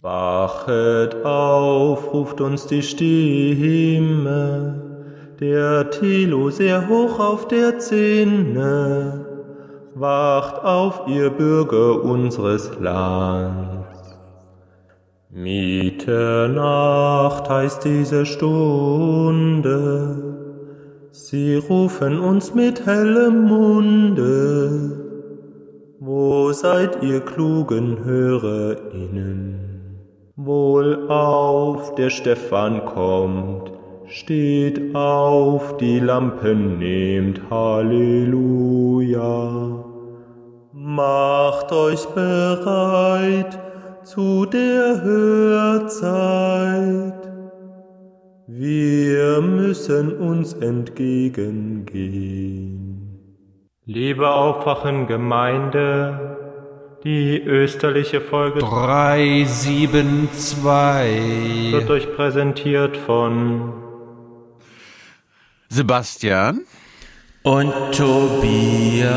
Wachet auf, ruft uns die Stimme, der Tilo sehr hoch auf der Zinne. Wacht auf, ihr Bürger unseres Lands. Mitternacht heißt diese Stunde, sie rufen uns mit hellem Munde. Wo seid ihr klugen HörerInnen? Wohl auf, der Stefan kommt, steht auf, die Lampen nehmt, Halleluja. Macht euch bereit zu der Hörzeit. Wir müssen uns entgegengehen. Liebe Aufwachen Gemeinde, die österliche Folge 372 wird euch präsentiert von Sebastian und Tobias.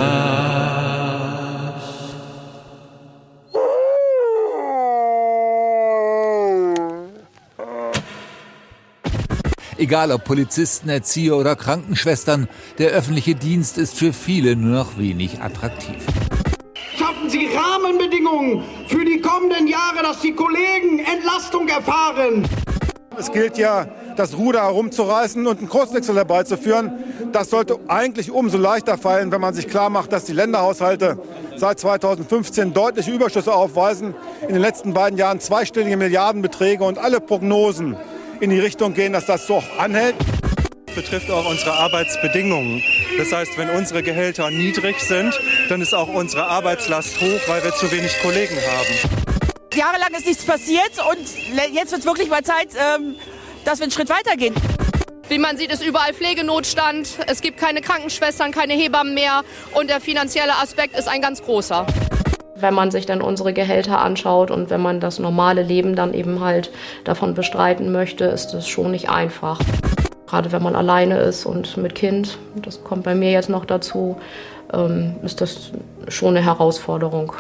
Egal ob Polizisten, Erzieher oder Krankenschwestern, der öffentliche Dienst ist für viele nur noch wenig attraktiv. Rahmenbedingungen für die kommenden Jahre, dass die Kollegen Entlastung erfahren. Es gilt ja, das Ruder herumzureißen und einen Kurswechsel herbeizuführen. Das sollte eigentlich umso leichter fallen, wenn man sich klar macht, dass die Länderhaushalte seit 2015 deutliche Überschüsse aufweisen, in den letzten beiden Jahren zweistellige Milliardenbeträge und alle Prognosen in die Richtung gehen, dass das so anhält. Betrifft auch unsere Arbeitsbedingungen. Das heißt, wenn unsere Gehälter niedrig sind, dann ist auch unsere Arbeitslast hoch, weil wir zu wenig Kollegen haben. Jahrelang ist nichts passiert und jetzt wird wirklich mal Zeit, ähm, dass wir einen Schritt weitergehen. Wie man sieht, ist überall Pflegenotstand. Es gibt keine Krankenschwestern, keine Hebammen mehr. Und der finanzielle Aspekt ist ein ganz großer. Wenn man sich dann unsere Gehälter anschaut und wenn man das normale Leben dann eben halt davon bestreiten möchte, ist das schon nicht einfach. Gerade wenn man alleine ist und mit Kind, das kommt bei mir jetzt noch dazu, ähm, ist das schon eine Herausforderung.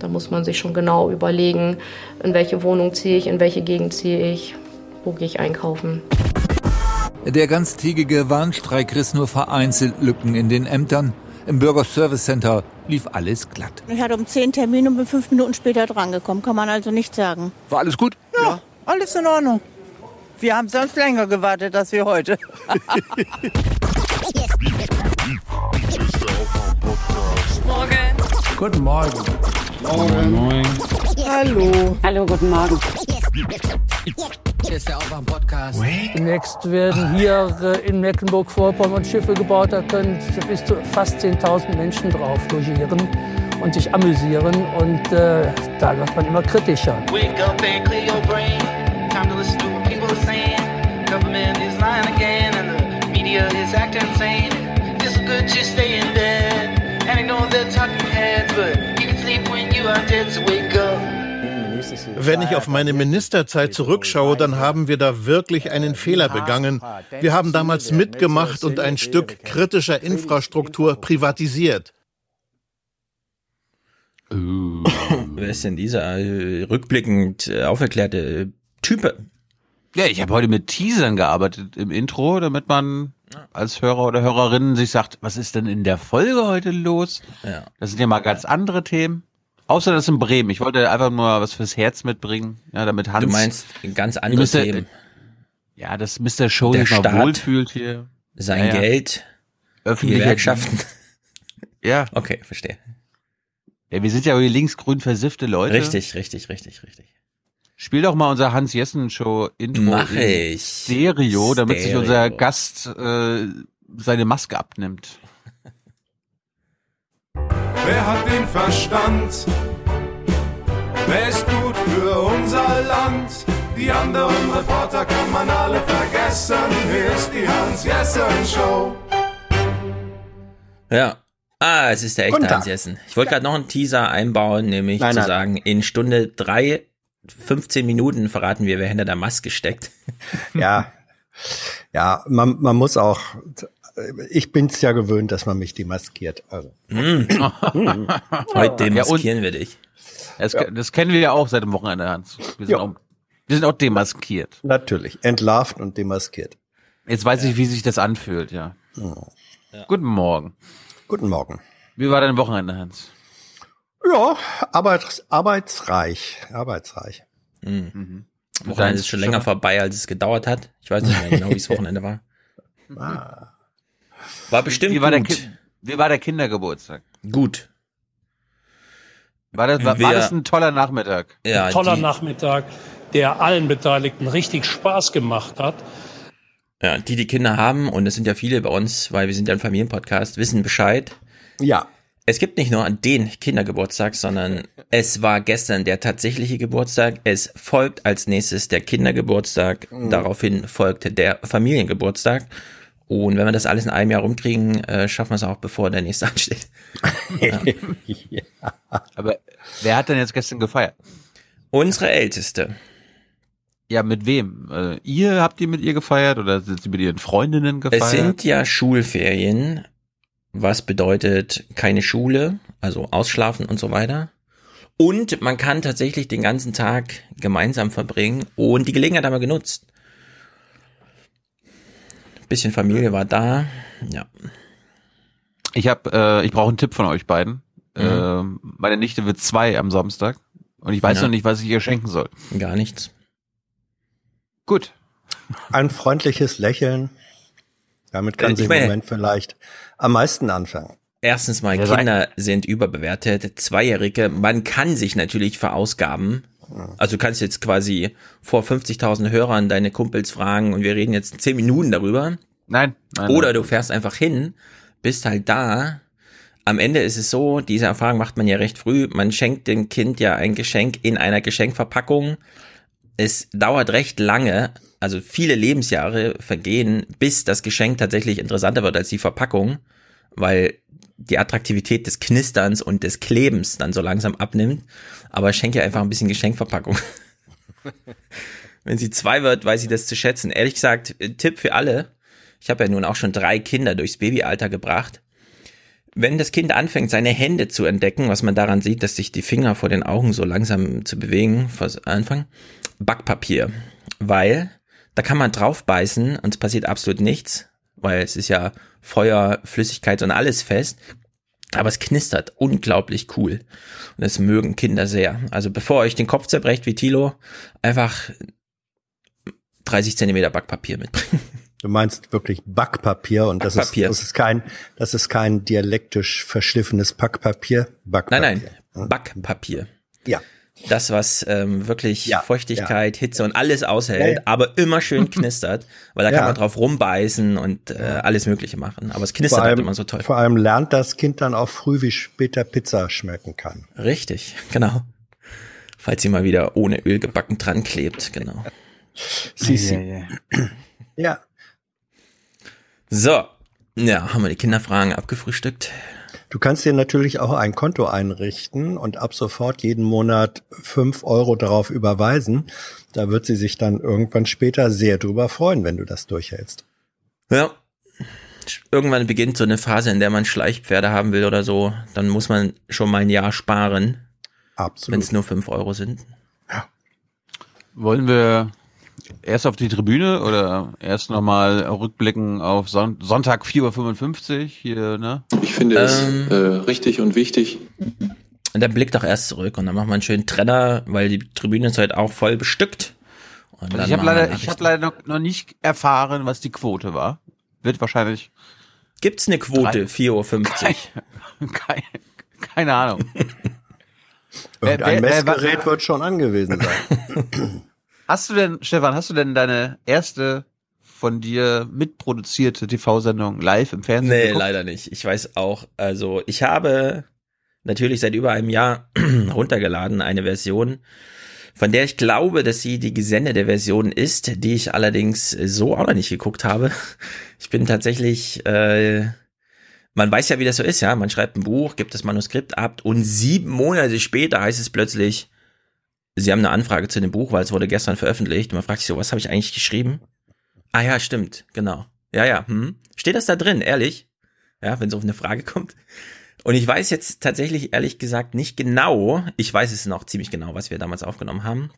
Da muss man sich schon genau überlegen, in welche Wohnung ziehe ich, in welche Gegend ziehe ich, wo gehe ich einkaufen. Der ganztägige Warnstreik riss nur vereinzelt Lücken in den Ämtern. Im Bürgerservice Center lief alles glatt. Ich hatte um zehn Termine und bin fünf Minuten später drangekommen, kann man also nicht sagen. War alles gut? Ja, alles in Ordnung. Wir haben sonst länger gewartet als wir heute. Morgen. Guten Morgen. Morgen. Moin. Hallo. Hallo, guten Morgen. Hier ist der Aufwand-Podcast. Demnächst werden hier äh, in Mecklenburg-Vorpommern Schiffe gebaut, da können bis zu fast 10.000 Menschen drauf logieren und sich amüsieren. Und äh, da wird man immer kritischer. Wake up and clear your brain. Time to listen saying. Government is lying again and the media is acting insane. It's good just stay in bed. And I know they're talking heads, but you can sleep when you are dead, so wake up. Wenn ich auf meine Ministerzeit zurückschaue, dann haben wir da wirklich einen Fehler begangen. Wir haben damals mitgemacht und ein Stück kritischer Infrastruktur privatisiert. Wer ist denn dieser äh, rückblickend äh, auferklärte Typ? Ja, ich habe heute mit Teasern gearbeitet im Intro, damit man als Hörer oder Hörerin sich sagt, was ist denn in der Folge heute los? Ja. Das sind ja mal ganz andere Themen. Außer das in Bremen. Ich wollte einfach nur was fürs Herz mitbringen, ja, damit Hans. Du meinst ganz andere Mr. Themen. Ja, dass Mr. Show Der sich mal Staat, wohlfühlt hier. Sein Ja, ja. Geld, Öffentliche Gewerkschaften. Ja. Okay, verstehe. Ja, wir sind ja die linksgrün versiffte Leute. Richtig, richtig, richtig, richtig. Spiel doch mal unser Hans Jessen Show Intro Mach in ich. Stereo, damit sich Stereo. unser Gast äh, seine Maske abnimmt. Wer hat den Verstand? Wer ist gut für unser Land? Die anderen Reporter kann man alle vergessen. Hier ist die Hans-Jessen-Show. Ja. Ah, es ist der echte. Hans Jessen. Ich wollte gerade noch einen Teaser einbauen, nämlich Nein, zu nein. sagen, in Stunde drei, 15 Minuten verraten wir, wer hinter der Maske steckt. Ja, ja, man, man muss auch ich bin's ja gewöhnt, dass man mich demaskiert. Also. Heute demaskieren wir dich. Das, das kennen wir ja auch seit dem Wochenende, Hans. Wir sind, Ja. auch, wir sind auch demaskiert. Natürlich, entlarvt und demaskiert. Jetzt weiß ich, wie sich das anfühlt, ja. Guten Morgen. Guten Morgen. Wie war dein Wochenende, Hans? Ja, arbeits, arbeitsreich, arbeitsreich. Mhm. Wochenende ist schon länger vorbei, als es gedauert hat. Ich weiß nicht mehr genau, wie es Wochenende war. Ah. War bestimmt wie war Der, gut. Ki- wie war der Kindergeburtstag? Gut. War das, war, war das ein toller Nachmittag? Ja, toller die- Nachmittag, der allen Beteiligten richtig Spaß gemacht hat. Ja, die, die Kinder haben, und es sind ja viele bei uns, weil wir sind ja ein Familienpodcast, wissen Bescheid. Ja. Es gibt nicht nur den Kindergeburtstag, sondern es war gestern der tatsächliche Geburtstag. Es folgt als nächstes der Kindergeburtstag. Mhm. Daraufhin folgt der Familiengeburtstag. Und wenn wir das alles in einem Jahr rumkriegen, äh, schaffen wir es auch, bevor der nächste ansteht. ja. Aber wer hat denn jetzt gestern gefeiert? Unsere Älteste. Ja, mit wem? Äh, ihr habt ihr mit ihr gefeiert oder sind sie mit ihren Freundinnen gefeiert? Es sind ja Schulferien, was bedeutet keine Schule, also ausschlafen und so weiter. Und man kann tatsächlich den ganzen Tag gemeinsam verbringen und die Gelegenheit haben wir genutzt. Bisschen Familie war da, ja. Ich habe, äh, ich brauche einen Tipp von euch beiden. Mhm. Ähm, meine Nichte wird zwei am Samstag und ich weiß Ja. noch nicht, was ich ihr schenken soll. Gar nichts. Gut. Ein freundliches Lächeln. Damit kann Äh, sie ich im Moment vielleicht am meisten anfangen. Erstens mal, Ja, Kinder sind überbewertet. Zweijährige, man kann sich natürlich verausgaben. Also du kannst jetzt quasi vor 50.000 Hörern deine Kumpels fragen und wir reden jetzt 10 Minuten darüber. Nein. nein Oder du fährst einfach hin, bist halt da. Am Ende ist es so, diese Erfahrung macht man ja recht früh. Man schenkt dem Kind ja ein Geschenk in einer Geschenkverpackung. Es dauert recht lange, also viele Lebensjahre vergehen, bis das Geschenk tatsächlich interessanter wird als die Verpackung, weil die Attraktivität des Knisterns und des Klebens dann so langsam abnimmt. Aber schenke einfach ein bisschen Geschenkverpackung. Wenn sie zwei wird, weiß sie das zu schätzen. Ehrlich gesagt, äh, Tipp für alle. Ich habe ja nun auch schon drei Kinder durchs Babyalter gebracht. Wenn das Kind anfängt, seine Hände zu entdecken, was man daran sieht, dass sich die Finger vor den Augen so langsam zu bewegen, vor Anfang, Backpapier. Weil da kann man drauf beißen und es passiert absolut nichts, weil es ist ja Feuer, Flüssigkeit und alles fest. Aber es knistert unglaublich cool. Und das mögen Kinder sehr. Also bevor ihr euch den Kopf zerbrecht wie Tilo, einfach 30 Zentimeter Backpapier mitbringen. Du meinst wirklich Backpapier und das, Backpapier. Ist, das ist kein, das ist kein dialektisch verschliffenes Packpapier. Backpapier. Nein, nein, Backpapier. Ja. Das, was ähm, wirklich Ja, Feuchtigkeit, Hitze und alles aushält, Ja, ja. aber immer schön knistert, weil da Ja. kann man drauf rumbeißen und äh, alles Mögliche machen. Aber es knistert halt allem, immer so toll. vor allem lernt das Kind dann auch früh, wie später Pizza schmecken kann. Richtig, genau. Falls sie mal wieder ohne Öl gebacken dran klebt, genau. Sisi. Ja. So, ja, haben wir die Kinderfragen abgefrühstückt. Du kannst dir natürlich auch ein Konto einrichten und ab sofort jeden Monat fünf Euro darauf überweisen. Da wird sie sich dann irgendwann später sehr drüber freuen, wenn du das durchhältst. Ja. Irgendwann beginnt so eine Phase, in der man Schleichpferde haben will oder so. Dann muss man schon mal ein Jahr sparen. Absolut. Wenn es nur fünf Euro sind. Wollen wir erst auf die Tribüne oder erst nochmal rückblicken auf Son Sonntag 4.55 Uhr hier, ne? Ich finde es Ähm. äh, richtig und wichtig. Und dann blickt doch erst zurück und dann machen wir einen schönen Trenner, weil die Tribüne ist heute auch voll bestückt. Und Also ich habe leider, ich hab leider noch, noch nicht erfahren, was die Quote war. Wird wahrscheinlich. Gibt's eine Quote, Drei- 4.50 Uhr? Keine, keine Ahnung. Irgendein Wer- wer- wer- Messgerät wird schon angewiesen sein. Hast du denn, Stefan, hast du denn deine erste von dir mitproduzierte TV-Sendung live im Fernsehen Nee, geguckt? leider nicht. Ich weiß auch, also ich habe natürlich seit über einem Jahr runtergeladen eine Version, von der ich glaube, dass sie die gesendete Version ist, die ich allerdings so auch noch nicht geguckt habe. Ich bin tatsächlich, äh, man weiß ja, wie das so ist, ja. Man schreibt ein Buch, gibt das Manuskript ab und sieben Monate später heißt es plötzlich, sie haben eine Anfrage zu dem Buch, weil es wurde gestern veröffentlicht. Und man fragt sich so, was habe ich eigentlich geschrieben? Ah ja, stimmt, genau. Ja, ja. Hm. Steht das da drin, ehrlich? Ja, wenn es auf eine Frage kommt. Und ich weiß jetzt tatsächlich, ehrlich gesagt, nicht genau. Ich weiß es noch ziemlich genau, was wir damals aufgenommen haben.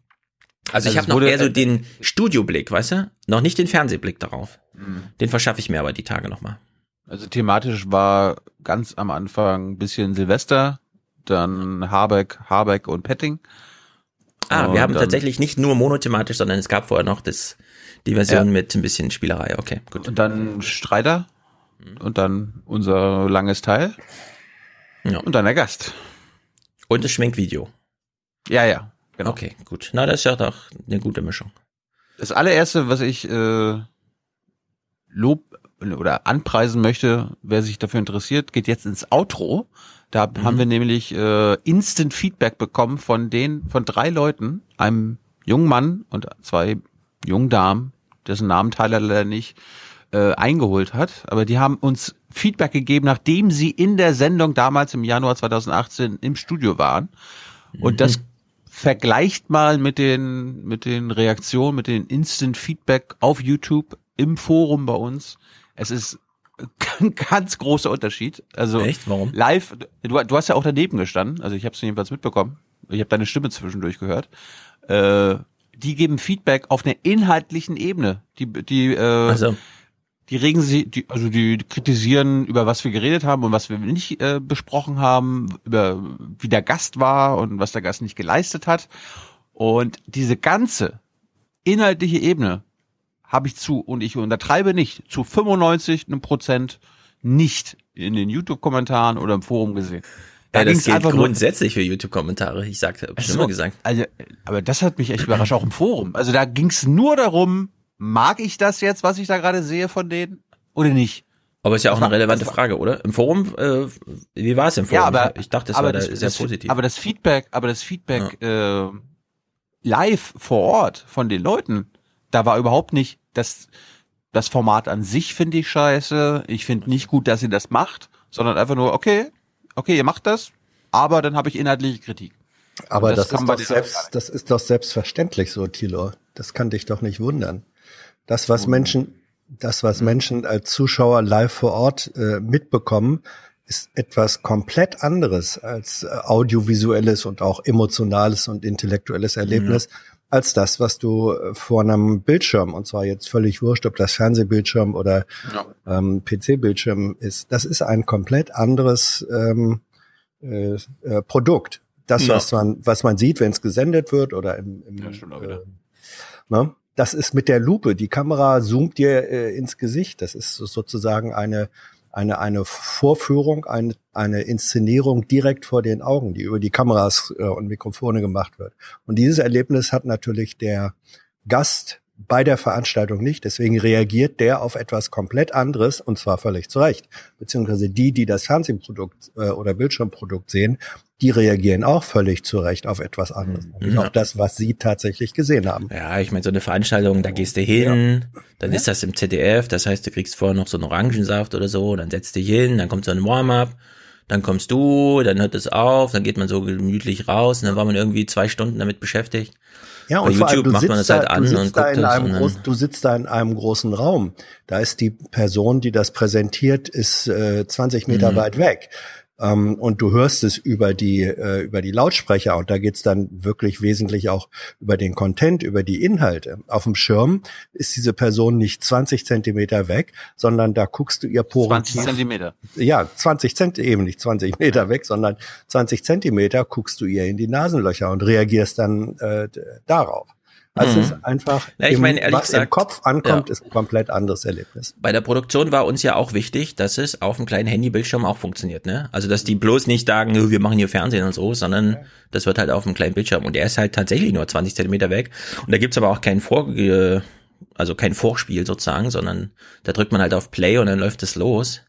Also, Also ich habe noch eher so den Studioblick, weißt du? Noch nicht den Fernsehblick darauf. Mhm. Den verschaffe ich mir aber die Tage nochmal. Also thematisch war ganz am Anfang ein bisschen Silvester, dann Habeck, Habeck und Petting. Ah, Und wir haben tatsächlich nicht nur monothematisch, sondern es gab vorher noch das, die Version Ja. mit ein bisschen Spielerei. Okay, gut. Und dann Streiter und dann unser langes Teil. Ja. Und dann der Gast. Und das Schminkvideo. Ja, ja. Genau. Okay, gut. Na, das ist ja doch eine gute Mischung. Das allererste, was ich äh, Lob oder anpreisen möchte, wer sich dafür interessiert, geht jetzt ins Outro. Da Mhm. haben wir nämlich äh, Instant Feedback bekommen von den von drei Leuten, einem jungen Mann und zwei jungen Damen, dessen Namen Tyler leider nicht äh, eingeholt hat, aber die haben uns Feedback gegeben, nachdem sie in der Sendung damals im Januar 2018 im Studio waren. Und das vergleicht mal mit den, mit den Reaktionen, mit den Instant Feedback auf YouTube im Forum bei uns. Es ist ganz großer Unterschied. Also Echt? Warum? live, du, du hast ja auch daneben gestanden, also ich habe es jedenfalls mitbekommen. Ich habe deine Stimme zwischendurch gehört. Äh, die geben Feedback auf einer inhaltlichen Ebene. Die, die, äh, Also, die regen sie, die, also die kritisieren, über was wir geredet haben und was wir nicht äh, besprochen haben, über wie der Gast war und was der Gast nicht geleistet hat. Und diese ganze inhaltliche Ebene habe ich zu, und ich untertreibe nicht, zu 95 Prozent nicht in den YouTube-Kommentaren oder im Forum gesehen. ja, das gilt grundsätzlich für YouTube-Kommentare. Ich sagte, hab ich schon immer gesagt. Also, aber das hat mich echt überrascht, auch im Forum. Also da ging es nur darum, mag ich das jetzt, was ich da gerade sehe von denen oder nicht? Aber ist ja auch Das eine relevante war- Frage, oder? Im Forum, äh, wie war es im Forum? Ja, aber ich dachte, das aber war da das, sehr das, positiv. Aber das Feedback, aber das Feedback äh, live vor Ort von den Leuten, da war überhaupt nicht das das Format an sich finde ich scheiße. Ich finde nicht gut, dass ihr das macht, sondern einfach nur okay, okay, ihr macht das, aber dann habe ich inhaltliche Kritik. Aber das, kann ist doch selbst, das ist doch selbstverständlich so, Thilo. Das kann dich doch nicht wundern. Das, was Menschen, das, was Menschen als Zuschauer live vor Ort äh, mitbekommen, ist etwas komplett anderes als äh, audiovisuelles und auch emotionales und intellektuelles Erlebnis, als das, was du äh, vor einem Bildschirm, und zwar jetzt völlig wurscht, ob das Fernsehbildschirm oder ähm, PC-Bildschirm ist. Das ist ein komplett anderes ähm, äh, äh, Produkt. Das, Ja. was man, was man sieht, wenn es gesendet wird oder im, im äh, ne? das ist mit der Lupe. Die Kamera zoomt dir äh, ins Gesicht. Das ist so- sozusagen eine eine eine Vorführung, eine eine Inszenierung direkt vor den Augen, die über die Kameras äh, und Mikrofone gemacht wird. Und dieses Erlebnis hat natürlich der Gast bei der Veranstaltung nicht. Deswegen reagiert der auf etwas komplett anderes und zwar völlig zu Recht. Beziehungsweise die, die das Fernsehprodukt äh, oder Bildschirmprodukt sehen, die reagieren auch völlig zu Recht auf etwas anderes. Ja. auf das, was sie tatsächlich gesehen haben. Ja, ich meine, so eine Veranstaltung, da gehst du hin, dann ist das im ZDF, das heißt, du kriegst vorher noch so einen Orangensaft oder so, dann setzt dich hin, dann kommt so ein Warm-up, dann kommst du, dann hört es auf, dann geht man so gemütlich raus und dann war man irgendwie zwei Stunden damit beschäftigt. Ja, Bei und allem, YouTube du macht man sitzt, das halt da, an du und sitzt da guckt in einem und großen, du sitzt da in einem großen Raum. Da ist die Person, die das präsentiert, ist äh, 20 Meter Mhm. weit weg. Ähm, und du hörst es über die, äh, über die Lautsprecher und da geht's dann wirklich wesentlich auch über den Content, über die Inhalte. Auf dem Schirm ist diese Person nicht 20 Zentimeter weg, sondern da guckst du ihr Poren 20 Zentimeter. ja, 20 Cent eben nicht 20 Meter weg, sondern 20 Zentimeter guckst du ihr in die Nasenlöcher und reagierst dann äh, darauf. Also Mhm. es ist einfach, Ja, ich im, meine, ehrlich was im gesagt, Kopf ankommt, ja. ist ein komplett anderes Erlebnis. Bei der Produktion war uns ja auch wichtig, dass es auf dem kleinen Handybildschirm auch funktioniert, ne? Also, dass die bloß nicht sagen, "Nö, wir machen hier Fernsehen und so, sondern das wird halt auf dem kleinen Bildschirm und der ist halt tatsächlich nur 20 Zentimeter weg und da gibt's aber auch kein Vor, also kein Vorspiel sozusagen, sondern da drückt man halt auf Play und dann läuft es los.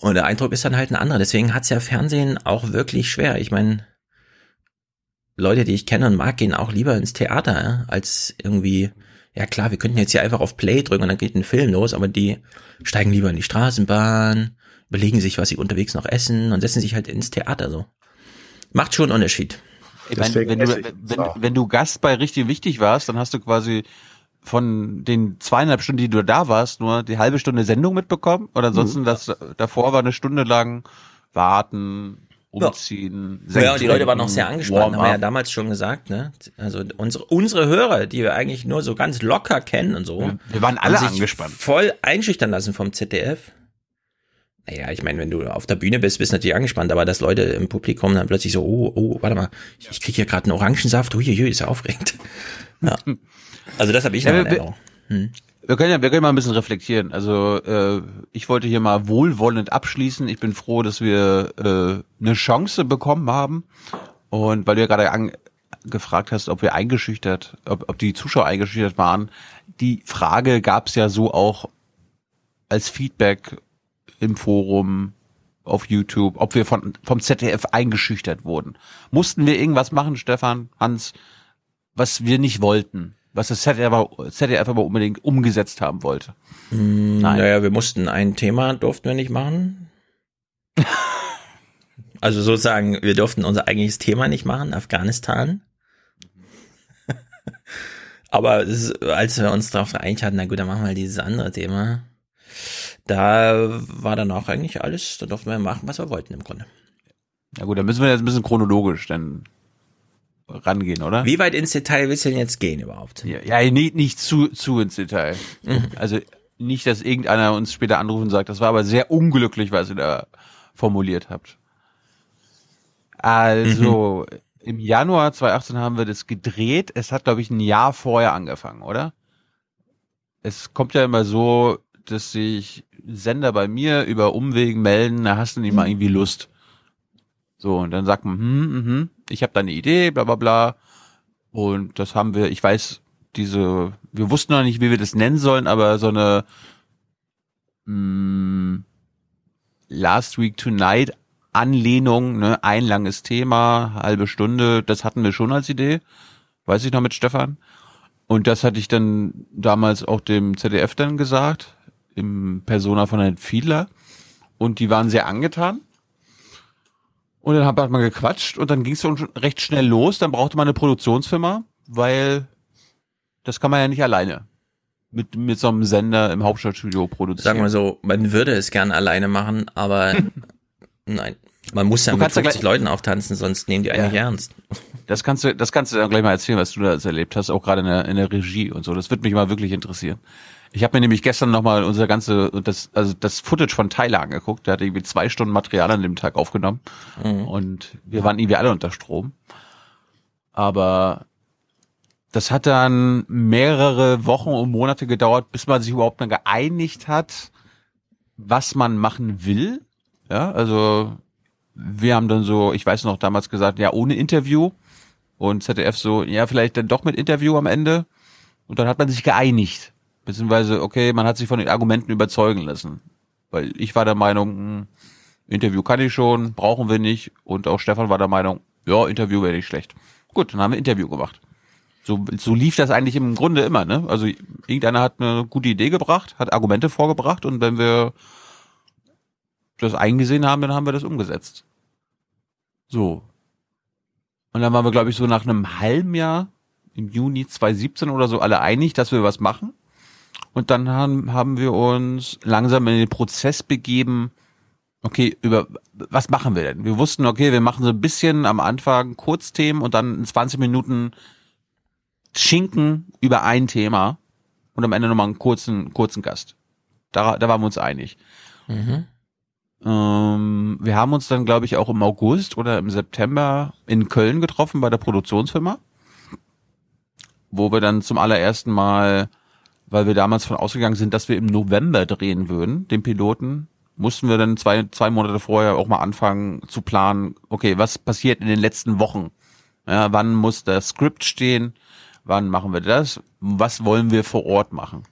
Und der Eindruck ist dann halt ein anderer. Deswegen hat's ja Fernsehen auch wirklich schwer. Ich meine, Leute, die ich kenne und mag, gehen auch lieber ins Theater, ja, als irgendwie, ja klar, wir könnten jetzt hier einfach auf Play drücken und dann geht ein Film los, aber die steigen lieber in die Straßenbahn, überlegen sich, was sie unterwegs noch essen und setzen sich halt ins Theater so. Macht schon einen Unterschied. Ich meine, wenn, du, wenn, wenn du Gast bei richtig wichtig warst, dann hast du quasi von den zweieinhalb Stunden, die du da warst, nur die halbe Stunde Sendung mitbekommen? Oder ansonsten das davor war eine Stunde lang warten, umziehen. Ja, und die Leute waren noch sehr angespannt, haben wir ja damals schon gesagt, ne? Also unsere, unsere Hörer, die wir eigentlich nur so ganz locker kennen und so. Wir waren alle angespannt. Voll einschüchtern lassen vom ZDF. Naja, ich meine, wenn du auf der Bühne bist, bist du natürlich angespannt, aber dass Leute im Publikum dann plötzlich so, oh, oh, warte mal, ich, ich krieg hier gerade einen Orangensaft, huiuiui, ist ja aufregend. Ja. Also das habe ich noch Ja, in wir- Erinnerung. Hm. Wir können ja, wir können mal ein bisschen reflektieren. Also äh, ich wollte hier mal wohlwollend abschließen. Ich bin froh, dass wir äh, eine Chance bekommen haben. Und weil du ja gerade gefragt hast, ob wir eingeschüchtert, ob, ob die Zuschauer eingeschüchtert waren, die Frage gab es ja so auch als Feedback im Forum auf YouTube, ob wir von, vom ZDF eingeschüchtert wurden. Mussten wir irgendwas machen, Stefan, Hans, was wir nicht wollten, was das ZDF aber, ZDF aber unbedingt umgesetzt haben wollte. Nein. Naja, wir mussten ein Thema, durften wir nicht machen. Also sozusagen, wir durften unser eigentliches Thema nicht machen, Afghanistan. Aber es als wir uns darauf geeinigt hatten, na gut, dann machen wir dieses andere Thema. Da war dann auch eigentlich alles, da durften wir machen, was wir wollten im Grunde. Ja gut, dann müssen wir jetzt ein bisschen chronologisch dann rangehen, oder? Wie weit ins Detail willst du denn jetzt gehen überhaupt? Ja, ja nicht, nicht zu, zu ins Detail. Also nicht, dass irgendeiner uns später anrufen und sagt, das war aber sehr unglücklich, was ihr da formuliert habt. Also, im Januar 2018 haben wir das gedreht. Es hat, glaube ich, ein Jahr vorher angefangen, oder? Es kommt ja immer so, dass sich Sender bei mir über Umwegen melden, da hast du nicht mal irgendwie Lust. So, und dann sagt man, hm, hm, ich habe da eine Idee, bla bla bla. Und das haben wir, ich weiß, diese, wir wussten noch nicht, wie wir das nennen sollen, aber so eine mh, Last Week Tonight Anlehnung, ne, ein langes Thema, halbe Stunde, das hatten wir schon als Idee. Weiß ich noch mit Stefan. Und das hatte ich dann damals auch dem ZDF dann gesagt, im Persona von Herrn Fiedler. Und die waren sehr angetan. Und dann hat man gequatscht und dann ging es schon recht schnell los. Dann brauchte man eine Produktionsfirma, weil das kann man ja nicht alleine mit, mit so einem Sender im Hauptstadtstudio produzieren. Sagen wir so, man würde es gern alleine machen, aber nein. Man muss ja Du mit kannst ja 50 gleich- Leuten auftanzen, sonst nehmen die einen Ja. nicht ernst. Das kannst du, das kannst du dann gleich mal erzählen, was du da erlebt hast, auch gerade in der, in der Regie und so. Das wird mich mal wirklich interessieren. Ich habe mir nämlich gestern nochmal unser ganze, das, also das Footage von Tyler angeguckt. Der hat irgendwie zwei Stunden Material an dem Tag aufgenommen. Und wir waren irgendwie alle unter Strom. Aber das hat dann mehrere Wochen und Monate gedauert, bis man sich überhaupt mal geeinigt hat, was man machen will. Ja, also wir haben dann so, ich weiß noch damals gesagt, ja, ohne Interview. Und ZDF so, ja, vielleicht dann doch mit Interview am Ende. Und dann hat man sich geeinigt. Beziehungsweise, okay, man hat sich von den Argumenten überzeugen lassen. Weil ich war der Meinung, hm, Interview kann ich schon, brauchen wir nicht. Und auch Stefan war der Meinung, ja, Interview wäre nicht schlecht. Gut, dann haben wir Interview gemacht. So, so lief das eigentlich im Grunde immer, ne? Also irgendeiner hat eine gute Idee gebracht, hat Argumente vorgebracht und wenn wir das eingesehen haben, dann haben wir das umgesetzt. So. Und dann waren wir, glaube ich, so nach einem halben Jahr, im Juni 2017 oder so, alle einig, dass wir was machen. Und dann haben, haben wir uns langsam in den Prozess begeben, okay, über was machen wir denn? Wir wussten, okay, wir machen so ein bisschen am Anfang Kurzthemen und dann in 20 Minuten Schinken über ein Thema und am Ende nochmal einen kurzen, kurzen Gast. Da, da waren wir uns einig. Mhm. Ähm, wir haben uns dann, glaube ich, auch im August oder im September in Köln getroffen bei der Produktionsfirma, wo wir dann zum allerersten Mal, weil wir damals von ausgegangen sind, dass wir im November drehen würden, den Piloten, mussten wir dann zwei, zwei Monate vorher auch mal anfangen zu planen, okay, was passiert in den letzten Wochen? Ja, wann muss das Skript stehen? Wann machen wir das? Was wollen wir vor Ort machen?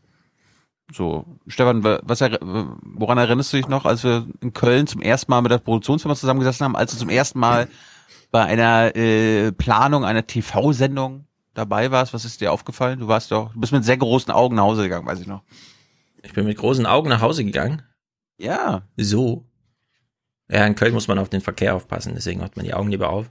So, Stefan, was, woran erinnerst du dich noch, als wir in Köln zum ersten Mal mit der Produktionsfirma zusammengesessen haben, als du zum ersten Mal bei einer äh, Planung einer TV-Sendung dabei warst? Was ist dir aufgefallen? Du warst doch, du bist mit sehr großen Augen nach Hause gegangen, weiß ich noch. Ich bin mit großen Augen nach Hause gegangen. Ja. So. Ja, in Köln muss man auf den Verkehr aufpassen, deswegen hat man die Augen lieber auf.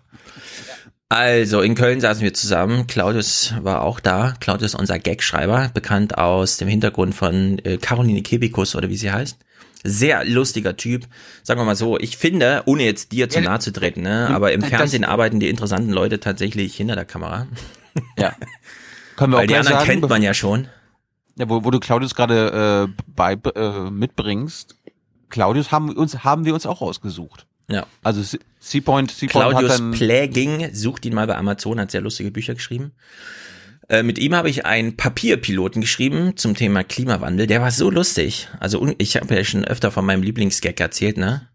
Also, in Köln saßen wir zusammen. Claudius war auch da. Claudius unser Gagschreiber, bekannt aus dem Hintergrund von äh, Caroline Kebikus oder wie sie heißt. Sehr lustiger Typ. Sagen wir mal so, ich finde, ohne jetzt dir zu nahe zu treten, ne, aber im Fernsehen arbeiten die interessanten Leute tatsächlich hinter der Kamera. Ja. Können wir Weil auch die anderen sagen, kennt man ja schon. Ja, wo, wo du Claudius gerade äh, bei äh, mitbringst. Claudius haben wir uns haben wir uns auch ausgesucht. Ja. Also Se- Seapoint, Seapoint hat Claudius dann Pläging, sucht ihn mal bei Amazon, hat sehr lustige Bücher geschrieben. Äh, mit ihm habe ich einen Papierpiloten geschrieben zum Thema Klimawandel. Der war so lustig. Also ich habe ja schon öfter von meinem Lieblingsgag erzählt, ne?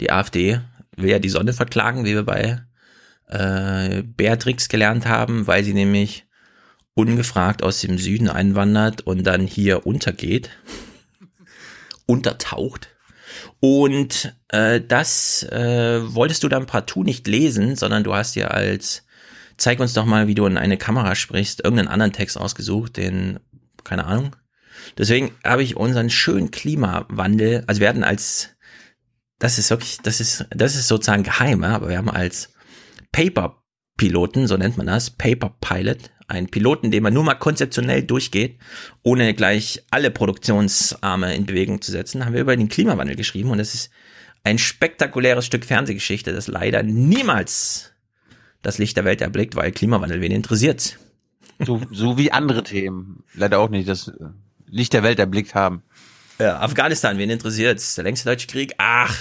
Die AfD will ja die Sonne verklagen, wie wir bei äh, Beatrix gelernt haben, weil sie nämlich ungefragt aus dem Süden einwandert und dann hier untergeht. Untertaucht. Und äh, das äh, wolltest du dann partout nicht lesen, sondern du hast dir als zeig uns doch mal, wie du in eine Kamera sprichst, irgendeinen anderen Text ausgesucht, den, keine Ahnung. Deswegen habe ich unseren schönen Klimawandel, also wir hatten als, das ist wirklich, das ist, das ist sozusagen geheim, aber wir haben als Paper-Piloten, so nennt man das, Paper-Pilot, einen Piloten, den man nur mal konzeptionell durchgeht, ohne gleich alle Produktionsarme in Bewegung zu setzen, haben wir über den Klimawandel geschrieben und das ist ein spektakuläres Stück Fernsehgeschichte, das leider niemals das Licht der Welt erblickt, weil Klimawandel wen interessiert. so, so wie andere Themen leider auch nicht das Licht der Welt erblickt haben. Ja, Afghanistan, wen interessiert's? Der längste deutsche Krieg? Ach,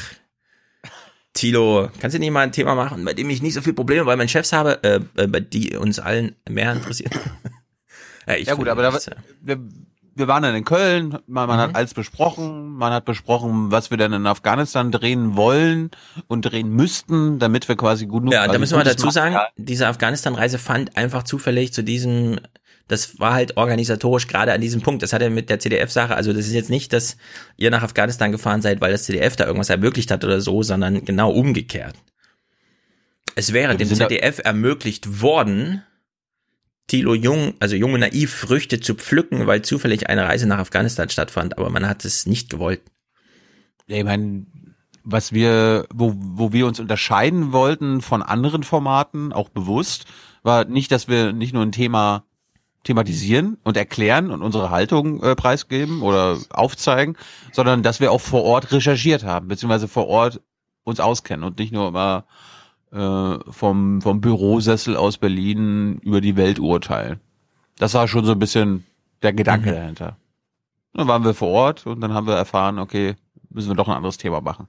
Tilo, kannst du nicht mal ein Thema machen, bei dem ich nicht so viel Probleme bei meinen Chefs habe, äh, äh, bei die uns allen mehr interessieren? ja, Ja gut, aber da, ja. wir, wir waren dann in Köln, man, man Mhm. hat alles besprochen, man hat besprochen, was wir dann in Afghanistan drehen wollen und drehen müssten, damit wir quasi gut Ja, da müssen wir dazu sagen, diese Afghanistan-Reise fand einfach zufällig zu diesem, das war halt organisatorisch gerade an diesem Punkt. Das hatte mit der CDF-Sache, also das ist jetzt nicht, dass ihr nach Afghanistan gefahren seid, weil das CDF da irgendwas ermöglicht hat oder so, sondern genau umgekehrt. Es wäre Ja, dem ZDF ermöglicht worden, Thilo Jung, also Jung und Naiv, Früchte zu pflücken, weil zufällig eine Reise nach Afghanistan stattfand, aber man hat es nicht gewollt. Ja, ich meine, was wir, wo, wo wir uns unterscheiden wollten von anderen Formaten, auch bewusst, war nicht, dass wir nicht nur ein Thema thematisieren und erklären und unsere Haltung äh, preisgeben oder aufzeigen, sondern dass wir auch vor Ort recherchiert haben, beziehungsweise vor Ort uns auskennen und nicht nur immer äh, vom, vom Bürosessel aus Berlin über die Welt urteilen. Das war schon so ein bisschen der Gedanke Mhm. dahinter. Dann waren wir vor Ort und dann haben wir erfahren, okay, müssen wir doch ein anderes Thema machen.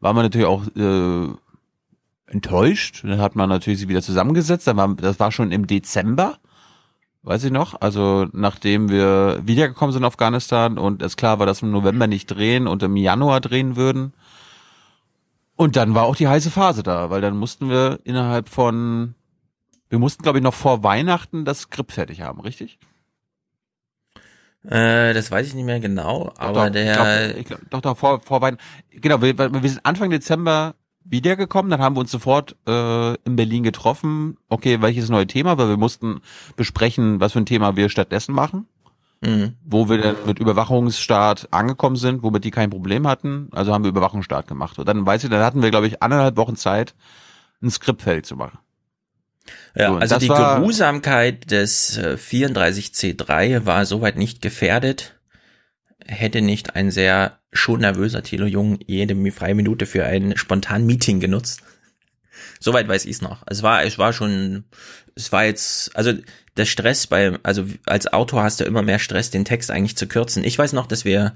Waren wir natürlich auch äh, enttäuscht. Dann hat man natürlich sie wieder zusammengesetzt. Dann war, das war schon im Dezember, weiß ich noch. Also nachdem wir wiedergekommen sind in Afghanistan und es klar war, dass wir im November nicht drehen und im Januar drehen würden. Und dann war auch die heiße Phase da, weil dann mussten wir innerhalb von, wir mussten glaube ich noch vor Weihnachten das Skript fertig haben, richtig? Äh, das weiß ich nicht mehr genau, aber doch, der, ich glaub, ich glaub, doch, doch, vor, vor Weihnachten. Genau, wir, wir sind Anfang Dezember wiedergekommen, dann haben wir uns sofort äh, in Berlin getroffen. Okay, welches neue Thema? Weil wir mussten besprechen, was für ein Thema wir stattdessen machen. Mhm. Wo wir dann mit Überwachungsstaat angekommen sind, womit die kein Problem hatten. Also haben wir Überwachungsstaat gemacht. Und dann weiß ich, dann hatten wir, glaube ich, anderthalb Wochen Zeit, ein Skript fertig zu machen. Ja, So, also die Geruhsamkeit des äh, 34C3 war soweit nicht gefährdet. Hätte nicht ein sehr schon nervöser Thilo Jung jede freie Minute für ein spontan Meeting genutzt. Soweit weiß ich es noch. Es war, es war schon, es war jetzt, also der Stress bei, also als Autor hast du immer mehr Stress, den Text eigentlich zu kürzen. Ich weiß noch, dass wir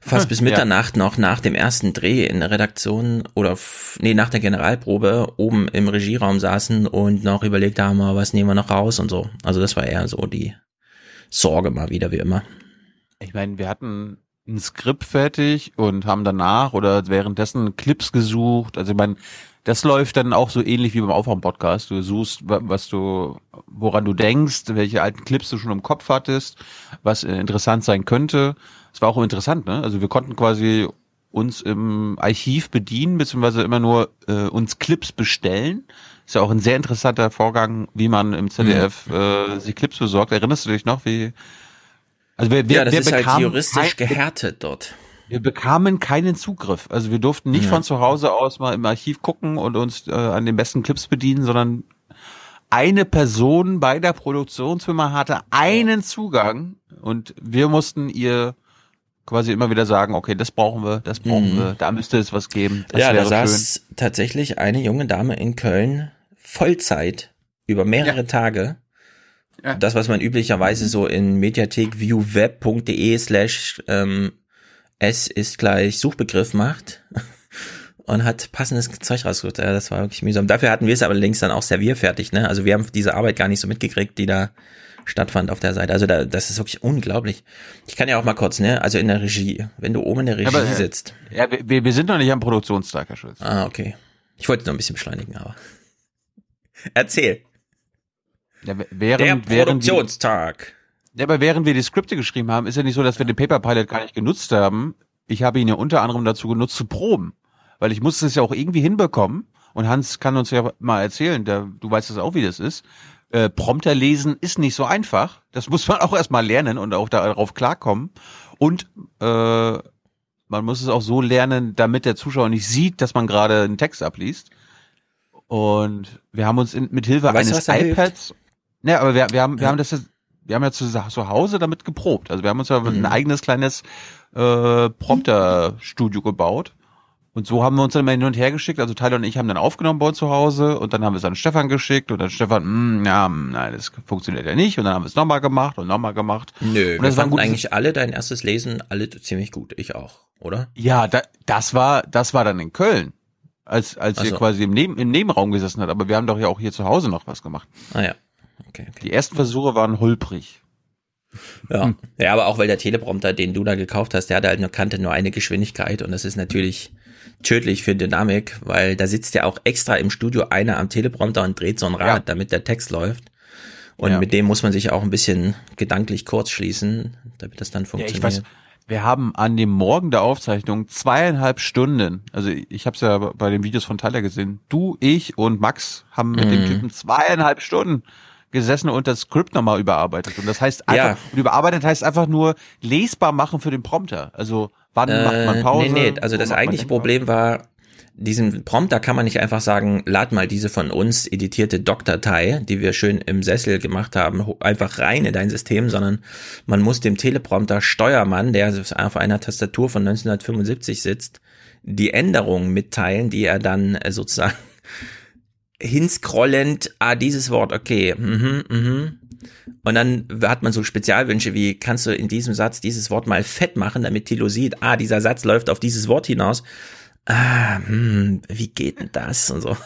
fast Hm, bis ja. Mitternacht noch nach dem ersten Dreh in der Redaktion oder nee, nach der Generalprobe oben im Regieraum saßen und noch überlegt haben, oh, was nehmen wir noch raus und so. Also das war eher so die Sorge mal wieder wie immer. Ich meine, wir hatten ein Skript fertig und haben danach oder währenddessen Clips gesucht. Also ich meine, das läuft dann auch so ähnlich wie beim Aufwärm-Podcast. Du suchst, wa- was du, woran du denkst, welche alten Clips du schon im Kopf hattest, was äh, interessant sein könnte. Es war auch interessant, ne? Also wir konnten quasi uns im Archiv bedienen, beziehungsweise immer nur äh, uns Clips bestellen. Ist ja auch ein sehr interessanter Vorgang, wie man im ZDF äh, sich Clips besorgt. Erinnerst du dich noch, wie also wir, wir, ja, das wir ist halt juristisch gehärtet dort. Wir bekamen keinen Zugriff. Also wir durften nicht Ja. von zu Hause aus mal im Archiv gucken und uns äh, an den besten Clips bedienen, sondern eine Person bei der Produktionsfirma hatte einen Zugang und wir mussten ihr quasi immer wieder sagen, okay, das brauchen wir, das brauchen Mhm. wir, da müsste es was geben. Das ja, da saß tatsächlich eine junge Dame in Köln Vollzeit über mehrere Tage. Ja. Das, was man üblicherweise so in mediathekviewweb.de slash ähm, s ist gleich Suchbegriff macht und hat passendes Zeug rausgesucht. Ja, das war wirklich mühsam. Dafür hatten wir es aber links dann auch servierfertig. Ne? Also wir haben diese Arbeit gar nicht so mitgekriegt, die da stattfand auf der Seite. Also da, das ist wirklich unglaublich. Ich kann ja auch mal kurz, ne, also in der Regie, wenn du oben in der Regie Aber, äh, sitzt. Ja, wir, wir sind noch nicht am Produktionstag, Herr Schulz. Ah, okay. Ich wollte noch ein bisschen beschleunigen, aber. Erzähl. Ja, während, Der Produktionstag. Ja, aber während wir die Skripte geschrieben haben, ist ja nicht so, dass wir den Paper Pilot gar nicht genutzt haben. Ich habe ihn ja unter anderem dazu genutzt zu proben, weil ich musste es ja auch irgendwie hinbekommen. Und Hans kann uns ja mal erzählen, der, du weißt es auch, wie das ist. Äh, Prompter lesen ist nicht so einfach. Das muss man auch erstmal lernen und auch darauf klarkommen. Und äh, man muss es auch so lernen, damit der Zuschauer nicht sieht, dass man gerade einen Text abliest. Und wir haben uns in, mit Hilfe Weißt eines da hilft? Ne, aber wir, wir haben, wir Ja. haben das, jetzt- wir haben ja zu, zu Hause damit geprobt. Also wir haben uns ja Mhm. ein eigenes kleines äh, Prompter-Studio gebaut. Und so haben wir uns dann immer hin und her geschickt. Also Tyler und ich haben dann aufgenommen bei uns zu Hause und dann haben wir es an Stefan geschickt und dann Stefan, hm, ja, hm, nein, das funktioniert ja nicht. Und dann haben wir es nochmal gemacht und nochmal gemacht. Nö, und das war ein fanden gutes, eigentlich alle dein erstes Lesen, alle ziemlich gut. Ich auch, oder? Ja, da, das war, das war dann in Köln, als, als Ach ihr so. quasi im, Neben, im Nebenraum gesessen hat. Aber wir haben doch ja auch hier zu Hause noch was gemacht. Ah ja. Okay, okay. Die ersten Versuche waren holprig. Ja. ja, aber auch weil der Teleprompter, den du da gekauft hast, der hatte halt nur kannte nur eine Geschwindigkeit und das ist natürlich tödlich für Dynamik, weil da sitzt ja auch extra im Studio einer am Teleprompter und dreht so ein Rad, Ja. damit der Text läuft. Und Ja. mit dem muss man sich auch ein bisschen gedanklich kurz schließen, damit das dann Ja, funktioniert. ich weiß, wir haben an dem Morgen der Aufzeichnung zweieinhalb Stunden, also ich habe es ja bei den Videos von Tyler gesehen, du, ich und Max haben mit dem Mhm. Typen zweieinhalb Stunden gesessen und das Skript nochmal überarbeitet. Und das heißt einfach, Ja. und überarbeitet heißt einfach nur lesbar machen für den Prompter. Also wann macht man Pause? Äh, Nee, nee, also das eigentliche Problem war, diesen Prompter kann man nicht einfach sagen, lad mal diese von uns editierte Doc-Datei, die wir schön im Sessel gemacht haben, einfach rein in dein System, sondern man muss dem Teleprompter Steuermann, der auf einer Tastatur von 1975 sitzt, die Änderungen mitteilen, die er dann äh, sozusagen hinscrollend, ah, dieses Wort, okay, mhm, mhm. Und dann hat man so Spezialwünsche wie, kannst du in diesem Satz dieses Wort mal fett machen, damit Tilo sieht, ah, dieser Satz läuft auf dieses Wort hinaus. Ah, hm, wie geht denn das? Und so.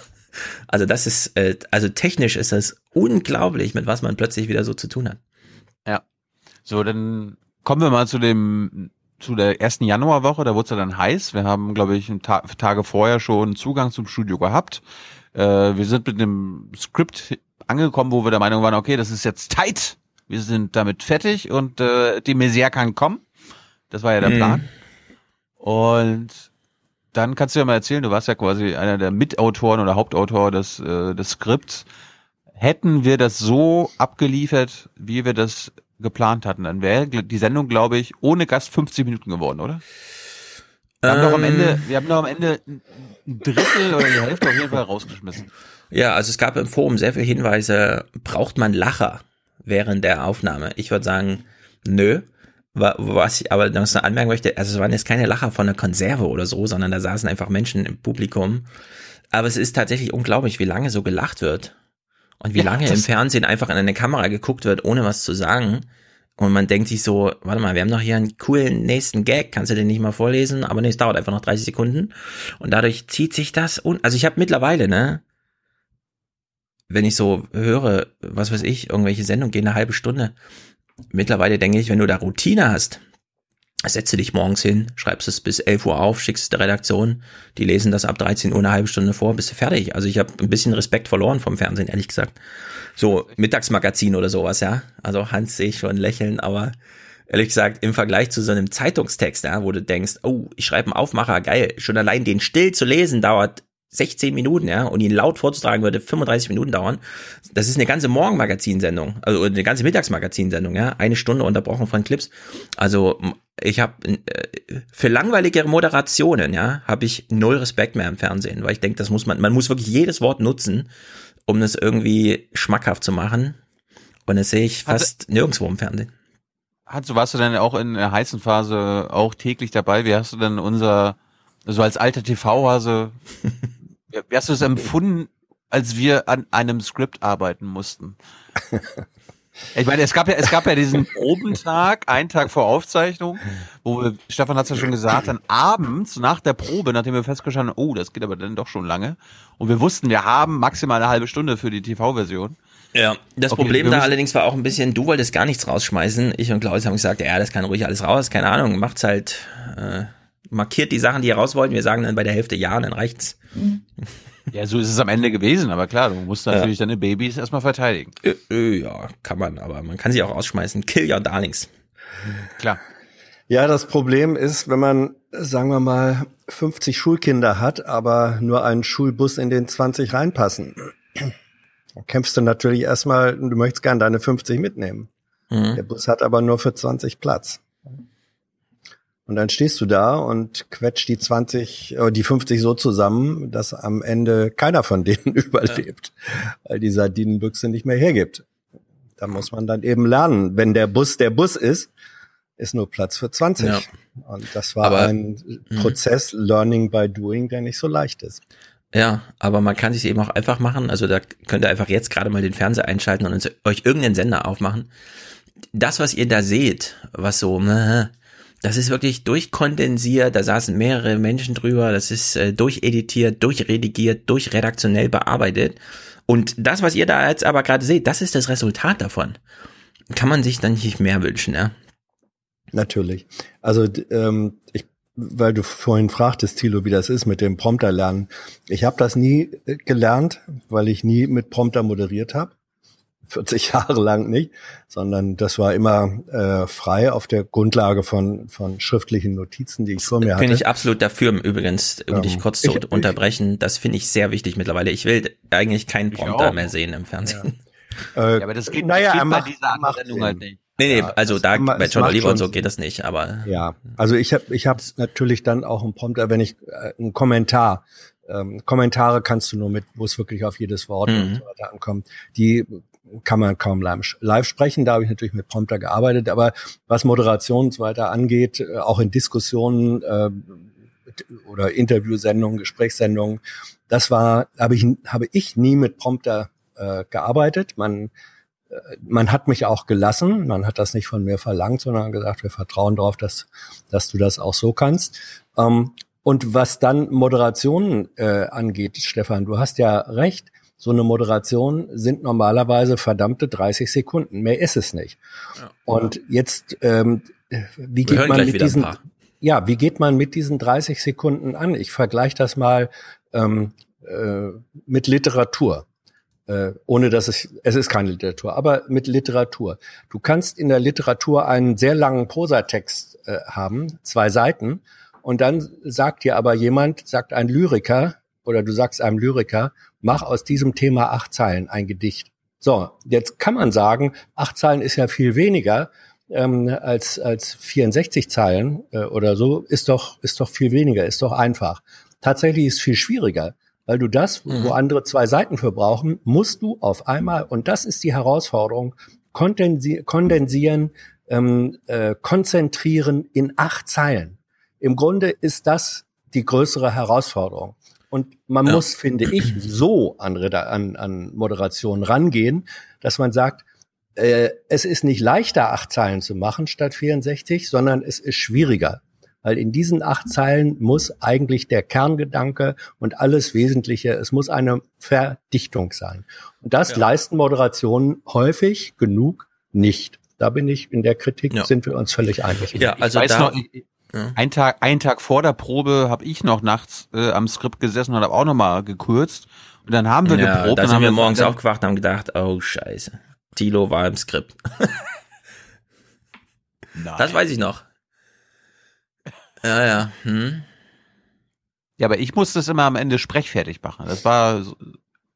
Also das ist, äh, also technisch ist das unglaublich, mit was man plötzlich wieder so zu tun hat. Ja. So, dann kommen wir mal zu dem zu der ersten Januarwoche, da wurde es ja dann heiß. Wir haben, glaube ich, Ta Tage vorher schon Zugang zum Studio gehabt. Äh, wir sind mit dem Skript angekommen, wo wir der Meinung waren, okay, das ist jetzt tight. Wir sind damit fertig und äh, die Messier kann kommen. Das war ja der Mhm. Plan. Und dann kannst du ja mal erzählen, du warst ja quasi einer der Mitautoren oder Hauptautor des, äh, des Skripts. Hätten wir das so abgeliefert, wie wir das geplant hatten, dann wäre die Sendung, glaube ich, ohne Gast 50 Minuten geworden, oder? Wir haben doch am Ähm. Ende, wir haben doch am Ende ein Drittel oder die Hälfte auf jeden Fall rausgeschmissen. Ja, also es gab im Forum sehr viele Hinweise, braucht man Lacher während der Aufnahme? Ich würde sagen, nö. Wa- Was ich aber noch anmerken möchte, also es waren jetzt keine Lacher von einer Konserve oder so, sondern da saßen einfach Menschen im Publikum. Aber es ist tatsächlich unglaublich, wie lange so gelacht wird. Und wie Ja, lange im Fernsehen einfach in eine Kamera geguckt wird, ohne was zu sagen. Und man denkt sich so, warte mal, wir haben doch hier einen coolen nächsten Gag, kannst du den nicht mal vorlesen? Aber nee, es dauert einfach noch 30 Sekunden. Und dadurch zieht sich das und, also ich habe mittlerweile, ne, wenn ich so höre, was weiß ich, irgendwelche Sendungen gehen eine halbe Stunde. Mittlerweile denke ich, wenn du da Routine hast, setzt du dich morgens hin, schreibst es bis 11 Uhr auf, schickst es der Redaktion, die lesen das ab 13 Uhr eine halbe Stunde vor, bist du fertig. Also ich habe ein bisschen Respekt verloren vom Fernsehen, ehrlich gesagt. So Mittagsmagazin oder sowas, ja. Also Hans sehe ich schon lächeln, aber ehrlich gesagt, im Vergleich zu so einem Zeitungstext, ja, wo du denkst, oh, ich schreibe einen Aufmacher, geil, schon allein den still zu lesen dauert 16 Minuten, ja, und ihn laut vorzutragen würde 35 Minuten dauern. Das ist eine ganze Morgenmagazinsendung, also eine ganze Mittagsmagazinsendung, ja, eine Stunde unterbrochen von Clips. Also ich habe äh, für langweilige Moderationen, ja, habe ich null Respekt mehr im Fernsehen, weil ich denke, das muss man, man muss wirklich jedes Wort nutzen, um das irgendwie schmackhaft zu machen. Und das sehe ich fast Also- nirgendwo im Fernsehen. Hans, warst du denn auch in der heißen Phase auch täglich dabei? Wie hast du denn unser, so als alter TV-Hase, wie hast du es empfunden, als wir an einem Skript arbeiten mussten? Ich meine, es gab ja, es gab ja diesen Probentag, einen Tag vor Aufzeichnung, wo wir, Stefan hat es ja schon gesagt, dann abends nach der Probe, nachdem wir festgestellt haben, oh, das geht aber dann doch schon lange, und wir wussten, wir haben maximal eine halbe Stunde für die TV-Version. Ja, das Okay, Problem da allerdings war auch ein bisschen, du wolltest gar nichts rausschmeißen. Ich und Klaus haben gesagt, ja, das kann ruhig alles raus, keine Ahnung, macht's halt, äh, markiert die Sachen, die ihr raus wollt. Wir sagen dann bei der Hälfte ja, und dann reicht's. Ja, so ist es am Ende gewesen, aber klar, du musst natürlich deine Babys erstmal verteidigen. Ja, kann man, aber man kann sie auch rausschmeißen. Kill your darlings. Klar. Ja, das Problem ist, wenn man, sagen wir mal, 50 Schulkinder hat, aber nur einen Schulbus in den 20 reinpassen. Da kämpfst du natürlich erstmal, du möchtest gern deine 50 mitnehmen. Mhm. Der Bus hat aber nur für 20 Platz. Und dann stehst du da und quetscht die 20, äh, die 50 so zusammen, dass am Ende keiner von denen überlebt, weil die Sardinenbüchse nicht mehr hergibt. Da muss man dann eben lernen. Wenn der Bus der Bus ist, ist nur Platz für 20. Ja. Und das war Aber- ein Prozess, Learning by Doing, der nicht so leicht ist. Ja, aber man kann sich eben auch einfach machen. Also da könnt ihr einfach jetzt gerade mal den Fernseher einschalten und euch irgendeinen Sender aufmachen. Das, was ihr da seht, was so, äh, das ist wirklich durchkondensiert. Da saßen mehrere Menschen drüber. Das ist äh, durcheditiert, durchredigiert, durchredaktionell bearbeitet. Und das, was ihr da jetzt aber gerade seht, das ist das Resultat davon. Kann man sich dann nicht mehr wünschen, ja? Natürlich. Also ähm, ich, weil du vorhin fragtest, Thilo, wie das ist mit dem Prompter lernen. Ich habe das nie äh, gelernt, weil ich nie mit Prompter moderiert habe. 40 Jahre lang nicht, sondern das war immer äh, frei auf der Grundlage von, von schriftlichen Notizen, die ich vor mir hatte. Bin ich absolut dafür, übrigens, um Ähm, dich kurz zu ich- unterbrechen. Das finde ich sehr wichtig mittlerweile. Ich will eigentlich keinen Prompter mehr sehen im Fernsehen. Äh, Ja, aber das geht, naja, das geht bei macht- dieser macht Sendung Sinn. halt nicht. Nee, nee, Ja, also da aber bei John Oliver und so geht das nicht, aber Ja, also ich habe ich habe natürlich dann auch einen Prompter, wenn ich äh, einen Kommentar ähm, Kommentare kannst du nur mit, wo es wirklich auf jedes Wort Mhm. und so weiter ankommt. Die kann man kaum live sprechen. Da habe ich natürlich mit Prompter gearbeitet, aber was Moderation und so weiter angeht, äh, auch in Diskussionen äh, oder Interviewsendungen, Gesprächssendungen, das war habe ich habe ich nie mit Prompter äh, gearbeitet. Man man hat mich auch gelassen, man hat das nicht von mir verlangt, sondern gesagt, wir vertrauen darauf, dass, dass du das auch so kannst. Ähm, und was dann Moderationen äh, angeht, Stefan, du hast ja recht, so eine Moderation sind normalerweise verdammte 30 Sekunden, mehr ist es nicht. Und jetzt, ähm, wie Wir geht man mit diesen, ja, wie geht man mit diesen 30 Sekunden an? Ich vergleiche das mal ähm, äh, mit Literatur äh, ohne dass es, es ist keine Literatur, aber mit Literatur. Du kannst in der Literatur einen sehr langen Prosatext äh, haben, zwei Seiten, und dann sagt dir aber jemand, sagt ein Lyriker, oder du sagst einem Lyriker, mach aus diesem Thema acht Zeilen ein Gedicht. So, jetzt kann man sagen, acht Zeilen ist ja viel weniger ähm, als, als 64 Zeilen äh, oder so, ist doch, ist doch viel weniger, ist doch einfach. Tatsächlich ist es viel schwieriger, weil du das, wo andere zwei Seiten für brauchen, musst du auf einmal, und das ist die Herausforderung, kondensi kondensieren, ähm, äh, konzentrieren in acht Zeilen. Im Grunde ist das die größere Herausforderung. Und man Ja. muss, finde ich, so an, an, an Moderation rangehen, dass man sagt, äh, es ist nicht leichter, acht Zeilen zu machen statt 64, sondern es ist schwieriger. Weil in diesen acht Zeilen muss eigentlich der Kerngedanke und alles Wesentliche, es muss eine Verdichtung sein. Und das leisten Moderationen häufig genug nicht. Da bin ich in der Kritik, sind wir uns völlig einig. Ja, also da- noch, ein Tag, einen Tag vor der Probe habe ich noch nachts äh, am Skript gesessen und habe auch noch mal gekürzt. Und dann haben wir ja, geprobt. da und sind haben wir gesagt, morgens dann- aufgewacht und haben gedacht, oh scheiße, Tilo war im Skript. Das weiß ich noch. Ja, ja. Hm. Ja, aber ich musste es immer am Ende sprechfertig machen. Das war,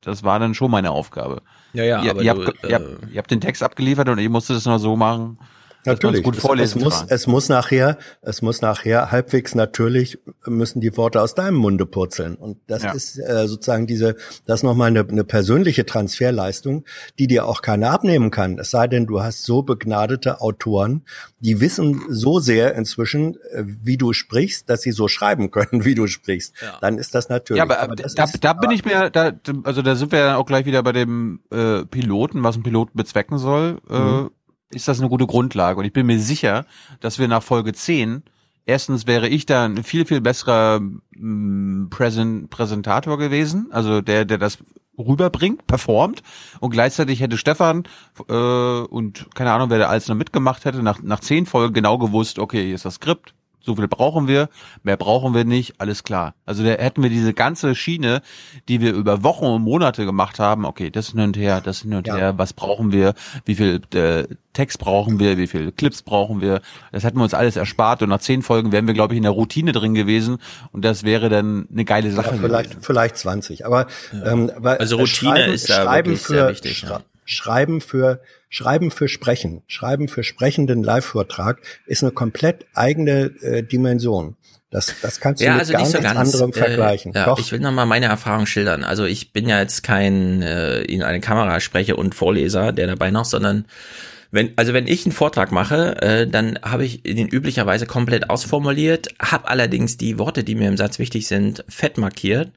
das war dann schon meine Aufgabe. Ja, ja, ihr, aber ihr, du, habt, ihr, habt, äh, ihr habt den Text abgeliefert und ich musste das noch so machen, Natürlich. gut Es- vorlesen es muss, kann. es muss nachher, es muss nachher halbwegs natürlich müssen die Worte aus deinem Munde purzeln. Und das Ja. ist äh, sozusagen diese, das ist nochmal eine, eine persönliche Transferleistung, die dir auch keiner abnehmen kann. Es sei denn, du hast so begnadete Autoren, die wissen so sehr inzwischen, äh, wie du sprichst, dass sie so schreiben können, wie du sprichst. Dann ist das natürlich. Ja, aber, das da, ist- da bin ich mir, da, also da sind wir ja auch gleich wieder bei dem äh, Piloten, was ein Pilot bezwecken soll. Äh, Mhm. Ist das eine gute Grundlage? Und ich bin mir sicher, dass wir nach Folge 10, erstens wäre ich da ein viel, viel besserer mh, Präsent, Präsentator gewesen, also der, der das rüberbringt, performt und gleichzeitig hätte Stefan äh, und keine Ahnung, wer da alles noch mitgemacht hätte, nach, nach zehn Folgen genau gewusst, okay, hier ist das Skript, so viel brauchen wir, mehr brauchen wir nicht, alles klar. Also da hätten wir diese ganze Schiene, die wir über Wochen und Monate gemacht haben, okay, das hin und her, das hin und Ja. her, was brauchen wir, wie viel äh, Text brauchen wir, wie viel Clips brauchen wir, das hätten wir uns alles erspart und nach zehn Folgen wären wir, glaube ich, in der Routine drin gewesen und das wäre dann eine geile Sache Ja, vielleicht, gewesen. vielleicht 20. Aber ähm, weil, Also Routine Schreiben, ist da Schreiben für, sehr wichtig, ja. Schra- Schreiben für Schreiben für Sprechen, Schreiben für sprechenden Live-Vortrag ist eine komplett eigene äh, Dimension. Das, das kannst du Ja, mit also gar nicht so ganz. anderem äh, vergleichen. Ja, Doch, ich will nochmal meine Erfahrung schildern. Also ich bin ja jetzt kein äh, in eine Kamera spreche und Vorleser, der dabei noch, sondern wenn, also wenn ich einen Vortrag mache, äh, dann habe ich den üblicherweise komplett ausformuliert, habe allerdings die Worte, die mir im Satz wichtig sind, fett markiert,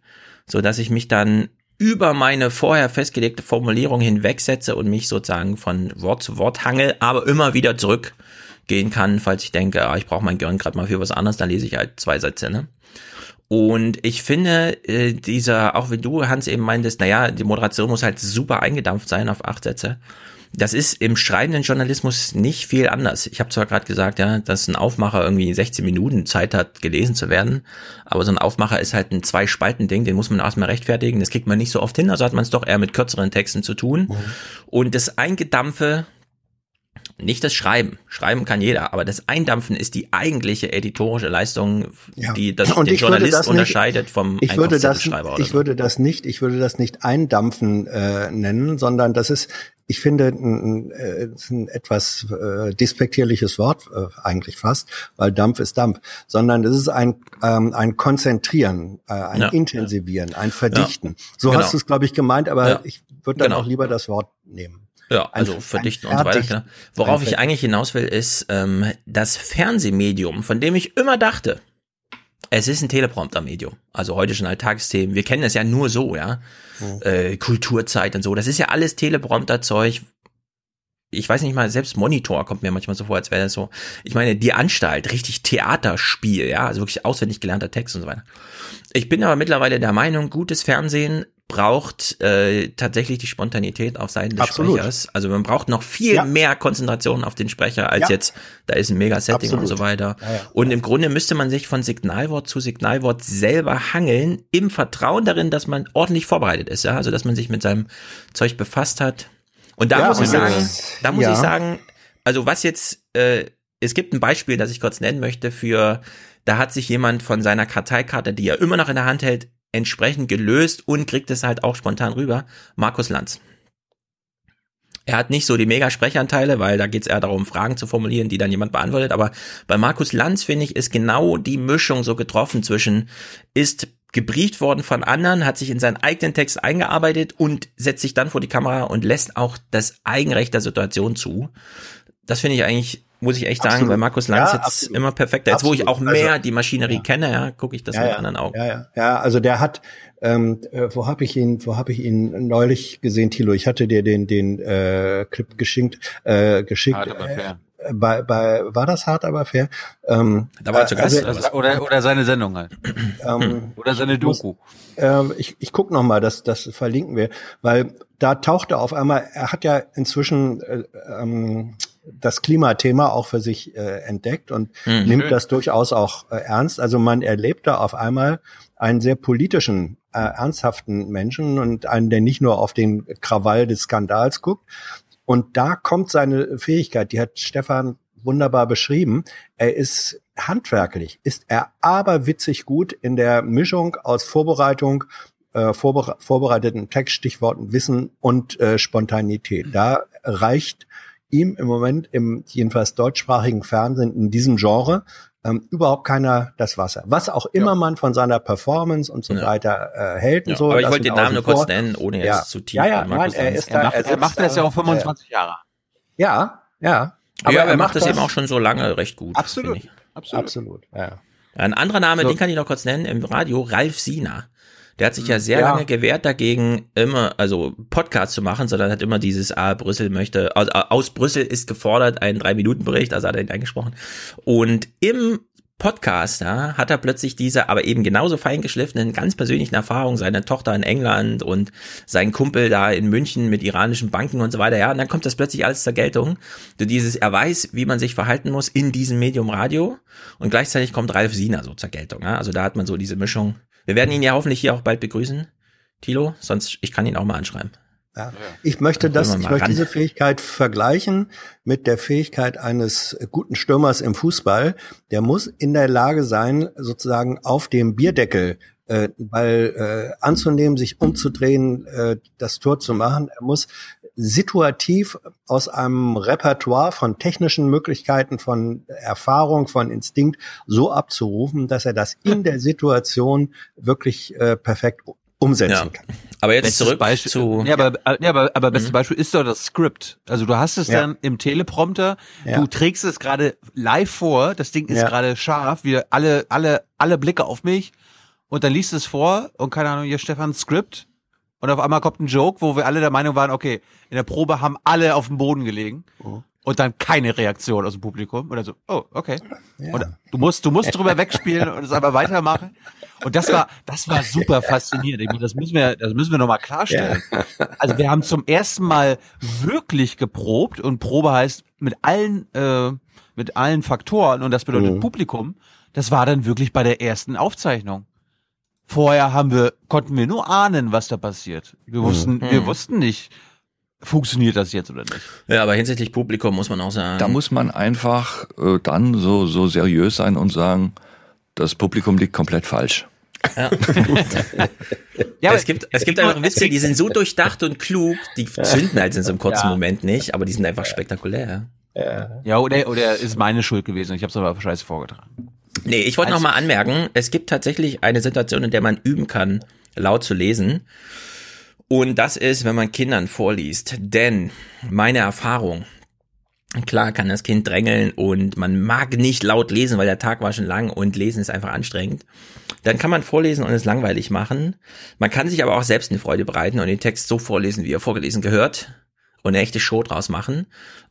so dass ich mich dann über meine vorher festgelegte Formulierung hinwegsetze und mich sozusagen von Wort zu Wort hangel, aber immer wieder zurückgehen kann, falls ich denke, ah, ich brauche mein Gehirn gerade mal für was anderes, dann lese ich halt zwei Sätze, ne? Und ich finde, äh, dieser, auch wenn du, Hans, eben meintest, naja, die Moderation muss halt super eingedampft sein auf acht Sätze. Das ist im schreibenden Journalismus nicht viel anders. Ich habe zwar gerade gesagt, ja, dass ein Aufmacher irgendwie 16 Minuten Zeit hat, gelesen zu werden, aber so ein Aufmacher ist halt ein Zwei-Spalten-Ding, den muss man erstmal rechtfertigen. Das kriegt man nicht so oft hin, also hat man es doch eher mit kürzeren Texten zu tun. Und das Eingedampfe, nicht das Schreiben. Schreiben kann jeder, aber das Eindampfen ist die eigentliche editorische Leistung, Ja. die das, Und den Journalist das nicht- unterscheidet vom ich würde das, ich so. würde das nicht, ich würde das nicht eindampfen äh, nennen, sondern das ist, ich finde, ein, ein, äh, ist ein etwas äh, despektierliches Wort äh, eigentlich fast, weil Dampf ist Dampf, sondern es ist ein ähm, ein Konzentrieren, äh, ein Ja. Intensivieren, ein Verdichten. So Genau. hast du es, glaube ich, gemeint, aber Ja. ich würde dann Genau. auch lieber das Wort nehmen. Ja, Ein- also ein verdichten und so weiter. Genau. Worauf ein ich eigentlich hinaus will, ist ähm, das Fernsehmedium, von dem ich immer dachte, es ist ein Teleprompter-Medium. Also heute schon Alltagsthemen. Wir kennen es ja nur so, ja. Äh, Kulturzeit und so. Das ist ja alles Teleprompter-Zeug. Ich weiß nicht mal, selbst Monitor kommt mir manchmal so vor, als wäre das so. Ich meine, die Anstalt, richtig Theaterspiel, ja, also wirklich auswendig gelernter Text und so weiter. Ich bin aber mittlerweile der Meinung, gutes Fernsehen braucht äh, tatsächlich die Spontanität auf Seiten des Absolut. Sprechers. Also man braucht noch viel Ja. mehr Konzentration auf den Sprecher als Ja. jetzt, da ist ein Mega-Setting und so weiter. Ja. Und im Grunde müsste man sich von Signalwort zu Signalwort selber hangeln, im Vertrauen darin, dass man ordentlich vorbereitet ist, ja, also dass man sich mit seinem Zeug befasst hat. Und da muss ich sagen, da muss ich sagen, also was jetzt, äh, es gibt ein Beispiel, das ich kurz nennen möchte für, da hat sich jemand von seiner Karteikarte, die er immer noch in der Hand hält, entsprechend gelöst und kriegt es halt auch spontan rüber. Markus Lanz. Er hat nicht so die Mega-Sprechanteile, weil da geht es eher darum, Fragen zu formulieren, die dann jemand beantwortet. Aber bei Markus Lanz, finde ich, ist genau die Mischung so getroffen zwischen, ist gebrieft worden von anderen, hat sich in seinen eigenen Text eingearbeitet und setzt sich dann vor die Kamera und lässt auch das Eigenrecht der Situation zu. Das finde ich eigentlich, muss ich echt sagen, Absolut. bei Markus Lanz Ja, jetzt absolut. immer perfekter. Jetzt, wo ich auch Absolut. mehr Also, die Maschinerie kenne, ja, gucke ich das mit anderen Augen. Ja, ja, ja. Also der hat, ähm, äh, wo habe ich ihn, wo habe ich ihn neulich gesehen, Thilo? Ich hatte dir den den äh, Clip geschickt, äh, geschickt. Hart, aber fair. Äh, bei, bei, war das hart, aber fair? Ähm, Da war er zu Gast, also, oder Oder, seine Sendung halt. ähm, Oder seine ich muss- Doku. ähm, ich ich guck noch mal, das, das verlinken wir, weil da tauchte auf einmal, er hat ja inzwischen äh, ähm, das Klimathema auch für sich äh, entdeckt und Mhm. nimmt das durchaus auch äh, ernst. Also man erlebt da auf einmal einen sehr politischen, äh, ernsthaften Menschen und einen, der nicht nur auf den Krawall des Skandals guckt. Und da kommt seine Fähigkeit, die hat Stefan wunderbar beschrieben. Er ist handwerklich, ist er aber witzig gut in der Mischung aus Vorbereitung, äh, vorbere vorbereiteten Textstichworten, Wissen und äh, Spontanität. Da reicht ihm im Moment im jedenfalls deutschsprachigen Fernsehen in diesem Genre ähm, überhaupt keiner das Wasser. Was auch immer man von seiner Performance und so weiter äh, hält und Ja, so. aber ich wollte den Namen nur kurz nennen, ohne jetzt ja. zu tief Ja, ja, nein, Markus er ist Er da. macht, er sitzt macht das da, ja auch 25 Jahre. Ja, ja. Aber, ja, er, macht das das eben auch schon so lange recht gut. Absolut. Absolut. Absolut, ja. Ein anderer Name, So. den kann ich noch kurz nennen, im Radio, Ralf Siener. Der hat sich ja sehr Ja. lange gewehrt dagegen, immer, also Podcast zu machen, sondern hat immer dieses, ah, Brüssel möchte, aus, aus Brüssel ist gefordert, ein Drei-Minuten-Bericht, also hat er ihn eingesprochen. Und im Podcast ja, hat er plötzlich diese, aber eben genauso feingeschliffenen, ganz persönlichen Erfahrungen, seine Tochter in England und sein Kumpel da in München mit iranischen Banken und so weiter, ja, und dann kommt das plötzlich alles zur Geltung. Du dieses, er weiß, wie man sich verhalten muss in diesem Medium Radio und gleichzeitig kommt Ralf Siener so zur Geltung, ja, also da hat man so diese Mischung. Wir werden ihn ja hoffentlich hier auch bald begrüßen, Tilo, sonst, ich kann ihn auch mal anschreiben. Ja. Ich möchte das, ich möchte ran. diese Fähigkeit vergleichen mit der Fähigkeit eines guten Stürmers im Fußball. Der muss in der Lage sein, sozusagen auf dem Bierdeckel äh, Ball äh, anzunehmen, sich umzudrehen, äh, das Tor zu machen. Er muss situativ aus einem Repertoire von technischen Möglichkeiten, von Erfahrung, von Instinkt so abzurufen, dass er das in der Situation wirklich äh, perfekt umsetzen Ja. kann. Aber jetzt Bestes zurück Beispiel, zu, ja, aber, ja, aber, aber bestes Mhm. Beispiel ist doch das Skript. Also du hast es Ja. dann im Teleprompter, Ja. du trägst es gerade live vor, das Ding ist Ja. gerade scharf, wir alle, alle, alle Blicke auf mich und dann liest es vor und keine Ahnung, hier Stefan Skript und auf einmal kommt ein Joke, wo wir alle der Meinung waren, okay, in der Probe haben alle auf dem Boden gelegen. Und dann keine Reaktion aus dem Publikum. Oder so, oh, okay. Und du musst, du musst drüber wegspielen und es einfach weitermachen. Und das war, das war super faszinierend. Ich meine, das müssen wir, das müssen wir nochmal klarstellen. Also wir haben zum ersten Mal wirklich geprobt und Probe heißt mit allen, äh, mit allen Faktoren und das bedeutet Mhm. Publikum. Das war dann wirklich bei der ersten Aufzeichnung. Vorher haben wir, konnten wir nur ahnen, was da passiert. Wir wussten, wir Mhm. wussten nicht, funktioniert das jetzt oder nicht. ja, aber hinsichtlich Publikum muss man auch sagen. Da muss man einfach äh, dann so, so seriös sein und sagen, das Publikum liegt komplett falsch. Ja. Ja, es gibt, es gibt einfach Witze, die sind so durchdacht und klug, die zünden halt in so einem kurzen Ja. Moment nicht, aber die sind einfach spektakulär. Ja, oder, oder ist meine Schuld gewesen. Ich habe es aber scheiße vorgetragen. Nee, ich wollte noch mal anmerken, es gibt tatsächlich eine Situation, in der man üben kann, laut zu lesen. Und das ist, wenn man Kindern vorliest. Denn meine Erfahrung, klar kann das Kind drängeln und man mag nicht laut lesen, weil der Tag war schon lang und lesen ist einfach anstrengend. Dann kann man vorlesen und es langweilig machen. Man kann sich aber auch selbst eine Freude bereiten und den Text so vorlesen, wie er vorgelesen gehört und eine echte Show draus machen.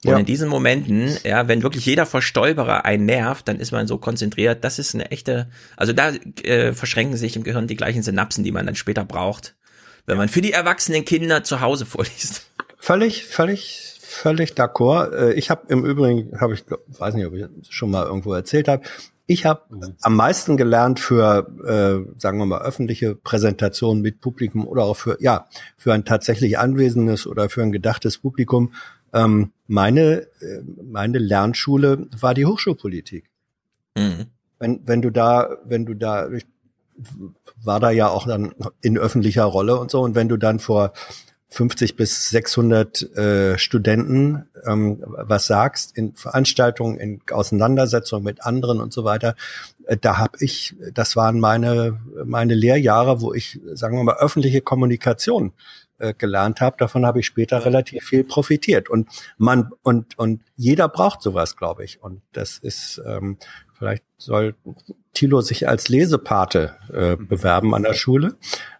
Und Ja. in diesen Momenten, ja, wenn wirklich jeder Verstolperer einen nervt, dann ist man so konzentriert. Das ist eine echte, also da äh, verschränken sich im Gehirn die gleichen Synapsen, die man dann später braucht, wenn man für die erwachsenen Kinder zu Hause vorliest. Völlig, völlig, völlig d'accord. Äh, Ich habe im Übrigen, habe ich, weiß nicht, ob ich das schon mal irgendwo erzählt habe, ich habe am meisten gelernt für, äh, sagen wir mal, öffentliche Präsentationen mit Publikum oder auch für, ja, für ein tatsächlich anwesendes oder für ein gedachtes Publikum. Ähm, meine, äh, meine Lernschule war die Hochschulpolitik. Mhm. Wenn, wenn du da, wenn du da, ich war da ja auch dann in öffentlicher Rolle und so, und wenn du dann vor 50 bis 600 äh, Studenten ähm, was sagst in Veranstaltungen, in Auseinandersetzungen mit anderen und so weiter. Äh, da habe ich, das waren meine meine Lehrjahre, wo ich, sagen wir mal, öffentliche Kommunikation äh, gelernt habe. Davon habe ich später relativ viel profitiert. Und man und und jeder braucht sowas, glaube ich. Und das ist ähm, vielleicht soll Thilo sich als Lesepate äh, bewerben an der Schule.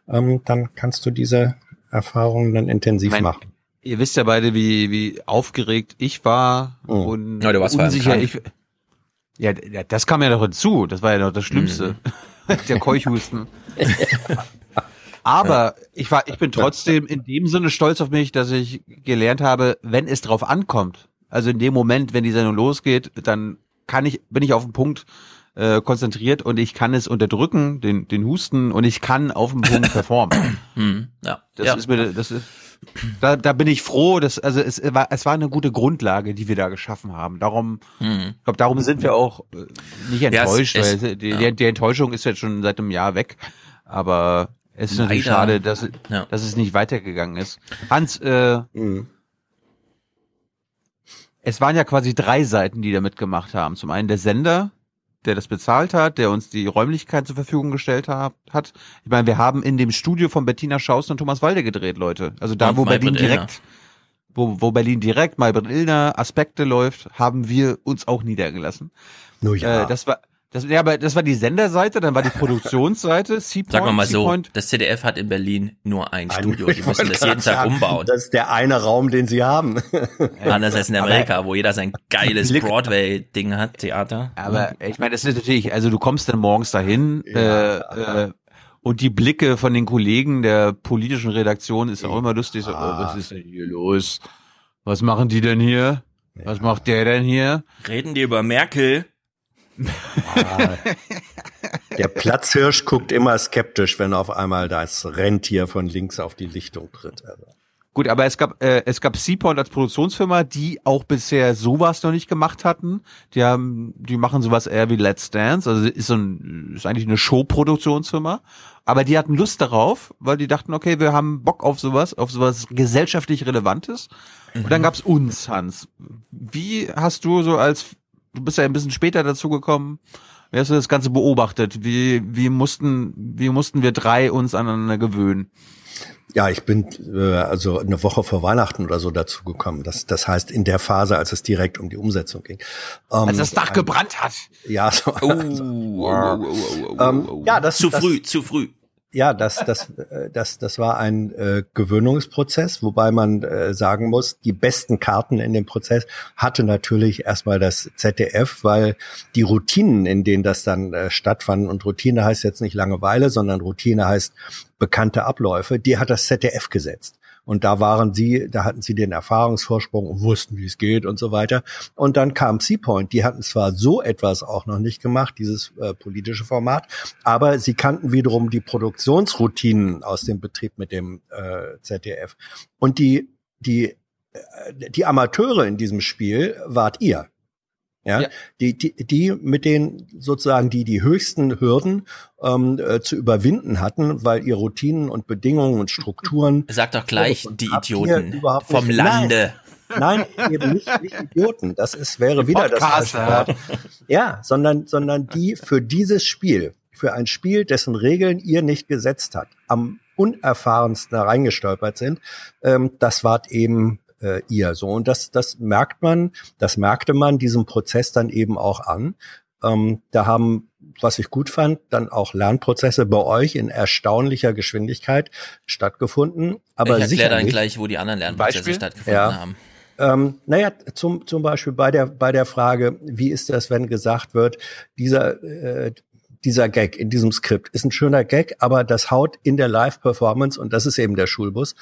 Ähm, dann kannst du diese Erfahrungen dann intensiv Mein- machen. Ihr wisst ja beide, wie, wie aufgeregt ich war und Ja, unsicher. Ich, ja, das kam ja noch hinzu. Das war ja noch das Schlimmste. Der Keuchhusten. Aber ich war, ich bin trotzdem in dem Sinne stolz auf mich, dass ich gelernt habe, wenn es drauf ankommt. Also in dem Moment, wenn die Sendung losgeht, dann kann ich, bin ich auf den Punkt äh, konzentriert und ich kann es unterdrücken, den, den Husten und ich kann auf den Punkt performen. Hm, ja. Das ja. ist mir, das ist, da, da bin ich froh, dass, also es war, es war eine gute Grundlage, die wir da geschaffen haben. Darum, Hm. ich glaube, darum sind wir auch äh, nicht Ja, es enttäuscht, ist- weil die, ja. die, die Enttäuschung ist jetzt schon seit einem Jahr weg. Aber es ist natürlich Leider. schade, dass, Ja. dass es nicht weitergegangen ist. Hans, äh, Mhm. es waren ja quasi drei Seiten, die da mitgemacht haben. Zum einen der Sender, der das bezahlt hat, der uns die Räumlichkeit zur Verfügung gestellt hat. hat. Ich meine, wir haben in dem Studio von Bettina Schausen und Thomas Walde gedreht, Leute. Also da, Und wo Berlin direkt, wo, wo Berlin direkt, Maybrit Illner, Aspekte läuft, haben wir uns auch niedergelassen. Nur ja. Äh, das war, das, ja, aber das war die Senderseite, dann war die Produktionsseite, Seapoint, Sagen wir mal so, das ZDF hat in Berlin nur ein Ein- Studio. Die müssen das jeden Tag sagen, umbauen. Das ist der eine Raum, den sie haben. Anders als in Aber- Amerika, wo jeder sein geiles Broadway-Ding hat, Theater. Aber ich meine, das ist natürlich, also du kommst dann morgens dahin äh, äh, und die Blicke von den Kollegen der politischen Redaktion ist auch immer lustig. So, oh, was ist denn hier los? Was machen die denn hier? Was macht der denn hier? Reden die über Merkel? Der Platzhirsch guckt immer skeptisch, wenn auf einmal das Rentier von links auf die Lichtung tritt. Also. Gut, aber es gab äh, es gab Seapoint als Produktionsfirma, die auch bisher sowas noch nicht gemacht hatten. Die haben, die machen sowas eher wie Let's Dance, also ist so ein ist eigentlich eine Showproduktionsfirma, aber die hatten Lust darauf, weil die dachten, okay, wir haben Bock auf sowas, auf sowas gesellschaftlich Relevantes. Und dann gab's uns, Hans. Wie hast du so als du bist ja ein bisschen später dazu gekommen, wie hast du das Ganze beobachtet? Wie wie mussten wie mussten wir drei uns aneinander gewöhnen? Ja, ich bin äh, also eine Woche vor Weihnachten oder so dazu gekommen. Das, das heißt in der Phase, als es direkt um die Umsetzung ging. Ähm, Als das Dach ein- gebrannt hat. Ja, so, Oh, also, ähm, ja, das zu das, früh, zu früh. Ja, das, das, äh, das, das war ein äh, Gewöhnungsprozess, wobei man äh, sagen muss, die besten Karten in dem Prozess hatte natürlich erstmal das ZDF, weil die Routinen, in denen das dann äh, stattfanden, und Routine heißt jetzt nicht Langeweile, sondern Routine heißt bekannte Abläufe, die hat das ZDF gesetzt. Und da waren sie, da hatten sie den Erfahrungsvorsprung und wussten, wie es geht und so weiter. Und dann kam Seapoint, die hatten zwar so etwas auch noch nicht gemacht, dieses äh, politische Format, aber sie kannten wiederum die Produktionsroutinen aus dem Betrieb mit dem äh, ZDF. Und die, die, äh, die Amateure in diesem Spiel wart ihr. Ja, Ja. Die, die, die mit den sozusagen die die höchsten Hürden ähm, äh, zu überwinden hatten, weil ihr Routinen und Bedingungen und Strukturen Sag doch gleich die Idioten vom nicht- Lande. Nein, eben nicht, nicht Idioten. Das ist, wäre wieder das falsche. Wort. Ja, sondern, sondern die für dieses Spiel, für ein Spiel, dessen Regeln ihr nicht gesetzt habt, am unerfahrensten reingestolpert sind, ähm, das wart eben äh, ihr so. Und das, das merkt man, das merkte man diesem Prozess dann eben auch an. Ähm, da haben, was ich gut fand, dann auch Lernprozesse bei euch in erstaunlicher Geschwindigkeit stattgefunden. Aber ich erkläre dann gleich, wo die anderen Lernprozesse Beispiel? stattgefunden Ja. haben. ähm, naja, zum, zum Beispiel bei der, bei der Frage, wie ist das, wenn gesagt wird, dieser, äh, dieser Gag in diesem Skript ist ein schöner Gag, aber das haut in der Live-Performance, und das ist eben der Schulbus,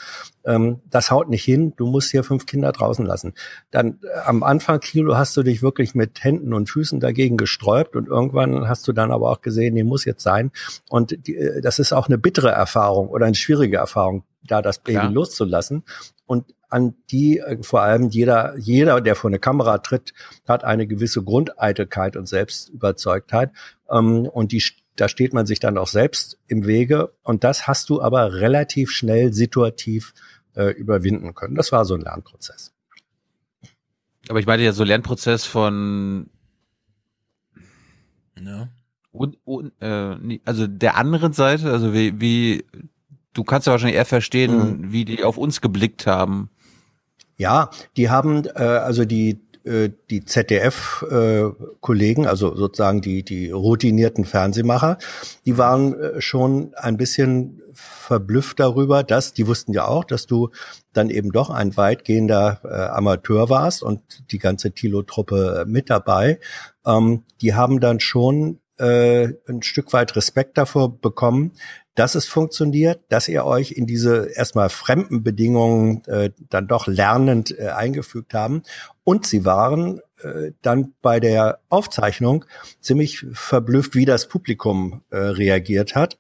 ähm, das haut nicht hin, du musst hier fünf Kinder draußen lassen. Dann äh, am Anfang, Kilo, hast du dich wirklich mit Händen und Füßen dagegen gesträubt und irgendwann hast du dann aber auch gesehen, nee, muss jetzt sein. Und die, äh, das ist auch eine bittere Erfahrung oder eine schwierige Erfahrung, da das Baby Klar. loszulassen. Und an die äh, vor allem jeder, jeder, der vor eine Kamera tritt, hat eine gewisse Grundeitelkeit und Selbstüberzeugtheit. Ähm, und die, da steht man sich dann auch selbst im Wege. Und das hast du aber relativ schnell situativ äh, überwinden können. Das war so ein Lernprozess. Aber ich meine ja so Lernprozess von Ja. und, und, äh, also der anderen Seite, also wie, wie du kannst ja wahrscheinlich eher verstehen, wie die auf uns geblickt haben. Ja, die haben äh, also die äh, die ZDF-Kollegen, also sozusagen die die routinierten Fernsehmacher, die waren äh, schon ein bisschen verblüfft darüber, dass die wussten ja auch, dass du dann eben doch ein weitgehender äh, Amateur warst und die ganze Tilo-Truppe mit dabei. Ähm, die haben dann schon äh, ein Stück weit Respekt davor bekommen, dass es funktioniert, dass ihr euch in diese erstmal fremden Bedingungen äh, dann doch lernend äh, eingefügt haben. Und sie waren äh, dann bei der Aufzeichnung ziemlich verblüfft, wie das Publikum äh, reagiert hat.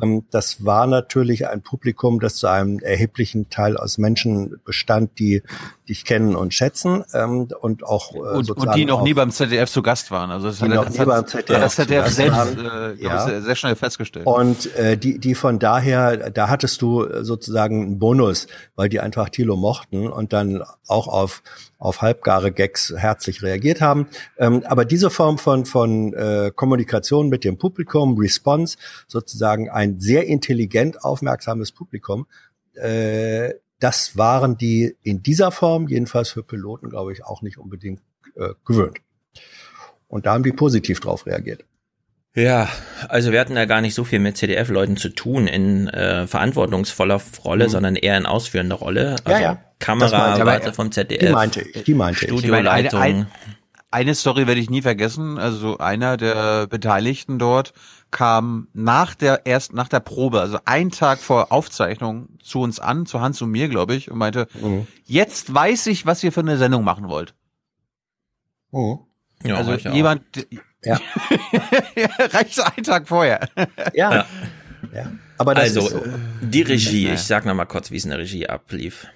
Ähm, das war natürlich ein Publikum, das zu einem erheblichen Teil aus Menschen bestand, die dich kennen und schätzen ähm, und auch äh, Und, und die noch nie beim ZDF zu Gast waren. Also das hat, noch das nie hat, beim ZDF das ZDF selbst waren. äh, Ja. sehr, sehr schnell festgestellt. Und äh, die, die von daher, da hattest du sozusagen einen Bonus, weil die einfach Thilo mochten und dann auch auf auf halbgare Gags herzlich reagiert haben. Ähm, aber diese Form von von äh, Kommunikation mit dem Publikum, Response, sozusagen ein sehr intelligent aufmerksames Publikum, äh, das waren die in dieser Form jedenfalls für Piloten, glaube ich, auch nicht unbedingt äh, gewöhnt. Und da haben die positiv drauf reagiert. Ja, also wir hatten ja gar nicht so viel mit CDF-Leuten zu tun in äh, verantwortungsvoller Rolle, Mhm. sondern eher in ausführender Rolle. Ja, Also ja. Das Kamera, meinte ich. Vom ZDF. Die meinte ich, die meinte ich. Ich meine, eine, Studioleitung. ein, eine Story werde ich nie vergessen. Also einer der Beteiligten dort kam nach der erst nach der Probe, also einen Tag vor Aufzeichnung zu uns an, zu Hans und mir, glaube ich, und meinte: Mhm. Jetzt weiß ich, was ihr für eine Sendung machen wollt. Mhm. Ja, also ich auch. jemand Ja. reicht so einen Tag vorher. Ja. Ja. ja. Aber das also, ist so. die Regie, Ja. ich sag noch mal kurz, wie es in der Regie ablief.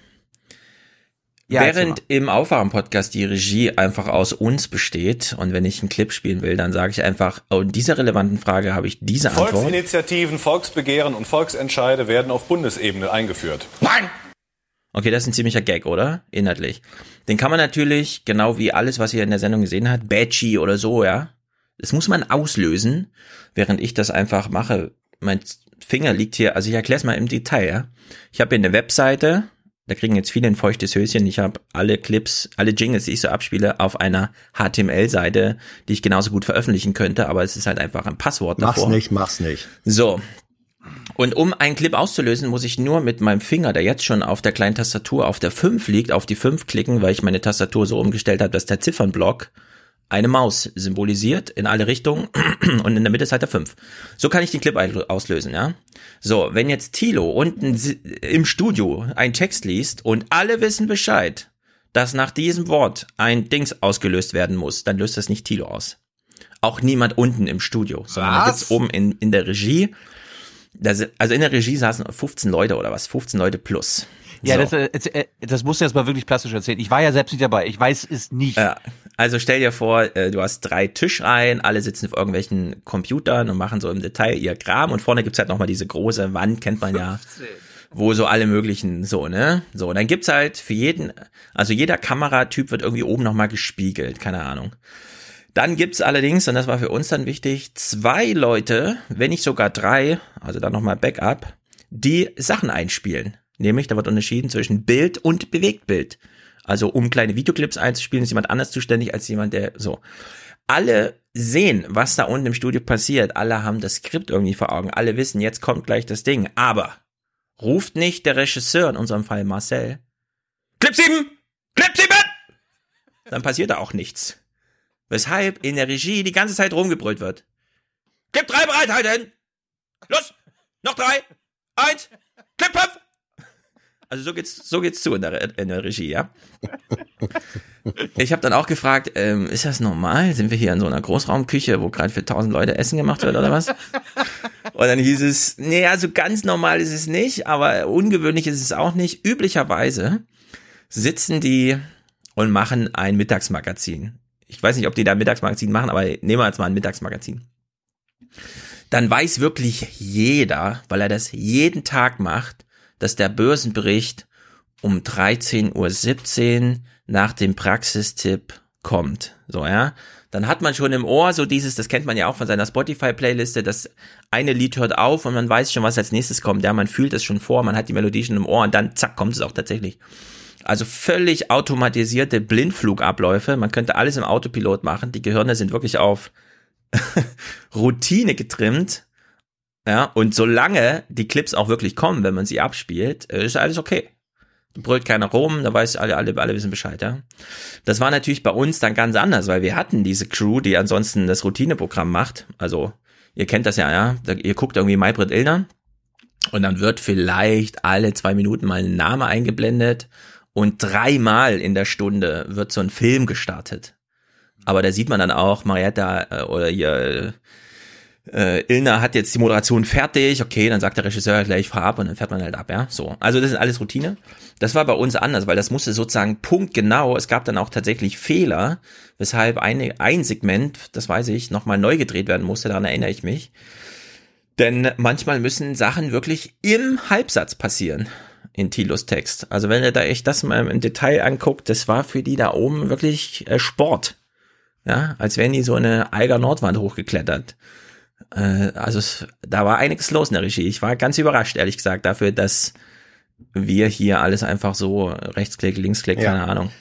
Ja, Während im Aufwachen-Podcast die Regie einfach aus uns besteht und wenn ich einen Clip spielen will, dann sage ich einfach, oh, in dieser relevanten Frage habe ich diese Antwort. Volksinitiativen, Volksbegehren und Volksentscheide werden auf Bundesebene eingeführt. Okay, das ist ein ziemlicher Gag, oder? Inhaltlich. Den kann man natürlich, genau wie alles, was ihr in der Sendung gesehen habt, Badgy oder so, ja. Das muss man auslösen, während ich das einfach mache. Mein Finger liegt hier, also ich erkläre es mal im Detail, ja. Ich habe hier eine Webseite, da kriegen jetzt viele ein feuchtes Höschen. Ich habe alle Clips, alle Jingles, die ich so abspiele, auf einer HTML-Seite, die ich genauso gut veröffentlichen könnte, aber es ist halt einfach ein Passwort Mach's davor. nicht, mach's nicht. So. Und um einen Clip auszulösen, muss ich nur mit meinem Finger, der jetzt schon auf der kleinen Tastatur auf der 5 liegt, auf die 5 klicken, weil ich meine Tastatur so umgestellt habe, dass der Ziffernblock eine Maus symbolisiert in alle Richtungen und in der Mitte ist halt der 5. So kann ich den Clip auslösen, ja. So, wenn jetzt Thilo unten im Studio einen Text liest und alle wissen Bescheid, dass nach diesem Wort ein Dings ausgelöst werden muss, dann löst das nicht Thilo aus. Auch niemand unten im Studio, sondern da Was? gibt's oben in, in der Regie, da, also in der Regie saßen 15 Leute oder was, 15 Leute plus. Ja, So. das, äh, äh, das musst du jetzt mal wirklich plastisch erzählen. Ich war ja selbst nicht dabei. Ich weiß es nicht. Ja, also stell dir vor, äh, du hast drei Tischreihen, alle sitzen auf irgendwelchen Computern und machen so im Detail ihr Kram und vorne gibt's halt nochmal diese große Wand, kennt man ja, wo so alle möglichen, so, ne? So, und dann gibt's halt für jeden, also jeder Kameratyp wird irgendwie oben nochmal gespiegelt, keine Ahnung. Dann gibt's allerdings, und das war für uns dann wichtig, zwei Leute, wenn nicht sogar drei, also dann nochmal Backup, die Sachen einspielen. Nämlich, da wird unterschieden zwischen Bild und Bewegtbild. Also, um kleine Videoclips einzuspielen, ist jemand anders zuständig als jemand, der so. Alle sehen, was da unten im Studio passiert. Alle haben das Skript irgendwie vor Augen. Alle wissen, jetzt kommt gleich das Ding. Aber ruft nicht der Regisseur, in unserem Fall Marcel, Clip 7! Clip 7! Dann passiert da auch nichts. Weshalb in der Regie die ganze Zeit rumgebrüllt wird. Clip 3 bereithalten! Los! Noch drei! Eins! Clip 5! Also so geht's, so geht's zu in der, in der Regie, ja. Ich habe dann auch gefragt, ähm, ist das normal? Sind wir hier in so einer Großraumküche, wo gerade für tausend Leute Essen gemacht wird oder was? Und dann hieß es, nee, also ganz normal ist es nicht, aber ungewöhnlich ist es auch nicht. Üblicherweise sitzen die und machen ein Mittagsmagazin. Ich weiß nicht, ob die da ein Mittagsmagazin machen, aber nehmen wir jetzt mal ein Mittagsmagazin. Dann weiß wirklich jeder, weil er das jeden Tag macht, dass der Börsenbericht um 13.17 Uhr nach dem Praxistipp kommt. So, ja. Dann hat man schon im Ohr so dieses, das kennt man ja auch von seiner Spotify-Playliste, das eine Lied hört auf und man weiß schon, was als nächstes kommt. Ja, man fühlt es schon vor, man hat die Melodie schon im Ohr und dann zack, kommt es auch tatsächlich. Also völlig automatisierte Blindflugabläufe. Man könnte alles im Autopilot machen. Die Gehirne sind wirklich auf Routine getrimmt. Ja, und solange die Clips auch wirklich kommen, wenn man sie abspielt, äh, ist alles okay. Da brüllt keiner rum, da weiß alle, alle, alle wissen Bescheid, ja. Das war natürlich bei uns dann ganz anders, weil wir hatten diese Crew, die ansonsten das Routineprogramm macht. Also, ihr kennt das ja, ja. Da, ihr guckt irgendwie Maybrit Illner und dann wird vielleicht alle zwei Minuten mal ein Name eingeblendet und dreimal in der Stunde wird so ein Film gestartet. Aber da sieht man dann auch, Marietta äh, oder hier äh, Ilna hat jetzt die Moderation fertig, okay, dann sagt der Regisseur gleich, fahr ab und dann fährt man halt ab, ja, so. Also das ist alles Routine. Das war bei uns anders, weil das musste sozusagen punktgenau, es gab dann auch tatsächlich Fehler, weshalb eine, ein Segment, das weiß ich, nochmal neu gedreht werden musste, daran erinnere ich mich. Denn manchmal müssen Sachen wirklich im Halbsatz passieren in Tilos Text. Also wenn ihr da echt das mal im Detail anguckt, das war für die da oben wirklich äh, Sport. Ja, als wären die so eine Eiger Nordwand hochgeklettert. Äh, also es, da war einiges los in der Regie. Ich war ganz überrascht, ehrlich gesagt, dafür, dass wir hier alles einfach so Rechtsklick, Linksklick, Ja. keine Ahnung.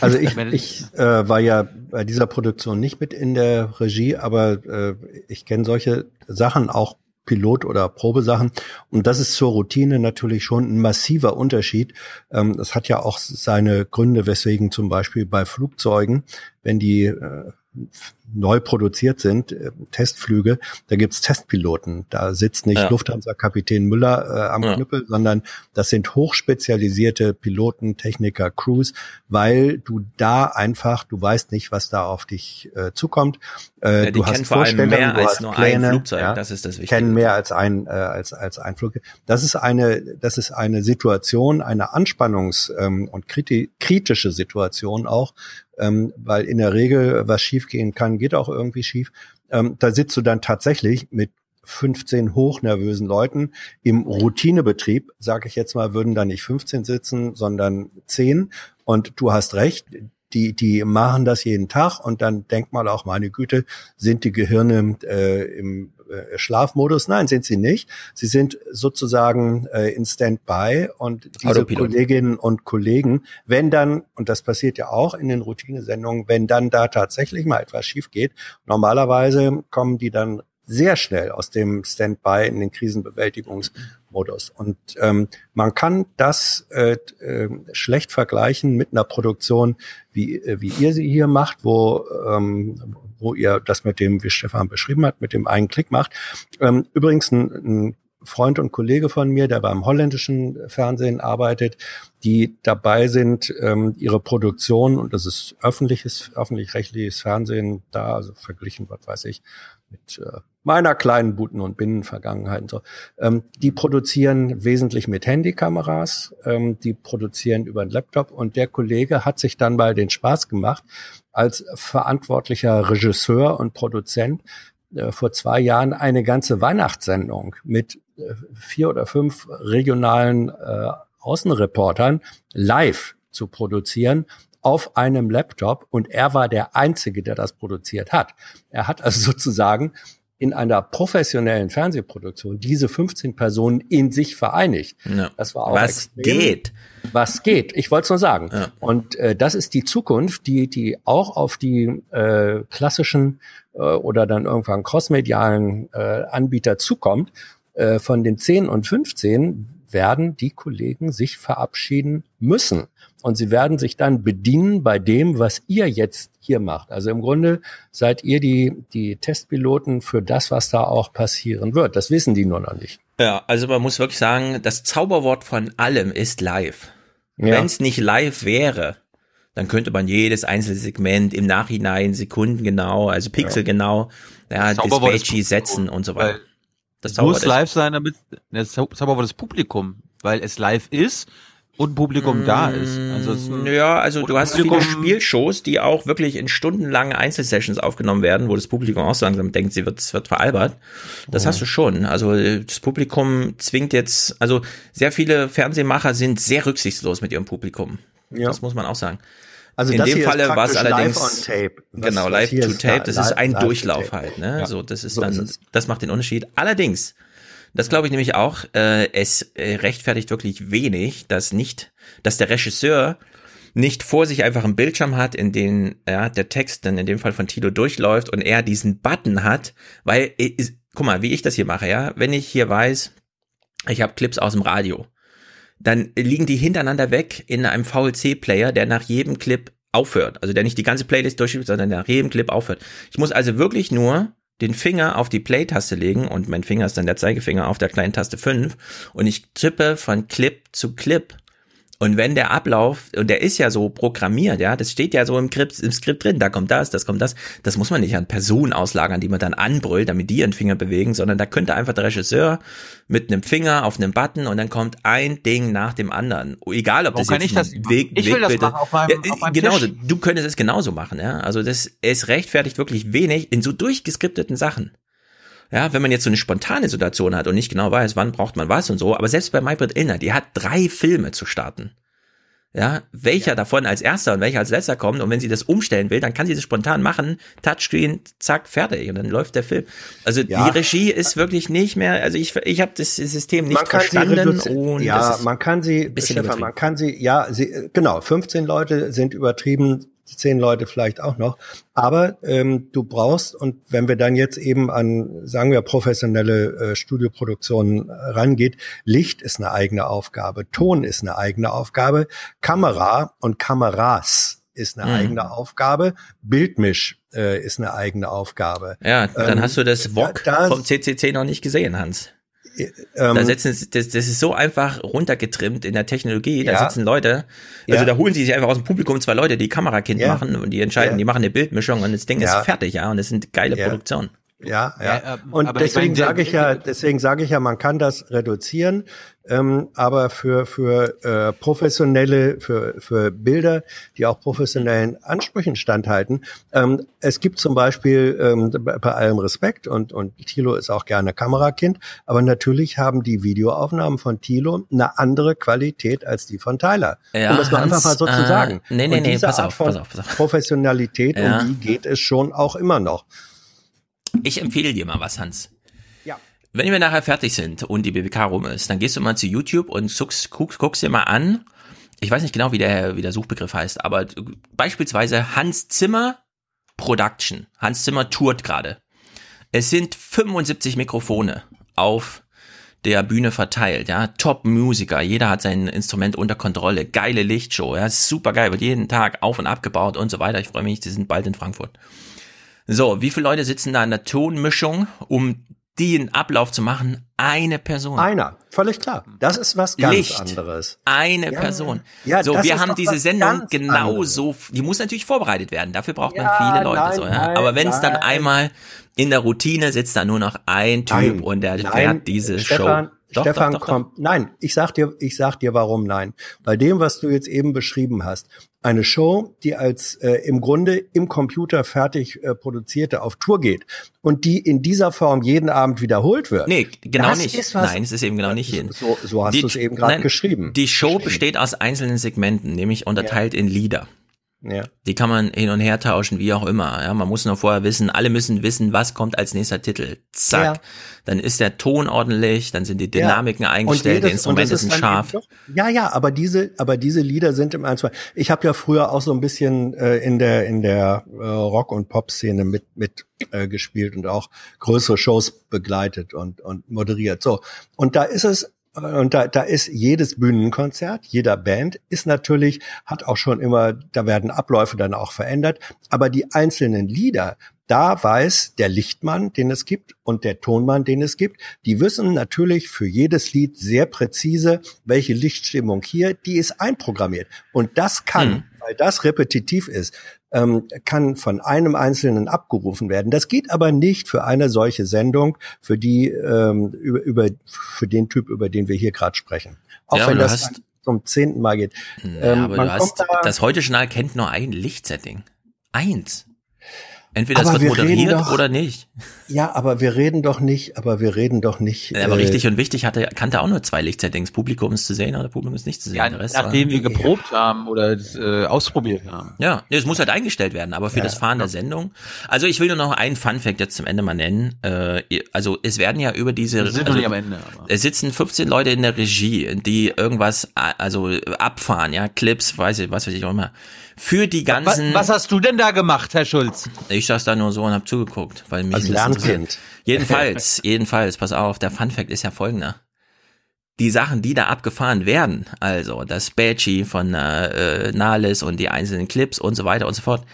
Also ich, ich äh, war ja bei dieser Produktion nicht mit in der Regie, aber äh, ich kenne solche Sachen auch Pilot- oder Probesachen. Und das ist zur Routine natürlich schon ein massiver Unterschied. Ähm, das hat ja auch seine Gründe, weswegen zum Beispiel bei Flugzeugen, wenn die äh, neu produziert sind, äh, Testflüge, da gibt's Testpiloten. Da sitzt nicht Ja. Lufthansa-Kapitän Müller äh, am Ja. Knüppel, sondern das sind hochspezialisierte Piloten, Techniker, Crews, weil du da einfach, du weißt nicht, was da auf dich äh, zukommt. Äh, Ja, die du hast Vorstellungen, mehr du als hast Pläne, Flugzeug, ja, das ist das Wichtige. Kennen mehr als ein äh, als als ein Flug. Das ist eine das ist eine Situation, eine Anspannungs- ähm, und kriti kritische Situation auch, ähm, weil in der Regel was schiefgehen kann, geht auch irgendwie schief. Ähm, da sitzt du dann tatsächlich mit 15 hochnervösen Leuten im Routinebetrieb, sage ich jetzt mal, würden da nicht 15 sitzen, sondern 10. Und du hast recht, die, die machen das jeden Tag und dann denkt man auch, meine Güte, sind die Gehirne äh, im äh, Schlafmodus? Nein, sind sie nicht. Sie sind sozusagen äh, in Standby und diese Autopilot. Kolleginnen und Kollegen, wenn dann, und das passiert ja auch in den Routinesendungen, wenn dann da tatsächlich mal etwas schief geht, normalerweise kommen die dann sehr schnell aus dem Standby in den Krisenbewältigungsmodus. Und ähm, man kann das äh, äh, schlecht vergleichen mit einer Produktion, wie, äh, wie ihr sie hier macht, wo, ähm, wo ihr das mit dem, wie Stefan beschrieben hat, mit dem einen Klick macht. Ähm, übrigens ein, ein Freund und Kollege von mir, der beim holländischen Fernsehen arbeitet, die dabei sind, ähm, ihre Produktion, und das ist öffentliches, öffentlich-rechtliches Fernsehen da, also verglichen, was weiß ich, mit äh, meiner kleinen Buten- und Binnenvergangenheit und so. Ähm, die produzieren wesentlich mit Handykameras, ähm, die produzieren über einen Laptop und der Kollege hat sich dann mal den Spaß gemacht, als verantwortlicher Regisseur und Produzent äh, vor zwei Jahren eine ganze Weihnachtssendung mit äh, vier oder fünf regionalen äh, Außenreportern live zu produzieren auf einem Laptop und er war der Einzige, der das produziert hat. Er hat also sozusagen in einer professionellen Fernsehproduktion diese 15 Personen in sich vereinigt. Ja. Das war auch Was extrem. geht? Was geht? Ich wollte es nur sagen. Ja. Und äh, das ist die Zukunft, die die auch auf die äh, klassischen äh, oder dann irgendwann crossmedialen äh, Anbieter zukommt. Äh, von den 10 und 15 werden die Kollegen sich verabschieden müssen. Und sie werden sich dann bedienen bei dem, was ihr jetzt hier macht. Also im Grunde seid ihr die, die Testpiloten für das, was da auch passieren wird. Das wissen die nur noch nicht. Ja, also man muss wirklich sagen, das Zauberwort von allem ist live. Ja. Wenn es nicht live wäre, dann könnte man jedes einzelne Segment im Nachhinein sekundengenau, also pixelgenau, ja, Das Zauberwort ist Dispatchy setzen und so weiter. Das muss Zauberwort ist- live sein, damit das Zau- Zauberwort ist Publikum, weil es live ist und Publikum da ist. Ansonsten Ja, also du hast viele Publikum- Spielshows, die auch wirklich in stundenlangen Einzelsessions aufgenommen werden, wo das Publikum auch so langsam denkt, sie wird, es wird veralbert. Das hast du schon. Also äh, das Publikum zwingt jetzt, also sehr viele Fernsehmacher sind sehr rücksichtslos mit ihrem Publikum. Ja. Das muss man auch sagen. Also in das dem Falle war es allerdings live on tape. Was- genau live to tape. Das ist ein Durchlauf halt. Ne? Ja. So, das ist So dann, ist es. das macht den Unterschied. Allerdings, das glaube ich nämlich auch, äh, es äh, rechtfertigt wirklich wenig, dass nicht, dass der Regisseur nicht vor sich einfach einen Bildschirm hat, in den ja, der Text dann in dem Fall von Tilo durchläuft und er diesen Button hat, weil äh, ist, guck mal, wie ich das hier mache, ja, wenn ich hier weiß, ich habe Clips aus dem Radio, dann liegen die hintereinander weg in einem VLC-Player, der nach jedem Clip aufhört. Also der nicht die ganze Playlist durchspielt, sondern nach jedem Clip aufhört. Ich muss also wirklich nur den Finger auf die Play-Taste legen und mein Finger ist dann der Zeigefinger auf der kleinen Taste 5 und ich tippe von Clip zu Clip Und wenn der Ablauf, und der ist ja so programmiert, ja, das steht ja so im Skript, im Skript drin, da kommt das, das kommt das, das muss man nicht an Personen auslagern, die man dann anbrüllt, damit die ihren Finger bewegen, sondern da könnte einfach der Regisseur mit einem Finger auf einem Button und dann kommt ein Ding nach dem anderen. Egal, ob Warum das kann jetzt ich das? Weg, Ich will das Wegbild machen auf meinem- ja, auf meinem genauso, Tisch. du könntest es genauso machen, ja. Also das, es rechtfertigt wirklich wenig in so durchgeskripteten Sachen. Ja, wenn man jetzt so eine spontane Situation hat und nicht genau weiß, wann braucht man was und so, aber selbst bei Maybrit Illner, die hat drei Filme zu starten. Ja, welcher davon als erster und welcher als letzter kommt und wenn sie das umstellen will, dann kann sie das spontan machen, Touchscreen, zack, fertig und dann läuft der Film. Also Ja. die Regie ist wirklich nicht mehr, also ich ich habe das System nicht man verstanden und ja, man kann sie, bisschen Stefan, man kann sie, ja, sie, genau, 15 Leute sind übertrieben, 10 Leute vielleicht auch noch. Aber ähm, du brauchst, und wenn wir dann jetzt eben an, sagen wir, professionelle äh, Studioproduktionen äh, rangeht, Licht ist eine eigene Aufgabe, Ton ist eine eigene Aufgabe, Kamera und Kameras ist eine Mhm. eigene Aufgabe, Bildmisch äh, ist eine eigene Aufgabe. Ja, dann Ähm, hast du das VOG da- vom CCC noch nicht gesehen, Hans. Ähm, da setzen, sie- das, das ist so einfach runtergetrimmt in der Technologie. Da Ja. sitzen Leute, also Ja. da holen sie sich einfach aus dem Publikum zwei Leute, die Kamerakind Ja. machen und die entscheiden, die machen eine Bildmischung und das Ding ist fertig, ja, und es sind geile. Produktionen. Ja, ja. Ähm, und deswegen sage ich ja, deswegen sage ich ja, man kann das reduzieren, ähm, aber für für äh, professionelle, für für Bilder, die auch professionellen Ansprüchen standhalten. Ähm, es gibt zum Beispiel ähm, bei allem Respekt und und Thilo ist auch gerne Kamerakind, aber natürlich haben die Videoaufnahmen von Thilo eine andere Qualität als die von Tyler. Ja, um das mal Hans, einfach mal so zu äh, sagen. nee, nee, und nee, diese pass Art auf, von pass auf, pass auf. Professionalität, Ja. um die geht es schon auch immer noch. Ich empfehle dir mal was, Hans. Ja. Wenn wir nachher fertig sind und die BBK rum ist, dann gehst du mal zu YouTube und guckst, guckst, guckst dir mal an. Ich weiß nicht genau, wie der, wie der Suchbegriff heißt, aber beispielsweise Hans Zimmer Production. Hans Zimmer tourt gerade. Es sind 75 Mikrofone auf der Bühne verteilt, ja, Top-Musiker, jeder hat sein Instrument unter Kontrolle, geile Lichtshow, ja, super geil, wird jeden Tag auf und abgebaut und so weiter. Ich freue mich, die sind bald in Frankfurt. So, wie viele Leute sitzen da in der Tonmischung, um den Ablauf zu machen? Eine Person. Einer, völlig klar. Das ist was ganz Licht. anderes. Eine Ja, Person. ja, so, wir haben diese Sendung genauso, die muss natürlich vorbereitet werden. Dafür braucht man Ja, viele Leute. nein, so, ja. nein, Aber wenn es dann einmal in der Routine sitzt, da nur noch ein Typ Nein, und der fährt diese Stefan, Show. Doch, Stefan doch, doch. kommt, nein, ich sag dir, ich sag dir, warum nein. Bei dem, was du jetzt eben beschrieben hast, eine Show, die als äh, im Grunde im Computer fertig äh, produzierte auf Tour geht und die in dieser Form jeden Abend wiederholt wird. Nee, genau das nicht. Ist was, Nein, es ist eben genau nicht jeden. So, so hast du es eben gerade geschrieben. Die Show besteht aus einzelnen Segmenten, nämlich unterteilt in Lieder. Ja. Die kann man hin und her tauschen, wie auch immer. Ja, man muss nur vorher wissen, alle müssen wissen, was kommt als nächster Titel. Zack. Ja. Dann ist der Ton ordentlich, dann sind die Dynamiken Ja. eingestellt, die jedes- das Instrumente sind scharf. doch- Ja, ja, aber diese, aber diese Lieder sind im Einzelfall. Ich habe ja früher auch so ein bisschen äh, in der in der äh, Rock und Pop Szene mit mit äh, gespielt und auch größere Shows begleitet und und moderiert. So und da ist es und da, da ist jedes Bühnenkonzert, jeder Band ist natürlich, hat auch schon immer, da werden Abläufe dann auch verändert, aber die einzelnen Lieder, da weiß der Lichtmann, den es gibt, und der Tonmann, den es gibt, die wissen natürlich für jedes Lied sehr präzise, welche Lichtstimmung hier, die ist einprogrammiert. Und das kann, Hm. Weil das repetitiv ist, ähm, kann von einem Einzelnen abgerufen werden. Das geht aber nicht für eine solche Sendung, für die ähm, über, über für den Typ, über den wir hier gerade sprechen. Auch Ja, wenn das hast- zum zehnten Mal geht. Ja, Ähm, aber man du hast, da- das Heute-Journal kennt nur ein Lichtsetting. Eins. Entweder Aber es wird moderiert doch- oder nicht. Ja, aber wir reden doch nicht, aber wir reden doch nicht. Ja, aber äh, richtig und wichtig hatte, kannte auch nur zwei Lichtsettings. Publikum ist zu sehen oder Publikum ist nicht zu sehen. Ja, Der Rest war- nachdem wir geprobt haben oder äh, ausprobiert haben. Ja, nee, es muss halt eingestellt werden, aber für Ja, das Fahren der Sendung. Also ich will nur noch einen Fun-Fact jetzt zum Ende mal nennen. Äh, also es werden ja über diese... Wir sind noch also, nicht am Ende, aber. Es sitzen 15 Leute in der Regie, die irgendwas, äh, also abfahren, ja, Clips, weiß ich, was weiß ich auch immer. Für die Was, ganzen... was hast du denn da gemacht, Herr Schulz? Ich saß da nur so und hab zugeguckt, weil mich Als das Lernkind. interessiert. Jedenfalls, jedenfalls, pass auf, der Fun-Fact ist ja folgender. Die Sachen, die da abgefahren werden, also das Badgie von äh, äh, Nahles und die einzelnen Clips und so weiter und so fort,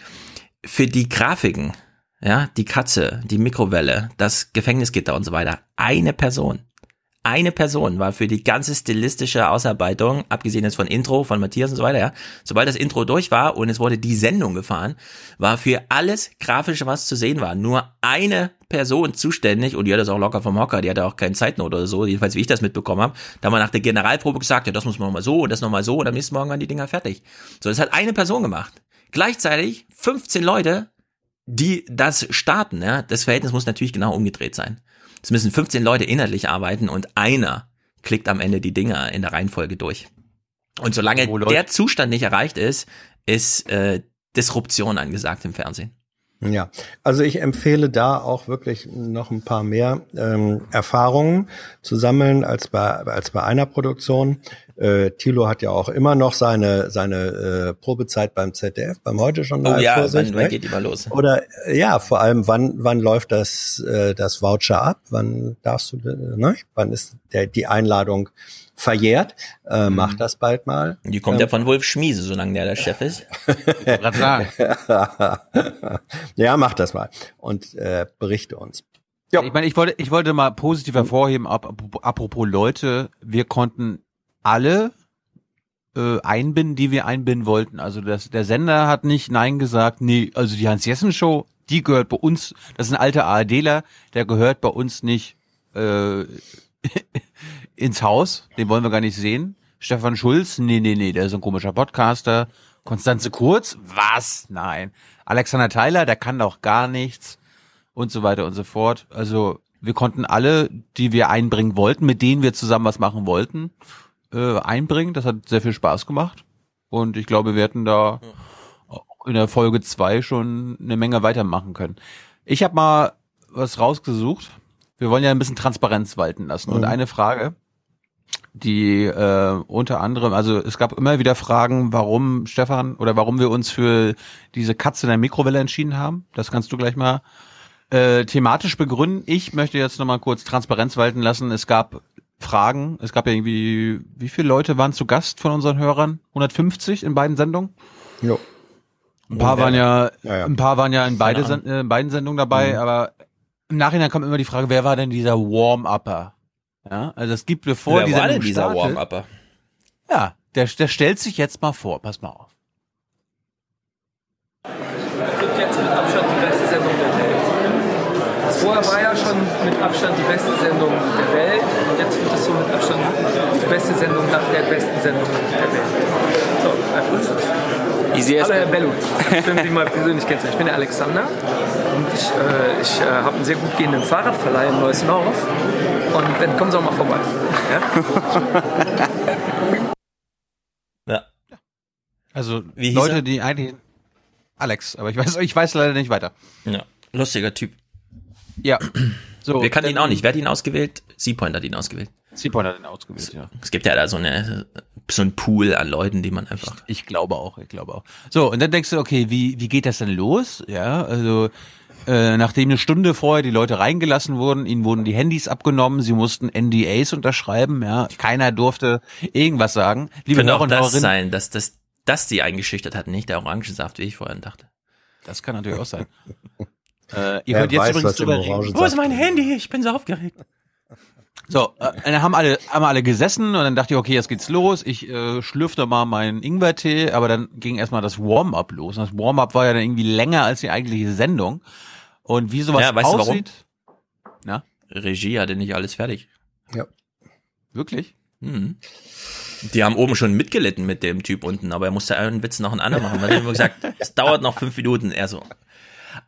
für die Grafiken, ja, die Katze, die Mikrowelle, das Gefängnisgitter und so weiter, eine Person. Eine Person war für die ganze stilistische Ausarbeitung, abgesehen jetzt von Intro, von Matthias und so weiter, ja. Sobald das Intro durch war und es wurde die Sendung gefahren, war für alles Grafische, was zu sehen war, nur eine Person zuständig und die hat das auch locker vom Hocker, die hatte auch keine Zeitnot oder so, jedenfalls wie ich das mitbekommen habe. Da wir nach der Generalprobe gesagt, ja, das muss man nochmal so und das nochmal so und am nächsten Morgen waren die Dinger fertig. So, das hat eine Person gemacht. Gleichzeitig 15 Leute, die das starten, ja. Das Verhältnis muss natürlich genau umgedreht sein. Es müssen 15 Leute inhaltlich arbeiten und einer klickt am Ende die Dinger in der Reihenfolge durch. Und solange der Zustand nicht erreicht ist, ist äh, Disruption angesagt im Fernsehen. Ja, also ich empfehle da auch wirklich noch ein paar mehr ähm, Erfahrungen zu sammeln als bei als bei einer Produktion. Äh, Thilo hat ja auch immer noch seine seine äh, Probezeit beim ZDF, beim Heute Journal Oh ja, vor sich, wann, wann ne? geht die mal los? Oder äh, ja, vor allem wann wann läuft das äh, das Voucher ab? Wann darfst du äh, ne? Wann ist der die Einladung verjährt? Äh, Mach das bald mal. Die kommt ja von Wolf Schmiese, solange der der Chef ist. Ja, mach das mal und äh, berichte uns. Ich meine, ich wollte, ich wollte mal positiv hervorheben, ap- apropos Leute, wir konnten alle äh, einbinden, die wir einbinden wollten. Also das, der Sender hat nicht Nein gesagt, nee, also die Hans-Jessen-Show, die gehört bei uns, das ist ein alter ARDler, der gehört bei uns nicht äh, ins Haus, den wollen wir gar nicht sehen. Stefan Schulz, nee, nee, nee, der ist ein komischer Podcaster. Konstanze Kurz, was? Nein. Alexander Theiler, der kann doch gar nichts und so weiter und so fort. Also wir konnten alle, die wir einbringen wollten, mit denen wir zusammen was machen wollten, äh, einbringen. Das hat sehr viel Spaß gemacht. Und ich glaube, wir hätten da in der Folge zwei schon eine Menge weitermachen können. Ich habe mal was rausgesucht. Wir wollen ja ein bisschen Transparenz walten lassen. Und Mhm. eine Frage, die äh, unter anderem, also es gab immer wieder Fragen, warum Stefan oder warum wir uns für diese Katze in der Mikrowelle entschieden haben. Das kannst du gleich mal äh, thematisch begründen. Ich möchte jetzt nochmal kurz Transparenz walten lassen. Es gab Fragen, es gab ja irgendwie, wie viele Leute waren zu Gast von unseren Hörern? 150 in beiden Sendungen? Jo. Ein paar waren ja, ja, ja. ein paar waren ja in beide Sen äh, in beiden Sendungen dabei, Mhm. aber im Nachhinein kommt immer die Frage, wer war denn dieser Warm-Upper? Ja, also es gibt bevor Wer die war Sendung denn dieser Warm-Upper? Ja, der, der stellt sich jetzt mal vor, pass mal auf. wird jetzt mit Abstand die beste Sendung der Welt. Vorher war ja schon mit Abstand die beste Sendung der Welt und jetzt wird es so mit Abstand die beste Sendung nach der besten Sendung der Welt. So, einfach ist das. Easy as Hallo Herr Bellut, schön Sie mal persönlich kennenzulernen. Ich bin der Alexander und ich, äh, ich äh, habe einen sehr gut gehenden Fahrradverleih in Neues Norf und dann kommen Sie auch mal vorbei. Ja? Ja. Also Wie Leute, er? die eigentlich Alex, aber ich weiß, ich weiß leider nicht weiter. Ja, lustiger Typ. Ja. So, Wir kannten ihn auch nicht. Wer hat ihn ausgewählt? Seapoint hat ihn ausgewählt. Seapoint hat ihn ausgewählt, ja. Es gibt ja da so eine so ein Pool an Leuten, die man einfach. Ich glaube auch, ich glaube auch. So, und dann denkst du, okay, wie, wie geht das denn los? Ja, also äh, nachdem eine Stunde vorher die Leute reingelassen wurden, ihnen wurden die Handys abgenommen, sie mussten NDAs unterschreiben, ja, keiner durfte irgendwas sagen. Liebe Könnte Hörer auch das Hörerinnen, sein, dass das, das die eingeschüchtert hat, nicht der Orangensaft, wie ich vorhin dachte. Das kann natürlich auch sein. äh, ihr Wer könnt jetzt weiß, übrigens drüber reden. Wo ist mein Handy? Ich bin so aufgeregt. So, äh, dann haben alle, haben alle gesessen und dann dachte ich, okay, jetzt geht's los. Ich äh, schlürfte mal meinen Ingwertee, aber dann ging erstmal das Warm-up los. Und das Warm-up war ja dann irgendwie länger als die eigentliche Sendung. Und wie sowas Ja, weißt du warum? aussieht. Na? Regie hatte nicht alles fertig. Ja. Wirklich? Mhm. Die haben oben schon mitgelitten mit dem Typ unten, aber er musste einen Witz noch einen anderen machen. Weil er immer gesagt, es dauert noch fünf Minuten. Er so.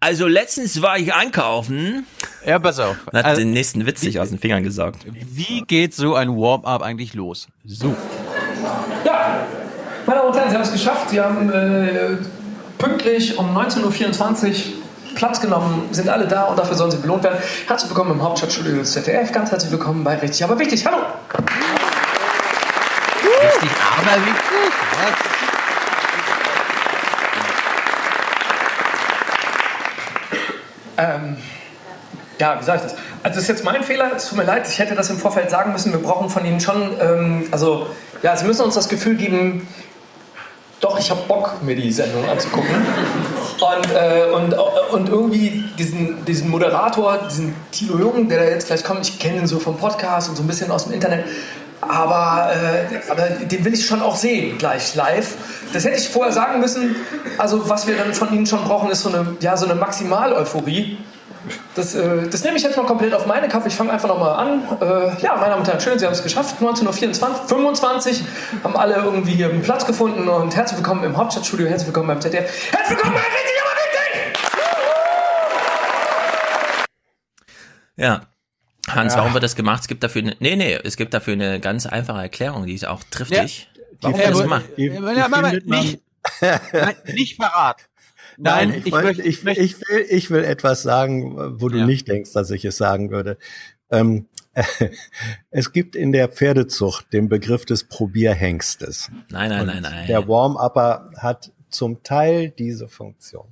Also letztens war ich einkaufen. Ja, pass auf. Und hat Also, den nächsten Witz sich aus den Fingern gesaugt. Wie geht so ein Warm-up eigentlich los? So. Ja, meine Damen und Herren, Sie haben es geschafft. Sie haben äh, pünktlich um 19.24 Uhr Platz genommen, sind alle da und dafür sollen Sie belohnt werden. Herzlich willkommen im Hauptstadtstudio des ZDF. Ganz herzlich willkommen bei Richtig, aber wichtig. Hallo! Richtig, aber wichtig. Ähm, ja, wie sage ich das? Also das ist jetzt mein Fehler, es tut mir leid, ich hätte das im Vorfeld sagen müssen. Wir brauchen von Ihnen schon, ähm, also ja, Sie müssen uns das Gefühl geben, doch, ich habe Bock, mir die Sendung anzugucken. Und, äh, und, und irgendwie diesen, diesen Moderator, diesen Tilo Jung, der da jetzt gleich kommt, ich kenne ihn so vom Podcast und so ein bisschen aus dem Internet, aber, äh, aber den will ich schon auch sehen, gleich live. Das hätte ich vorher sagen müssen. Also, was wir dann von Ihnen schon brauchen, ist so eine, ja, so eine Maximal-Euphorie. Das, äh, das nehme ich jetzt mal komplett auf meine Kappe. Ich fange einfach nochmal an. Äh, ja, meine Damen und Herren, schön, Sie haben es geschafft. 19.24 25 haben alle irgendwie hier einen Platz gefunden und herzlich willkommen im Hauptstadtstudio, herzlich willkommen beim ZDF. Herzlich willkommen bei Richtig, aber richtig! Ja. Hans, Ja. warum wird das gemacht? Es gibt dafür eine, nee, nee, es gibt dafür eine ganz einfache Erklärung, die ist auch triftig. Warum Ja, das gemacht? Ja, ja, nicht, nein, nicht verraten. Nein, Nein, ich, ich wollte- möchte- ich, ich, will, ich will etwas sagen, wo du Ja. nicht denkst, dass ich es sagen würde. Ähm, es gibt in der Pferdezucht den Begriff des Probierhengstes. Nein, nein, Und nein, nein. Der Warm-Upper hat zum Teil diese Funktion.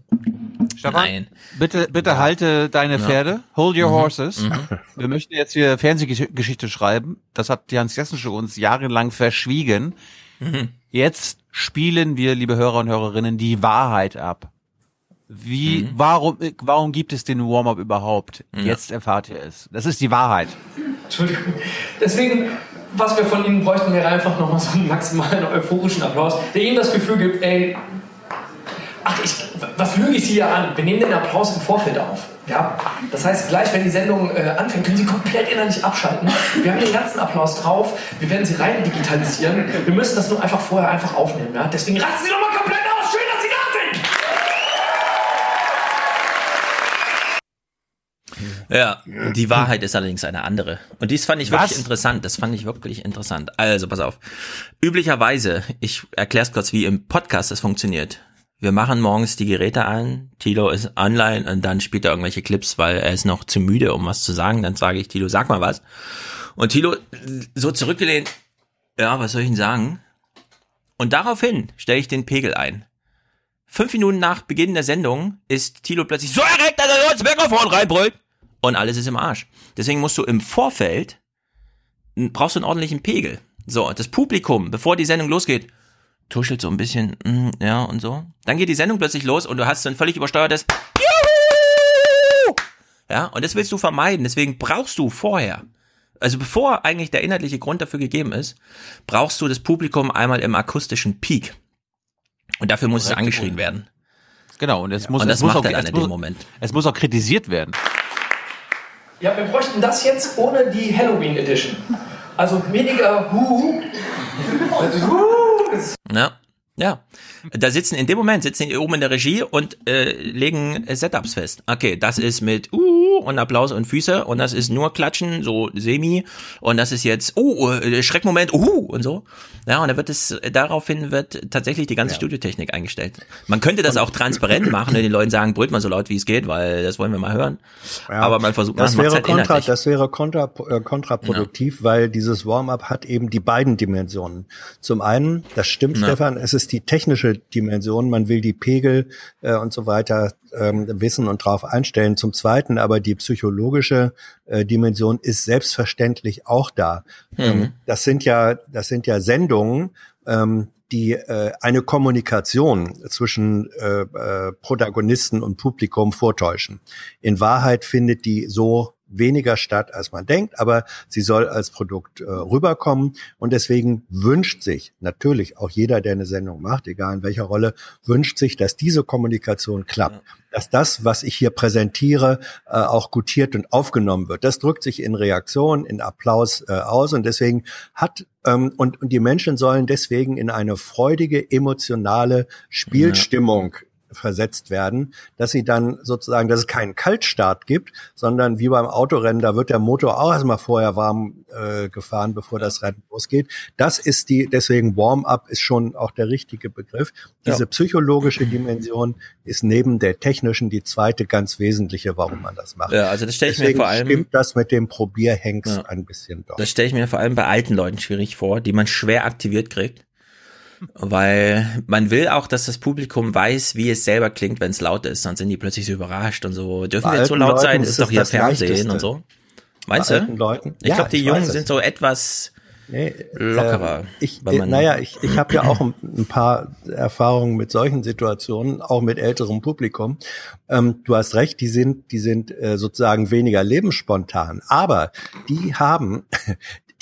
Stefan, Nein. bitte, bitte halte deine Ja. Pferde. Hold your Mhm. horses. Mhm. Wir möchten jetzt hier Fernsehgeschichte schreiben. Das hat die Hans-Jessen uns jahrelang verschwiegen. Mhm. Jetzt spielen wir, liebe Hörer und Hörerinnen, die Wahrheit ab. Wie, Mhm. warum, warum gibt es den Warm-up überhaupt? Ja. Jetzt erfahrt ihr es. Das ist die Wahrheit. Entschuldigung. Deswegen, was wir von Ihnen bräuchten, wäre einfach nochmal so einen maximalen euphorischen Applaus, der Ihnen das Gefühl gibt, ey, ach, ich, was lüge ich Sie hier an? Wir nehmen den Applaus im Vorfeld auf. Ja? Das heißt, gleich, wenn die Sendung äh, anfängt, können Sie komplett innerlich abschalten. Wir haben den ganzen Applaus drauf. Wir werden Sie rein digitalisieren. Wir müssen das nur einfach vorher einfach aufnehmen. Ja? Deswegen rasten Sie doch mal komplett aus. Schön, dass Sie da sind. Ja, die Wahrheit ist allerdings eine andere. Und dies fand ich Was? wirklich interessant. Das fand ich wirklich interessant. Also, pass auf. Üblicherweise, ich erkläre es kurz, wie im Podcast das funktioniert. Wir machen morgens die Geräte an, Tilo ist online und dann spielt er irgendwelche Clips, weil er ist noch zu müde, um was zu sagen. Dann sage ich, Tilo, sag mal was. Und Tilo so zurückgelehnt, ja, was soll ich denn sagen? Und daraufhin stelle ich den Pegel ein. Fünf Minuten nach Beginn der Sendung ist Tilo plötzlich so erregt, dass er ins Mikrofon reinbrüllt. Und alles ist im Arsch. Deswegen musst du im Vorfeld, brauchst du einen ordentlichen Pegel. So, das Publikum, bevor die Sendung losgeht, tuschelt so ein bisschen, mm, ja, und so. Dann geht die Sendung plötzlich los und du hast so ein völlig übersteuertes Juhu! Ja, und das willst du vermeiden. Deswegen brauchst du vorher, also bevor eigentlich der inhaltliche Grund dafür gegeben ist, brauchst du das Publikum einmal im akustischen Peak. Und dafür muss es angeschrien werden. Genau, und es muss, Und es das muss macht auch, er dann es in muss, dem Moment. Es muss auch kritisiert werden. Ja, wir bräuchten das jetzt ohne die Halloween Edition. Also weniger Hu. Also, Hu. Ja. Ja. Da sitzen in dem Moment sitzen die oben in der Regie und äh, legen Setups fest. Okay, das ist mit uh und Applaus und Füße und das ist nur Klatschen, so semi und das ist jetzt uh äh, Schreckmoment uh und so. Ja, und da wird es daraufhin wird tatsächlich die ganze Studiotechnik eingestellt. Man könnte das auch transparent machen und den Leuten sagen, brüllt mal so laut wie es geht, weil das wollen wir mal hören. Ja, Aber man versucht das man wäre, halt kontra, inhaltlich. das wäre kontra, äh, kontraproduktiv, weil dieses Warm-up hat eben die beiden Dimensionen. Zum einen, das stimmt, Ja. Stefan, es ist die technische Dimension, man will die Pegel äh, und so weiter ähm, wissen und drauf einstellen. Zum zweiten aber die psychologische äh, Dimension ist selbstverständlich auch da. Mhm. Ähm, das sind ja, das sind ja Sendungen, ähm, die äh, eine Kommunikation zwischen äh, äh, Protagonisten und Publikum vortäuschen. In Wahrheit findet die so weniger statt, als man denkt, aber sie soll als Produkt äh, rüberkommen. Und deswegen wünscht sich natürlich auch jeder, der eine Sendung macht, egal in welcher Rolle, wünscht sich, dass diese Kommunikation klappt, dass das, was ich hier präsentiere, äh, auch gutiert und aufgenommen wird. Das drückt sich in Reaktion, in Applaus äh, aus. Und deswegen hat ähm, und, und die Menschen sollen deswegen in eine freudige, emotionale Spielstimmung versetzt werden, dass sie dann sozusagen, dass es keinen Kaltstart gibt, sondern wie beim Autorennen, da wird der Motor auch erstmal vorher warm äh, gefahren, bevor das Rennen losgeht. Das ist die, deswegen Warm-up ist schon auch der richtige Begriff. Diese Ja. psychologische Dimension ist neben der technischen die zweite ganz wesentliche, warum man das macht. Ja, also das stelle ich mir Deswegen vor allem- stimmt das mit dem Probierhengst Ja. ein bisschen doch. Das stelle ich mir vor allem bei alten Leuten schwierig vor, die man schwer aktiviert kriegt. Weil man will auch, dass das Publikum weiß, wie es selber klingt, wenn es laut ist. Sonst sind die plötzlich so überrascht und so. Dürfen Bei wir jetzt so laut Leuten sein? ist Ist doch hier Fernsehen Leichteste. und so. Meinst Bei du? Leuten? Ich Ja, glaube, die Jungen es. sind so etwas Nee, Lockerer, ähm, ich, man- naja, ich, ich habe ja auch ein, ein paar Erfahrungen mit solchen Situationen, auch mit älterem Publikum. Ähm, du hast recht, die sind, die sind äh, sozusagen weniger lebensspontan, aber die haben,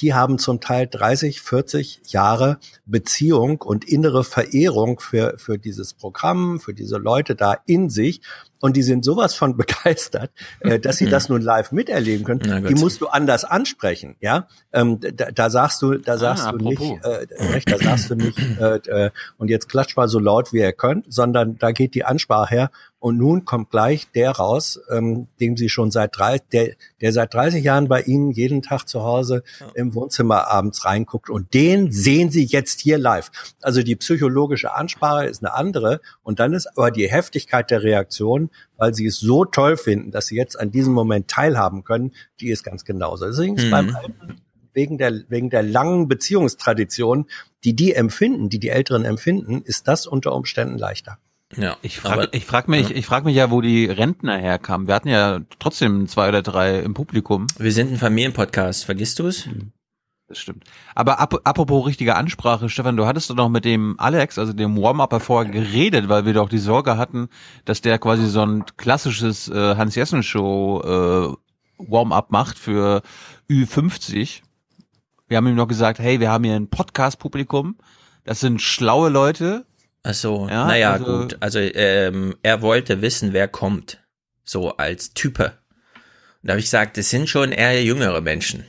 die haben zum Teil 30, 40 Jahre Beziehung und innere Verehrung für, für dieses Programm, für diese Leute da in sich. Und die sind sowas von begeistert, äh, dass sie das nun live miterleben können. Na. Die musst du anders ansprechen, ja. Ähm, da, da sagst du, da sagst du nicht, apropos. äh, recht, da sagst du nicht, äh, äh, und jetzt klatscht mal so laut wie ihr könnt, sondern da geht die Ansprache her. Und nun kommt gleich der raus, ähm, dem sie schon seit drei, der, der seit 30 Jahren bei Ihnen jeden Tag zu Hause im Wohnzimmer abends reinguckt. Und den sehen Sie jetzt hier live. Also die psychologische Ansprache ist eine andere. Und dann ist aber die Heftigkeit der Reaktion, weil sie es so toll finden, dass sie jetzt an diesem Moment teilhaben können, die ist ganz genauso. Deswegen ist Mhm. beim Alten wegen der, wegen der langen Beziehungstradition, die die empfinden, die die Älteren empfinden, ist das unter Umständen leichter. Ja, Ich frage ich frag mich, ich frag mich ja, wo die Rentner herkamen. Wir hatten ja trotzdem zwei oder drei im Publikum. Wir sind ein Familienpodcast, vergisst du es? Das stimmt. Aber ap apropos richtige Ansprache, Stefan, du hattest doch noch mit dem Alex, also dem Warm-Upper vorher geredet, weil wir doch die Sorge hatten, dass der quasi so ein klassisches äh, Hans-Jessen-Show äh, Warm-Up macht für Ü50. Wir haben ihm noch gesagt, hey, wir haben hier ein Podcast-Publikum. Das sind schlaue Leute. Ach so, Ja, naja, also- gut. Also ähm, er wollte wissen, wer kommt. So als Type. Und da habe ich gesagt, das sind schon eher jüngere Menschen.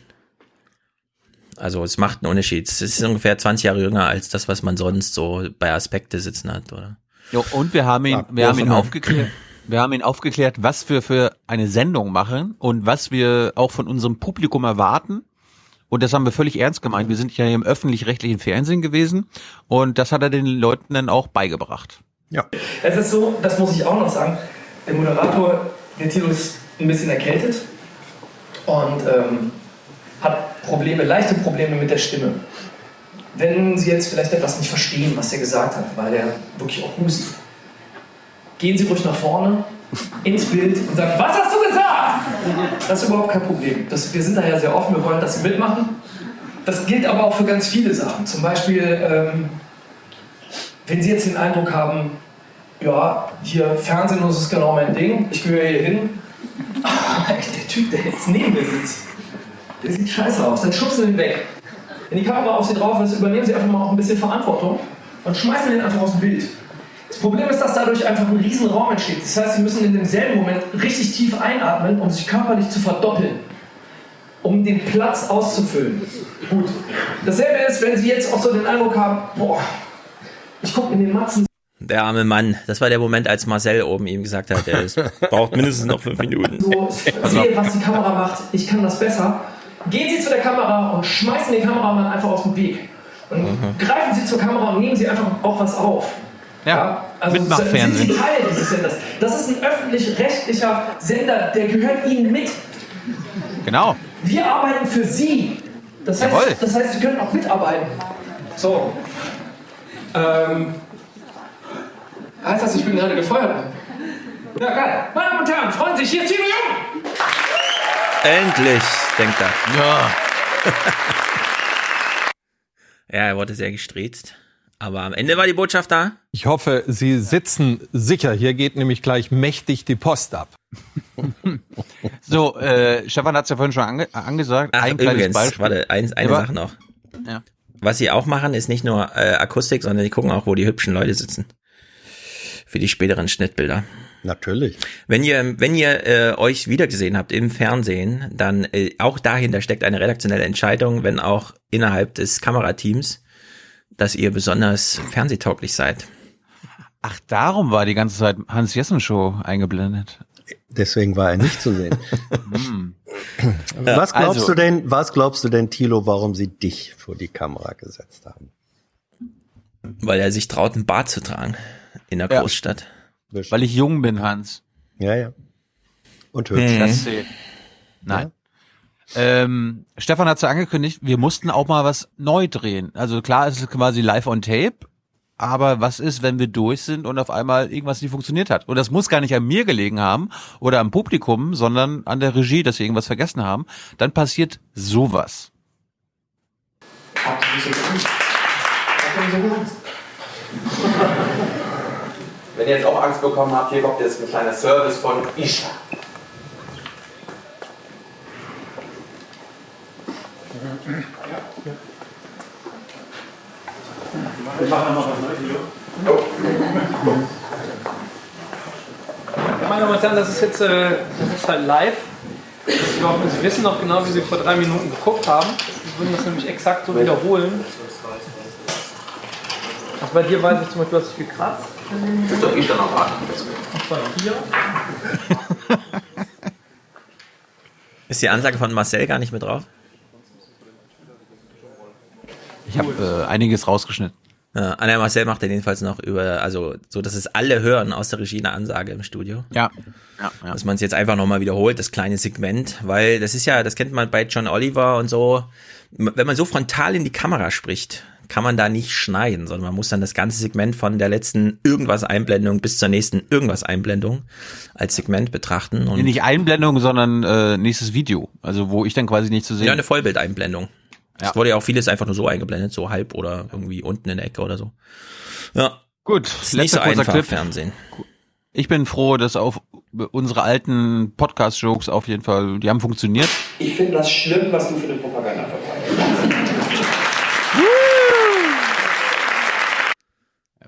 Also es macht einen Unterschied. Es ist ungefähr 20 Jahre jünger als das, was man sonst so bei Aspekte sitzen hat, oder? Jo, und wir haben ihn, Ja, wir haben ihn aufgeklärt. Wir haben ihn aufgeklärt, was wir für eine Sendung machen und was wir auch von unserem Publikum erwarten. Und das haben wir völlig ernst gemeint. Wir sind ja hier im öffentlich-rechtlichen Fernsehen gewesen und das hat er den Leuten dann auch beigebracht. Ja. Es ist so, das muss ich auch noch sagen, der Moderator, der Tilo ist ein bisschen erkältet und ähm, hat Probleme, leichte Probleme mit der Stimme. Wenn Sie jetzt vielleicht etwas nicht verstehen, was er gesagt hat, weil er wirklich auch hustet, gehen Sie ruhig nach vorne ins Bild und sagen, was hast du gesagt? Das ist überhaupt kein Problem. Das, wir sind da ja sehr offen, wir wollen, dass Sie mitmachen. Das gilt aber auch für ganz viele Sachen. Zum Beispiel, ähm, wenn Sie jetzt den Eindruck haben, ja, hier Fernsehen das ist genau mein Ding, ich gehöre hier hin. Der Typ, der jetzt neben mir sitzt, der sieht scheiße aus, dann schubsen Sie ihn weg. Wenn die Kamera auf Sie drauf ist, übernehmen Sie einfach mal auch ein bisschen Verantwortung und schmeißen den einfach aus dem Bild. Das Problem ist, dass dadurch einfach ein riesen Raum entsteht. Das heißt, Sie müssen in demselben Moment richtig tief einatmen, um sich körperlich zu verdoppeln, um den Platz auszufüllen. Gut. Dasselbe ist, wenn Sie jetzt auch so den Eindruck haben, boah, ich gucke in den Matzen Der arme Mann. Das war der Moment, als Marcel oben ihm gesagt hat, er braucht mindestens noch fünf Minuten. so sehe, was die Kamera macht, ich kann das besser. Gehen Sie zu der Kamera und schmeißen den Kameramann einfach aus dem Weg. Und Mhm. greifen Sie zur Kamera und nehmen Sie einfach auch was auf. Ja, also Mitmachfernsehen. sind Sie Teil dieses Senders. Das ist ein öffentlich-rechtlicher Sender, der gehört Ihnen mit. Genau. Wir arbeiten für Sie. Das heißt, Jawohl. das heißt Sie können auch mitarbeiten. So. Ähm, heißt das, ich bin gerade gefeuert? Ja, geil. Meine Damen und Herren, freuen Sie sich, hier ist Timo Jung. Endlich, denkt er. Ja. ja, er wurde sehr gestrezt. Aber am Ende war die Botschaft da. Ich hoffe, Sie sitzen sicher. Hier geht nämlich gleich mächtig die Post ab. So, äh, Stefan hat es ja vorhin schon ange angesagt. Ach, ein kleines übrigens, Beispiel. warte, eins, eine Ja, Sache noch. Ja. Was sie auch machen, ist nicht nur äh, Akustik, sondern die gucken auch, wo die hübschen Leute sitzen. Für die späteren Schnittbilder. Natürlich. Wenn ihr, wenn ihr äh, euch wiedergesehen habt im Fernsehen, dann äh, auch dahinter steckt eine redaktionelle Entscheidung, wenn auch innerhalb des Kamerateams, dass ihr besonders fernsehtauglich seid. Ach, darum war die ganze Zeit Hans Jessen Show eingeblendet. Deswegen war er nicht zu sehen. Hm. was glaubst Also- du denn, was glaubst du denn, Thilo, warum sie dich vor die Kamera gesetzt haben? Weil er sich traut, einen Bart zu tragen in der Ja. Großstadt. Weil ich jung bin, Hans. Ja, ja. Und hübsch. Mhm. Das zählt. Nein. Ähm, Stefan hat ja angekündigt, wir mussten auch mal was neu drehen. Also klar, es ist quasi live on tape, aber was ist, wenn wir durch sind und auf einmal irgendwas nicht funktioniert hat? Und das muss gar nicht an mir gelegen haben oder am Publikum, sondern an der Regie, dass wir irgendwas vergessen haben. Dann passiert sowas. Habt ihr so Angst? Habt ihr so Angst? Wenn ihr jetzt auch Angst bekommen habt, hier kommt jetzt ein kleiner Service von Isha. Wir machen noch was Neues, Meine Damen und Herren, das ist jetzt, äh, das ist halt live. Ich Sie wissen noch genau, wie Sie vor drei Minuten geguckt haben. Sie würden das nämlich exakt so wiederholen. Also bei dir weiß ich zum Beispiel, du hast dich gekratzt. Das ist doch ich dann auch warten. Und zwar hier. Ist die Ansage von Marcel gar nicht mit drauf? Ich habe äh, einiges rausgeschnitten. Ja, Anna Marcel macht ja jedenfalls noch über, also so, dass es alle hören aus der Regie eine Ansage im Studio. Ja. ja, ja. Dass man es jetzt einfach nochmal wiederholt, das kleine Segment, weil das ist ja, das kennt man bei John Oliver und so. Wenn man so frontal in die Kamera spricht, kann man da nicht schneiden, sondern man muss dann das ganze Segment von der letzten irgendwas Einblendung bis zur nächsten irgendwas Einblendung als Segment betrachten. Und nicht Einblendung, sondern äh, nächstes Video. Also wo ich dann quasi nicht zu sehen ja, eine Vollbildeinblendung. Es wurde ja auch vieles einfach nur so eingeblendet, so halb oder irgendwie unten in der Ecke oder so. Ja. Gut, ist nicht so letzter kurzer einfach Clip. Fernsehen. Ich bin froh, dass auf unsere alten Podcast-Jokes auf jeden Fall, die haben funktioniert. Ich finde das schlimm, was du für eine Propaganda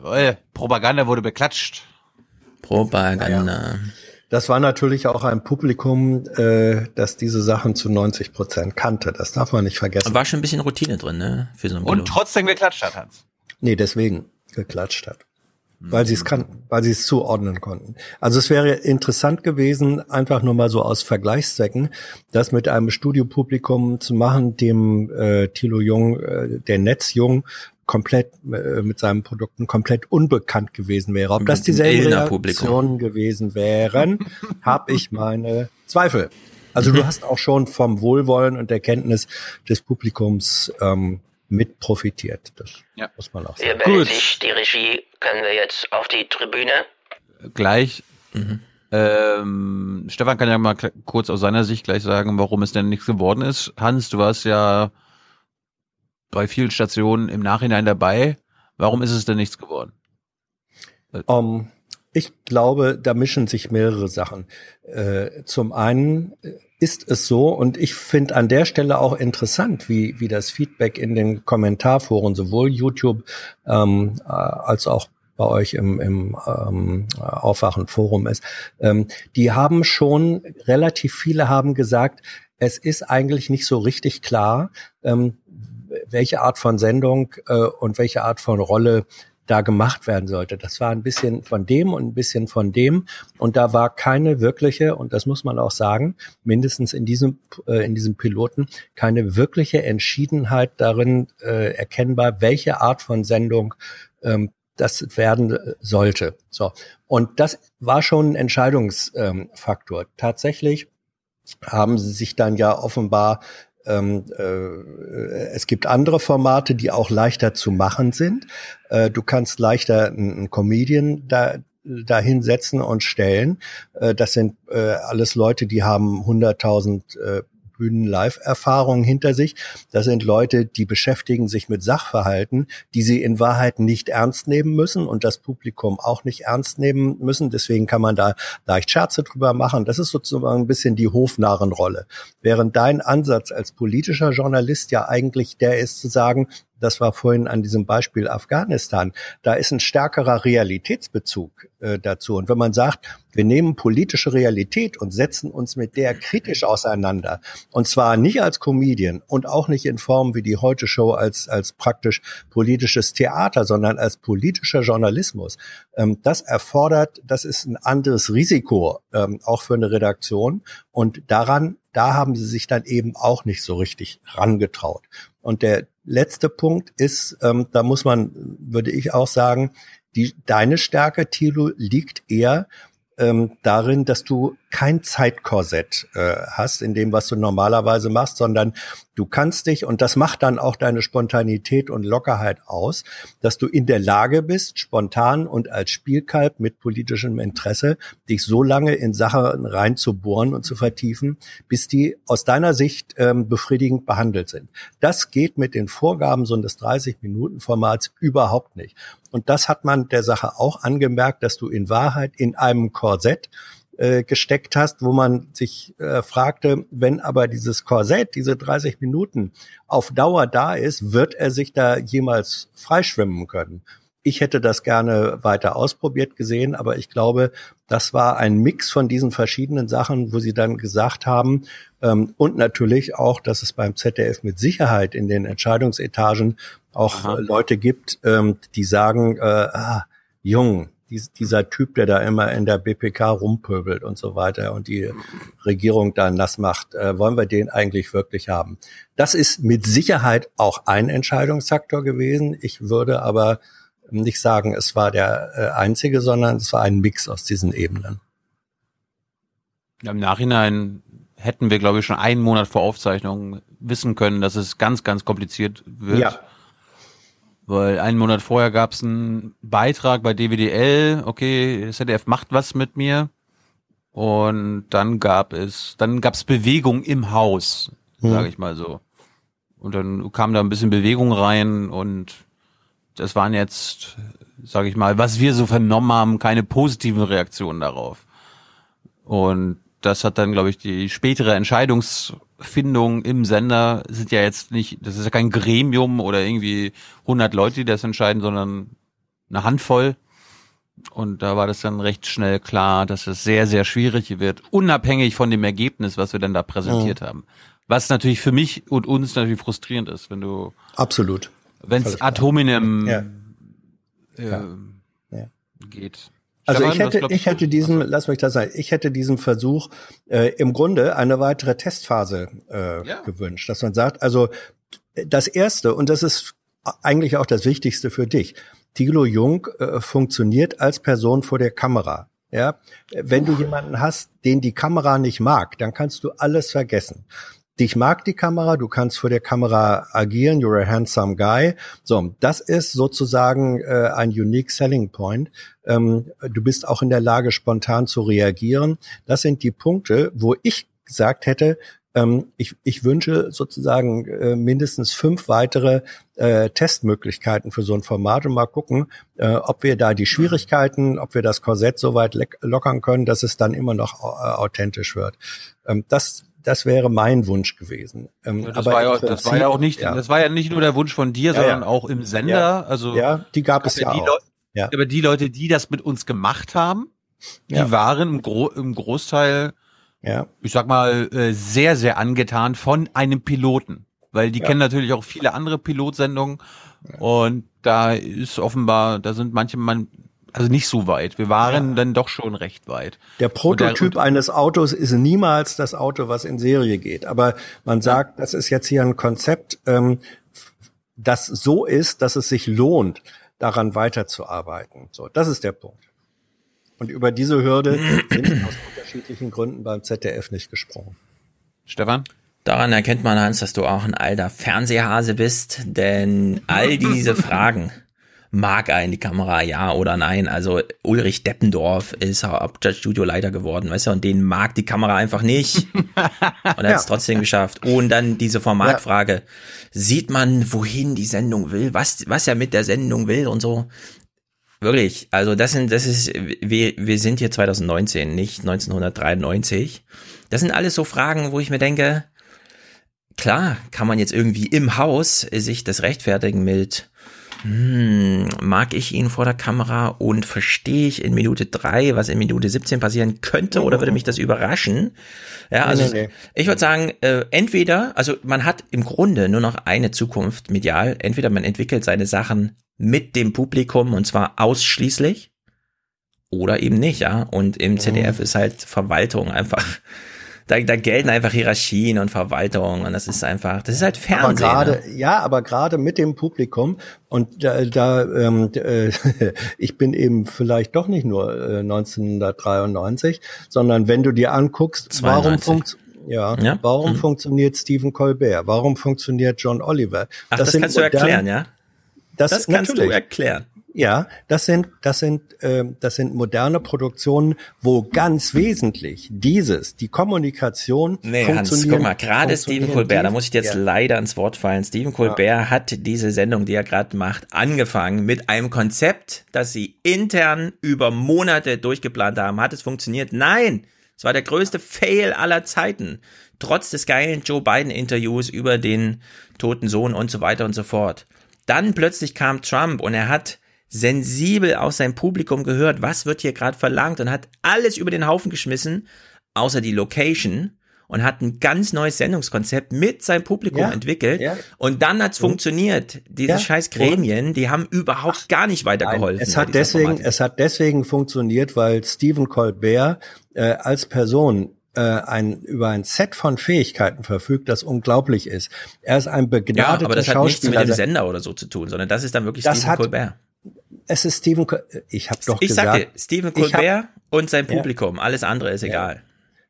Jawohl, Propaganda wurde beklatscht. Propaganda. Das war natürlich auch ein Publikum, äh, das diese Sachen zu 90 Prozent kannte. Das darf man nicht vergessen. War schon ein bisschen Routine drin, ne? Für so einen Und trotzdem geklatscht hat, Hans. Nee, deswegen geklatscht hat. Weil sie es kannten, weil sie es zuordnen konnten. Also es wäre interessant gewesen, einfach nur mal so aus Vergleichszwecken, das mit einem Studiopublikum zu machen, dem äh, Thilo Jung, äh, der Netzjung, komplett äh, mit seinen Produkten komplett unbekannt gewesen wäre. Ob das Publikum. Reaktionen gewesen wären, habe ich meine Zweifel. Also du hast auch schon vom Wohlwollen und der Kenntnis des Publikums ähm, mit profitiert. Das Ja. muss man auch sagen. meldet sich die Regie. Können wir jetzt auf die Tribüne? Gleich. Ähm, Stefan kann ja mal kurz aus seiner Sicht gleich sagen, warum es denn nichts geworden ist. Hans, du warst ja bei vielen Stationen im Nachhinein dabei. Warum ist es denn nichts geworden? Um, ich glaube, da mischen sich mehrere Sachen. Äh, zum einen ist es so, und ich finde an der Stelle auch interessant, wie, wie das Feedback in den Kommentarforen, sowohl YouTube ähm, äh, als auch bei euch im, im ähm, Aufwachen-Forum ist. Ähm, die haben schon, relativ viele haben gesagt, es ist eigentlich nicht so richtig klar, ähm, welche Art von Sendung äh, und welche Art von Rolle da gemacht werden sollte. Das war ein bisschen von dem und ein bisschen von dem. Und da war keine wirkliche, und das muss man auch sagen, mindestens in diesem, äh, in diesem Piloten, keine wirkliche Entschiedenheit darin äh, erkennbar, welche Art von Sendung ähm, das werden sollte. So. Und das war schon ein Entscheidungsfaktor. Faktor. Tatsächlich haben sie sich dann ja offenbar ähm, äh, es gibt andere Formate, die auch leichter zu machen sind. Äh, du kannst leichter einen, Comedian da dahin setzen und stellen. Äh, das sind äh, alles Leute, die haben 100.000 äh, Bühnen-Live-Erfahrungen hinter sich. Das sind Leute, die beschäftigen sich mit Sachverhalten, die sie in Wahrheit nicht ernst nehmen müssen und das Publikum auch nicht ernst nehmen müssen. Deswegen kann man da leicht Scherze drüber machen. Das ist sozusagen ein bisschen die Hofnarrenrolle. Während dein Ansatz als politischer Journalist ja eigentlich der ist zu sagen, das war vorhin an diesem Beispiel Afghanistan, da ist ein stärkerer Realitätsbezug äh, dazu. Und wenn man sagt, wir nehmen politische Realität und setzen uns mit der kritisch auseinander, und zwar nicht als Comedian und auch nicht in Form wie die Heute Show als, als praktisch politisches Theater, sondern als politischer Journalismus, ähm, das erfordert, das ist ein anderes Risiko, ähm, auch für eine Redaktion. Und daran, da haben sie sich dann eben auch nicht so richtig rangetraut. Und der letzte Punkt ist, ähm, da muss man, würde ich auch sagen, die, deine Stärke, Thilo, liegt eher ähm, darin, dass du kein Zeitkorsett äh, hast in dem, was du normalerweise machst, sondern du kannst dich, und das macht dann auch deine Spontanität und Lockerheit aus, dass du in der Lage bist, spontan und als Spielkalb mit politischem Interesse dich so lange in Sachen reinzubohren und zu vertiefen, bis die aus deiner Sicht ähm, befriedigend behandelt sind. Das geht mit den Vorgaben so eines 30-Minuten-Formats überhaupt nicht. Und das hat man der Sache auch angemerkt, dass du in Wahrheit in einem Korsett äh, gesteckt hast, wo man sich äh, fragte, wenn aber dieses Korsett, diese 30 Minuten auf Dauer da ist, wird er sich da jemals freischwimmen können? Ich hätte das gerne weiter ausprobiert gesehen, aber ich glaube, das war ein Mix von diesen verschiedenen Sachen, wo sie dann gesagt haben, ähm, und natürlich auch, dass es beim ZDF mit Sicherheit in den Entscheidungsetagen auch äh, Leute gibt, ähm, die sagen, äh, ah, Jung, dies, dieser Typ, der da immer in der BPK rumpöbelt und so weiter und die Regierung da nass macht, äh, wollen wir den eigentlich wirklich haben? Das ist mit Sicherheit auch ein Entscheidungsfaktor gewesen. Ich würde aber nicht sagen, es war der äh, einzige, sondern es war ein Mix aus diesen Ebenen. Ja, Im Nachhinein hätten wir, glaube ich, schon einen Monat vor Aufzeichnung wissen können, dass es ganz, ganz kompliziert wird. Ja. Weil einen Monat vorher gab es einen Beitrag bei DWDL, okay, ZDF macht was mit mir. Und dann gab es, dann gab es Bewegung im Haus, Mhm. sage ich mal so. Und dann kam da ein bisschen Bewegung rein und das waren jetzt, sage ich mal, was wir so vernommen haben, keine positiven Reaktionen darauf. Und das hat dann, glaube ich, die spätere Entscheidungsfindung im Sender sind ja jetzt nicht, das ist ja kein Gremium oder irgendwie 100 Leute, die das entscheiden, sondern eine Handvoll. Und da war das dann recht schnell klar, dass es sehr, sehr schwierig wird, unabhängig von dem Ergebnis, was wir dann da präsentiert haben. Was natürlich für mich und uns natürlich frustrierend ist, wenn du Absolut. wenn es ad hominem Ja. äh, Ja. geht. Also ich hätte, ich hätte diesen, lass mich das sagen, ich hätte diesen Versuch äh, im Grunde eine weitere Testphase äh, gewünscht, dass man sagt, also das erste und das ist eigentlich auch das Wichtigste für dich. Thilo Jung äh, funktioniert als Person vor der Kamera. Ja, wenn du jemanden hast, den die Kamera nicht mag, dann kannst du alles vergessen. Dich mag die Kamera, du kannst vor der Kamera agieren, you're a handsome guy. So, das ist sozusagen äh, ein unique selling point. Ähm, du bist auch in der Lage, spontan zu reagieren. Das sind die Punkte, wo ich gesagt hätte, ähm, ich, ich wünsche sozusagen äh, mindestens fünf weitere äh, Testmöglichkeiten für so ein Format und mal gucken, äh, ob wir da die Schwierigkeiten, ob wir das Korsett so weit lockern können, dass es dann immer noch äh, authentisch wird. Ähm, das das wäre mein Wunsch gewesen. Ähm, Ja, das, war ja, das war ja auch nicht, ja. das war ja nicht nur der Wunsch von dir, sondern auch im Sender. Ja. Also Ja, die gab es ja auch. Ja. Aber die Leute, die das mit uns gemacht haben, die waren im, Gro im Großteil, ich sag mal, äh, sehr, sehr angetan von einem Piloten. Weil die kennen natürlich auch viele andere Pilotsendungen. Und da ist offenbar, da sind manche, man, also nicht so weit. Wir waren dann doch schon recht weit. Der Prototyp eines Autos ist niemals das Auto, was in Serie geht. Aber man sagt, das ist jetzt hier ein Konzept, ähm, das so ist, dass es sich lohnt, daran weiterzuarbeiten. So, das ist der Punkt. Und über diese Hürde sind wir aus unterschiedlichen Gründen beim ZDF nicht gesprungen. Stefan? Daran erkennt man, Hans, dass du auch ein alter Fernsehhase bist, denn all diese Fragen, mag er in die Kamera, ja oder nein? Also Ulrich Deppendorf ist Hauptstadtstudio-Leiter geworden, weißt du, und den mag die Kamera einfach nicht. Und er hat es Ja. trotzdem geschafft. Und dann diese Formatfrage, sieht man, wohin die Sendung will, was, was er mit der Sendung will und so. Wirklich, also das sind, das ist, wir, wir sind hier 2019, nicht 1993. Das sind alles so Fragen, wo ich mir denke, klar, kann man jetzt irgendwie im Haus sich das rechtfertigen mit, hm, mag ich ihn vor der Kamera und verstehe ich in Minute drei, was in Minute 17 passieren könnte oder würde mich das überraschen? Ja, Nee, also nee, nee. ich würde sagen, äh, entweder, also man hat im Grunde nur noch eine Zukunft medial, entweder man entwickelt seine Sachen mit dem Publikum und zwar ausschließlich oder eben nicht, ja. Und im ZDF ist halt Verwaltung einfach Da, da gelten einfach Hierarchien und Verwaltung und das ist einfach, das ist halt Aber Fernsehen. gerade, ne? ja, aber gerade mit dem Publikum und da, da ähm, äh, ich bin eben vielleicht doch nicht nur äh, 1993, sondern wenn du dir anguckst, warum 92. funkt ja, Ja? warum Mhm. funktioniert Stephen Colbert? Warum funktioniert John Oliver? Ach, das, sind kannst du erklären, ja? Das, Das kannst du natürlich. erklären. Ja, das sind das sind ähm, das sind moderne Produktionen, wo ganz wesentlich dieses die Kommunikation Nee, Hans, guck mal, gerade Stephen Colbert, da muss ich jetzt ja. leider ins Wort fallen. Stephen Colbert hat diese Sendung, die er gerade macht, angefangen mit einem Konzept, das sie intern über Monate durchgeplant haben. Hat es funktioniert? Nein! Es war der größte Fail aller Zeiten. Trotz des geilen Joe Biden-Interviews über den toten Sohn und so weiter und so fort. Dann plötzlich kam Trump und er hat sensibel aus seinem Publikum gehört, was wird hier gerade verlangt und hat alles über den Haufen geschmissen, außer die Location und hat ein ganz neues Sendungskonzept mit seinem Publikum Ja, entwickelt ja. und dann hat's funktioniert. Diese Ja, scheiß Gremien, die haben überhaupt gar nicht weitergeholfen. Es bei hat deswegen, Thematik. es hat deswegen funktioniert, weil Stephen Colbert äh, als Person äh, ein, über ein Set von Fähigkeiten verfügt, das unglaublich ist. Er ist ein ja, begnadeter aber das hat nichts mit Schauspieler. dem Sender oder so zu tun, sondern das ist dann wirklich Das Stephen hat- Colbert. Es ist Stephen. Ich habe doch ich gesagt. sag dir, Stephen ich hab- Colbert und sein Ja. Publikum, alles andere ist egal.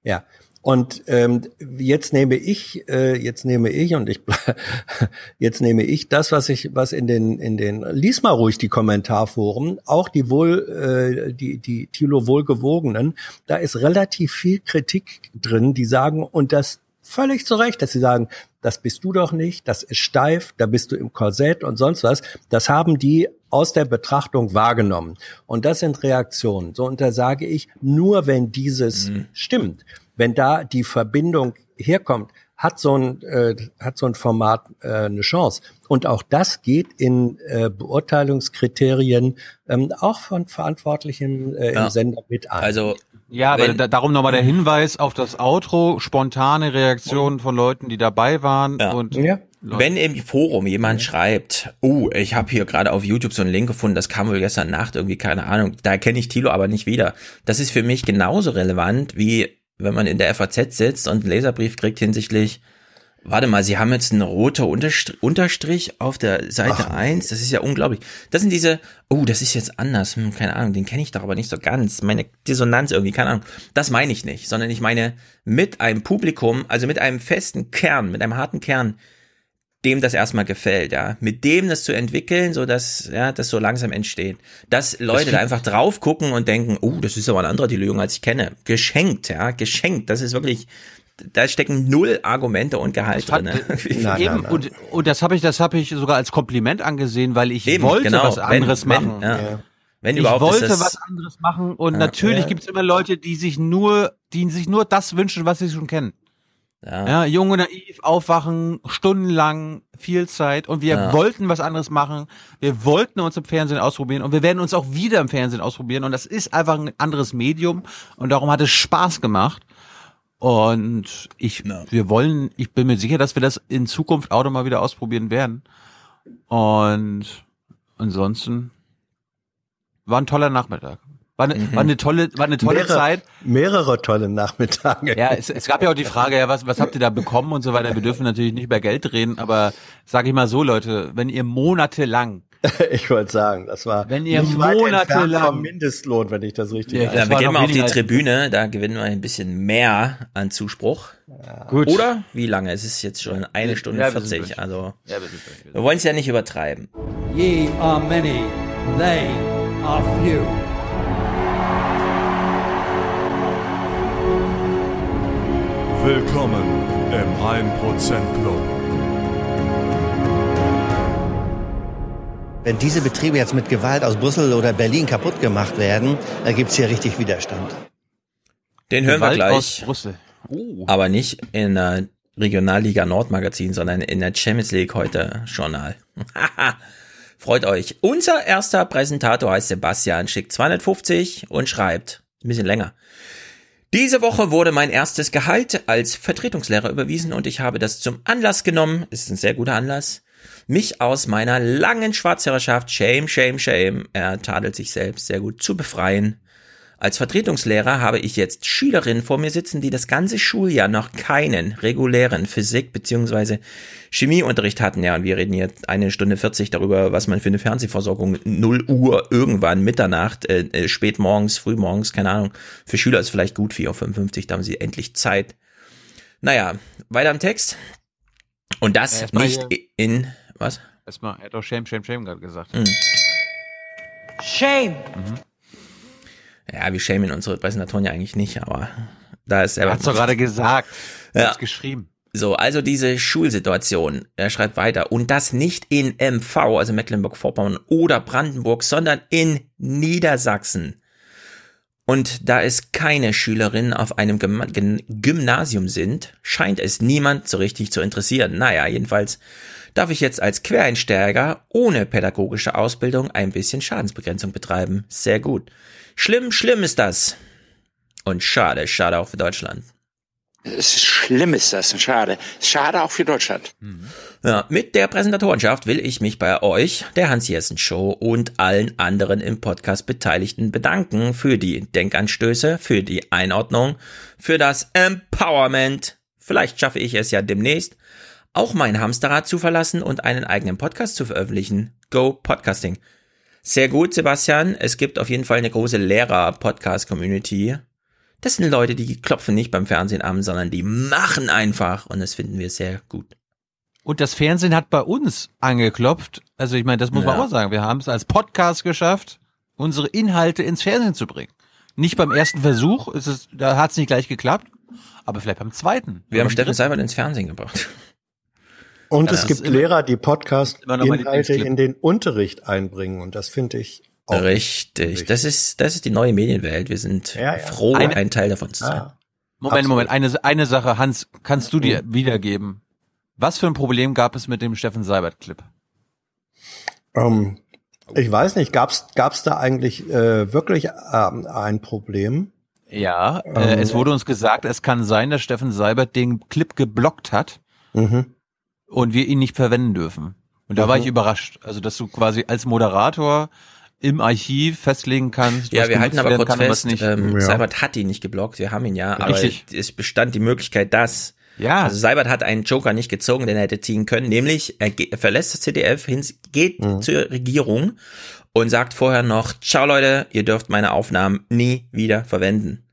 Ja. Und ähm, jetzt nehme ich, äh, jetzt nehme ich und ich, jetzt nehme ich das, was ich, was in den, in den, lies mal ruhig die Kommentarforen, auch die wohl, äh, die, die Thilo wohlgewogenen, da ist relativ viel Kritik drin, die sagen und das völlig zu Recht, dass sie sagen, das bist du doch nicht, das ist steif, da bist du im Korsett und sonst was. Das haben die aus der Betrachtung wahrgenommen. Und das sind Reaktionen. So, und da sage ich, nur wenn dieses stimmt, wenn da die Verbindung herkommt, hat so ein, äh, hat so ein Format äh, eine Chance. Und auch das geht in äh, Beurteilungskriterien ähm, auch von Verantwortlichen äh, Ja. im Sender mit ein. Also Ja, aber Wenn- da, darum nochmal der Hinweis auf das Outro, spontane Reaktionen von Leuten, die dabei waren und ja. Wenn im Forum jemand schreibt, oh, ich habe hier gerade auf YouTube so einen Link gefunden, das kam wohl gestern Nacht irgendwie, keine Ahnung, da kenne ich Thilo aber nicht wieder. Das ist für mich genauso relevant, wie wenn man in der FAZ sitzt und einen Leserbrief kriegt hinsichtlich, warte mal, Sie haben jetzt einen roten Unterstrich, auf der Seite 1, das ist ja unglaublich. Das sind diese, oh, das ist jetzt anders, hm, keine Ahnung, den kenne ich doch aber nicht so ganz, meine Dissonanz irgendwie, keine Ahnung. Das meine ich nicht, sondern ich meine mit einem Publikum, also mit einem festen Kern, mit einem harten Kern, dem das erstmal gefällt, ja, mit dem das zu entwickeln, so dass ja, das so langsam entsteht, dass Leute da einfach drauf gucken und denken, oh, das ist aber ein anderer die Lösung, als ich kenne, geschenkt, ja, geschenkt, das ist wirklich, da stecken null Argumente und Gehalt drin. Ne? Eben, Und, und das habe ich, das habe ich sogar als Kompliment angesehen, weil ich Eben, wollte genau. was anderes wenn, machen. Wenn, ja. wenn ich wollte was anderes machen und Ja. natürlich Ja. gibt es immer Leute, die sich nur, die sich nur das wünschen, was sie schon kennen. Ja. Ja, jung und naiv, aufwachen, stundenlang, viel Zeit und wir Ja. wollten was anderes machen. Wir wollten uns im Fernsehen ausprobieren und wir werden uns auch wieder im Fernsehen ausprobieren und das ist einfach ein anderes Medium und darum hat es Spaß gemacht. Und ich, wir wollen, ich bin mir sicher, dass wir das in Zukunft auch noch mal wieder ausprobieren werden. Und ansonsten war ein toller Nachmittag. War eine, Mhm. war eine tolle, war eine tolle mehrere, Zeit. Mehrere tolle Nachmittage. Ja, es, es gab ja auch die Frage, ja, was, was habt ihr da bekommen und so weiter. Wir dürfen natürlich nicht über Geld reden, aber sage ich mal so, Leute, wenn ihr monatelang, Ich wollte sagen, das war Wenn ihr nicht monatelang- vom Mindestlohn, wenn ich das richtig Ja, ja, wir gehen mal auf die Tribüne, da gewinnen wir ein bisschen mehr an Zuspruch. Gut. Oder? Wie lange? Es ist jetzt schon eine Stunde Ja, wir sind 40, durch. also Ja, durch. wir wollen es ja nicht übertreiben. Ye are many, they are few. Willkommen im 1% Club. Wenn diese Betriebe jetzt mit Gewalt aus Brüssel oder Berlin kaputt gemacht werden, da gibt's hier richtig Widerstand. Den hören wir Gewalt aus gleich. Brüssel. Oh. Aber nicht in der Regionalliga Nordmagazin, sondern in der Champions League heute Journal. Freut euch. Unser erster Präsentator heißt Sebastian, schickt 250 und schreibt, ein bisschen länger. Diese Woche wurde mein erstes Gehalt als Vertretungslehrer überwiesen und ich habe das zum Anlass genommen, ist ein sehr guter Anlass, mich aus meiner langen Schwarzhörerschaft, shame, shame, shame, er tadelt sich selbst sehr gut, zu befreien. Als Vertretungslehrer habe ich jetzt Schülerinnen vor mir sitzen, die das ganze Schuljahr noch keinen regulären Physik- bzw. Chemieunterricht hatten. Ja, und wir reden jetzt eine Stunde 40 darüber, was man für eine Fernsehversorgung 0 Uhr irgendwann Mitternacht, äh, äh, spät morgens, früh morgens, keine Ahnung. Für Schüler ist vielleicht gut 4.55 Uhr, da haben sie endlich Zeit. Naja, weiter im Text. Und das Ja, nicht hier- in, was? Erstmal, er hat doch Shame, Shame, Shame gerade gesagt. Mhm. Shame. Ja, wir schämen unsere Präsentatoren ja eigentlich nicht, aber da ist er. Er hat's doch gerade gesagt. Er Ja. hat's geschrieben. So, also diese Schulsituation. Er schreibt weiter. Und das nicht in MV, also Mecklenburg-Vorpommern oder Brandenburg, sondern in Niedersachsen. Und da es keine Schülerinnen auf einem Gym Gym- Gymnasium sind, scheint es niemand so richtig zu interessieren. Naja, jedenfalls darf ich jetzt als Quereinsteiger ohne pädagogische Ausbildung ein bisschen Schadensbegrenzung betreiben. Sehr gut. Schlimm, schlimm ist das. Und schade, schade auch für Deutschland. Es ist schlimm ist das, schade. Schade auch für Deutschland. Ja, mit der Präsentatorenschaft will ich mich bei euch, der Hans-Jessen-Show und allen anderen im Podcast Beteiligten bedanken für die Denkanstöße, für die Einordnung, für das Empowerment. Vielleicht schaffe ich es ja demnächst, auch mein Hamsterrad zu verlassen und einen eigenen Podcast zu veröffentlichen. Go Podcasting. Sehr gut, Sebastian. Es gibt auf jeden Fall eine große Lehrer-Podcast-Community. Das sind Leute, die klopfen nicht beim Fernsehen an, sondern die machen einfach und das finden wir sehr gut. Und das Fernsehen hat bei uns angeklopft. Also ich meine, das muss man Ja. auch sagen. Wir haben es als Podcast geschafft, unsere Inhalte ins Fernsehen zu bringen. Nicht beim ersten Versuch, ist es, da hat es nicht gleich geklappt, aber vielleicht beim zweiten. Wir haben Steffen. Seibert ins Fernsehen gebracht. Und Ja, es gibt Lehrer, die Podcast-Inhalte in den Unterricht einbringen. Und das finde ich auch Richtig. Das ist, das ist die neue Medienwelt. Wir sind Ja, ja. froh, Eine- ein Teil davon zu sein. Ah, Moment, Absolut. Moment, eine, eine Sache, Hans, kannst du dir wiedergeben? Was für ein Problem gab es mit dem Steffen Seibert-Clip? ähm, ich weiß nicht, gab's gab's da eigentlich äh, wirklich ähm, ein Problem? Ja, äh, Ähm, es wurde uns gesagt, es kann sein, dass Steffen Seibert den Clip geblockt hat Mhm. und wir ihn nicht verwenden dürfen. Und da war Mhm. ich überrascht. Also, dass du quasi als Moderator im Archiv festlegen kannst, Ja, wir halten aber kurz kann fest, nicht. ähm, Ja. Seibert hat ihn nicht geblockt, wir haben ihn ja, aber Richtig. es bestand die Möglichkeit, dass Ja. Also Seibert hat einen Joker nicht gezogen, den er hätte ziehen können, nämlich er er verlässt das ZDF, geht Mhm. zur Regierung und sagt vorher noch, ciao Leute, ihr dürft meine Aufnahmen nie wieder verwenden.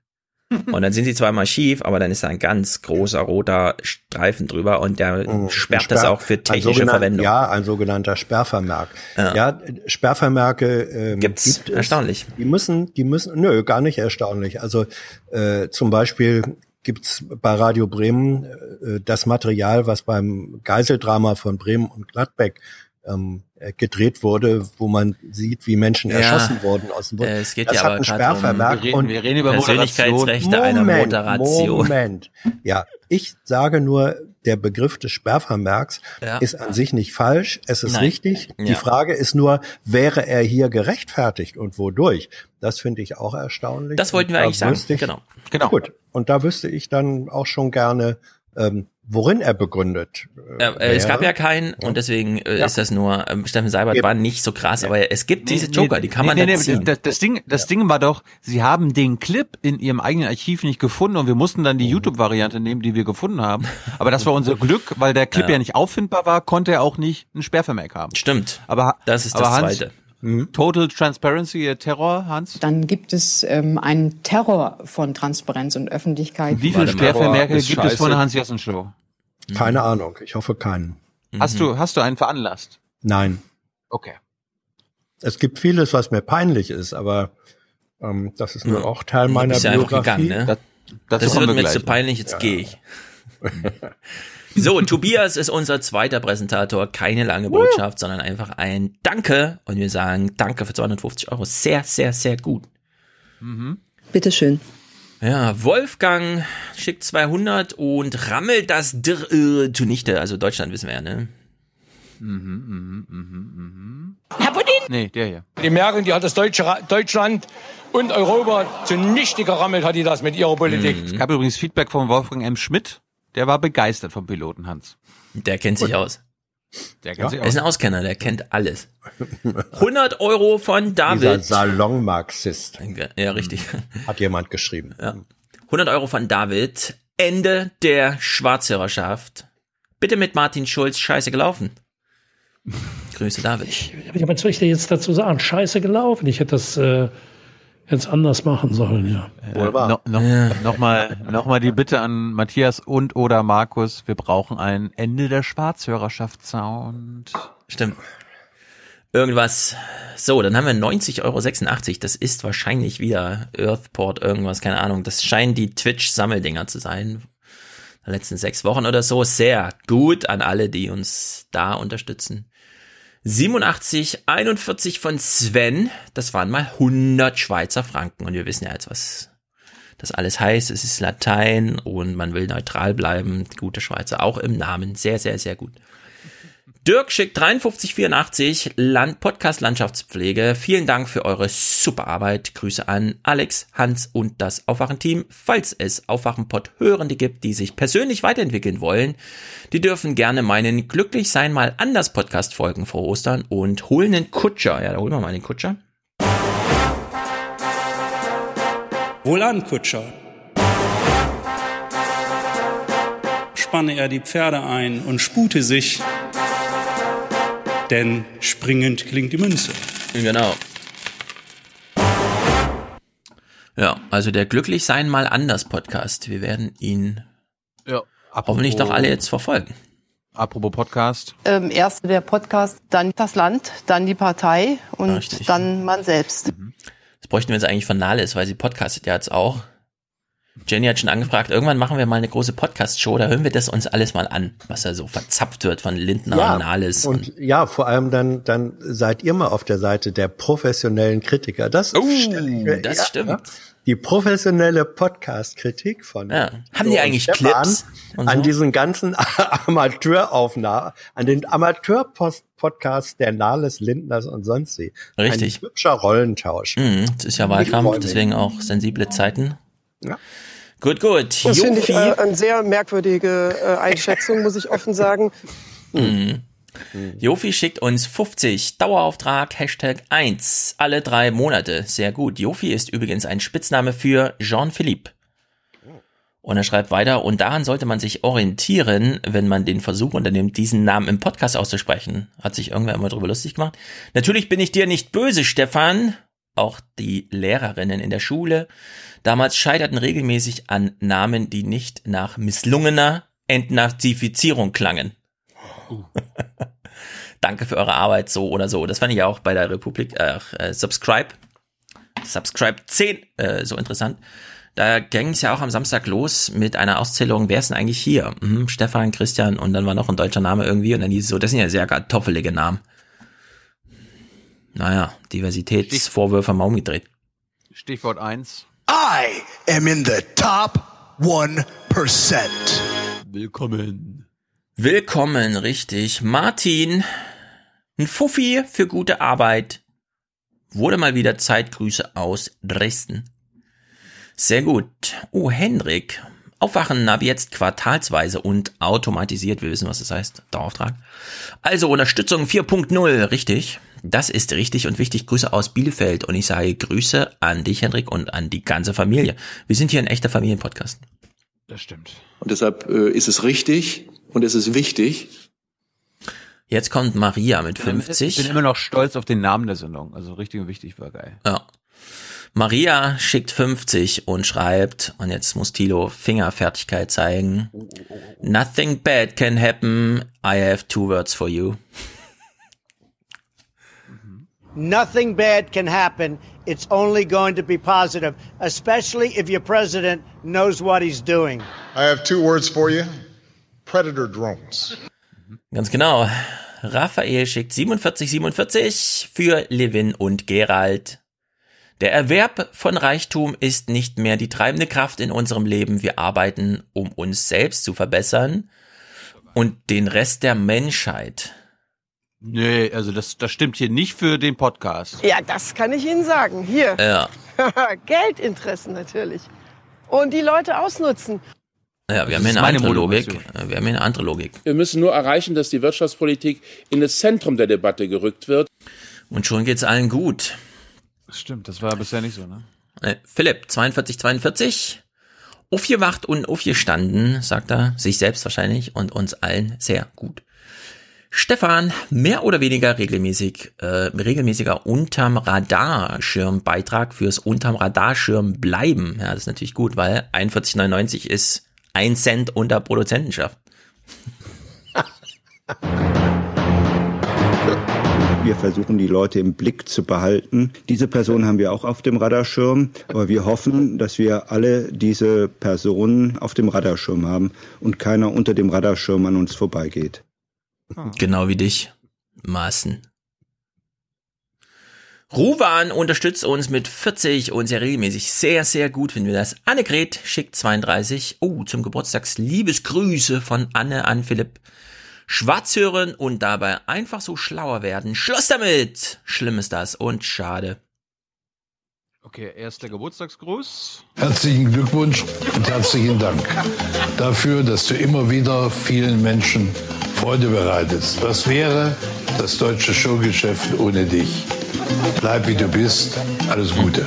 Und dann sind sie zwar im Archiv, aber dann ist da ein ganz großer roter Streifen drüber und der Mhm. sperrt das Sperr- auch für technische Verwendung. Ja, ein sogenannter Sperrvermerk. Ja. Ja, Sperrvermerke ähm, Gibt's. gibt es. Erstaunlich. Die müssen, die müssen, nö, gar nicht erstaunlich. Also äh, zum Beispiel gibt's bei Radio Bremen äh, das Material, was beim Geiseldrama von Bremen und Gladbeck ähm, äh, gedreht wurde, wo man sieht, wie Menschen Ja. erschossen wurden aus dem Bund. Äh, es geht das ja hat aber einen grad Sperrvermerk. um- wir reden- und wir reden über Persönlichkeitsrechte einer Moderation. Moment. Ja, ich sage nur, der Begriff des Sperrvermerks Ja. ist an sich nicht falsch. Es ist Nein. richtig. Die Ja. Frage ist nur, wäre er hier gerechtfertigt und wodurch? Das finde ich auch erstaunlich. Das wollten wir eigentlich sagen. Ich, Genau. Genau. Gut. Und da wüsste ich dann auch schon gerne, ähm, worin er begründet. Ja, äh, es gab ja keinen und deswegen äh, Ja. ist das nur, ähm, Steffen Seibert Eben. war nicht so krass, aber es gibt diese Joker, die kann man nee, da nee. Das, das Ding, das Ding war doch, sie haben den Clip in ihrem eigenen Archiv nicht gefunden und wir mussten dann die Mhm. YouTube-Variante nehmen, die wir gefunden haben. Aber das war unser Glück, weil der Clip Ja. ja, nicht auffindbar war, konnte er auch nicht ein Sperrvermerk haben. Stimmt. Aber Das ist aber das Hans, Zweite. Total Transparency, Terror, Hans. Dann gibt es ähm, einen Terror von Transparenz und Öffentlichkeit. Wie viele ist gibt es von scheiße. der Hans-Jessen-Show? Keine Ahnung. Ich hoffe keinen. Hast Mhm. du, hast du einen veranlasst? Nein. Okay. Es gibt vieles, was mir peinlich ist, aber ähm, das ist nur Ja. auch Teil meiner bist ja einfach Biografie. gegangen, ne? dazu Das kommen wird wir mir zu peinlich, jetzt gehe ich. So, Tobias ist unser zweiter Präsentator. Keine lange Botschaft, sondern einfach ein Danke. Und wir sagen Danke für 250 Euro. Sehr, sehr, sehr gut. Bitteschön. Ja, Wolfgang schickt 200 und rammelt das Dr äh, zunichte. Also Deutschland wissen wir ja, ne? Herr Putin! Nee, der hier. Die Merkel, die hat das Deutsche, Ra- Deutschland und Europa zunichte gerammelt, hat die das mit ihrer Politik. Es gab übrigens Feedback von Wolfgang M. Schmidt. Der war begeistert vom Piloten Hans. Der kennt sich aus. Der Er ist ein Auskenner, der kennt alles. 100 Euro von Dieser David. Salon-Marxist. Ja, richtig. Hat jemand geschrieben. Ja. 100 Euro von David. Ende der Schwarzhörerschaft. Bitte mit Martin Schulz. Scheiße gelaufen. Grüße, David. Ja, was soll ich dir jetzt dazu sagen? Scheiße gelaufen. Ich hätte das äh, jetzt anders machen sollen, ja. Äh, no, noch, noch, mal, noch mal die Bitte an Matthias und oder Markus, wir brauchen ein Ende der Schwarzhörerschaft-Sound. Stimmt. Irgendwas. So, dann haben wir 90,86 Euro. Das ist wahrscheinlich wieder Earthport irgendwas, keine Ahnung. Das scheinen die Twitch-Sammeldinger zu sein. Der letzten sechs Wochen oder so. Sehr gut an alle, die uns da unterstützen. 87, 41 von Sven. Das waren mal 100 Schweizer Franken. Und wir wissen ja jetzt, was das alles heißt. Es ist Latein und man will neutral bleiben. Gute Schweizer, auch im Namen. Sehr, sehr, sehr gut. Dirk schickt 5384 Land Podcast Landschaftspflege. Vielen Dank für eure super Arbeit. Grüße an Alex, Hans und das Aufwachen-Team. Falls es Aufwachen-Pod-Hörende gibt, die sich persönlich weiterentwickeln wollen, die dürfen gerne meinen Glücklich sein mal anders Podcast folgen vor Ostern und holen einen Kutscher. Ja, da holen wir mal den Kutscher. Wohlan, Kutscher. Spanne er die Pferde ein und spute sich, denn springend klingt die Münze. Genau. Ja, also der Glücklich sein mal anders Podcast. Wir werden ihn Ja, hoffentlich doch alle jetzt verfolgen. Apropos Podcast. Ähm, erst der Podcast, dann das Land, dann die Partei und Richtig. dann man selbst. Das bräuchten wir jetzt eigentlich von Nahles, weil sie podcastet ja jetzt auch. Jenny hat schon angefragt, irgendwann machen wir mal eine große Podcast-Show, da hören wir das uns alles mal an, was da so verzapft wird von Lindner und Nahles. und ja, vor allem dann, dann seid ihr mal auf der Seite der professionellen Kritiker. Das, ich mir- das stimmt. Die professionelle Podcast-Kritik von Ja. Haben die und eigentlich Clips und an so? diesen ganzen Amateuraufnahmen, an den Amateur-Podcasts der Nahles, Lindners und sonst wie. Richtig. Ein hübscher Rollentausch. Mhm, es ist ja Wahlkampf, deswegen auch sensible Zeiten. Ja. Gut, gut. Das finde ich Jofi. äh, eine sehr merkwürdige äh, Einschätzung, muss ich offen sagen. Mhm. Jofi schickt uns 50 Dauerauftrag Hashtag 1 alle drei Monate. Sehr gut. Jofi ist übrigens ein Spitzname für Jean-Philippe. Und er schreibt weiter, und daran sollte man sich orientieren, wenn man den Versuch unternimmt, diesen Namen im Podcast auszusprechen. Hat sich irgendwer immer drüber lustig gemacht. Natürlich bin ich dir nicht böse, Stefan. Auch die Lehrerinnen in der Schule damals scheiterten regelmäßig an Namen, die nicht nach misslungener Entnazifizierung klangen. Danke für eure Arbeit, so oder so. Das fand ich auch bei der Republik, äh, Subscribe, Subscribe 10 äh, so interessant. Da ging es ja auch am Samstag los mit einer Auszählung, wer ist denn eigentlich hier? Mhm, Stefan, Christian und dann war noch ein deutscher Name irgendwie und dann hieß es so, das sind ja sehr kartoffelige Namen. Naja, Diversitätsvorwürfe mal umgedreht. Stichwort 1. I am in the top 1%. Willkommen. Willkommen, richtig. Martin, ein Fuffi für gute Arbeit. Wurde mal wieder Zeit. Grüße aus Dresden. Sehr gut. Oh, Hendrik. Aufwachen ab jetzt quartalsweise und automatisiert. Wir wissen, was das heißt. Dauerauftrag. Also Unterstützung 4.0, richtig. Das ist richtig und wichtig. Grüße aus Bielefeld und ich sage Grüße an dich, Hendrik, und an die ganze Familie. Wir sind hier ein echter Familienpodcast. Das stimmt. Und deshalb äh, ist es richtig und es ist wichtig. Jetzt kommt Maria mit Ich 50. bin immer noch stolz auf den Namen der Sendung. Also richtig und wichtig war geil. Ja. Maria schickt 50 und schreibt, und jetzt muss Tilo Fingerfertigkeit zeigen. Nothing bad can happen. I have two words for you. Nothing bad can happen. It's only going to be positive, especially if your president knows what he's doing. I have two words for you predator drones. Ganz genau. Raphael schickt 4747 für Levin und Gerald. Der Erwerb von Reichtum ist nicht mehr die treibende Kraft in unserem Leben. Wir arbeiten, um uns selbst zu verbessern und den Rest der Menschheit. Nee, also das, das stimmt hier nicht für den Podcast. Ja, das kann ich Ihnen sagen. Hier. Ja. Geldinteressen natürlich. Und die Leute ausnutzen. Ja, wir haben hier eine andere Logik. Wir haben hier eine andere Logik. Wir müssen nur erreichen, dass die Wirtschaftspolitik in das Zentrum der Debatte gerückt wird. Und schon geht's allen gut. Das stimmt, das war bisher nicht so, ne? Äh, Philipp, 42, 42. Aufgewacht und aufgestanden, sagt er, sich selbst wahrscheinlich und uns allen sehr gut. Stefan, mehr oder weniger regelmäßig, äh, regelmäßiger unterm Radarschirmbeitrag fürs unterm Radarschirm bleiben. Ja, das ist natürlich gut, weil 41,99 ist ein Cent unter Produzentenschaft. Wir versuchen, die Leute im Blick zu behalten. Diese Person haben wir auch auf dem Radarschirm, aber wir hoffen, dass wir alle diese Personen auf dem Radarschirm haben und keiner unter dem Radarschirm an uns vorbeigeht. Genau wie dich, Maßen. Ruwan unterstützt uns mit 40 und sehr regelmäßig. Sehr, sehr gut finden wir das. Annegret schickt 32. Oh, zum Geburtstags Liebesgrüße von Anne an Philipp. Schwarz hören und dabei einfach so schlauer werden. Schluss damit! Schlimm ist das und schade. Okay, erster Geburtstagsgruß. Herzlichen Glückwunsch und herzlichen Dank dafür, dass du immer wieder vielen Menschen Freude bereitest. Was wäre das deutsche Showgeschäft ohne dich? Bleib wie du bist. Alles Gute.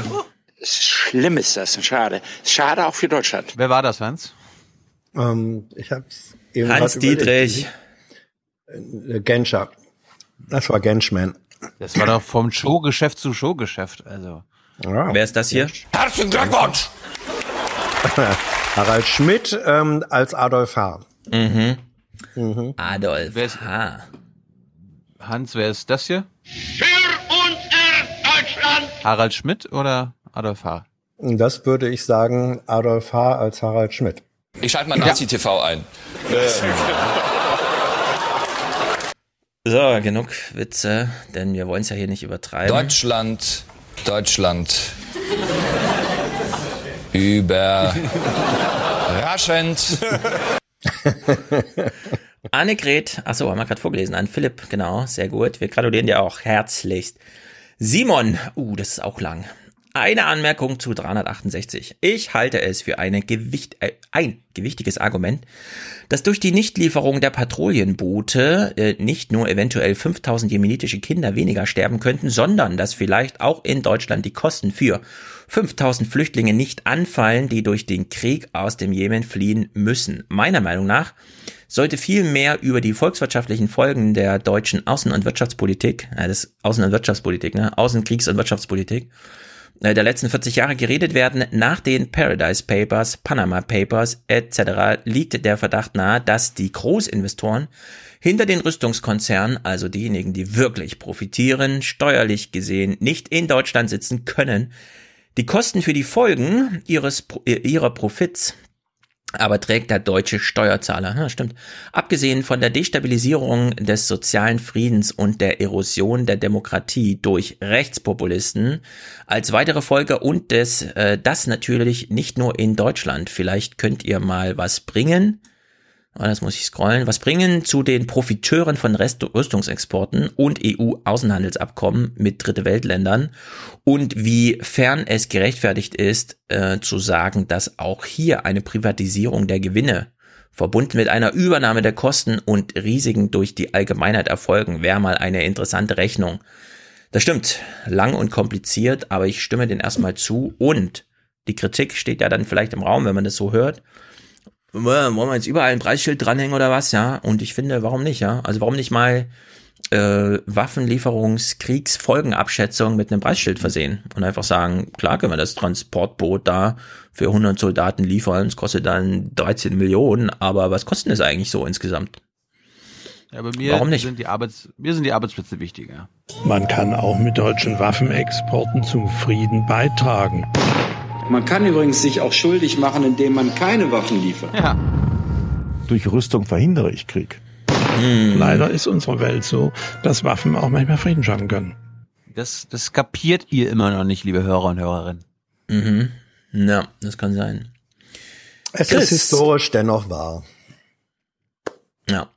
Schlimm ist das, schade. Schade auch für Deutschland. Wer war das, Hans? Ähm, ich hab's eben Hans überlegt. Dietrich. Äh, Genscher. Das war Genschman. Das war doch vom Showgeschäft zu Showgeschäft, also. Ja. Wer ist das hier? Herzlichen Glückwunsch! Harald Schmidt ähm, als Adolf H. Mhm. Mhm. Adolf Wer ist- H. Hans, wer ist das hier? Für unser Deutschland! Harald Schmidt oder Adolf H? Das würde ich sagen, Adolf H. als Harald Schmidt. Ich schalte mal Nazi-TV ein. Äh, So, genug Witze, denn wir wollen es ja hier nicht übertreiben. Deutschland, Deutschland. Über. Annegret, achso, haben wir gerade vorgelesen, an Philipp, genau, sehr gut. Wir gratulieren dir auch herzlichst. Simon, uh, das ist auch lang. Eine Anmerkung zu 368. Ich halte es für eine Gewicht, äh, ein gewichtiges Argument, dass durch die Nichtlieferung der Patrouillenboote äh, nicht nur eventuell 5000 jemenitische Kinder weniger sterben könnten, sondern dass vielleicht auch in Deutschland die Kosten für 5000 Flüchtlinge nicht anfallen, die durch den Krieg aus dem Jemen fliehen müssen. Meiner Meinung nach sollte viel mehr über die volkswirtschaftlichen Folgen der deutschen Außen- und Wirtschaftspolitik, äh, das Außen- und Wirtschaftspolitik, ne, Außen-, Kriegs- und Wirtschaftspolitik, äh, der letzten 40 Jahre geredet werden. Nach den Paradise Papers, Panama Papers etc. liegt der Verdacht nahe, dass die Großinvestoren hinter den Rüstungskonzernen, also diejenigen, die wirklich profitieren, steuerlich gesehen nicht in Deutschland sitzen können, die Kosten für die Folgen ihres, äh, ihrer Profits aber trägt der deutsche Steuerzahler. Ja, stimmt. Abgesehen von der Destabilisierung des sozialen Friedens und der Erosion der Demokratie durch Rechtspopulisten als weitere Folge und des, äh, das natürlich nicht nur in Deutschland. Vielleicht könnt ihr mal was bringen. Das muss ich scrollen. Was bringen zu den Profiteuren von Rest Rüstungsexporten und EU-Außenhandelsabkommen mit Dritte Weltländern und wie fern es gerechtfertigt ist, äh, zu sagen, dass auch hier eine Privatisierung der Gewinne verbunden mit einer Übernahme der Kosten und Risiken durch die Allgemeinheit erfolgen, wäre mal eine interessante Rechnung. Das stimmt, lang und kompliziert, aber ich stimme den erstmal zu und die Kritik steht ja dann vielleicht im Raum, wenn man das so hört. Wollen wir jetzt überall ein Preisschild dranhängen oder was, ja? Und ich finde, warum nicht, ja? Also warum nicht mal äh, Waffenlieferungskriegsfolgenabschätzung mit einem Preisschild versehen und einfach sagen, klar können wir das Transportboot da für 100 Soldaten liefern, es kostet dann 13 Millionen, aber was kostet es eigentlich so insgesamt? Ja, aber mir Warum nicht? sind die Arbeits mir sind die Arbeitsplätze wichtiger. Man kann auch mit deutschen Waffenexporten zum Frieden beitragen. Man kann übrigens sich auch schuldig machen, indem man keine Waffen liefert. Ja. Durch Rüstung verhindere ich Krieg. Leider ist unsere Welt so, dass Waffen auch manchmal Frieden schaffen können. Das, das kapiert ihr immer noch nicht, liebe Hörer und Hörerinnen. Mhm. Ja, das kann sein. Es Chris. ist historisch dennoch wahr. Ja,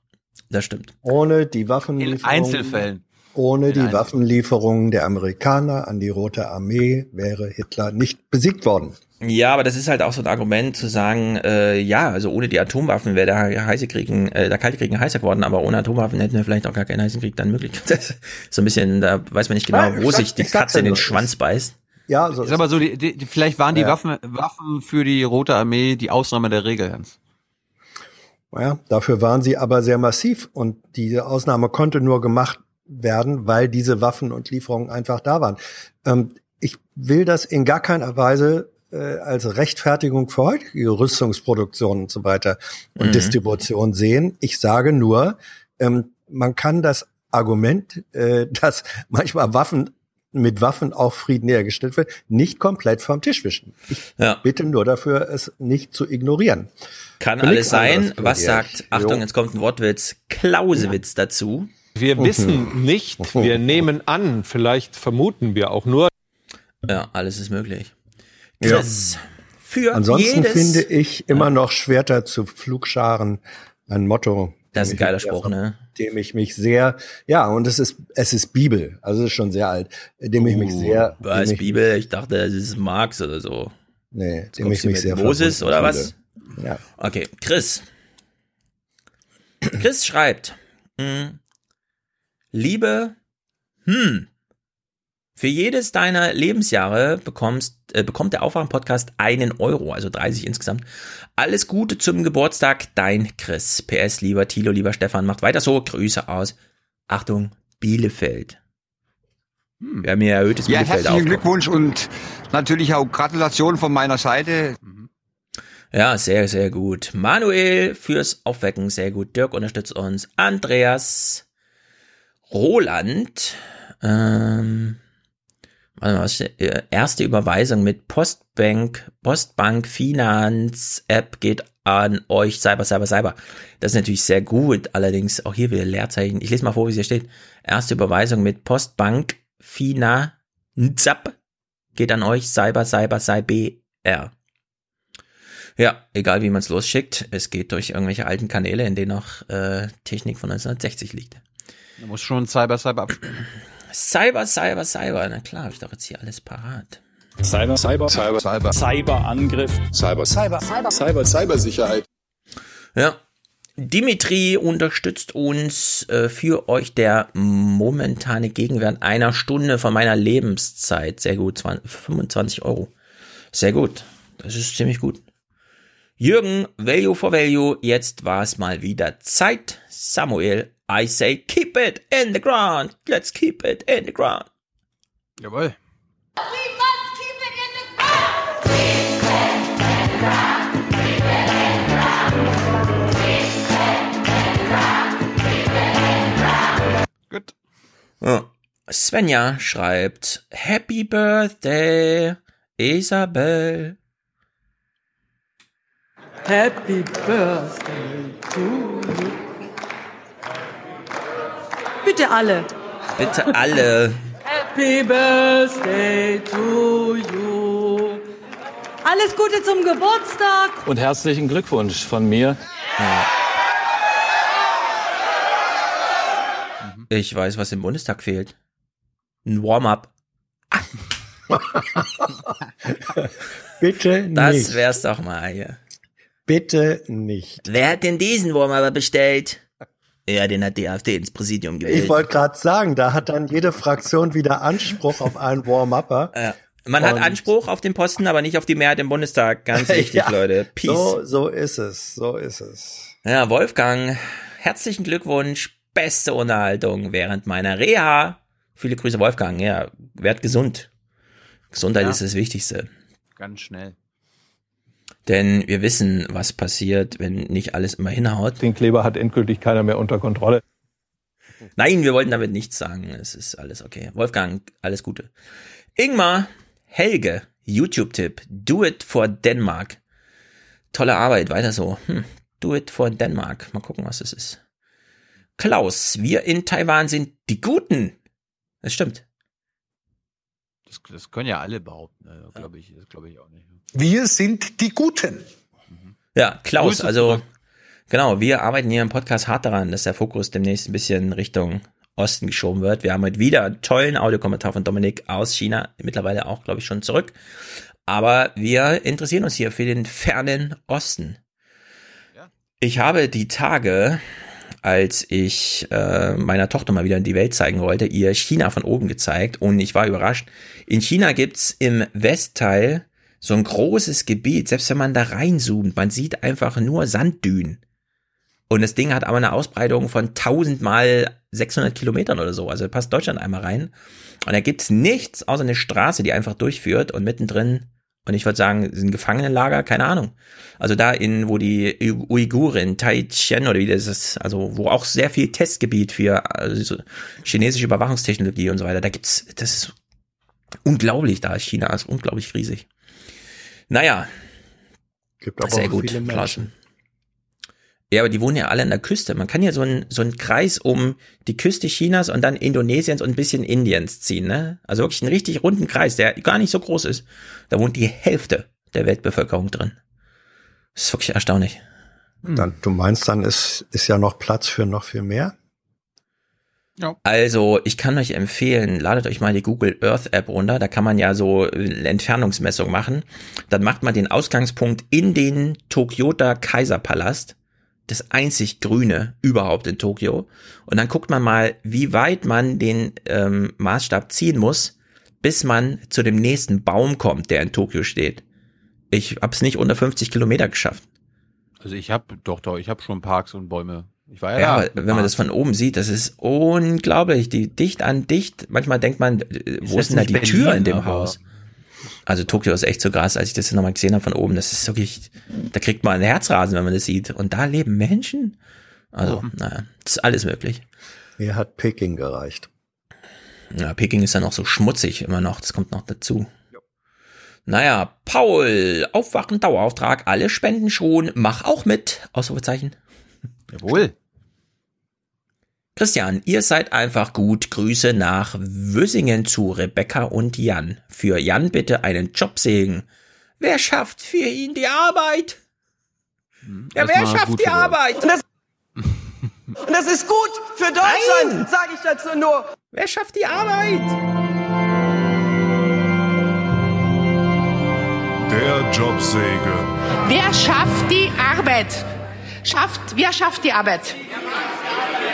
das stimmt. Ohne die Waffen In Einzelfällen. Ohne die Waffenlieferungen der Amerikaner an die Rote Armee wäre Hitler nicht besiegt worden. Ja, aber das ist halt auch so ein Argument zu sagen, äh, ja, also ohne die Atomwaffen wäre der heiße Krieg, äh, der kalte Krieg heißer geworden, aber ohne Atomwaffen hätten wir vielleicht auch gar keinen heißen Krieg dann möglich. Das ist so ein bisschen, da weiß man nicht genau, wo sag- sich die Katze in den nur. Schwanz beißt. Ja, so Ist aber so, die, die, vielleicht waren die Ja. Waffen, Waffen für die Rote Armee die Ausnahme der Regel, Hans. Ja, dafür waren sie aber sehr massiv und diese Ausnahme konnte nur gemacht werden, weil diese Waffen und Lieferungen einfach da waren. Ähm, ich will das in gar keiner Weise äh, als Rechtfertigung für heutige Rüstungsproduktion und so weiter und Mhm. Distribution sehen. Ich sage nur, ähm, man kann das Argument, äh, dass manchmal Waffen mit Waffen auch Frieden hergestellt wird, nicht komplett vom Tisch wischen. Ich Ja. bitte nur dafür, es nicht zu ignorieren. Kann Für alles sein. Was sagt. Achtung, jetzt kommt ein Wortwitz, Klausewitz dazu. Wir Mhm. wissen nicht, wir nehmen an, vielleicht vermuten wir auch nur. Ja, alles ist möglich. Ja. Chris, für Ansonsten jedes, finde ich immer noch Schwerter zu Pflugscharen ein Motto. Das ist ein dem ich geiler mich sehr- Spruch, ne? Dem ich mich sehr, ja, und es ist, es ist Bibel, also es ist schon sehr alt, dem ich mich sehr, Uh, Was dem ich, Bibel? Ich dachte, es ist Marx oder so. nee, dem kommst ich mich sehr Moses oder was? fühle. Ja. Okay, Chris. Chris schreibt, hm, liebe, hm, für jedes deiner Lebensjahre bekommst, äh, bekommt der Aufwachen-Podcast einen Euro, also 30 insgesamt. Alles Gute zum Geburtstag, dein Chris. PS, lieber Thilo, lieber Stefan, macht weiter so. Grüße aus, Achtung, Bielefeld. Wir haben hier erhöhtes Ja, Bielefeld herzlichen. Glückwunsch und natürlich auch Gratulation von meiner Seite. Ja, sehr, sehr gut. Manuel fürs Aufwecken, sehr gut. Dirk unterstützt uns. Andreas, Roland, ähm, warte mal, was steht? Äh, erste Überweisung mit Postbank, Postbank Finanz App geht an euch, Cyber, Cyber, Cyber. Das ist natürlich sehr gut, allerdings auch hier wieder Leerzeichen. Ich lese mal vor, wie es hier steht. Erste Überweisung mit Postbank Finanz App geht an euch, Cyber, Cyber, Cyber. Ja, egal wie man es losschickt, es geht durch irgendwelche alten Kanäle, in denen noch äh, Technik von 1960 liegt. Du musst schon Cyber, Cyber abspielen. Cyber, Cyber, Cyber. Na klar, habe ich doch jetzt hier alles parat. Cyber, Cyber, Cyber, Cyber, Cyberangriff, Cyber, Cyber, Cyber, Cyber, Cybersicherheit. Ja. Dimitri unterstützt uns äh, für euch der momentane Gegenwert einer Stunde von meiner Lebenszeit. Sehr gut, 20, 25 Euro. Sehr gut. Das ist ziemlich gut. Jürgen, Value for Value, jetzt war es mal wieder Zeit. Samuel, I say keep it in the ground. Let's keep it in the ground. Jawohl. Gut. Ja. Svenja schreibt Happy Birthday, Isabel. Happy Birthday to you. Bitte alle. Bitte alle. Happy Birthday to you. Alles Gute zum Geburtstag. Und herzlichen Glückwunsch von mir. Ich weiß, was im Bundestag fehlt. Ein Warm-up. Bitte Das nicht. wär's doch mal hier. Bitte nicht. Wer hat denn diesen Warm-up bestellt? Ja, den hat die AfD ins Präsidium gewählt. Ich wollte gerade sagen, da hat dann jede Fraktion wieder Anspruch auf einen Warm-Upper. Ja. Man hat Anspruch auf den Posten, aber nicht auf die Mehrheit im Bundestag. Ganz wichtig, Ja, Leute. Peace. So, so ist es, so ist es. Ja, Wolfgang, herzlichen Glückwunsch. Beste Unterhaltung während meiner Reha. Viele Grüße, Wolfgang. Ja, werd gesund. Gesundheit Ja. ist das Wichtigste. Ganz schnell. Denn wir wissen, was passiert, wenn nicht alles immer hinhaut. Den Kleber hat endgültig keiner mehr unter Kontrolle. Nein, wir wollten damit nichts sagen. Es ist alles okay. Wolfgang, alles Gute. Ingmar, Helge, YouTube-Tipp. Do it for Denmark. Tolle Arbeit, weiter so. Hm. Do it for Denmark. Mal gucken, was es ist. Klaus, wir in Taiwan sind die Guten. Das stimmt. Das, das können ja alle behaupten, also, glaube ich. Das glaube ich auch nicht. Wir sind die Guten. Ja, Klaus, Grüße also genau, wir arbeiten hier im Podcast hart daran, dass der Fokus demnächst ein bisschen Richtung Osten geschoben wird. Wir haben heute wieder einen tollen Audiokommentar von Dominik aus China, mittlerweile auch, glaube ich, schon zurück. Aber wir interessieren uns hier für den fernen Osten. Ich habe die Tage, als ich äh, meiner Tochter mal wieder in die Welt zeigen wollte, ihr China von oben gezeigt und ich war überrascht. In China gibt's im Westteil so ein großes Gebiet, selbst wenn man da reinzoomt, man sieht einfach nur Sanddünen. Und das Ding hat aber eine Ausbreitung von 1000 mal 600 Kilometern oder so. Also passt Deutschland einmal rein. Und da gibt's nichts außer eine Straße, die einfach durchführt und mittendrin, und ich würde sagen, sind Gefangenenlager, keine Ahnung. Also da in, wo die Uiguren, Taichen oder wie das ist, also wo auch sehr viel Testgebiet für also chinesische Überwachungstechnologie und so weiter, da gibt's, das ist unglaublich da. China ist unglaublich riesig. Naja. Gibt aber sehr auch gut. viele Menschen. Flaschen. Ja, aber die wohnen ja alle an der Küste. Man kann ja so einen so einen Kreis um die Küste Chinas und dann Indonesiens und ein bisschen Indiens ziehen, ne? Also wirklich einen richtig runden Kreis, der gar nicht so groß ist. Da wohnt die Hälfte der Weltbevölkerung drin. Das ist wirklich erstaunlich. Dann, du meinst, dann ist, ist ja noch Platz für noch viel mehr? Also, ich kann euch empfehlen, ladet euch mal die Google Earth App runter. Da kann man ja so äh, Entfernungsmessung machen. Dann macht man den Ausgangspunkt in den Tokyota Kaiserpalast. Das einzig Grüne überhaupt in Tokio. Und dann guckt man mal, wie weit man den ähm, Maßstab ziehen muss, bis man zu dem nächsten Baum kommt, der in Tokio steht. Ich hab's nicht unter 50 Kilometer geschafft. Also ich habe doch, doch, ich habe schon Parks und Bäume. Ich war ja, Ja, da. wenn man das von oben sieht, das ist unglaublich. Die dicht an dicht. Manchmal denkt man, äh, wo ist denn da die Berlin, Tür in dem Haus? Also Tokio ist echt so krass, als ich das nochmal gesehen habe von oben. Das ist wirklich, da kriegt man ein Herzrasen, wenn man das sieht. Und da leben Menschen. Also, naja, das ist alles möglich. Mir hat Peking gereicht. Ja, Peking ist ja noch so schmutzig immer noch. Das kommt noch dazu. Naja, Paul, Aufwachen, Dauerauftrag, alle spenden schon, mach auch mit. Ausrufezeichen. Jawohl. Christian, ihr seid einfach gut. Grüße nach Wüssingen zu Rebecca und Jan. Für Jan bitte einen Jobsegen. Wer schafft für ihn die Arbeit? Ja, wer schafft die. Arbeit? Und das, und das ist gut für Deutschland, sage ich dazu nur. Wer schafft die Arbeit? Der Jobsegen. Wer schafft die Arbeit? Schafft, wer schafft die Arbeit?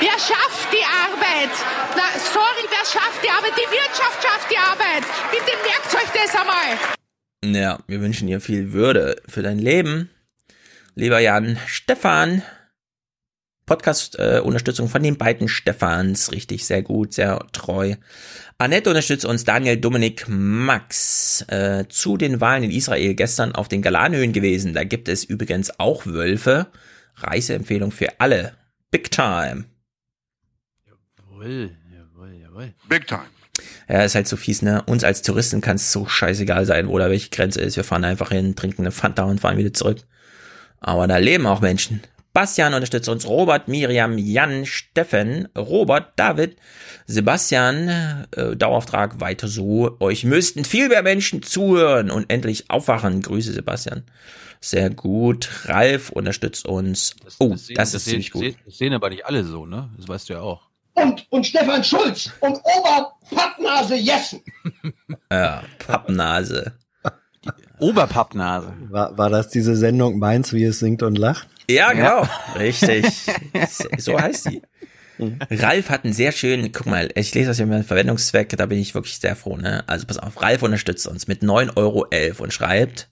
Wer schafft die Arbeit? Na, sorry, wer schafft die Arbeit? Die Wirtschaft schafft die Arbeit. Bitte merkt euch das einmal. Ja, wir wünschen dir viel Würde für dein Leben. Lieber Jan, Stefan. Podcast-Unterstützung von den beiden Stefans. Richtig, sehr gut, sehr treu. Annette unterstützt uns, Daniel, Dominik, Max. Äh, zu den Wahlen in Israel gestern auf den Galanhöhen gewesen. Da gibt es übrigens auch Wölfe. Reiseempfehlung für alle. Big time. Jawohl, jawohl, jawohl. Big time. Ja, ist halt so fies, ne? Uns als Touristen kann es so scheißegal sein, wo da welche Grenze ist. Wir fahren einfach hin, trinken eine Fanta und fahren wieder zurück. Aber da leben auch Menschen. Bastian unterstützt uns, Robert, Miriam, Jan, Steffen, Robert, David, Sebastian, äh, Dauerauftrag, weiter so. Euch müssten viel mehr Menschen zuhören und endlich aufwachen. Grüße, Sebastian. Sehr gut. Ralf unterstützt uns. Oh, das, sehen- ist sehen- ziemlich gut. sehen- Das sehen aber nicht alle so, ne? Das weißt du ja auch. Und, und Stefan Schulz und Oberpappnase Jessen. Ja, Pappnase. Oberpappnase. War, war das diese Sendung Meins, wie es singt und lacht? Ja, genau. Richtig. So heißt die. Ralf hat einen sehr schönen, guck mal, ich lese das hier mit Verwendungszweck, da bin ich wirklich sehr froh, ne? Also pass auf, Ralf unterstützt uns mit 9,11 Euro und schreibt,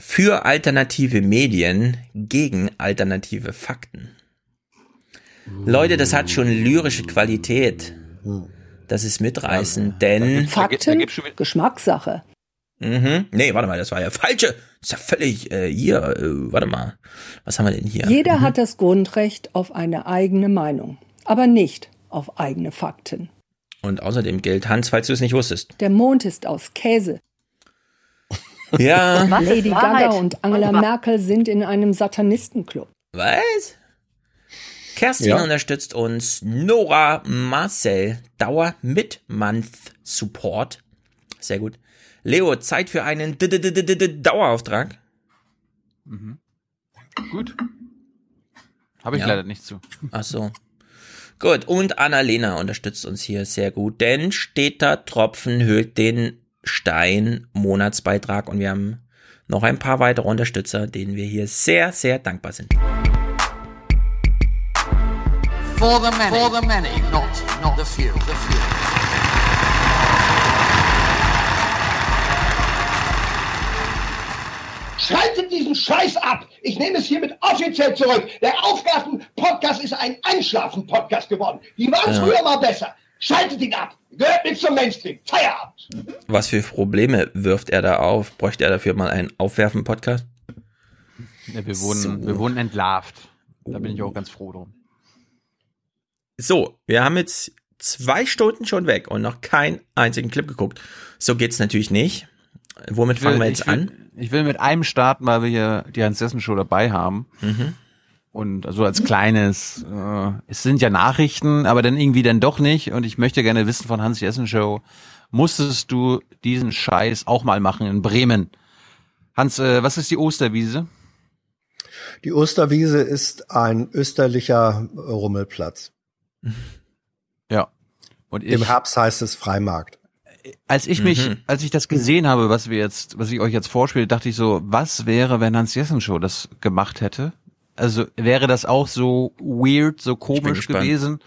für alternative Medien gegen alternative Fakten. Leute, das hat schon lyrische Qualität. Das ist mitreißend, denn... Fakten, Geschmackssache. Mhm. Nee, warte mal, das war ja falsche. Das ist ja völlig, äh, hier, äh, warte mal. Was haben wir denn hier? Jeder hat das Grundrecht auf eine eigene Meinung, aber nicht auf eigene Fakten. Und außerdem gilt, Hans, falls du es nicht wusstest. Der Mond ist aus Käse. Ja. Lady Was ist Gaga und Angela Merkel sind in einem Satanistenclub. Was? Kerstin Ja. unterstützt uns. Nora Marcel, Dauer mit Month Support. Sehr gut. Leo, Zeit für einen D -D -D -D -D -D Dauerauftrag. Gut. Habe ich Ja. leider nicht zu. Ach so. Gut, und Annalena unterstützt uns hier sehr gut, denn steter Tropfen höhlt den Stein Monatsbeitrag und wir haben noch ein paar weitere Unterstützer, denen wir hier sehr, sehr dankbar sind. For the many, for the many, not, not the few, the few. Schaltet diesen Scheiß ab! Ich nehme es hiermit offiziell zurück. Der Aufgaben-Podcast ist ein Einschlafen-Podcast geworden. Die waren Ja. früher mal besser. Schaltet ihn ab! Gehört mit zum Mainstream. Feierabend! Was für Probleme wirft er da auf? Bräuchte er dafür mal einen Aufwerfen-Podcast? Ja, wir, wurden, So. wir wurden entlarvt. Da bin ich auch ganz froh drum. So, wir haben jetzt zwei Stunden schon weg und noch keinen einzigen Clip geguckt. So geht's natürlich nicht. Womit will- fangen wir jetzt will, an? Ich will mit einem starten, weil wir hier die Hans-Jessen-Show dabei haben. Mhm. Und also als kleines, äh, es sind ja Nachrichten, aber dann irgendwie dann doch nicht. Und ich möchte gerne wissen von Hans-Jessen-Show, musstest du diesen Scheiß auch mal machen in Bremen? Hans, äh, was ist die Osterwiese? Die Osterwiese ist ein österlicher Rummelplatz. Ja. Und Im ich- Herbst heißt es Freimarkt. als ich mich, Mhm. als ich das gesehen habe, was wir jetzt, was ich euch jetzt vorspiele, dachte ich so, was wäre, wenn Hans Jessen Show das gemacht hätte? Also wäre das auch so weird, so komisch gewesen?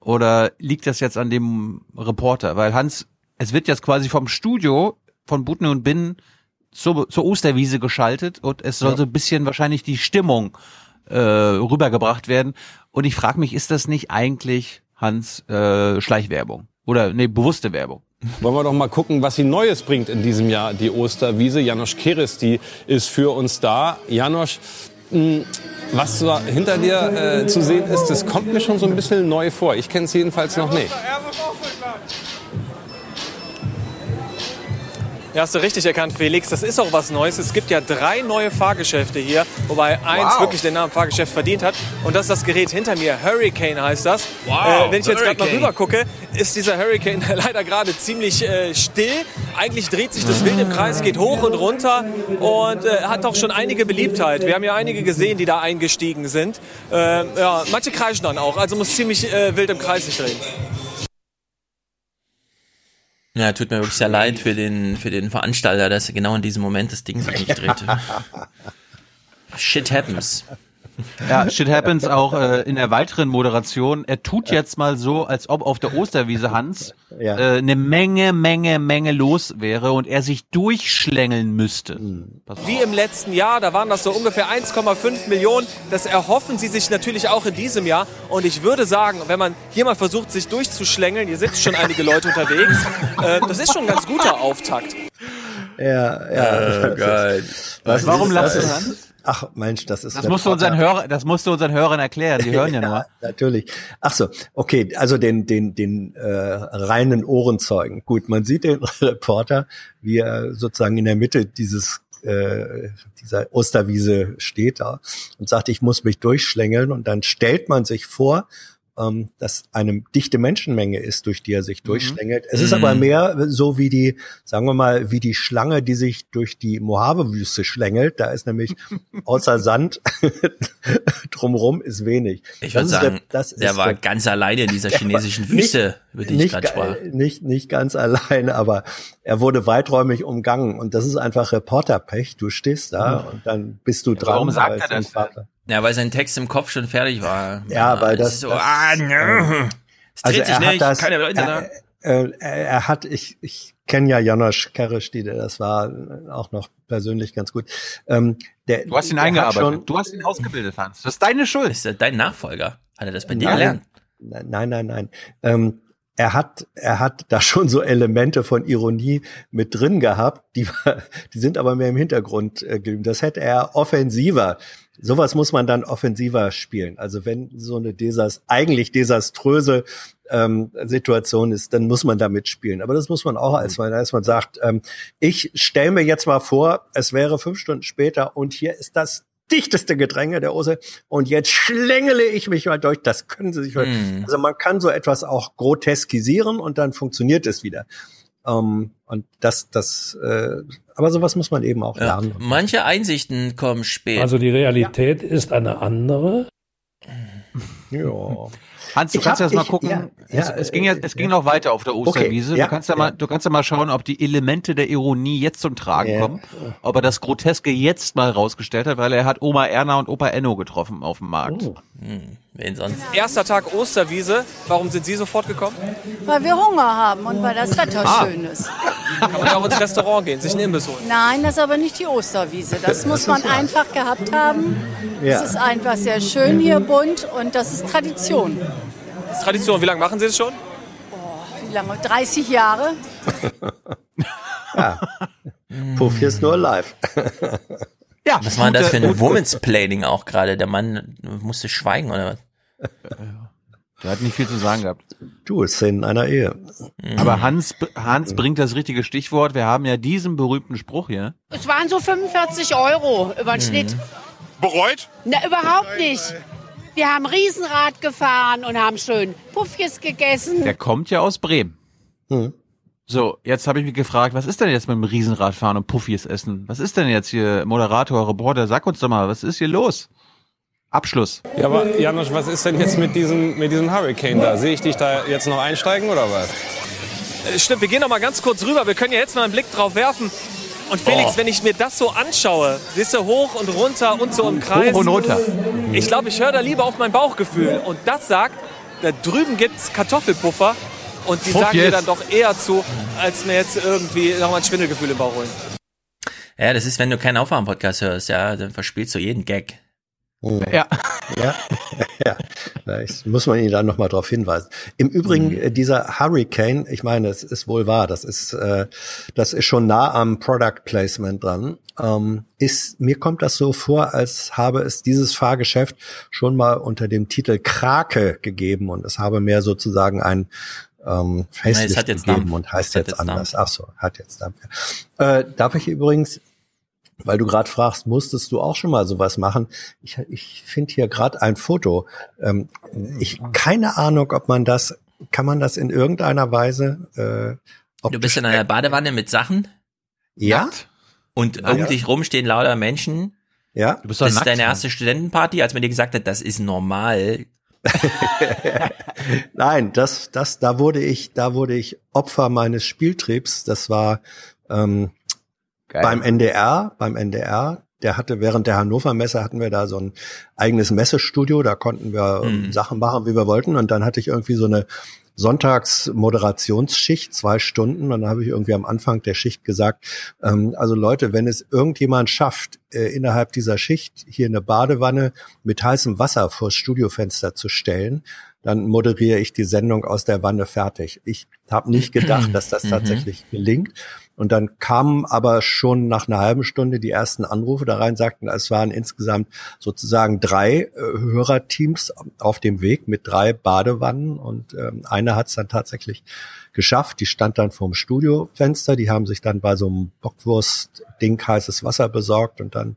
Oder liegt das jetzt an dem Reporter? Weil Hans, es wird jetzt quasi vom Studio von Butne und Binnen zur, zur Osterwiese geschaltet und es soll Ja. so ein bisschen wahrscheinlich die Stimmung äh, rübergebracht werden. Und ich frage mich, ist das nicht eigentlich Hans äh, Schleichwerbung? Oder nee, bewusste Werbung? Wollen wir doch mal gucken, was sie Neues bringt in diesem Jahr, die Osterwiese. Janosch Keres, die ist für uns da. Janosch, mh, was da hinter dir äh, zu sehen ist, das kommt mir schon so ein bisschen neu vor. Ich kenne es jedenfalls noch nicht. Ja, hast du richtig erkannt, Felix. Das ist auch was Neues. Es gibt ja drei neue Fahrgeschäfte hier, wobei eins Wow. wirklich den Namen Fahrgeschäft verdient hat. Und das ist das Gerät hinter mir. Hurricane heißt das. Wow, äh, wenn ich jetzt gerade mal rüber gucke, ist dieser Hurricane leider gerade ziemlich äh, still. Eigentlich dreht sich das Wild im Kreis, geht hoch und runter und äh, hat auch schon einige Beliebtheit. Wir haben ja einige gesehen, die da eingestiegen sind. Äh, ja, manche kreischen dann auch, also muss ziemlich äh, wild im Kreis sich drehen. Ja, tut mir wirklich sehr leid für den, für den Veranstalter, dass er genau in diesem Moment das Ding sich nicht drehte. Shit happens. Ja, shit happens auch äh, in der weiteren Moderation. Er tut jetzt mal so, als ob auf der Osterwiese Hans Ja. äh, eine Menge, Menge, Menge los wäre und er sich durchschlängeln müsste. Auf. Wie im letzten Jahr, da waren das so ungefähr 1,5 Millionen. Das erhoffen sie sich natürlich auch in diesem Jahr. Und ich würde sagen, wenn man hier mal versucht, sich durchzuschlängeln, hier sind schon einige Leute unterwegs, äh, das ist schon ein ganz guter Auftakt. Ja, ja. Oh, geil. Was Warum lachst du, Hans? Ach Mensch, das ist Das musst du unseren Hörer, das musst du unseren Hörern erklären. Die hören ja, nur. Natürlich. Ach so, okay, also den den den äh, reinen Ohrenzeugen. Gut, man sieht den Reporter, wie er sozusagen in der Mitte dieses äh, dieser Osterwiese steht da und sagt, ich muss mich durchschlängeln und dann stellt man sich vor, ähm, dass eine dichte Menschenmenge ist, durch die er sich durchschlängelt. Es ist Mhm. aber mehr so wie die, sagen wir mal, wie die Schlange, die sich durch die Mojave-Wüste schlängelt. Da ist nämlich außer Sand drumrum ist wenig. Ich würde sagen, der- das der ist war der- ganz alleine in dieser der chinesischen Wüste, über die ich nicht, gerade sprach. nicht, nicht ganz alleine, aber er wurde weiträumig umgangen und das ist einfach Reporterpech. Du stehst da und dann bist du dran. warum sagt als er das? Vater. Ja, weil sein Text im Kopf schon fertig war. Ja, weil das- ist so, das- ah, nö. Es dreht sich nicht, keine Leute da. er, äh, er, er hat, ich, ich kenne ja Janosch Kerrisch, die der das war äh, auch noch persönlich ganz gut. Ähm, der, Du hast ihn eingearbeitet. Schon, du hast ihn ausgebildet, Hans. Das ist deine Schuld. Ist er dein Nachfolger? Hat er das bei dir Nein. gelernt? Nein, nein, nein. Ähm, er hat, er hat da schon so Elemente von Ironie mit drin gehabt, die, die sind aber mehr im Hintergrund äh, geblieben. Das hätte er offensiver. Sowas muss man dann offensiver spielen. Also wenn so eine desas eigentlich desaströse ähm, Situation ist, dann muss man damit spielen. Aber das muss man auch, als man, als man sagt, ähm, ich stelle mir jetzt mal vor, es wäre fünf Stunden später und hier ist das dichteste Gedränge der Ose und jetzt schlängele ich mich mal durch. Das können Sie sich, Hm. also man kann so etwas auch groteskisieren und dann funktioniert es wieder. Ähm, und das, das, äh, aber sowas muss man eben auch Ja. lernen. Manche Einsichten kommen spät. Also die Realität ist eine andere. Ja. Hans, du Ich kannst hab- jetzt mal ich- gucken. ja, es, ja, es ging ja, es ging noch weiter auf der Osterwiese. ja, du kannst ja, mal, du kannst ja mal schauen, ob die Elemente der Ironie jetzt zum Tragen Ja. kommen. Ob er das Groteske jetzt mal rausgestellt hat, weil er hat Oma Erna und Opa Enno getroffen auf dem Markt. Oh. Hm, wen sonst? Erster Tag Osterwiese. Warum sind Sie sofort gekommen? Weil wir Hunger haben und weil das Wetter Ah. schön ist. Kann man ja auch ins Restaurant gehen, sich einen Imbiss holen. Nein, das ist aber nicht die Osterwiese. Das muss man einfach gehabt haben. Ja. Es ist einfach sehr schön hier bunt und das ist Tradition. Das ist Tradition. Wie lange machen Sie das schon? Wie lange? 30 Jahre? Ja. Puff hier ist nur live. ja, Was war denn das für ein Woman's Planning auch gerade? Der Mann musste schweigen oder was? Der hat nicht viel zu sagen gehabt. Du, Szenen einer Ehe. Aber Hans, Hans bringt das richtige Stichwort. Wir haben ja diesen berühmten Spruch hier. Es waren so 45 Euro über den Schnitt. Bereut? Na, überhaupt nicht. Wir haben Riesenrad gefahren und haben schön Puffjes gegessen. Der kommt ja aus Bremen. Hm. So, jetzt habe ich mich gefragt, was ist denn jetzt mit dem Riesenradfahren und Puffies essen? Was ist denn jetzt hier, Moderator, Reporter, sag uns doch mal, was ist hier los? Abschluss. Ja, aber Janusz, was ist denn jetzt mit diesem, mit diesem Hurricane da? Sehe ich dich da jetzt noch einsteigen oder was? Äh, Stimmt, wir gehen noch mal ganz kurz rüber. Wir können ja jetzt mal einen Blick drauf werfen. Und Felix, Oh. wenn ich mir das so anschaue, siehst du, hoch und runter und so im Kreis. Hoch und runter. Ich glaube, ich höre da lieber auf mein Bauchgefühl. Und das sagt, da drüben gibt's Kartoffelpuffer. Und die Puff sagen mir jetzt. dann doch eher zu, als mir jetzt irgendwie nochmal ein Schwindelgefühl im Bauch holen. Ja, das ist, wenn du keinen Aufwärm-Podcast hörst, ja, dann verspielst du jeden Gag. Ja. Ja, ja. Vielleicht muss man ihn dann nochmal darauf hinweisen. Im Übrigen, äh, dieser Hurricane, ich meine, es ist wohl wahr, das ist, äh, das ist schon nah am Product Placement dran. Ähm, ist, mir kommt das so vor, als habe es dieses Fahrgeschäft schon mal unter dem Titel Krake gegeben und es habe mehr sozusagen ein ähm, Facelift es hat jetzt gegeben Dampf. und heißt jetzt jetzt anders. Ach so, hat jetzt Dampf. ja. Äh, darf ich übrigens weil du gerade fragst, musstest du auch schon mal sowas machen? Ich, ich finde hier gerade ein Foto. Ähm, ich keine Ahnung, ob man das, kann man das in irgendeiner Weise? Äh, Du bist in einer Badewanne mit Sachen ja? und Ja. um dich rum stehen lauter Menschen. Ja. Du bist Das ist deine erste Studentenparty, als man dir gesagt hat, das ist normal. Nein, das, das, da wurde ich, da wurde ich Opfer meines Spieltriebs. Das war ähm, beim NDR, beim NDR. Der hatte während der Hannover Messe hatten wir da so ein eigenes Messestudio. Da konnten wir Mhm. Sachen machen, wie wir wollten. Und dann hatte ich irgendwie so eine Sonntagsmoderationsschicht, zwei Stunden. Und dann habe ich irgendwie am Anfang der Schicht gesagt, ähm, also Leute, wenn es irgendjemand schafft, äh, innerhalb dieser Schicht hier eine Badewanne mit heißem Wasser vors Studiofenster zu stellen, dann moderiere ich die Sendung aus der Wanne fertig. Ich habe nicht gedacht, dass das Mhm. tatsächlich gelingt. Und dann kamen aber schon nach einer halben Stunde die ersten Anrufe da rein, sagten, es waren insgesamt sozusagen drei äh, Hörerteams auf dem Weg mit drei Badewannen und ähm, eine hat es dann tatsächlich geschafft. Die stand dann vorm Studiofenster, die haben sich dann bei so einem Bockwurst-Ding heißes Wasser besorgt und dann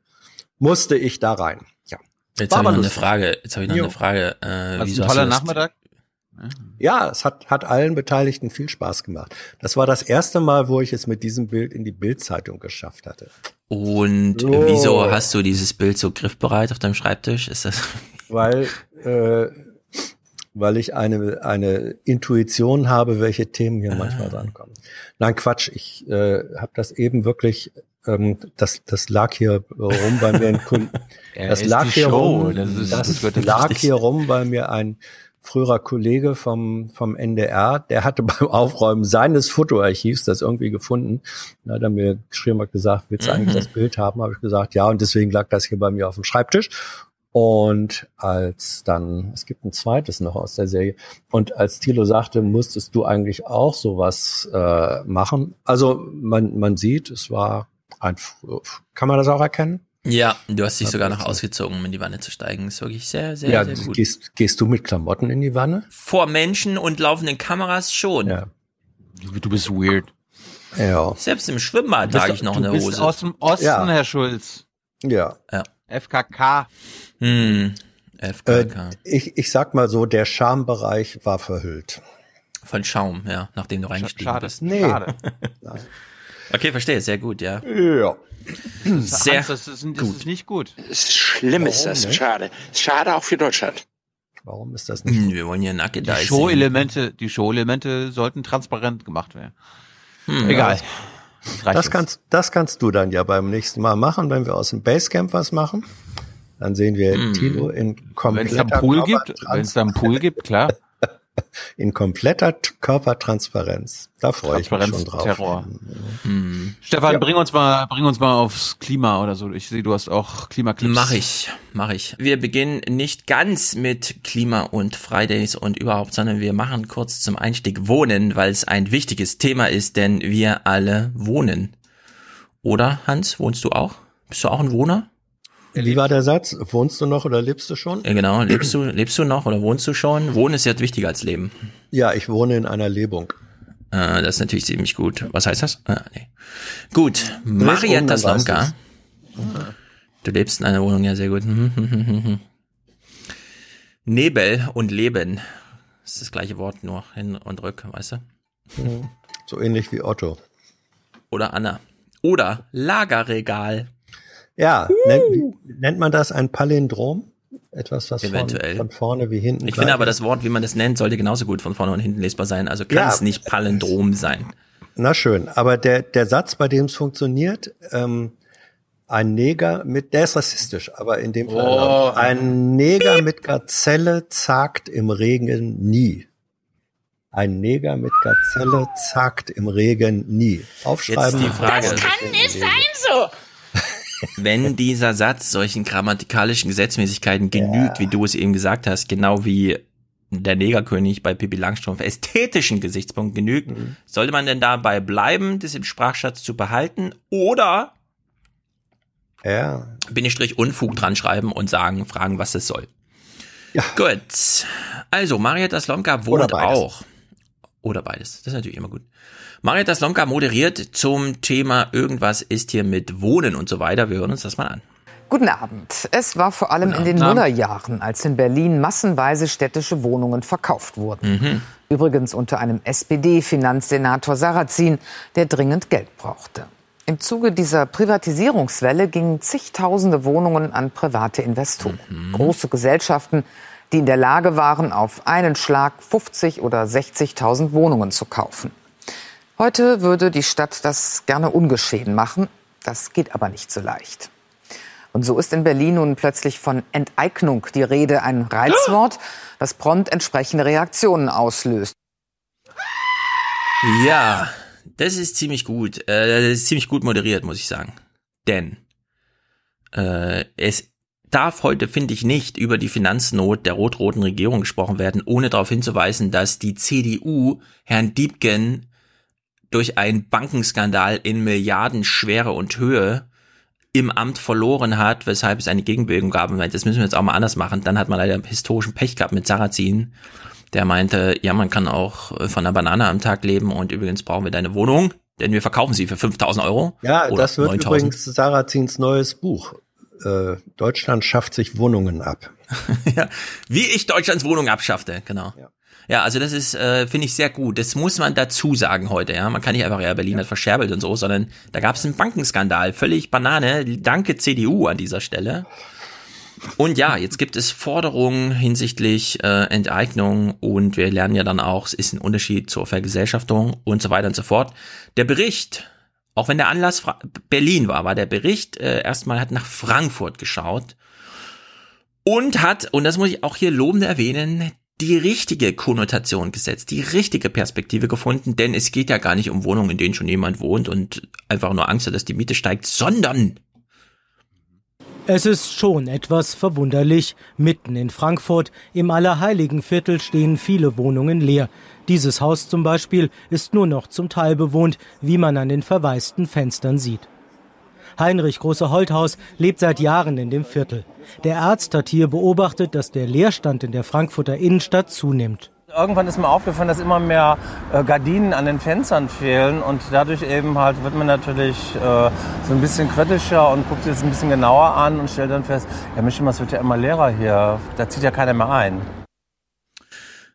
musste ich da rein. Ja. Jetzt War habe ich noch eine. Frage. Jetzt habe ich noch Jo. eine Frage. Äh, Was wieso ein hast du toller das- Nachmittag. Ja, es hat, hat allen Beteiligten viel Spaß gemacht. Das war das erste Mal, wo ich es mit diesem Bild in die Bildzeitung geschafft hatte. Und Oh. wieso hast du dieses Bild so griffbereit auf deinem Schreibtisch? Ist das? Weil, äh, weil ich eine, eine Intuition habe, welche Themen hier manchmal drankommen. Nein, Quatsch, ich äh, habe das eben wirklich, ähm, das, das lag hier rum bei mir. Ein Ja, das lag hier Show, rum, das ist- das das gehört lag richtig. hier rum, weil mir ein früherer Kollege vom, vom NDR, der hatte beim Aufräumen seines Fotoarchivs das irgendwie gefunden. Dann hat er mir geschrieben und gesagt, willst du eigentlich Mhm. das Bild haben? Habe ich gesagt, ja, und deswegen lag das hier bei mir auf dem Schreibtisch. Und als dann, es gibt ein zweites noch aus der Serie, und als Thilo sagte, musstest du eigentlich auch sowas äh, machen? Also man, man sieht, es war ein, kann man das auch erkennen? Ja, du hast dich sogar noch ausgezogen, um in die Wanne zu steigen. Ist wirklich sehr, sehr, ja, sehr gut. gehst, gehst du mit Klamotten in die Wanne? Vor Menschen und laufenden Kameras schon. Ja. Du bist weird. Ja. Selbst im Schwimmbad Du bist- trage ich noch du eine bist Hose. aus dem Osten, Ja. Herr Schulz. Ja. Ja. FKK. Hm. Äh, FKK. ich, ich sag mal so, der Schambereich war verhüllt. Von Schaum, ja, nachdem du reingestiegen Schade. bist. Nee. Schade. Okay, verstehe, sehr gut, ja. Ja. Sehr Hans, das ist, das ist nicht gut. Es ist schlimm ist Warum, das. ne? Schade. Schade auch für Deutschland. Warum ist das nicht? Hm, wir wollen ja nacke Die Show-Elemente, die Show-Elemente sollten transparent gemacht werden. Hm, Egal. Ja, das kannst, das kannst du dann ja beim nächsten Mal machen, wenn wir aus dem Basecamp was machen. Dann sehen wir Hm. Tilo in Wenn es kompletter Pool gibt, wenn es dann Pool gibt, klar. in kompletter Körpertransparenz. Da freue ich mich schon drauf. Terror. Stefan, Ja. bring uns mal, bring uns mal aufs Klima oder so. Ich sehe, du hast auch Klimaklips. Mach ich, mach ich. Wir beginnen nicht ganz mit Klima und Fridays und überhaupt, sondern wir machen kurz zum Einstieg Wohnen, weil es ein wichtiges Thema ist, denn wir alle wohnen. Oder, Hans, wohnst du auch? Bist du auch ein Wohner? Wie war der Satz? Wohnst du noch oder lebst du schon? Genau. Lebst du, lebst du noch oder wohnst du schon? Wohnen ist jetzt wichtiger als Leben. Ja, ich wohne in einer Lebung. Äh, das ist natürlich ziemlich gut. Was heißt das? Ah, nee. Gut. Marietta Slomka. Du lebst in einer Wohnung, ja, sehr gut. Nebel und Leben. Das ist das gleiche Wort, nur hin und rück, weißt du? So ähnlich wie Otto. Oder Anna. Oder Lagerregal. Ja, nennt, nennt man das ein Palindrom? Etwas, was von, Eventuell. von vorne wie hinten. Ich finde aber das Wort, wie man das nennt, sollte genauso gut von vorne und hinten lesbar sein. Also kann Ja. es nicht Palindrom sein. Na schön, aber der, der Satz, bei dem es funktioniert, ähm, ein Neger mit, der ist rassistisch, aber in dem Fall Oh. ein Neger mit Gazelle zagt im Regen nie. Ein Neger mit Gazelle zagt im Regen nie. Aufschreiben. Jetzt die Frage. Das kann nicht so. Wenn dieser Satz solchen grammatikalischen Gesetzmäßigkeiten genügt, wie du es eben gesagt hast, genau wie der Negerkönig bei Pippi Langstrumpf ästhetischen Gesichtspunkten genügt, Mhm. sollte man denn dabei bleiben, das im Sprachschatz zu behalten oder Ja. Bindestrich Unfug dran schreiben und sagen, fragen, was es soll. Gut. Also, Marietta Slomka wohnt Oder auch. Oder beides. Das ist natürlich immer gut. Marietta Slomka moderiert zum Thema Irgendwas ist hier mit Wohnen und so weiter. Wir hören uns das mal an. Guten Abend. Es war vor allem in den. Nullerjahren, als in Berlin massenweise städtische Wohnungen verkauft wurden. Mhm. Übrigens unter einem SPD-Finanzsenator Sarrazin, der dringend Geld brauchte. Im Zuge dieser Privatisierungswelle gingen zigtausende Wohnungen an private Investoren. Große Gesellschaften, die in der Lage waren, auf einen Schlag 50 oder 60.000 Wohnungen zu kaufen. Heute würde die Stadt das gerne ungeschehen machen. Das geht aber nicht so leicht. Und so ist in Berlin nun plötzlich von Enteignung die Rede, ein Reizwort, das prompt entsprechende Reaktionen auslöst. Ja, das ist ziemlich gut. Äh, das ist ziemlich gut moderiert, muss ich sagen. Denn äh, es darf heute, finde ich, nicht über die Finanznot der rot-roten Regierung gesprochen werden, ohne darauf hinzuweisen, dass die CDU Herrn Diebken durch einen Bankenskandal in Milliardenschwere und Höhe im Amt verloren hat, weshalb es eine Gegenbewegung gab. Und das müssen wir jetzt auch mal anders machen. Dann hat man leider historischen Pech gehabt mit Sarrazin, der meinte, ja, man kann auch äh, von einer Banane am Tag leben und übrigens brauchen wir deine Wohnung, denn wir verkaufen sie für 5000 Euro. Ja, das wird 9000. übrigens Sarazins neues Buch. Äh, Deutschland schafft sich Wohnungen ab. ja, wie ich Deutschlands Wohnung abschaffte, genau. Ja. Also das ist, äh, finde ich sehr gut. Das muss man dazu sagen heute, ja. Man kann nicht einfach, ja, Berlin hat verscherbelt und so, sondern da gab es einen Bankenskandal. Völlig Banane. Danke CDU an dieser Stelle. Und ja, jetzt gibt es Forderungen hinsichtlich äh, Enteignung und wir lernen ja dann auch, es ist ein Unterschied zur Vergesellschaftung und so weiter und so fort. Der Bericht, auch wenn der Anlass Fra Berlin war, war der Bericht äh, erstmal hat nach Frankfurt geschaut und hat, und das muss ich auch hier lobend erwähnen, die richtige Konnotation gesetzt, die richtige Perspektive gefunden, denn es geht ja gar nicht um Wohnungen, in denen schon jemand wohnt und einfach nur Angst hat, dass die Miete steigt, sondern Es ist schon etwas verwunderlich. Mitten in Frankfurt im Allerheiligenviertel stehen viele Wohnungen leer. Dieses Haus zum Beispiel ist nur noch zum Teil bewohnt, wie man an den verwaisten Fenstern sieht. Heinrich Große-Holthaus lebt seit Jahren in dem Viertel. Der Arzt hat hier beobachtet, dass der Leerstand in der Frankfurter Innenstadt zunimmt. Irgendwann ist mir aufgefallen, dass immer mehr äh, Gardinen an den Fenstern fehlen und dadurch eben halt wird man natürlich äh, so ein bisschen kritischer und guckt sich das ein bisschen genauer an und stellt dann fest, ja Mensch, es wird ja immer leerer hier, da zieht ja keiner mehr ein.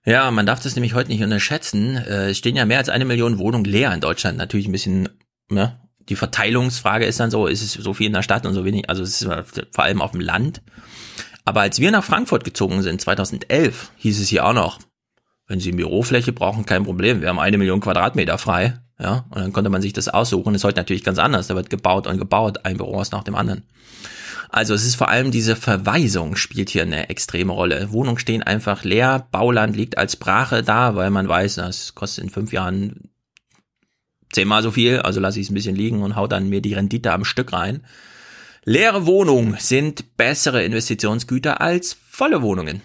Ja, man darf das nämlich heute nicht unterschätzen. Äh, Es stehen ja mehr als eine Million Wohnungen leer in Deutschland. Natürlich ein bisschen, ne? Die Verteilungsfrage ist dann so, ist es so viel in der Stadt und so wenig, also es ist vor allem auf dem Land. Aber als wir nach Frankfurt gezogen sind, 2011, hieß es hier auch noch, wenn Sie Bürofläche brauchen, kein Problem. Wir haben eine Million Quadratmeter frei. Ja, und dann konnte man sich das aussuchen. Das ist heute natürlich ganz anders. Da wird gebaut und gebaut, ein Büro ist nach dem anderen. Also es ist vor allem diese Verweisung spielt hier eine extreme Rolle. Wohnungen stehen einfach leer, Bauland liegt als Brache da, weil man weiß, das kostet in fünf Jahren zehnmal so viel, also lasse ich es ein bisschen liegen und hau dann mir die Rendite am Stück rein. Leere Wohnungen sind bessere Investitionsgüter als volle Wohnungen.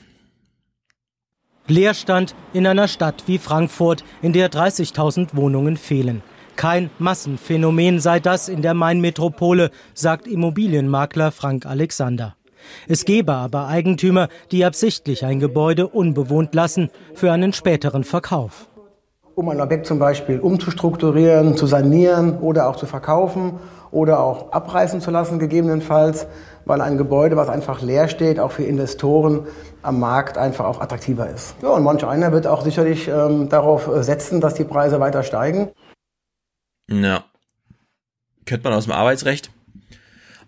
Leerstand in einer Stadt wie Frankfurt, in der 30.000 Wohnungen fehlen. Kein Massenphänomen sei das in der Main-Metropole, sagt Immobilienmakler Frank Alexander. Es gebe aber Eigentümer, die absichtlich ein Gebäude unbewohnt lassen für einen späteren Verkauf. Um ein Objekt zum Beispiel umzustrukturieren, zu sanieren oder auch zu verkaufen oder auch abreißen zu lassen, gegebenenfalls, weil ein Gebäude, was einfach leer steht, auch für Investoren am Markt einfach auch attraktiver ist. Ja, und manch einer wird auch sicherlich ähm, darauf setzen, dass die Preise weiter steigen. Ja. Kennt man aus dem Arbeitsrecht.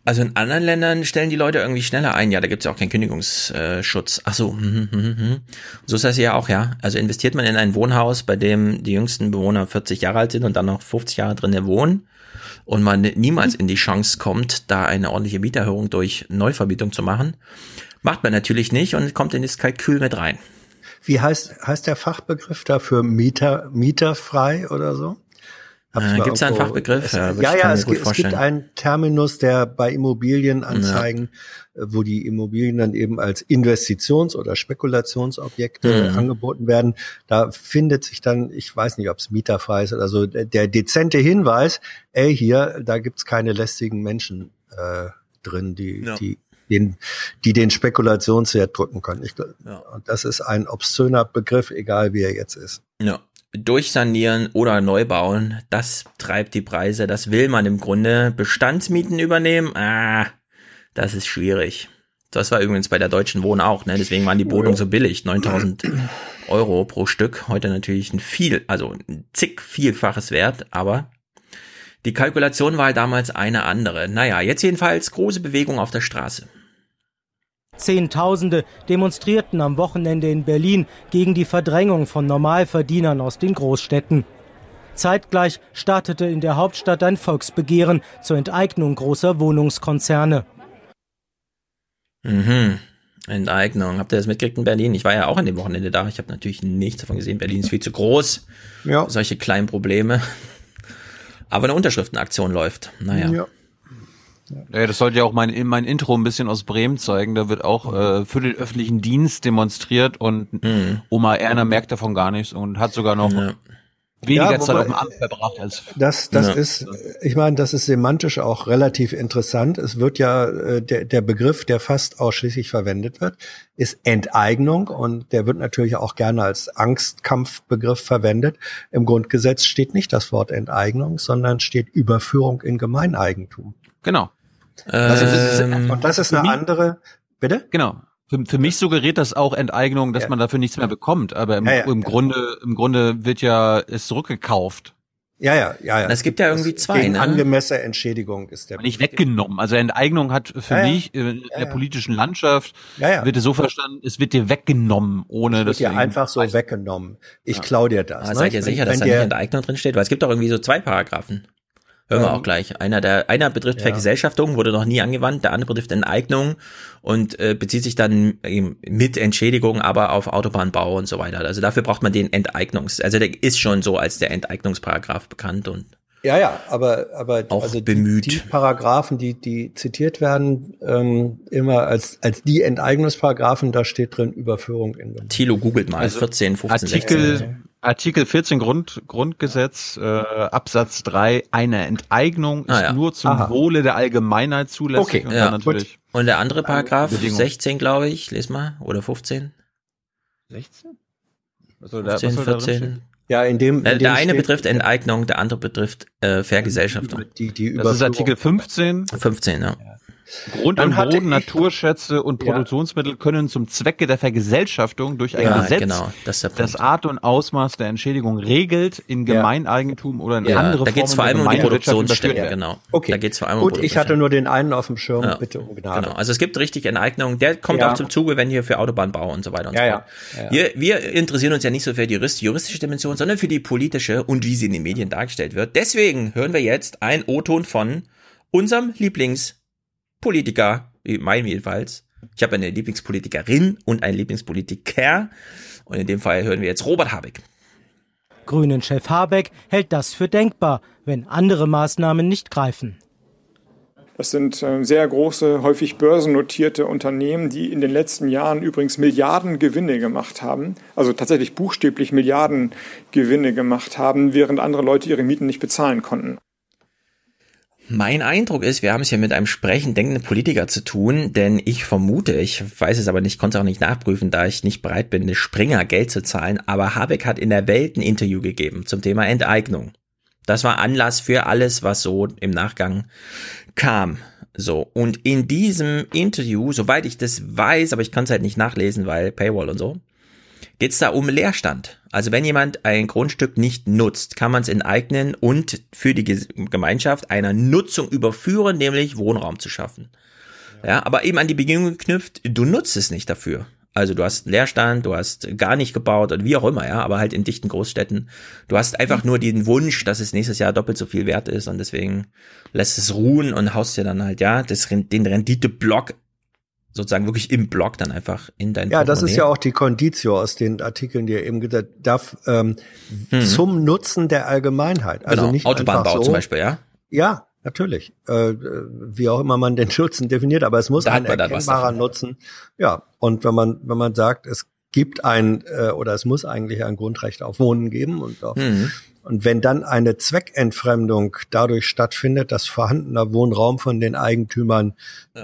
Also in anderen Ländern stellen die Leute irgendwie schneller ein. Ja, da gibt es ja auch keinen Kündigungsschutz. Ach so. Hm, hm, hm, so ist das ja auch, ja. Also investiert man in ein Wohnhaus, bei dem die jüngsten Bewohner 40 Jahre alt sind und dann noch 50 Jahre drin wohnen und man niemals in die Chance kommt, da eine ordentliche Mieterhöhung durch Neuvermietung zu machen, macht man natürlich nicht und kommt in das Kalkül mit rein. Wie heißt, heißt der Fachbegriff dafür Mieter, mieterfrei oder so? Äh, gibt es einen Fachbegriff? Es, ja, ja, ja es, gibt, es gibt einen Terminus, der bei Immobilienanzeigen, ja. Äh, wo die Immobilien dann eben als Investitions- oder Spekulationsobjekte mhm. angeboten werden. Da findet sich dann, ich weiß nicht, ob es mieterfrei ist oder so, der, der dezente Hinweis, ey, hier, da gibt's keine lästigen Menschen äh, drin, die, ja. die den, die den Spekulationswert drücken können. Ich, ja. Und das ist ein obszöner Begriff, egal wie er jetzt ist. Ja, durchsanieren oder neu bauen, das treibt die Preise. Das will man im Grunde. Bestandsmieten übernehmen, ah, das ist schwierig. Das war übrigens bei der Deutschen Wohnen auch, ne? Deswegen waren die Wohnungen so billig, 9000 Euro pro Stück. Heute natürlich ein viel, also ein zig vielfaches Wert, aber die Kalkulation war damals eine andere. Naja, jetzt jedenfalls große Bewegung auf der Straße. Zehntausende demonstrierten am Wochenende in Berlin gegen die Verdrängung von Normalverdienern aus den Großstädten. Zeitgleich startete in der Hauptstadt ein Volksbegehren zur Enteignung großer Wohnungskonzerne. Mhm. Enteignung. Habt ihr das mitgekriegt in Berlin? Ich war ja auch an dem Wochenende da. Ich habe natürlich nichts davon gesehen. Berlin ist viel zu groß. Ja. Solche kleinen Probleme. Aber eine Unterschriftenaktion läuft. Naja. Ja. Ja, das sollte ja auch mein, mein Intro ein bisschen aus Bremen zeigen. Da wird auch äh, für den öffentlichen Dienst demonstriert und mhm. Oma Erna merkt davon gar nichts und hat sogar noch ja. weniger ja, Zeit auf dem Amt verbracht als. Das, das ja. ist, ich meine, das ist semantisch auch relativ interessant. Es wird ja äh, der, der Begriff, der fast ausschließlich verwendet wird, ist Enteignung und der wird natürlich auch gerne als Angstkampfbegriff verwendet. Im Grundgesetz steht nicht das Wort Enteignung, sondern steht Überführung in Gemeineigentum. Genau. Also das ist, und das ist eine andere, bitte? Genau. Für, für mich suggeriert das auch Enteignung, dass ja. man dafür nichts mehr bekommt. Aber im, ja, ja, im Grunde, im Grunde wird ja es zurückgekauft. Ja, ja, ja, ja. Es gibt ja irgendwie zwei. Gegen ne? angemessene Entschädigung ist der. Nicht weggenommen. Also Enteignung hat für ja, mich in ja, der politischen Landschaft ja, wird es so verstanden, es wird dir weggenommen, ohne dass. Es wird dir einfach so weggenommen. Ich klau dir das. Aber ne? Seid ihr sicher, dass da nicht Enteignung drin steht? Weil es gibt doch irgendwie so zwei Paragraphen. Hören wir ähm, auch gleich. Einer der einer betrifft ja. Vergesellschaftung, wurde noch nie angewandt, der andere betrifft Enteignung und äh, bezieht sich dann mit Entschädigung aber auf Autobahnbau und so weiter. Also dafür braucht man den Enteignungs, also der ist schon so als der Enteignungsparagraph bekannt und ja, ja, aber aber auch also bemüht. Die, die Paragraphen, die die zitiert werden, ähm, immer als als die Enteignungsparagraphen, da steht drin Überführung in. Thilo googelt mal also 14, 15, Artikel 16. Artikel 14 Grund, Grundgesetz, äh, Absatz 3, eine Enteignung ist ah, ja. nur zum Aha. Wohle der Allgemeinheit zulässig. Okay, und, ja. natürlich und der andere Paragraph, 16, glaube ich, les mal, oder 15? 16? Was soll 15, da, was soll 14. Ja, in dem, in der, dem der eine betrifft Enteignung, der andere betrifft äh, Vergesellschaftung. Die, die das ist Artikel 15. 15, ja. Grund und Boden, Naturschätze und Ja. Produktionsmittel können zum Zwecke der Vergesellschaftung durch ein Ja, Gesetz genau, das das Art und Ausmaß der Entschädigung regelt, in. Gemeineigentum oder in Ja, andere da geht's Formen vor allem um die werden. genau. Okay. Da geht's vor allem um Gut, ich hatte nur den einen auf dem Schirm, bitte um Gnade. Genau, also es gibt richtig Enteignung. Der kommt auch zum Zuge, wenn hier für Autobahnbau und so weiter und so fort. Ja, ja. Wir, wir interessieren uns ja nicht so für die jurist- juristische Dimension, sondern für die politische und wie sie in den Medien dargestellt wird. Deswegen hören wir jetzt einen O-Ton von unserem Lieblingspolitiker, wie mein jedenfalls. Ich habe eine Lieblingspolitikerin und einen Lieblingspolitiker. Und in dem Fall hören wir jetzt Robert Habeck. Grünen-Chef Habeck hält das für denkbar, wenn andere Maßnahmen nicht greifen. Das sind äh, sehr große, häufig börsennotierte Unternehmen, die in den letzten Jahren übrigens Milliarden Gewinne gemacht haben, also tatsächlich buchstäblich Milliarden Gewinne gemacht haben, während andere Leute ihre Mieten nicht bezahlen konnten. Mein Eindruck ist, wir haben es hier mit einem sprechend denkenden Politiker zu tun, denn ich vermute, ich weiß es aber nicht, konnte es auch nicht nachprüfen, da ich nicht bereit bin, eine Springer Geld zu zahlen, aber Habeck hat in der Welt ein Interview gegeben zum Thema Enteignung. Das war Anlass für alles, was so im Nachgang kam. So, und in diesem Interview, soweit ich das weiß, aber ich kann es halt nicht nachlesen, weil Paywall und so, geht es da um Leerstand. Also wenn jemand ein Grundstück nicht nutzt, kann man es enteignen und für die Gemeinschaft einer Nutzung überführen, nämlich Wohnraum zu schaffen. Ja, aber eben an die Bedingung geknüpft, du nutzt es nicht dafür. Also du hast einen Leerstand, du hast gar nicht gebaut und wie auch immer, ja, aber halt in dichten Großstädten. Du hast einfach nur den Wunsch, dass es nächstes Jahr doppelt so viel wert ist und deswegen lässt es ruhen und haust dir dann halt, ja, das, den Renditeblock sozusagen wirklich im Block dann einfach in dein Ja, das ist ja auch die Conditio aus den Artikeln, die ihr eben gesagt darf ähm, Mhm. zum Nutzen der Allgemeinheit. Also Genau, nicht Autobahnbau so, zum Beispiel, ja? Ja, natürlich. Äh, wie auch immer man den Nutzen definiert, aber es muss Da ein erkennbarer. Nutzen. Ja, und wenn man wenn man sagt, es gibt ein äh, oder es muss eigentlich ein Grundrecht auf Wohnen geben und auf, Mhm. und wenn dann eine Zweckentfremdung dadurch stattfindet, dass vorhandener Wohnraum von den Eigentümern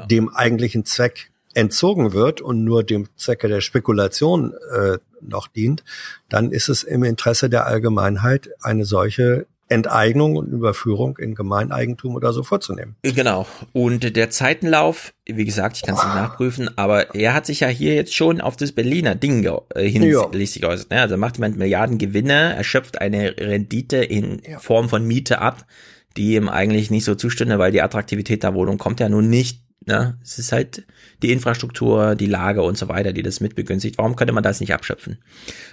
dem eigentlichen Zweck entzogen wird und nur dem Zwecke der Spekulation äh, noch dient, dann ist es im Interesse der Allgemeinheit, eine solche Enteignung und Überführung in Gemeineigentum oder so vorzunehmen. Genau. Und der Zeitenlauf, wie gesagt, ich kann es nicht nachprüfen, aber er hat sich ja hier jetzt schon auf das Berliner Ding äh, hinsichtlich geäußert. Ne? Also macht jemand Milliarden Gewinne, erschöpft eine Rendite in Form von Miete ab, die ihm eigentlich nicht so zustünde, weil die Attraktivität der Wohnung kommt ja nun nicht. Ne? Es ist halt die Infrastruktur, die Lage und so weiter, die das mitbegünstigt. Warum könnte man das nicht abschöpfen?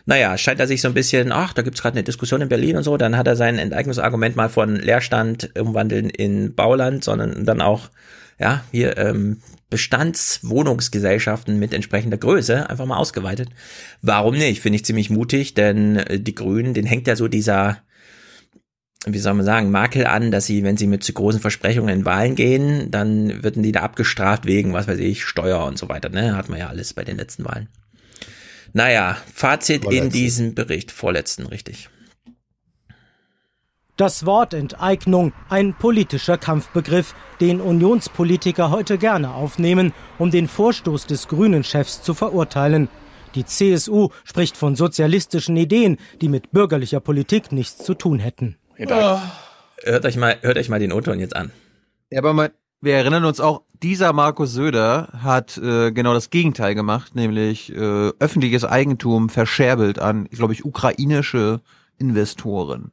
Naja, scheint er sich so ein bisschen, ach, da gibt's gerade eine Diskussion in Berlin und so, dann hat er sein Enteignungsargument mal von Leerstand umwandeln in Bauland, sondern dann auch, ja, hier ähm, Bestandswohnungsgesellschaften mit entsprechender Größe einfach mal ausgeweitet. Warum nicht? Finde ich ziemlich mutig, denn äh, die Grünen, den hängt ja so dieser, wie soll man sagen, Makel an, dass sie, wenn sie mit zu großen Versprechungen in Wahlen gehen, dann würden die da abgestraft wegen, was weiß ich, Steuer und so weiter, ne? Hat man ja alles bei den letzten Wahlen. Naja, Fazit in Vorletzten. diesem Bericht, vorletzten, richtig. Das Wort Enteignung, ein politischer Kampfbegriff, den Unionspolitiker heute gerne aufnehmen, um den Vorstoß des Grünen-Chefs zu verurteilen. Die CSU spricht von sozialistischen Ideen, die mit bürgerlicher Politik nichts zu tun hätten. Hört euch mal, hört euch mal den O-Ton jetzt an. Ja, aber mal, wir erinnern uns auch, dieser Markus Söder hat äh, genau das Gegenteil gemacht, nämlich äh, öffentliches Eigentum verscherbelt an, glaube ich, ukrainische Investoren.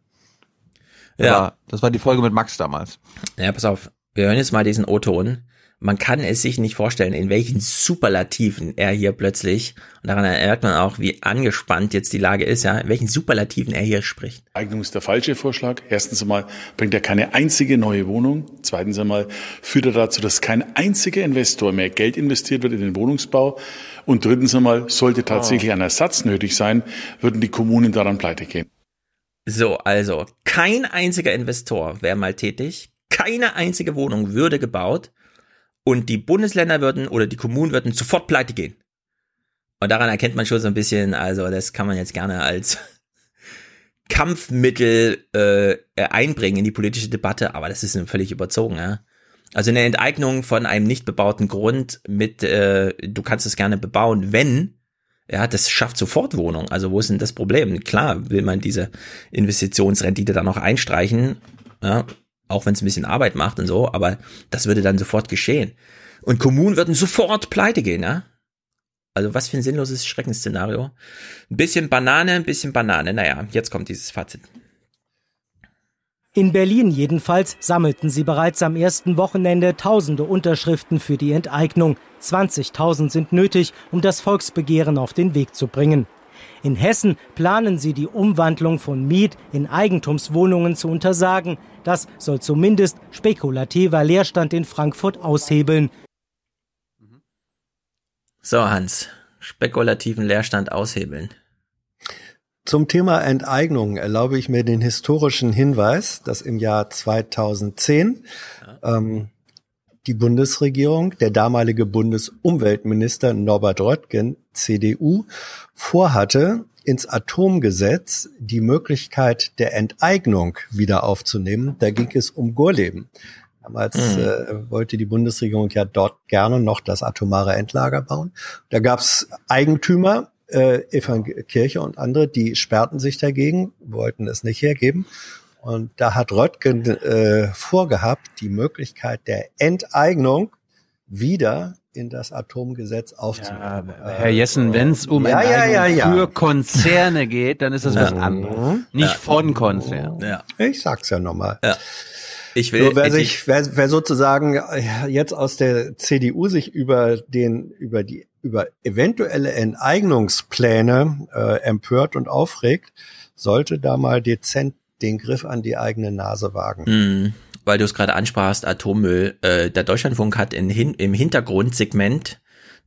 Ja. Ja. Das war die Folge mit Max damals. Ja, pass auf. Wir hören jetzt mal diesen O-Ton. Man kann es sich nicht vorstellen, in welchen Superlativen er hier plötzlich, und daran merkt man auch, wie angespannt jetzt die Lage ist, ja, in welchen Superlativen er hier spricht. Eignung ist der falsche Vorschlag. Erstens einmal bringt er keine einzige neue Wohnung. Zweitens einmal führt er dazu, dass kein einziger Investor mehr Geld investiert wird in den Wohnungsbau. Und drittens einmal, sollte tatsächlich ein Ersatz nötig sein, würden die Kommunen daran pleite gehen. So, also, kein einziger Investor wäre mal tätig, keine einzige Wohnung würde gebaut und die Bundesländer würden oder die Kommunen würden sofort pleite gehen. Und daran erkennt man schon so ein bisschen, also das kann man jetzt gerne als Kampfmittel äh, einbringen in die politische Debatte, aber das ist völlig überzogen, ja. Also eine Enteignung von einem nicht bebauten Grund mit, äh, du kannst es gerne bebauen, wenn, ja, das schafft sofort Wohnung. Also wo ist denn das Problem? Klar will man diese Investitionsrendite dann noch einstreichen, ja, auch wenn es ein bisschen Arbeit macht und so, aber das würde dann sofort geschehen. Und Kommunen würden sofort pleite gehen, ja? Also was für ein sinnloses Schreckensszenario. Ein bisschen Banane, ein bisschen Banane. Naja, jetzt kommt dieses Fazit. In Berlin jedenfalls sammelten sie bereits am ersten Wochenende tausende Unterschriften für die Enteignung. 20.000 sind nötig, um das Volksbegehren auf den Weg zu bringen. In Hessen planen sie die Umwandlung von Miet in Eigentumswohnungen zu untersagen. Das soll zumindest spekulativer Leerstand in Frankfurt aushebeln. So, Hans, spekulativen Leerstand aushebeln. Zum Thema Enteignung erlaube ich mir den historischen Hinweis, dass im Jahr 2010 ähm, die Bundesregierung, der damalige Bundesumweltminister Norbert Röttgen, CDU, vorhatte, ins Atomgesetz die Möglichkeit der Enteignung wieder aufzunehmen. Da ging es um Gorleben. Damals mhm. äh, wollte die Bundesregierung ja dort gerne noch das atomare Endlager bauen. Da gab es Eigentümer, äh, Kirche und andere, die sperrten sich dagegen, wollten es nicht hergeben. Und da hat Röttgen äh, vorgehabt, die Möglichkeit der Enteignung wieder in das Atomgesetz aufzunehmen. Ja, Herr Jessen, wenn es um ja, Enteignung ja, für Konzerne geht, dann ist das was anderes. Nicht von Konzernen. Ja. Ich sag's ja nochmal. Ja. Ich will, Nur wer sich, wer, wer sozusagen äh, jetzt aus der CDU sich über den, über die, über eventuelle Enteignungspläne äh, empört und aufregt, sollte da mal dezent den Griff an die eigene Nase wagen. Mhm. Weil du es gerade ansprachst, Atommüll. Äh, der Deutschlandfunk hat in, hin, im Hintergrundsegment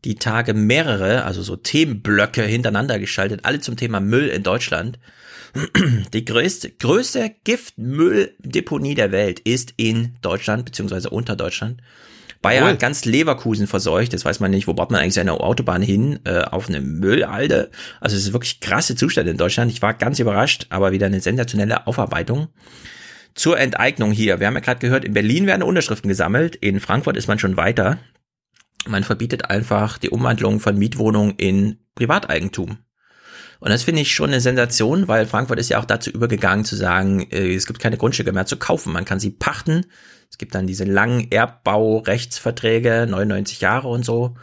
die Tage mehrere, also so Themenblöcke hintereinander geschaltet, alle zum Thema Müll in Deutschland. Die größte, größte Giftmülldeponie der Welt ist in Deutschland, beziehungsweise unter Deutschland. Bayern hat ganz Leverkusen verseucht, das weiß man nicht, wo baut man eigentlich seine Autobahn hin, äh, auf eine Müllhalde. Also es ist wirklich krasse Zustände in Deutschland. Ich war ganz überrascht, aber wieder eine sensationelle Aufarbeitung. Zur Enteignung hier. Wir haben ja gerade gehört, in Berlin werden Unterschriften gesammelt, in Frankfurt ist man schon weiter. Man verbietet einfach die Umwandlung von Mietwohnungen in Privateigentum. Und das finde ich schon eine Sensation, weil Frankfurt ist ja auch dazu übergegangen zu sagen, äh, es gibt keine Grundstücke mehr zu kaufen. Man kann sie pachten. Es gibt dann diese langen Erbbaurechtsverträge, 99 Jahre und so.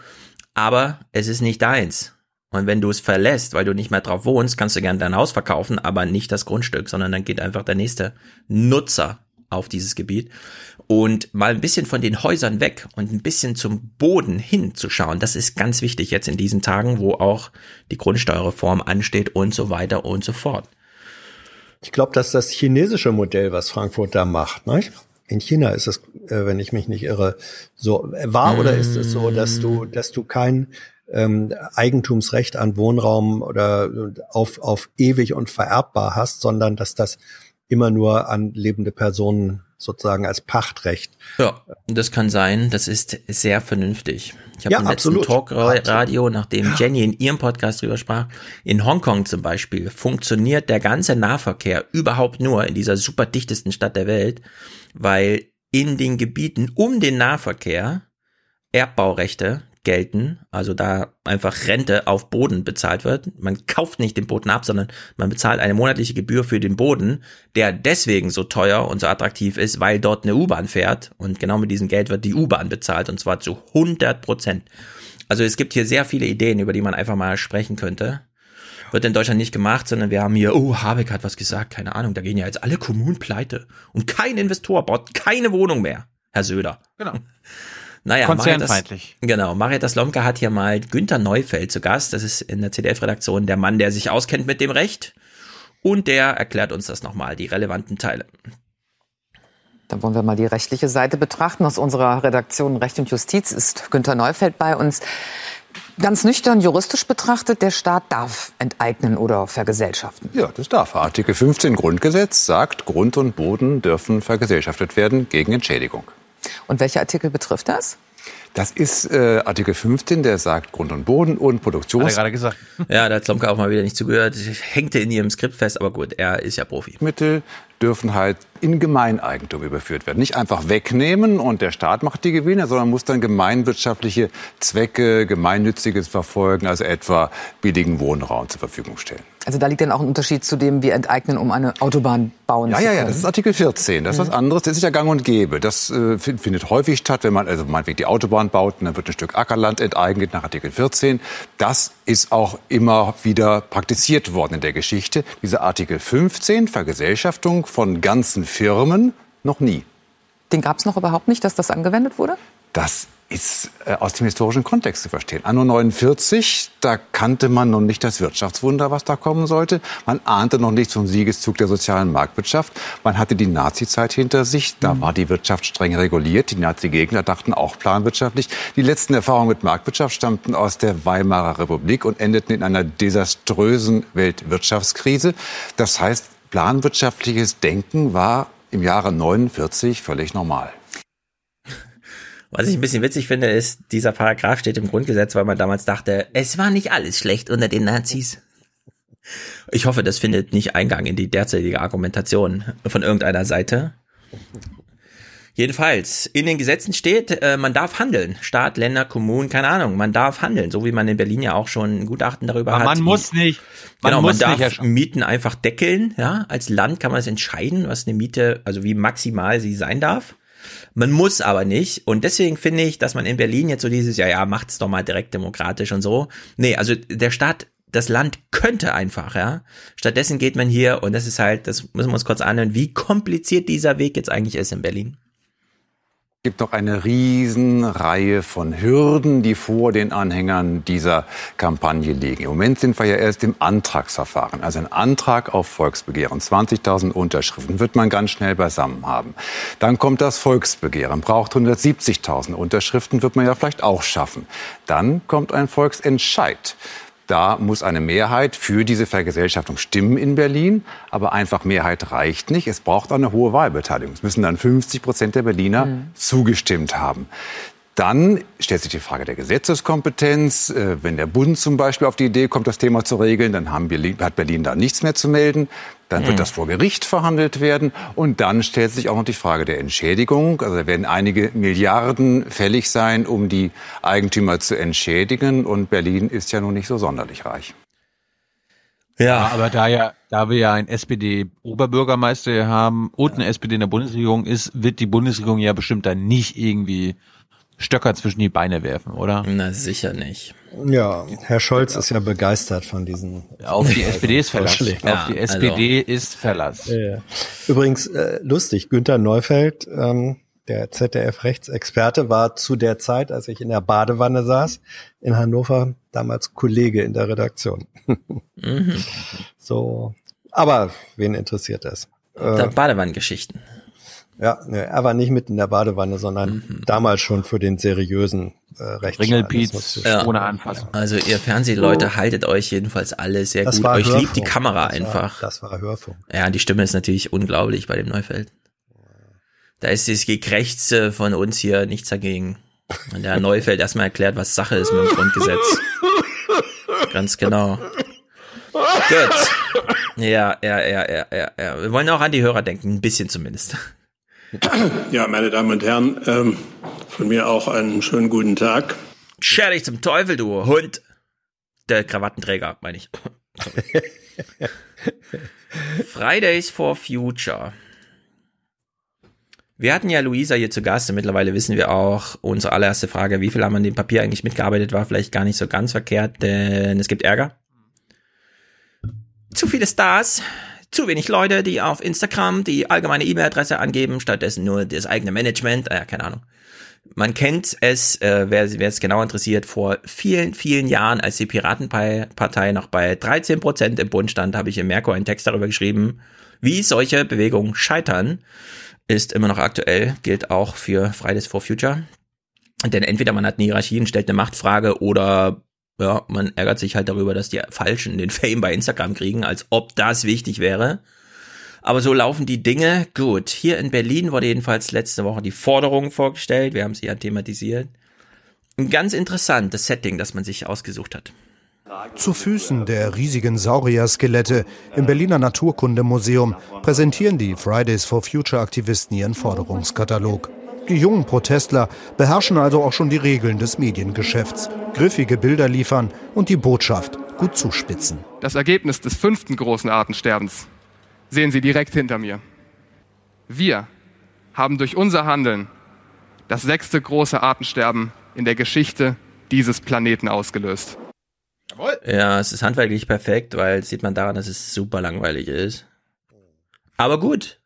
Aber es ist nicht deins. Und wenn du es verlässt, weil du nicht mehr drauf wohnst, kannst du gerne dein Haus verkaufen, aber nicht das Grundstück, sondern dann geht einfach der nächste Nutzer auf dieses Gebiet und mal ein bisschen von den Häusern weg und ein bisschen zum Boden hinzuschauen. Das ist ganz wichtig jetzt in diesen Tagen, wo auch die Grundsteuerreform ansteht und so weiter und so fort. Ich glaube, dass das chinesische Modell, was Frankfurt da macht, ne? in China ist es, äh, wenn ich mich nicht irre, so war oder ist es so, dass du, dass du kein ähm, Eigentumsrecht an Wohnraum oder auf, auf ewig und vererbbar hast, sondern dass das immer nur an lebende Personen sozusagen als Pachtrecht. Ja, das kann sein. Das ist sehr vernünftig. Ich habe Ja, im letzten absolut. Talkradio, nachdem Jenny in ihrem Podcast drüber sprach, in Hongkong zum Beispiel funktioniert der ganze Nahverkehr überhaupt nur in dieser super dichtesten Stadt der Welt, weil in den Gebieten um den Nahverkehr Erbbaurechte gelten, also da einfach Rente auf Boden bezahlt wird. Man kauft nicht den Boden ab, sondern man bezahlt eine monatliche Gebühr für den Boden, der deswegen so teuer und so attraktiv ist, weil dort eine U-Bahn fährt und genau mit diesem Geld wird die U-Bahn bezahlt und zwar zu 100 Prozent. Also es gibt hier sehr viele Ideen, über die man einfach mal sprechen könnte. Wird in Deutschland nicht gemacht, sondern wir haben hier, oh, Habeck hat was gesagt, keine Ahnung, da gehen ja jetzt alle Kommunen pleite und kein Investor baut keine Wohnung mehr, Herr Söder. Genau. Naja, Konzernfeindlich. Marietta- Genau, Marietta Slomka hat hier mal Günther Neufeld zu Gast. Das ist in der CDF-Redaktion der Mann, der sich auskennt mit dem Recht. Und der erklärt uns das nochmal, die relevanten Teile. Dann wollen wir mal die rechtliche Seite betrachten. Aus unserer Redaktion Recht und Justiz ist Günter Neufeld bei uns. Ganz nüchtern juristisch betrachtet, der Staat darf enteignen oder vergesellschaften. Ja, das darf. Artikel 15 Grundgesetz sagt, Grund und Boden dürfen vergesellschaftet werden gegen Entschädigung. Und welcher Artikel betrifft das? Das ist äh, Artikel 15, der sagt Grund und Boden und Produktions... gesagt. Ja, da hat Slomka auch mal wieder nicht zugehört. Hängte in ihrem Skript fest, aber gut, er ist ja Profi. Mittel dürfen halt in Gemeineigentum überführt werden. Nicht einfach wegnehmen und der Staat macht die Gewinne, sondern muss dann gemeinwirtschaftliche Zwecke, Gemeinnütziges verfolgen, also etwa billigen Wohnraum zur Verfügung stellen. Also da liegt dann auch ein Unterschied zu dem, wir enteignen, um eine Autobahn bauen ja, zu Ja, können. ja, das ist Artikel 14. Das ist was Mhm. anderes. Das ist ja gang und gäbe. Das äh, find- findet häufig statt, wenn man also meinetwegen die Autobahn baut und dann wird ein Stück Ackerland enteignet nach Artikel 14. Das ist auch immer wieder praktiziert worden in der Geschichte. Dieser Artikel 15, Vergesellschaftung von ganzen Firmen, noch nie. Den gab es noch überhaupt nicht, dass das angewendet wurde? Das ist äh, aus dem historischen Kontext zu verstehen. Anno 49, da kannte man noch nicht das Wirtschaftswunder, was da kommen sollte. Man ahnte noch nicht zum Siegeszug der sozialen Marktwirtschaft. Man hatte die Nazi-Zeit hinter sich. Da war die Wirtschaft streng reguliert. Die Nazi-Gegner dachten auch planwirtschaftlich. Die letzten Erfahrungen mit Marktwirtschaft stammten aus der Weimarer Republik und endeten in einer desaströsen Weltwirtschaftskrise. Das heißt, planwirtschaftliches Denken war im Jahre 49 völlig normal. Was ich ein bisschen witzig finde, ist, dieser Paragraph steht im Grundgesetz, weil man damals dachte, es war nicht alles schlecht unter den Nazis. Ich hoffe, das findet nicht Eingang in die derzeitige Argumentation von irgendeiner Seite. Jedenfalls, in den Gesetzen steht, äh, man darf handeln. Staat, Länder, Kommunen, keine Ahnung, man darf handeln. So wie man in Berlin ja auch schon ein Gutachten darüber Aber hat. man muss nicht. Man genau, muss man darf Mieten einfach deckeln. Ja, als Land kann man es entscheiden, was eine Miete, also wie maximal sie sein darf. Man muss aber nicht. Und deswegen finde ich, dass man in Berlin jetzt so dieses, ja, ja, macht's doch mal direkt demokratisch und so. Nee, also der Staat, das Land könnte einfach, ja. Stattdessen geht man hier und das ist halt, das müssen wir uns kurz anhören, wie kompliziert dieser Weg jetzt eigentlich ist in Berlin. Es gibt noch eine Riesenreihe von Hürden, die vor den Anhängern dieser Kampagne liegen. Im Moment sind wir ja erst im Antragsverfahren. Also ein Antrag auf Volksbegehren, 20.000 Unterschriften, wird man ganz schnell beisammen haben. Dann kommt das Volksbegehren, braucht 170.000 Unterschriften, wird man ja vielleicht auch schaffen. Dann kommt ein Volksentscheid. Da muss eine Mehrheit für diese Vergesellschaftung stimmen in Berlin. Aber einfach Mehrheit reicht nicht. Es braucht auch eine hohe Wahlbeteiligung. Es müssen dann 50 Prozent der Berliner zugestimmt haben. Dann stellt sich die Frage der Gesetzeskompetenz. Äh, Wenn der Bund zum Beispiel auf die Idee kommt, das Thema zu regeln, dann haben Berlin, hat Berlin da nichts mehr zu melden. Dann wird das vor Gericht verhandelt werden. Und dann stellt sich auch noch die Frage der Entschädigung. Also da werden einige Milliarden fällig sein, um die Eigentümer zu entschädigen. Und Berlin ist ja nun nicht so sonderlich reich. Ja, aber da ja, da wir ja einen SPD-Oberbürgermeister haben und eine SPD in der Bundesregierung ist, wird die Bundesregierung ja bestimmt dann nicht irgendwie Stöcker zwischen die Beine werfen, oder? Na, sicher nicht. Ja, Herr Scholz ist ja begeistert von diesen. Auf die SPD ist Verlass. Vorschlägen. Auf die SPD ist Verlass. Ja, ja. Übrigens äh, lustig, Günter Neufeld, ähm, der ZDF-Rechtsexperte, war zu der Zeit, als ich in der Badewanne saß, in Hannover, damals Kollege in der Redaktion. Mhm. So, aber wen interessiert das? Da Äh, Badewannengeschichten. Ja, ne, er war nicht mit in der Badewanne, sondern Mhm. damals schon für den seriösen äh, Rechtsjournalismus zu Ja. ohne Anfassung. Also ihr Fernsehleute haltet euch jedenfalls alle sehr Das gut. war Euch liebt die Hörfunk. Kamera Das war- einfach. das war Hörfunk. Ja, die Stimme ist natürlich unglaublich bei dem Neufeld. Da ist das Gekrächze von uns hier nichts dagegen. Und der Neufeld erstmal erklärt, was Sache ist mit dem Grundgesetz. Ganz genau. Gut. Ja, ja, ja, ja, ja, ja. Wir wollen auch an die Hörer denken, ein bisschen zumindest. Ja, meine Damen und Herren, ähm, von mir auch einen schönen guten Tag. Scher dich zum Teufel, du Hund. Der Krawattenträger, meine ich. Fridays for Future. Wir hatten ja Luisa hier zu Gast und mittlerweile wissen wir auch, unsere allererste Frage, wie viel haben an dem Papier eigentlich mitgearbeitet, war vielleicht gar nicht so ganz verkehrt, denn es gibt Ärger. Zu viele Stars, zu wenig Leute, die auf Instagram die allgemeine E-Mail-Adresse angeben, stattdessen nur das eigene Management, äh, keine Ahnung. Man kennt es, äh, wer, wer es genau interessiert, vor vielen, vielen Jahren, als die Piratenpartei noch bei 13 Prozent im Bund stand, habe ich im Merkur einen Text darüber geschrieben, wie solche Bewegungen scheitern, ist immer noch aktuell, gilt auch für Fridays for Future. Denn entweder man hat eine Hierarchie und stellt eine Machtfrage oder ja, man ärgert sich halt darüber, dass die Falschen den Fame bei Instagram kriegen, als ob das wichtig wäre. Aber so laufen die Dinge. Gut, hier in Berlin wurde jedenfalls letzte Woche die Forderung vorgestellt. Wir haben sie ja thematisiert. Ein ganz interessantes Setting, das man sich ausgesucht hat. Zu Füßen der riesigen Saurier-Skelette im Berliner Naturkundemuseum präsentieren die Fridays for Future Aktivisten ihren Forderungskatalog. Die jungen Protestler beherrschen also auch schon die Regeln des Mediengeschäfts. Griffige Bilder liefern und die Botschaft gut zuspitzen. Das Ergebnis des fünften großen Artensterbens sehen Sie direkt hinter mir. Wir haben durch unser Handeln das sechste große Artensterben in der Geschichte dieses Planeten ausgelöst. Ja, es ist handwerklich perfekt, weil sieht man daran, dass es super langweilig ist. Aber gut.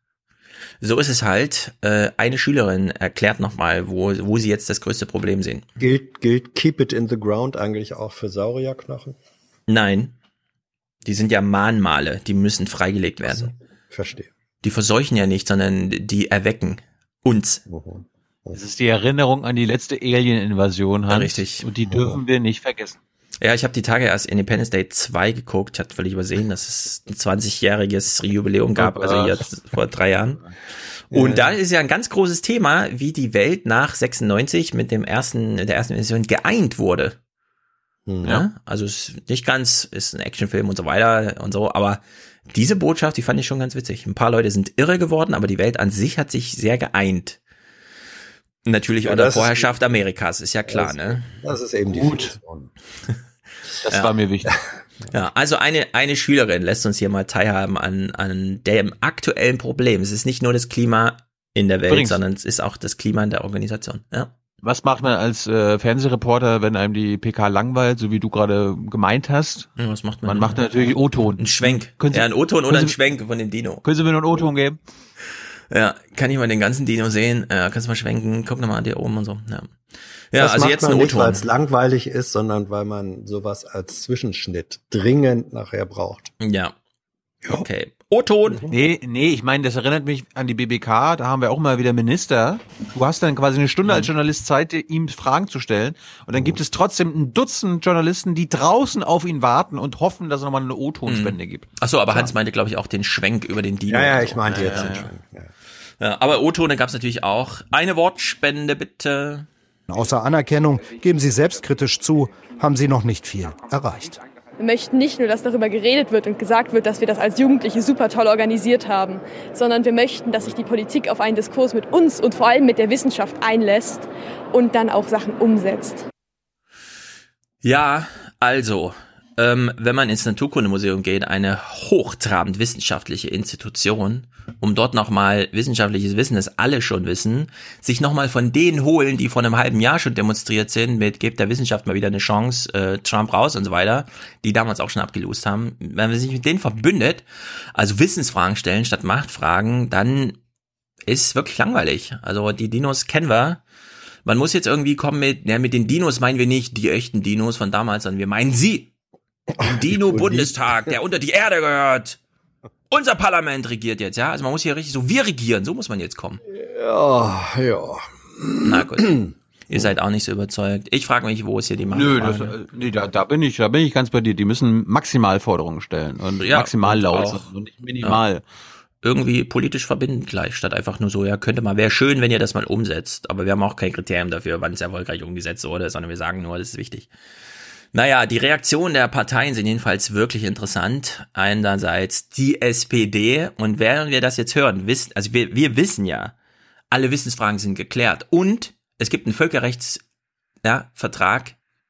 So ist es halt. Äh, eine Schülerin erklärt nochmal, wo, wo sie jetzt das größte Problem sehen. Gilt, gilt Keep It in the Ground eigentlich auch für Saurierknochen? Nein. Die sind ja Mahnmale, die müssen freigelegt werden. Verstehe. Die verseuchen ja nicht, sondern die erwecken uns. Das ist die Erinnerung an die letzte Alien-Invasion, Hans. Richtig. Und die dürfen wir nicht vergessen. Ja, ich habe die Tage erst Independence Day 2 geguckt. Ich hatte völlig übersehen, dass es ein 20-jähriges Jubiläum gab, also jetzt vor drei Jahren. Und da ist ja ein ganz großes Thema, wie die Welt nach 96 mit dem ersten, der ersten Mission geeint wurde. Ja. Also es ist nicht ganz, ist ein Actionfilm und so weiter und so, aber diese Botschaft, die fand ich schon ganz witzig. Ein paar Leute sind irre geworden, aber die Welt an sich hat sich sehr geeint. Natürlich Ja, unter das ist- Vorherrschaft Amerikas, ist ja klar, Das- ne? Das ist eben die Gut. Funktion. Das Ja. war mir wichtig. Ja, also eine, eine Schülerin lässt uns hier mal teilhaben an, an dem aktuellen Problem. Es ist nicht nur das Klima in der Welt, Übrigens. sondern es ist auch das Klima in der Organisation. Ja. Was macht man als äh, Fernsehreporter, wenn einem die PK langweilt, so wie du gerade gemeint hast? Ja, was macht man? Man macht natürlich O-Ton. Ein Schwenk. Können Sie, ja, ein O-Ton oder ein Schwenk von dem Dino. Können Sie mir noch einen O-Ton geben? Ja, kann ich mal den ganzen Dino sehen? Ja, kannst du mal schwenken, guck nochmal an dir oben und so. Ja, ja das also macht jetzt man nicht, weil es langweilig ist, sondern weil man sowas als Zwischenschnitt dringend nachher braucht. Ja. Okay. O-Ton. Nee, nee, ich meine, das erinnert mich an die BBK, da haben wir auch mal wieder Minister. Du hast dann quasi eine Stunde als Journalist Zeit, dir- ihm Fragen zu stellen. Und dann gibt es trotzdem ein Dutzend Journalisten, die draußen auf ihn warten und hoffen, dass es nochmal eine O-Tonspende gibt. Ach so, aber Hans meinte, glaube ich, auch den Schwenk über den Dino. Ja, ja, ich meinte ja, jetzt ja, den ja. Schwenk, ja. Ja, aber O-Tone gab es natürlich auch. Eine Wortspende bitte. Außer Anerkennung, geben Sie selbstkritisch zu, haben Sie noch nicht viel erreicht. Wir möchten nicht nur, dass darüber geredet wird und gesagt wird, dass wir das als Jugendliche super toll organisiert haben, sondern wir möchten, dass sich die Politik auf einen Diskurs mit uns und vor allem mit der Wissenschaft einlässt und dann auch Sachen umsetzt. Ja, also, ähm, wenn man ins Naturkundemuseum geht, eine hochtrabend wissenschaftliche Institution, um dort nochmal wissenschaftliches Wissen, das alle schon wissen, sich nochmal von denen holen, die vor einem halben Jahr schon demonstriert sind, mit gebt der Wissenschaft mal wieder eine Chance, äh, Trump raus und so weiter, die damals auch schon abgelost haben. Wenn man sich mit denen verbündet, also Wissensfragen stellen statt Machtfragen, dann ist wirklich langweilig. Also die Dinos kennen wir. Man muss jetzt irgendwie kommen mit, ja, mit den Dinos meinen wir nicht die echten Dinos von damals, sondern wir meinen sie. Den Dino-Bundestag, der unter die Erde gehört. Unser Parlament regiert jetzt, ja. Also man muss hier richtig so, wir regieren, so muss man jetzt kommen. Ja, ja. Na gut. Ihr seid auch nicht so überzeugt. Ich frage mich, wo ist hier die Macht? Nö, das, nee, da, da bin ich, da bin ich ganz bei dir. Die müssen Maximalforderungen stellen und Ja, maximal und laut auch- und nicht minimal. irgendwie politisch verbindend gleich, statt einfach nur so, ja, könnte mal, wäre schön, wenn ihr das mal umsetzt. Aber wir haben auch kein Kriterium dafür, wann es erfolgreich umgesetzt wurde, sondern wir sagen nur, das ist wichtig. Naja, die Reaktionen der Parteien sind jedenfalls wirklich interessant. Einerseits die SPD und während wir das jetzt hören, wissen, also wir, wir wissen ja, alle Wissensfragen sind geklärt und es gibt einen Völkerrechts, ja,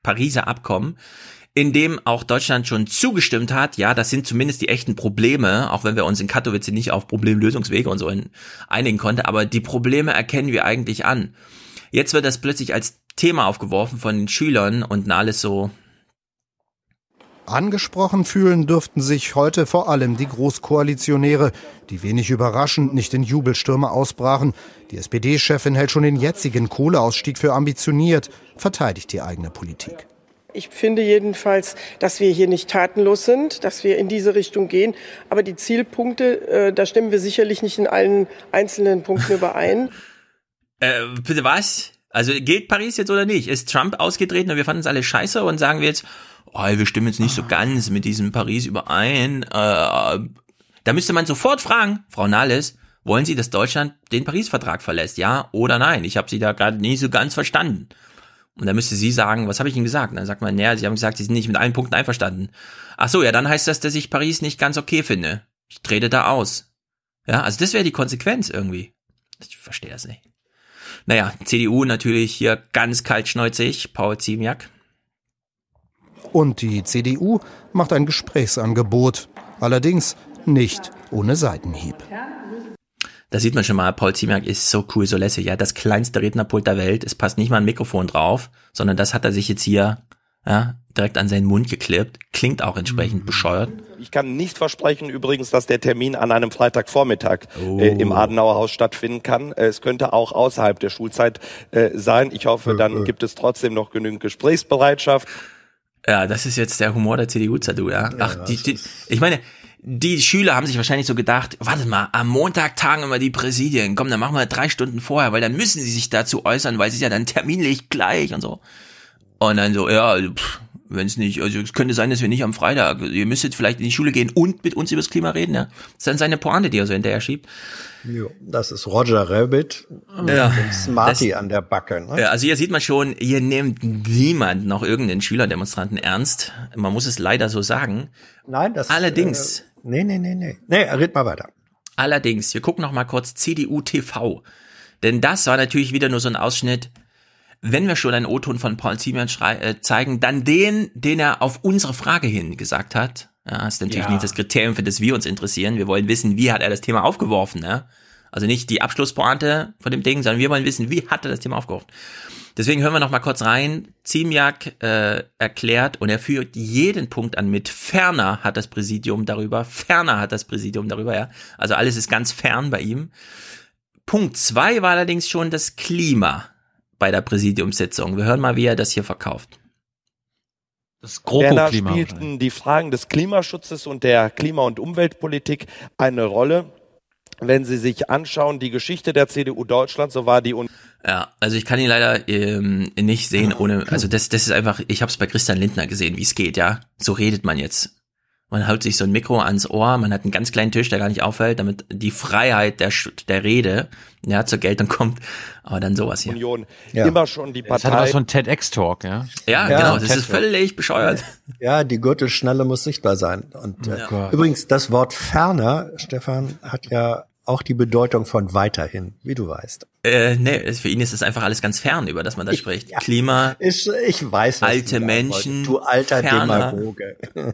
Pariser Abkommen, in dem auch Deutschland schon zugestimmt hat, ja, das sind zumindest die echten Probleme, auch wenn wir uns in Katowice nicht auf Problemlösungswege und so in, einigen konnten, aber die Probleme erkennen wir eigentlich an. Jetzt wird das plötzlich als Thema aufgeworfen von den Schülern und alles so, Angesprochen fühlen dürften sich heute vor allem die Großkoalitionäre, die wenig überraschend nicht in Jubelstürme ausbrachen. Die SPD-Chefin hält schon den jetzigen Kohleausstieg für ambitioniert, verteidigt die eigene Politik. Ich finde jedenfalls, dass wir hier nicht tatenlos sind, dass wir in diese Richtung gehen. Aber die Zielpunkte, äh, da stimmen wir sicherlich nicht in allen einzelnen Punkten überein. äh, bitte was? Also gilt Paris jetzt oder nicht? Ist Trump ausgetreten und wir fanden es alle scheiße und sagen wir jetzt, oh, wir stimmen jetzt nicht so ganz mit diesem Paris überein. Äh, da müsste man sofort fragen, Frau Nahles, wollen Sie, dass Deutschland den Paris-Vertrag verlässt? Ja oder nein? Ich habe Sie da gerade nicht so ganz verstanden. Und dann müsste sie sagen, was habe ich Ihnen gesagt? Und dann sagt man, naja, Sie haben gesagt, Sie sind nicht mit allen Punkten einverstanden. Ach so, ja, dann heißt das, dass ich Paris nicht ganz okay finde. Ich trete da aus. Ja, also das wäre die Konsequenz irgendwie. Ich verstehe das nicht. Naja, CDU natürlich hier ganz kaltschnäuzig, Paul Ziemiak. Und die CDU macht ein Gesprächsangebot. Allerdings nicht ohne Seitenhieb. Da sieht man schon mal, Paul Ziemiak ist so cool, so lässig. Ja, das kleinste Rednerpult der Welt. Es passt nicht mal ein Mikrofon drauf, sondern das hat er sich jetzt hier ja, direkt an seinen Mund geklippt. Klingt auch entsprechend bescheuert. Ich kann nicht versprechen übrigens, dass der Termin an einem Freitagvormittag äh, im Adenauer Haus stattfinden kann. Äh, Es könnte auch außerhalb der Schulzeit äh, sein. Ich hoffe, dann gibt es trotzdem noch genügend Gesprächsbereitschaft. Ja, das ist jetzt der Humor der CDU, Zadu, ja. Ach, die, die, ich meine, die Schüler haben sich wahrscheinlich so gedacht, warte mal, am Montag tagen immer die Präsidien, komm, dann machen wir drei Stunden vorher, weil dann müssen sie sich dazu äußern, weil ist ja dann terminlich gleich und so. Und dann so, ja, wenn es nicht, also es könnte sein, dass wir nicht am Freitag, ihr müsstet vielleicht in die Schule gehen und mit uns über das Klima reden, ja. Das ist dann seine Pointe, die er so hinterher schiebt. Jo, das ist Roger Rabbit mit Ja. dem Smarty Das- an der Backe. Ne? Ja, also hier sieht man schon, hier nimmt niemand noch irgendeinen Schülerdemonstranten ernst. Man muss es leider so sagen. Nein, das Allerdings. Äh, nee, nee, nee, nee. Nee, red mal weiter. Allerdings, wir gucken noch mal kurz CDU TV. Denn das war natürlich wieder nur so ein Ausschnitt. Wenn wir schon einen O-Ton von Paul schrei- äh, zeigen, dann den, den er auf unsere Frage hin gesagt hat. Ja, ist natürlich Ja. nicht das Kriterium, für das wir uns interessieren. Wir wollen wissen, wie hat er das Thema aufgeworfen. Ne? Also nicht die Abschlusspointe von dem Ding, sondern wir wollen wissen, wie hat er das Thema aufgeworfen. Deswegen hören wir noch mal kurz rein. Ziemiak äh, erklärt und er führt jeden Punkt an mit ferner hat das Präsidium darüber, ferner hat das Präsidium darüber, ja. Also alles ist ganz fern bei ihm. Punkt zwei war allerdings schon das Klima bei der Präsidiumssitzung. Wir hören mal, wie er das hier verkauft. Das Ferner spielten die Fragen des Klimaschutzes und der Klima- und Umweltpolitik eine Rolle. Wenn Sie sich anschauen, die Geschichte der CDU Deutschland, so war die Un Ja, also ich kann ihn leider ähm, nicht sehen ohne, also das, das ist einfach, ich habe es bei Christian Lindner gesehen, wie es geht, ja. So redet man jetzt. Man hält sich so ein Mikro ans Ohr, man hat einen ganz kleinen Tisch, der gar nicht auffällt, damit die Freiheit der, der Rede ja, zur Geltung kommt. Aber dann sowas hier. Union Ja. immer schon die Das hat Partei. was von TEDx-Talk, ja. Ja, Ja, genau, das TED ist völlig bescheuert. Ja, die Gürtelschnalle muss sichtbar sein. Und äh, Oh übrigens, das Wort ferner, Stefan, hat ja auch die Bedeutung von weiterhin, wie du weißt. Äh, nee, für ihn ist das einfach alles ganz fern, über das man da spricht. Klima, Ich, ich weiß, alte Menschen, du alter ferner. Demagoge.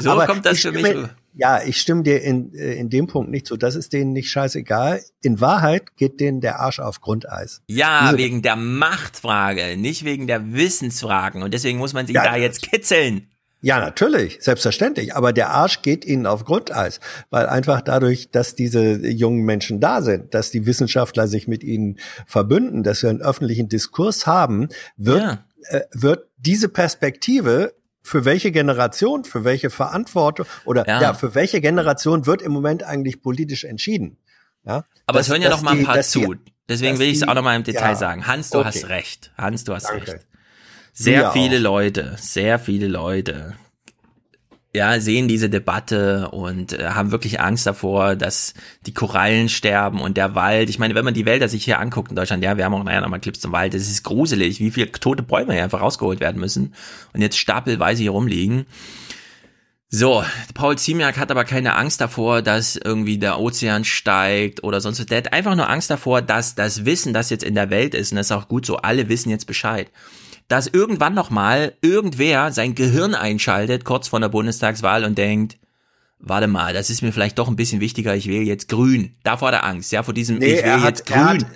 So Aber kommt das ich für mich rüber. Ja, ich stimme dir in, äh, in dem Punkt nicht zu. Das ist denen nicht scheißegal. In Wahrheit geht denen der Arsch auf Grundeis. Ja, Diese- wegen der Machtfrage, nicht wegen der Wissensfragen. Und deswegen muss man sich Ja, da jetzt kitzeln. Ja, natürlich, selbstverständlich. Aber der Arsch geht ihnen auf Grundeis, weil einfach dadurch, dass diese jungen Menschen da sind, dass die Wissenschaftler sich mit ihnen verbünden, dass wir einen öffentlichen Diskurs haben, wird, Ja. äh, wird diese Perspektive für welche Generation, für welche Verantwortung oder Ja. ja, für welche Generation wird im Moment eigentlich politisch entschieden? Ja, Aber Dass- es hören ja noch mal ein paar die- zu. Deswegen will ich es auch noch mal im Detail ja, sagen. Hans, du okay. hast recht. Hans, du hast Danke. recht. Sehr ja viele auch. Leute, sehr viele Leute, ja, sehen diese Debatte und äh, haben wirklich Angst davor, dass die Korallen sterben und der Wald. Ich meine, wenn man die Wälder sich hier anguckt in Deutschland, ja, wir haben auch nachher nochmal Clips zum Wald, es ist gruselig, wie viele tote Bäume hier einfach rausgeholt werden müssen und jetzt stapelweise hier rumliegen. So, Paul Ziemiak hat aber keine Angst davor, dass irgendwie der Ozean steigt oder sonst was. Der hat einfach nur Angst davor, dass das Wissen, das jetzt in der Welt ist, und das ist auch gut so, alle wissen jetzt Bescheid, dass irgendwann nochmal irgendwer sein Gehirn einschaltet, kurz vor der Bundestagswahl und denkt, warte mal, das ist mir vielleicht doch ein bisschen wichtiger, ich wähle jetzt grün. Davor hat er Angst, ja, vor diesem, Nee, ich wähle er hat, jetzt er, grün. hat,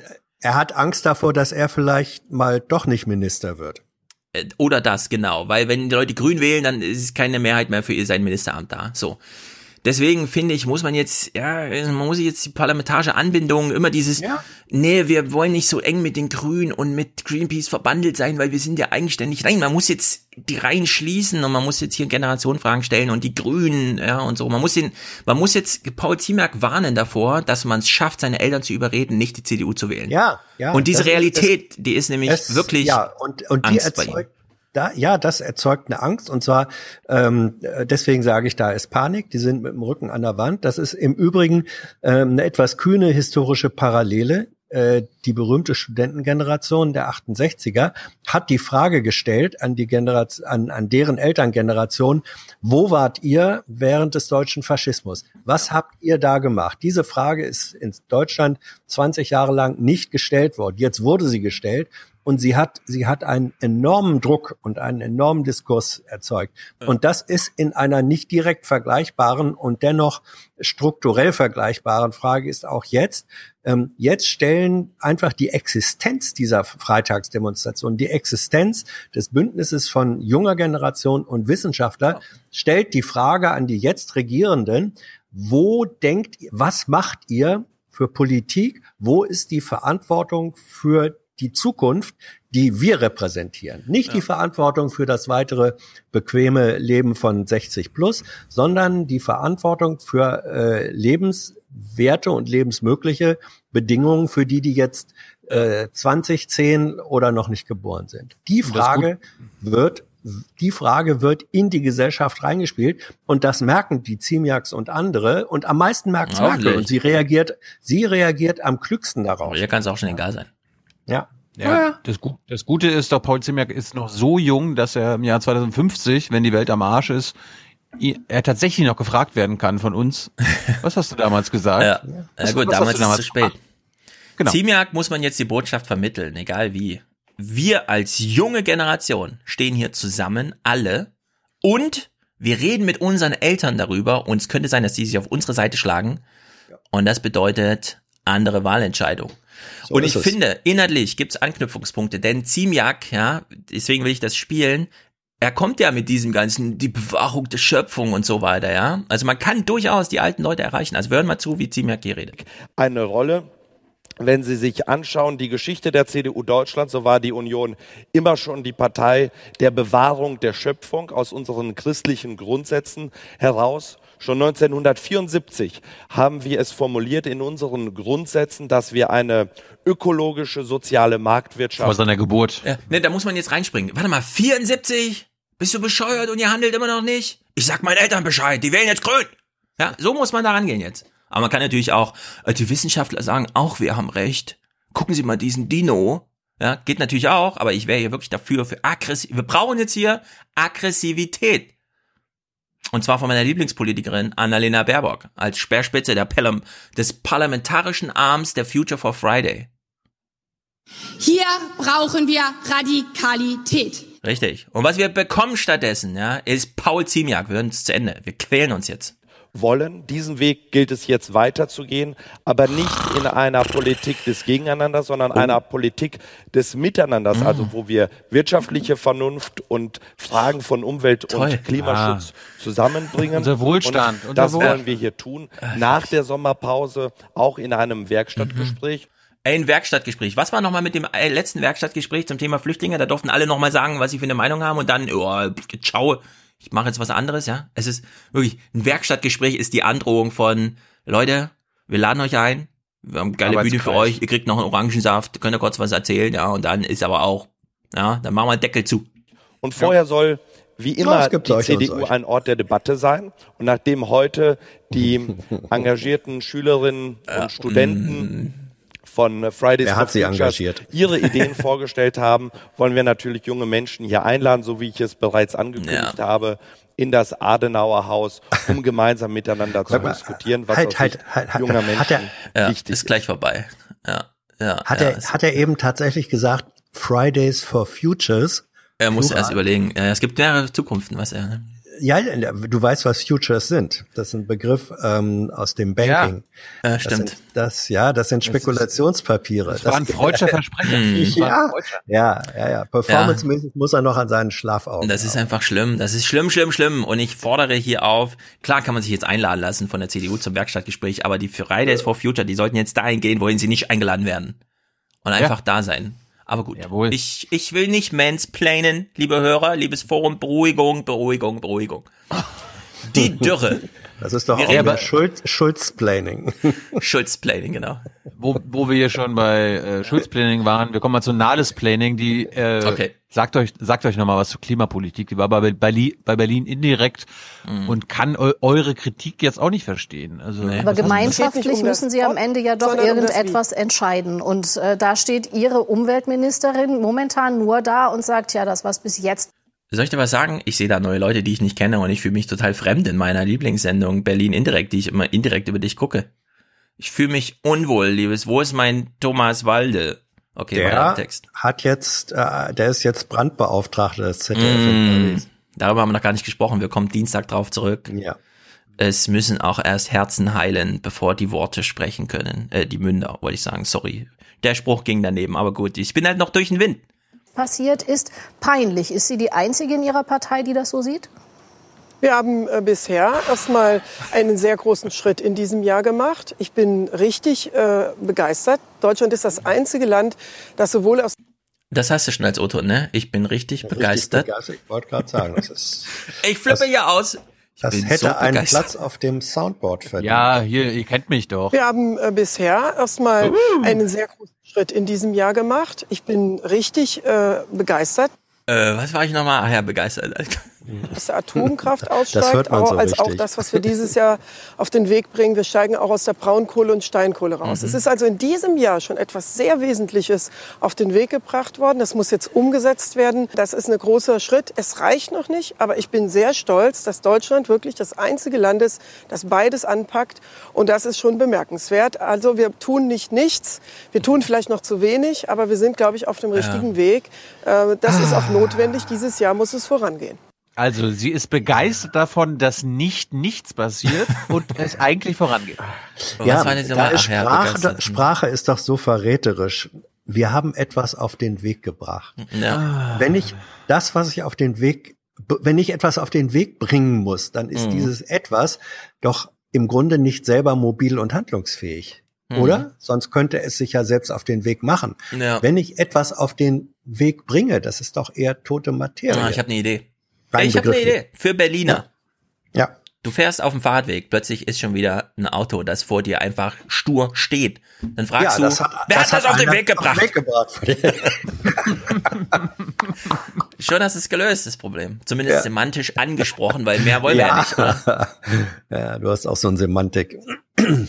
er hat Angst davor, dass er vielleicht mal doch nicht Minister wird. Äh, Oder das, genau. Weil wenn die Leute grün wählen, dann ist keine Mehrheit mehr für ihr sein Ministeramt da. So. Deswegen finde ich, muss man jetzt, ja, man muss jetzt die parlamentarische Anbindung, immer dieses, nee, wir wollen nicht so eng mit den Grünen und mit Greenpeace verbandelt sein, weil wir sind ja eigenständig. Nein, man muss jetzt die Reihen schließen und man muss jetzt hier Generationenfragen stellen und die Grünen, ja, und so. Man muss den, man muss jetzt Paul Ziemiak warnen davor, dass man es schafft, seine Eltern zu überreden, nicht die CDU zu wählen. Ja, ja. Und diese das Realität, die ist nämlich Es- wirklich ja und und die Angst bei ihm. erzeugt da, ja, das erzeugt eine Angst und zwar ähm, äh, deswegen sage ich, da ist Panik. Die sind mit dem Rücken an der Wand. Das ist im Übrigen ähm, eine etwas kühne historische Parallele. Äh, die berühmte Studentengeneration der 68er hat die Frage gestellt an die Generation, an, an deren Elterngeneration: Wo wart ihr während des deutschen Faschismus? Was habt ihr da gemacht? Diese Frage ist in Deutschland 20 Jahre lang nicht gestellt worden. Jetzt wurde sie gestellt und sie hat, sie hat einen enormen Druck und einen enormen Diskurs erzeugt. Und das ist in einer nicht direkt vergleichbaren und dennoch strukturell vergleichbaren Frage ist auch jetzt, ähm, jetzt stellen einfach die Existenz dieser Freitagsdemonstration, die Existenz des Bündnisses von junger Generation und Wissenschaftler, stellt die Frage an die jetzt Regierenden, wo denkt was macht ihr für Politik? Wo ist die Verantwortung für die Zukunft, die wir repräsentieren? Nicht ja. die Verantwortung für das weitere bequeme Leben von 60 plus, sondern die Verantwortung für äh, Lebenswerte und lebensmögliche Bedingungen für die, die jetzt äh, 20, 10 oder noch nicht geboren sind. Die Frage wird die Frage wird in die Gesellschaft reingespielt und das merken die Ziemiaks und andere und am meisten merkt es Merkel und sie reagiert, sie reagiert am klügsten darauf. Aber ihr kann es auch schon egal sein. Ja. Ja, Das, das Gute ist doch, Paul Ziemiak ist noch so jung, dass er im Jahr 2050, wenn die Welt am Arsch ist, er tatsächlich noch gefragt werden kann von uns. Was hast du damals gesagt? ja, ja gut, damals ist es zu spät. Genau. Ziemiak muss man jetzt die Botschaft vermitteln, egal wie wir als junge Generation stehen hier zusammen, alle, und wir reden mit unseren Eltern darüber und es könnte sein, dass die sich auf unsere Seite schlagen. Und das bedeutet andere Wahlentscheidung. So und ich finde, inhaltlich gibt's Anknüpfungspunkte, denn Ziemiak, ja, deswegen will ich das spielen, er kommt ja mit diesem ganzen, die Bewahrung der Schöpfung und so weiter, ja. Also man kann durchaus die alten Leute erreichen. Also wir hören mal zu, wie Ziemiak hier redet. Eine Rolle, wenn Sie sich anschauen, die Geschichte der CDU Deutschland, so war die Union immer schon die Partei der Bewahrung der Schöpfung aus unseren christlichen Grundsätzen heraus. Schon 1974 haben wir es formuliert in unseren Grundsätzen, dass wir eine ökologische, soziale Marktwirtschaft. Vor seiner Geburt. Ja, ne, da muss man jetzt reinspringen. Warte mal, 74? Bist du bescheuert und ihr handelt immer noch nicht? Ich sag meinen Eltern Bescheid, die wählen jetzt grün. Ja, so muss man da rangehen jetzt. Aber man kann natürlich auch, äh, die Wissenschaftler sagen, auch wir haben recht. Gucken Sie mal diesen Dino. Ja, geht natürlich auch, aber ich wäre hier wirklich dafür, für aggressiv. Wir brauchen jetzt hier Aggressivität. Und zwar von meiner Lieblingspolitikerin Annalena Baerbock als Speerspitze der Pelham, des parlamentarischen Arms der Future for Friday. Hier brauchen wir Radikalität. Richtig. Und was wir bekommen stattdessen, ja, ist Paul Ziemiak. Wir hören es zu Ende. Wir quälen uns jetzt wollen. Diesen Weg gilt es jetzt weiterzugehen, aber nicht in einer Politik des Gegeneinanders, sondern einer Politik des Miteinanders, mhm. also wo wir wirtschaftliche Vernunft und Fragen von Umwelt Toll. und Klimaschutz ah. zusammenbringen. Unser Wohlstand. Und das wollen wir hier tun. Nach der Sommerpause auch in einem Werkstattgespräch. Mhm. Ein Werkstattgespräch. Was war nochmal mit dem äh, letzten Werkstattgespräch zum Thema Flüchtlinge? Da durften alle nochmal sagen, was sie für eine Meinung haben und dann, oh, ciao, ich mache jetzt was anderes, ja. Es ist wirklich, ein Werkstattgespräch ist die Androhung von, Leute, wir laden euch ein, wir haben geile Bühne für euch, ihr kriegt noch einen Orangensaft, könnt ihr kurz was erzählen, ja, und dann ist aber auch, ja, dann machen wir einen Deckel zu. Und vorher ja. soll wie immer ja, die CDU ein Ort der Debatte sein. Und nachdem heute die engagierten Schülerinnen und Studenten von Fridays Wer hat sie engagiert? ihre Ideen vorgestellt haben, wollen wir natürlich junge Menschen hier einladen, so wie ich es bereits angekündigt ja. habe, in das Adenauer Haus, um gemeinsam miteinander zu diskutieren, was halt, halt, halt, junger Menschen hat er, wichtig ja, ist. gleich vorbei. Ja, ja, hat, ja, er, hat er eben tatsächlich gesagt, Fridays for Futures? Er muss erst überlegen. Es gibt mehrere Zukunften, was er. Ne? Ja, du weißt, was Futures sind. Das ist ein Begriff ähm, aus dem Banking. Ja, äh, stimmt. Das, sind, das, ja, das sind Spekulationspapiere. Das, das war ein freudscher Versprecher. ja, ja, ja, ja. Performancemäßig ja. muss er noch an seinen Schlaf auf. Das ist einfach schlimm. Das ist schlimm, schlimm, schlimm. Und ich fordere hier auf, klar kann man sich jetzt einladen lassen von der CDU zum Werkstattgespräch, aber die Fridays for Future, die sollten jetzt dahin gehen, wohin sie nicht eingeladen werden. Und einfach ja. da sein. Aber gut, Jawohl. ich, ich will nicht mansplainen, liebe Hörer, liebes Forum, Beruhigung, Beruhigung, Beruhigung. Die Dürre. Das ist doch wir auch mehr Schulz, Schulzplanning. Schulzplanning, genau. Wo, wo wir hier schon bei äh, Schulzplanning waren, wir kommen mal zu Nahles Planning, die äh, okay. Sagt euch, sagt euch nochmal was zur Klimapolitik. Die war bei Berlin, bei Berlin indirekt mhm. und kann eu eure Kritik jetzt auch nicht verstehen. Also, nee. Aber gemeinschaftlich müssen sie am Ende ja doch irgendetwas entscheiden. Und äh, da steht ihre Umweltministerin momentan nur da und sagt, ja, das, was bis jetzt soll ich dir was sagen? Ich sehe da neue Leute, die ich nicht kenne und ich fühle mich total fremd in meiner Lieblingssendung Berlin Indirekt, die ich immer indirekt über dich gucke. Ich fühle mich unwohl, liebes. Wo ist mein Thomas Walde? Okay, der Text. hat jetzt, äh, der ist jetzt Brandbeauftragter des ZDF. Mm, darüber haben wir noch gar nicht gesprochen. Wir kommen Dienstag drauf zurück. Ja. Es müssen auch erst Herzen heilen, bevor die Worte sprechen können. Äh, die Münder, wollte ich sagen. Sorry. Der Spruch ging daneben, aber gut. Ich bin halt noch durch den Wind. Passiert ist peinlich. Ist sie die Einzige in ihrer Partei, die das so sieht? Wir haben äh, bisher erstmal einen sehr großen Schritt in diesem Jahr gemacht. Ich bin richtig äh, begeistert. Deutschland ist das einzige Land, das sowohl aus Das hast du schon als Otto, ne? Ich bin richtig begeistert. begeistert. Ich wollte gerade sagen, das ist. Ich flippe hier aus. Ich Das bin hätte so einen begeistert. Platz auf dem Soundboard verdient. Ja, hier, ihr kennt mich doch. Wir haben äh, bisher erstmal einen sehr großen Schritt in diesem Jahr gemacht. Ich bin richtig äh, begeistert. Äh, was war ich nochmal? Ach ja, begeistert. dass der Atomkraft aussteigt, auch, so als auch richtig. das, was wir dieses Jahr auf den Weg bringen. Wir steigen auch aus der Braunkohle und Steinkohle raus. Mhm. Es ist also in diesem Jahr schon etwas sehr Wesentliches auf den Weg gebracht worden. Das muss jetzt umgesetzt werden. Das ist ein großer Schritt. Es reicht noch nicht, aber ich bin sehr stolz, dass Deutschland wirklich das einzige Land ist, das beides anpackt. Und das ist schon bemerkenswert. Also wir tun nicht nichts. Wir tun vielleicht noch zu wenig, aber wir sind, glaube ich, auf dem richtigen Weg. Äh, Das ist auch notwendig. Dieses Jahr muss es vorangehen. Also, sie ist begeistert davon, dass nicht nichts passiert und es eigentlich vorangeht. Ja, da ist Ach ja, Sprache, begeistert. Sprache ist doch so verräterisch. Wir haben etwas auf den Weg gebracht. Ja. Wenn ich das, was ich auf den Weg, wenn ich etwas auf den Weg bringen muss, dann ist Mhm. dieses etwas doch im Grunde nicht selber mobil und handlungsfähig. Mhm. Oder? Sonst könnte es sich ja selbst auf den Weg machen. Ja. Wenn ich etwas auf den Weg bringe, das ist doch eher tote Materie. Ah, ich habe eine Idee. Rein ich habe eine. Idee für Berliner. Ja. Du fährst auf dem Fahrradweg, plötzlich ist schon wieder ein Auto, das vor dir einfach stur steht. Dann fragst du, wer hat das auf den Weg gebracht? weggebracht. Schon hast du es gelöst, das Problem. Zumindest Ja. semantisch angesprochen, weil mehr wollen wir ja nicht. Oder? ja, du hast auch so ein Semantik.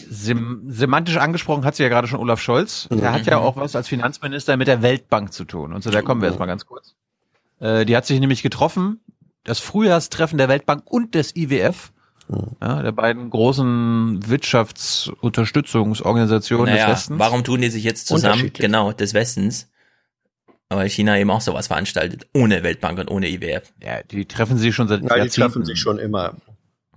Sem semantisch angesprochen hat sie ja gerade schon Olaf Scholz. Der hat ja auch was als Finanzminister mit der Weltbank zu tun. Und zu der kommen wir jetzt mal ganz kurz. Äh, die hat sich nämlich getroffen, das Frühjahrstreffen der Weltbank und des IWF, ja, der beiden großen Wirtschaftsunterstützungsorganisationen Naja, des Westens. warum tun die sich jetzt zusammen? Genau, des Westens. Weil China eben auch sowas veranstaltet, ohne Weltbank und ohne IWF. Ja, die treffen sich schon seit Ja, die Jahrzehnten. treffen sich schon immer.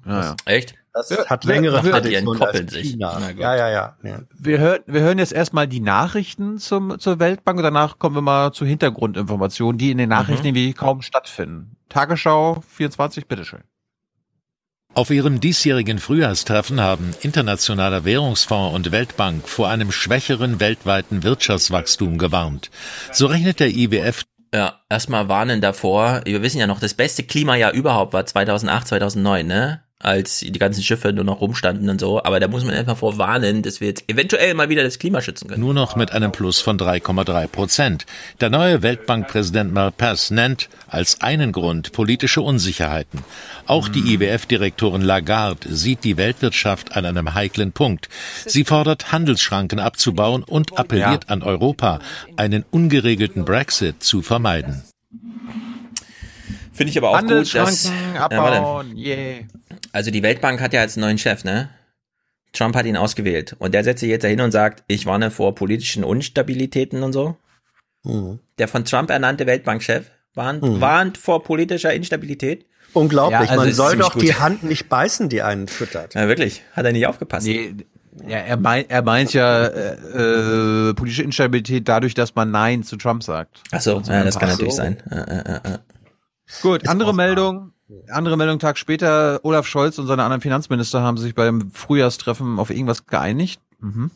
Ja, ja. Echt? Das Ja, hat längere Tradition die entkoppeln als sich. China. Ja, ja, ja. ja. Wir hören, wir hören jetzt erstmal die Nachrichten zum, zur Weltbank und danach kommen wir mal zu Hintergrundinformationen, die in den Nachrichten Mhm. irgendwie kaum stattfinden. Tagesschau 24, bitteschön. Auf ihrem diesjährigen Frühjahrstreffen haben Internationaler Währungsfonds und Weltbank vor einem schwächeren weltweiten Wirtschaftswachstum gewarnt. So rechnet der IWF Ja, erstmal warnen davor. Wir wissen ja noch, das beste Klimajahr überhaupt war 2008, 2009, ne? Als die ganzen Schiffe nur noch rumstanden und so. Aber da muss man einfach vor warnen, dass wir jetzt eventuell mal wieder das Klima schützen können. nur noch mit einem Plus von 3,3 Prozent. Der neue Weltbankpräsident Malpass nennt als einen Grund politische Unsicherheiten. Auch die IWF-Direktorin Lagarde sieht die Weltwirtschaft an einem heiklen Punkt. Sie fordert, Handelsschranken abzubauen und appelliert an Europa, einen ungeregelten Brexit zu vermeiden. Finde ich aber auch gut, dass... Handelsschranken Ja, abbauen, yeah. Also die Weltbank hat ja jetzt einen neuen Chef, ne? Trump hat ihn ausgewählt. Und der setzt sich jetzt dahin und sagt, ich warne vor politischen Unstabilitäten und so. Mhm. Der von Trump ernannte Weltbankchef warnt, Mhm. warnt vor politischer Instabilität. Unglaublich. Ja, also Man soll doch gut. die Hand nicht beißen, die einen füttert. Ja, wirklich. Hat er nicht aufgepasst. Nee, ja, er, mein, er meint ja äh, äh, politische Instabilität dadurch, dass man Nein zu Trump sagt. Ach so, Also ja, das kann natürlich so. sein. Äh, äh, äh, äh. Gut, andere Meldung. Andere Meldung, Tag später, Olaf Scholz und seine anderen Finanzminister haben sich beim Frühjahrstreffen auf irgendwas geeinigt. Mhm.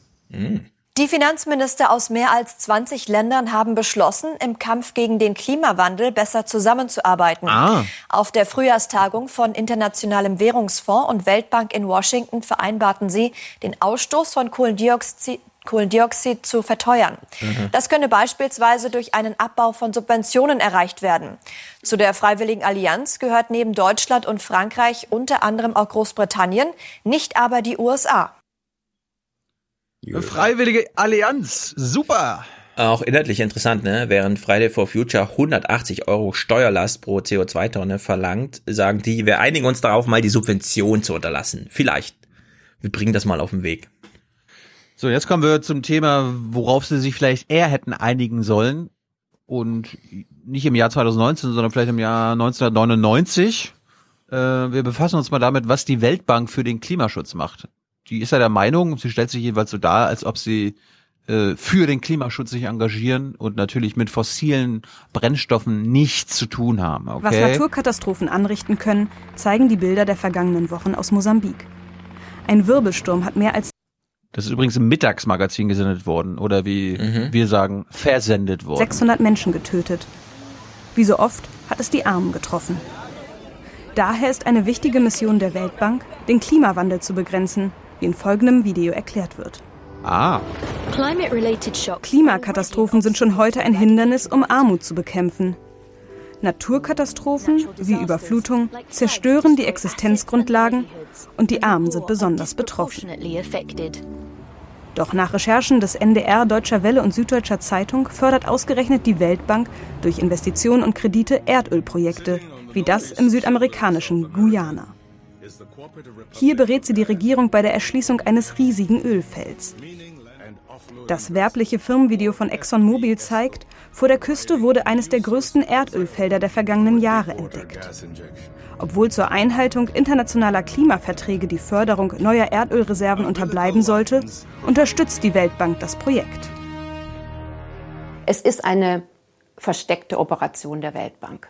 Die Finanzminister aus mehr als 20 Ländern haben beschlossen, im Kampf gegen den Klimawandel besser zusammenzuarbeiten. Ah. Auf der Frühjahrstagung von Internationalem Währungsfonds und Weltbank in Washington vereinbarten sie, den Ausstoß von Kohlendioxid Kohlendioxid zu verteuern. Mhm. Das könne beispielsweise durch einen Abbau von Subventionen erreicht werden. Zu der Freiwilligen Allianz gehört neben Deutschland und Frankreich unter anderem auch Großbritannien, nicht aber die USA. Freiwillige Allianz, super. Auch inhaltlich interessant, ne? Während Friday for Future 180 Euro Steuerlast pro CO2-Tonne verlangt, sagen die, wir einigen uns darauf, mal die Subvention zu unterlassen. Vielleicht. Wir bringen das mal auf den Weg. So, jetzt kommen wir zum Thema, worauf sie sich vielleicht eher hätten einigen sollen. Und nicht im Jahr 2019, sondern vielleicht im Jahr 1999. Äh, wir befassen uns mal damit, was die Weltbank für den Klimaschutz macht. Die ist ja der Meinung, sie stellt sich jedenfalls so dar, als ob sie äh, für den Klimaschutz sich engagieren und natürlich mit fossilen Brennstoffen nichts zu tun haben. Okay? Was Naturkatastrophen anrichten können, zeigen die Bilder der vergangenen Wochen aus Mosambik. Ein Wirbelsturm hat mehr als das ist übrigens im Mittagsmagazin gesendet worden oder wie mhm. wir sagen, versendet worden. 600 Menschen getötet. Wie so oft hat es die Armen getroffen. Daher ist eine wichtige Mission der Weltbank, den Klimawandel zu begrenzen, wie in folgendem Video erklärt wird. Ah. Klimakatastrophen sind schon heute ein Hindernis, um Armut zu bekämpfen. Naturkatastrophen wie Überflutung zerstören die Existenzgrundlagen und die Armen sind besonders betroffen. Doch nach Recherchen des NDR, Deutscher Welle und Süddeutscher Zeitung fördert ausgerechnet die Weltbank durch Investitionen und Kredite Erdölprojekte, wie das im südamerikanischen Guyana. Hier berät sie die Regierung bei der Erschließung eines riesigen Ölfelds. Das werbliche Firmenvideo von ExxonMobil zeigt, vor der Küste wurde eines der größten Erdölfelder der vergangenen Jahre entdeckt. Obwohl zur Einhaltung internationaler Klimaverträge die Förderung neuer Erdölreserven unterbleiben sollte, unterstützt die Weltbank das Projekt. Es ist eine versteckte Operation der Weltbank.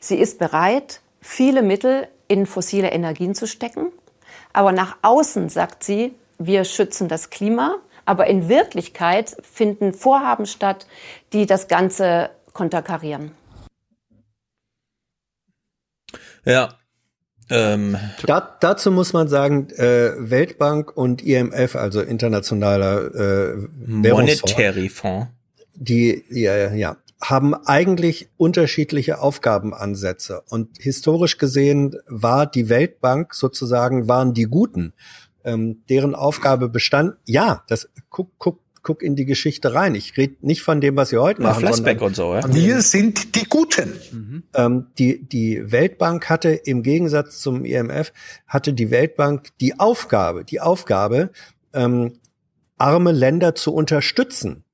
Sie ist bereit, viele Mittel in fossile Energien zu stecken, aber nach außen sagt sie, wir schützen das Klima, aber in Wirklichkeit finden Vorhaben statt, die das Ganze konterkarieren. Ja. Ähm. Da, dazu muss man sagen, äh, Weltbank und IMF, also internationaler äh, Monetary Fonds, die ja, ja, haben eigentlich unterschiedliche Aufgabenansätze. Und historisch gesehen war die Weltbank sozusagen, waren die Guten ähm, deren Aufgabe bestand, ja, das guck, guck, guck in die Geschichte rein. Ich rede nicht von dem, was sie heute machen. Flashback und so, ja? Wir sind die Guten. Mhm. Ähm, die, die Weltbank hatte im Gegensatz zum IMF, hatte die Weltbank die Aufgabe, die Aufgabe, ähm, arme Länder zu unterstützen.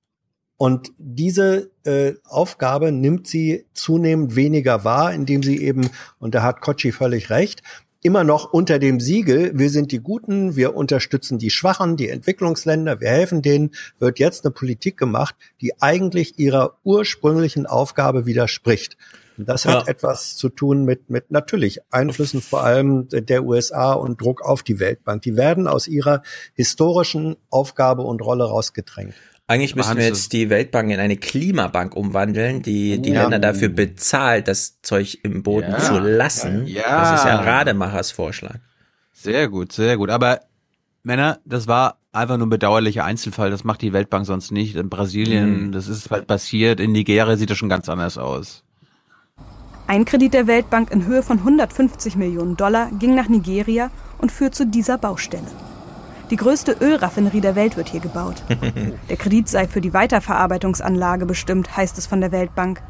Und diese äh, Aufgabe nimmt sie zunehmend weniger wahr, indem sie eben, und da hat Kochi völlig recht, immer noch unter dem Siegel, wir sind die Guten, wir unterstützen die Schwachen, die Entwicklungsländer, wir helfen denen, wird jetzt eine Politik gemacht, die eigentlich ihrer ursprünglichen Aufgabe widerspricht. Das hat ja. etwas zu tun mit, mit natürlich Einflüssen vor allem der USA und Druck auf die Weltbank. Die werden aus ihrer historischen Aufgabe und Rolle rausgedrängt. Eigentlich müssen wir jetzt die Weltbank in eine Klimabank umwandeln, die die ja. Länder dafür bezahlt, das Zeug im Boden ja. zu lassen. Ja. Das ist ja Rademachers Vorschlag. Sehr gut, sehr gut. Aber Männer, das war einfach nur ein bedauerlicher Einzelfall. Das macht die Weltbank sonst nicht. In Brasilien, mhm. das ist halt passiert. In Nigeria sieht das schon ganz anders aus. Ein Kredit der Weltbank in Höhe von 150 Millionen Dollar ging nach Nigeria und führt zu dieser Baustelle. Die größte Ölraffinerie der Welt wird hier gebaut. Der Kredit sei für die Weiterverarbeitungsanlage bestimmt, heißt es von der Weltbank.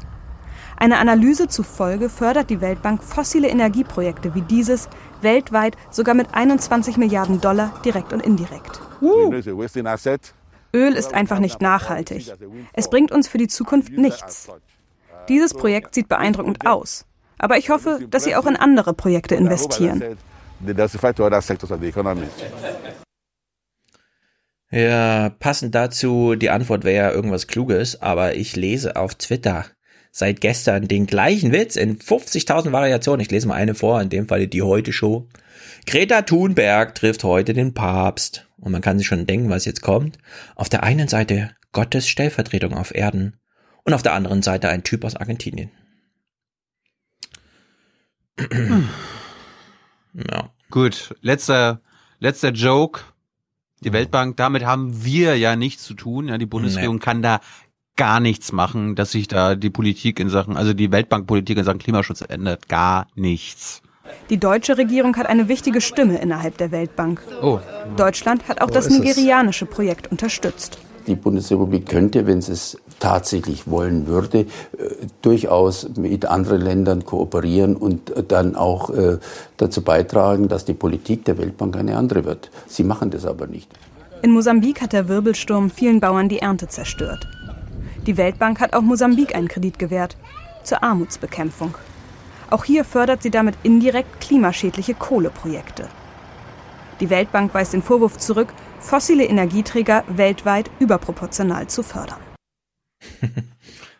Eine Analyse zufolge fördert die Weltbank fossile Energieprojekte wie dieses weltweit sogar mit 21 Milliarden Dollar direkt und indirekt. Öl ist einfach nicht nachhaltig. Es bringt uns für die Zukunft nichts. Dieses Projekt sieht beeindruckend aus. Aber ich hoffe, dass Sie auch in andere Projekte investieren. Ja, passend dazu, die Antwort wäre ja irgendwas Kluges, aber ich lese auf Twitter seit gestern den gleichen Witz in 50.000 Variationen. Ich lese mal eine vor, in dem Fall die heute Show. Greta Thunberg trifft heute den Papst. Und man kann sich schon denken, was jetzt kommt. Auf der einen Seite Gottes Stellvertretung auf Erden und auf der anderen Seite ein Typ aus Argentinien. ja. Gut, letzter, letzter Joke die Weltbank, damit haben wir ja nichts zu tun. Ja, die Bundesregierung nee. kann da gar nichts machen, dass sich da die Politik in Sachen, also die Weltbankpolitik in Sachen Klimaschutz ändert. Gar nichts. Die deutsche Regierung hat eine wichtige Stimme innerhalb der Weltbank. Oh. Deutschland hat auch oh, das nigerianische Projekt unterstützt. Die Bundesrepublik könnte, wenn sie es tatsächlich wollen würde, äh, durchaus mit anderen Ländern kooperieren und dann auch äh, dazu beitragen, dass die Politik der Weltbank eine andere wird. Sie machen das aber nicht. In Mosambik hat der Wirbelsturm vielen Bauern die Ernte zerstört. Die Weltbank hat auch Mosambik einen Kredit gewährt zur Armutsbekämpfung. Auch hier fördert sie damit indirekt klimaschädliche Kohleprojekte. Die Weltbank weist den Vorwurf zurück, fossile Energieträger weltweit überproportional zu fördern.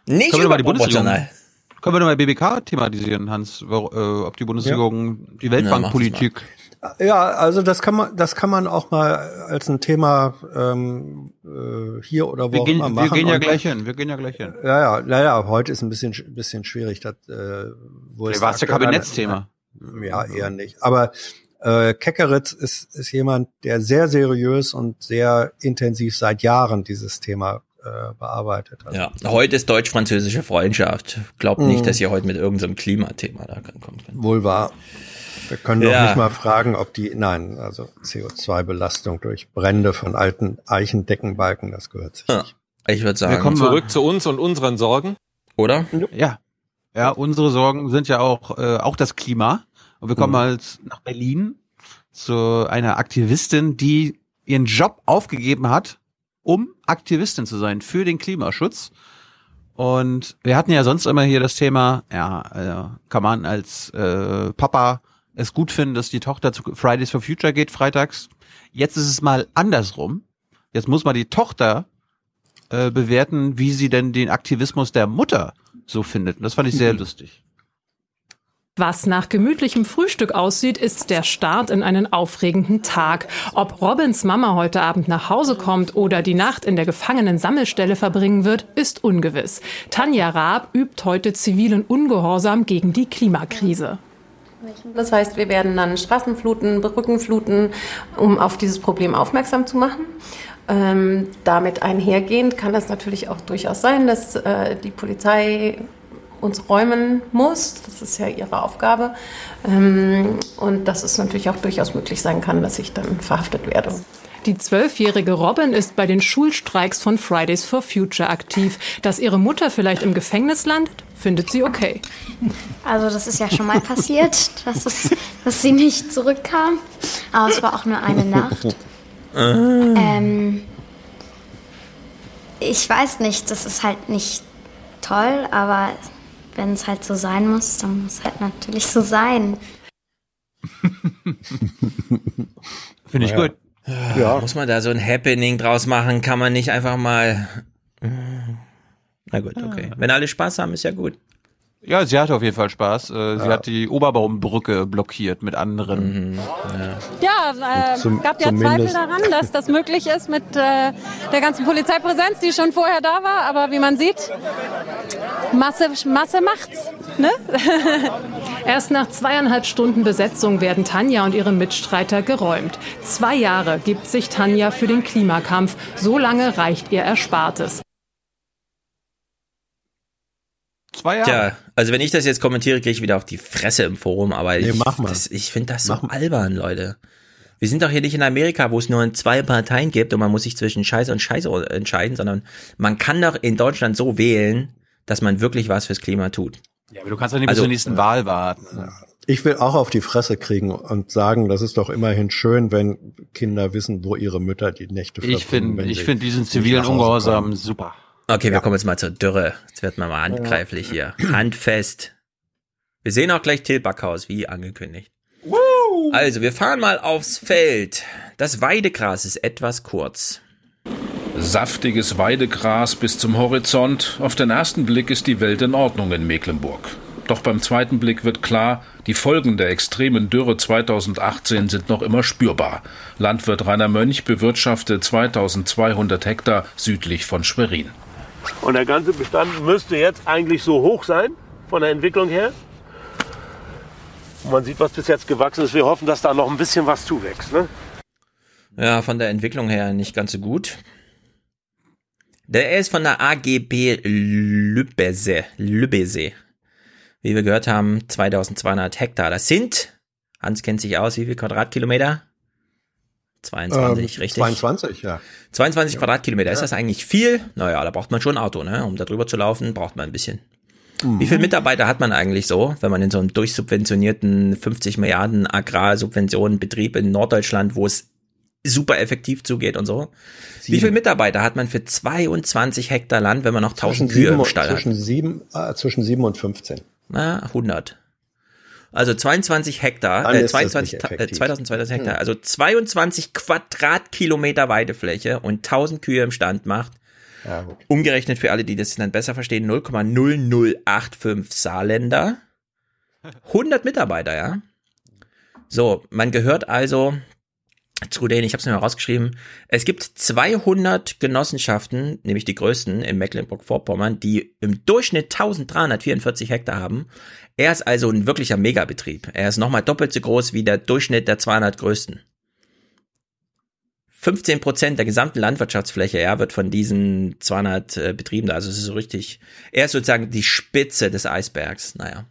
Nicht überproportional. Können wir nochmal BBK thematisieren, Hans, äh, ob die Bundesregierung ja. die Weltbankpolitik. Ja, also das kann man, das kann man auch mal als ein Thema ähm, äh, hier oder wo wir auch gehen, immer machen. Wir gehen ja gleich hin. Wir gehen ja gleich hin. Ja, ja, naja, heute ist ein bisschen, bisschen schwierig. Das, äh, wo war es ja Kabinettsthema. Ja, eher nicht. Aber äh, Keckeritz ist, ist jemand, der sehr seriös und sehr intensiv seit Jahren dieses Thema äh, bearbeitet. Also ja, heute ist deutsch-französische Freundschaft. Glaubt nicht, mhm. dass ihr heute mit irgendeinem Klimathema da kommt. Wohl wahr. Wir können doch ja. nicht mal fragen, ob die, nein, also CO2-Belastung durch Brände von alten Eichendeckenbalken, das gehört sich ja. nicht. Ich würde sagen, wir kommen zurück zu uns und unseren Sorgen. Oder? Ja. Ja, unsere Sorgen sind ja auch, äh, auch das Klima. Und wir kommen mhm. mal nach Berlin zu einer Aktivistin, die ihren Job aufgegeben hat, um Aktivistin zu sein für den Klimaschutz. Und wir hatten ja sonst immer hier das Thema, ja, äh, kann man als äh, Papa es gut finden, dass die Tochter zu Fridays for Future geht freitags. Jetzt ist es mal andersrum. Jetzt muss man die Tochter äh, bewerten, wie sie denn den Aktivismus der Mutter so findet. Und das fand ich sehr lustig. Was nach gemütlichem Frühstück aussieht, ist der Start in einen aufregenden Tag. Ob Robins Mama heute Abend nach Hause kommt oder die Nacht in der Gefangenen-Sammelstelle verbringen wird, ist ungewiss. Tanja Raab übt heute zivilen Ungehorsam gegen die Klimakrise. Das heißt, wir werden dann Straßenfluten, Brückenfluten, um auf dieses Problem aufmerksam zu machen. Ähm, damit einhergehend kann das natürlich auch durchaus sein, dass äh, die Polizei uns räumen muss. Das ist ja ihre Aufgabe. Ähm, und dass es natürlich auch durchaus möglich sein kann, dass ich dann verhaftet werde. Die zwölfjährige Robin ist bei den Schulstreiks von Fridays for Future aktiv. Dass ihre Mutter vielleicht im Gefängnis landet, findet sie okay. Also das ist ja schon mal passiert, dass, es, dass sie nicht zurückkam. Aber es war auch nur eine Nacht. Ähm, ich weiß nicht, das ist halt nicht toll, aber wenn es halt so sein muss, dann muss es halt natürlich so sein. Finde ich ja. gut. Ja. Muss man da so ein Happening draus machen? Kann man nicht einfach mal. Na gut, okay. Wenn alle Spaß haben, ist ja gut. Ja, sie hatte auf jeden Fall Spaß. Äh, sie ja. hat die Oberbaumbrücke blockiert mit anderen. Mhm. Ja, ja äh, Zum, gab ja Zweifel daran, dass das möglich ist mit äh, der ganzen Polizeipräsenz, die schon vorher da war. Aber wie man sieht, Masse, Masse macht's. Ne? Erst nach zweieinhalb Stunden Besetzung werden Tanja und ihre Mitstreiter geräumt. Zwei Jahre gibt sich Tanja für den Klimakampf. So lange reicht ihr Erspartes. Zwei Jahre. Tja, also wenn ich das jetzt kommentiere, kriege ich wieder auf die Fresse im Forum, aber nee, ich, das, ich finde das so mach albern, Leute. Wir sind doch hier nicht in Amerika, wo es nur zwei Parteien gibt und man muss sich zwischen Scheiße und Scheiße entscheiden, sondern man kann doch in Deutschland so wählen, dass man wirklich was fürs Klima tut. Ja, aber du kannst doch nicht also, bis zur nächsten Wahl warten. Ich will auch auf die Fresse kriegen und sagen, das ist doch immerhin schön, wenn Kinder wissen, wo ihre Mütter die Nächte verbringen. Ich finde, ich finde diesen zivilen Ungehorsam super. Okay, wir ja. kommen jetzt mal zur Dürre. Jetzt wird man mal handgreiflich hier. Handfest. Wir sehen auch gleich Till Backhaus, wie angekündigt. Woo! Also, wir fahren mal aufs Feld. Das Weidegras ist etwas kurz. Saftiges Weidegras bis zum Horizont. Auf den ersten Blick ist die Welt in Ordnung in Mecklenburg. Doch beim zweiten Blick wird klar, die Folgen der extremen Dürre 2018 sind noch immer spürbar. Landwirt Rainer Mönch bewirtschaftet 2200 Hektar südlich von Schwerin. Und der ganze Bestand müsste jetzt eigentlich so hoch sein von der Entwicklung her. Und man sieht, was bis jetzt gewachsen ist. Wir hoffen, dass da noch ein bisschen was zuwächst. Ne? Ja, von der Entwicklung her nicht ganz so gut. Der ist von der AGB Lübbese. Lübbese. Wie wir gehört haben, 2200 Hektar. Das sind, Hans kennt sich aus, wie viel Quadratkilometer? 22, ähm, richtig? 22, ja. 22 ja. Quadratkilometer. Ist das eigentlich viel? Naja, da braucht man schon ein Auto, ne? Um da drüber zu laufen, braucht man ein bisschen. Mhm. Wie viele Mitarbeiter hat man eigentlich so, wenn man in so einem durchsubventionierten 50 Milliarden Agrarsubventionen Betrieb in Norddeutschland, wo es super effektiv zugeht und so. Sieben. Wie viele Mitarbeiter hat man für 22 Hektar Land, wenn man noch 1000 Kühe im Stall zwischen hat? Sieben, äh, zwischen 7 und 15. Na, 100. Also 22 Hektar, äh, 22, äh, 2200 Hektar, hm. also 22 Quadratkilometer Weidefläche und 1000 Kühe im Stand macht. Ja, okay. Umgerechnet für alle, die das dann besser verstehen, 0,0085 Saarländer. 100 Mitarbeiter, ja. So, man gehört also zu denen, ich habe es mir mal rausgeschrieben, es gibt 200 Genossenschaften, nämlich die größten in Mecklenburg-Vorpommern, die im Durchschnitt 1344 Hektar haben. Er ist also ein wirklicher Megabetrieb. Er ist nochmal doppelt so groß wie der Durchschnitt der 200 größten. 15 Prozent der gesamten Landwirtschaftsfläche, ja, wird von diesen 200 äh, Betrieben da. Also es ist so richtig, er ist sozusagen die Spitze des Eisbergs. Naja.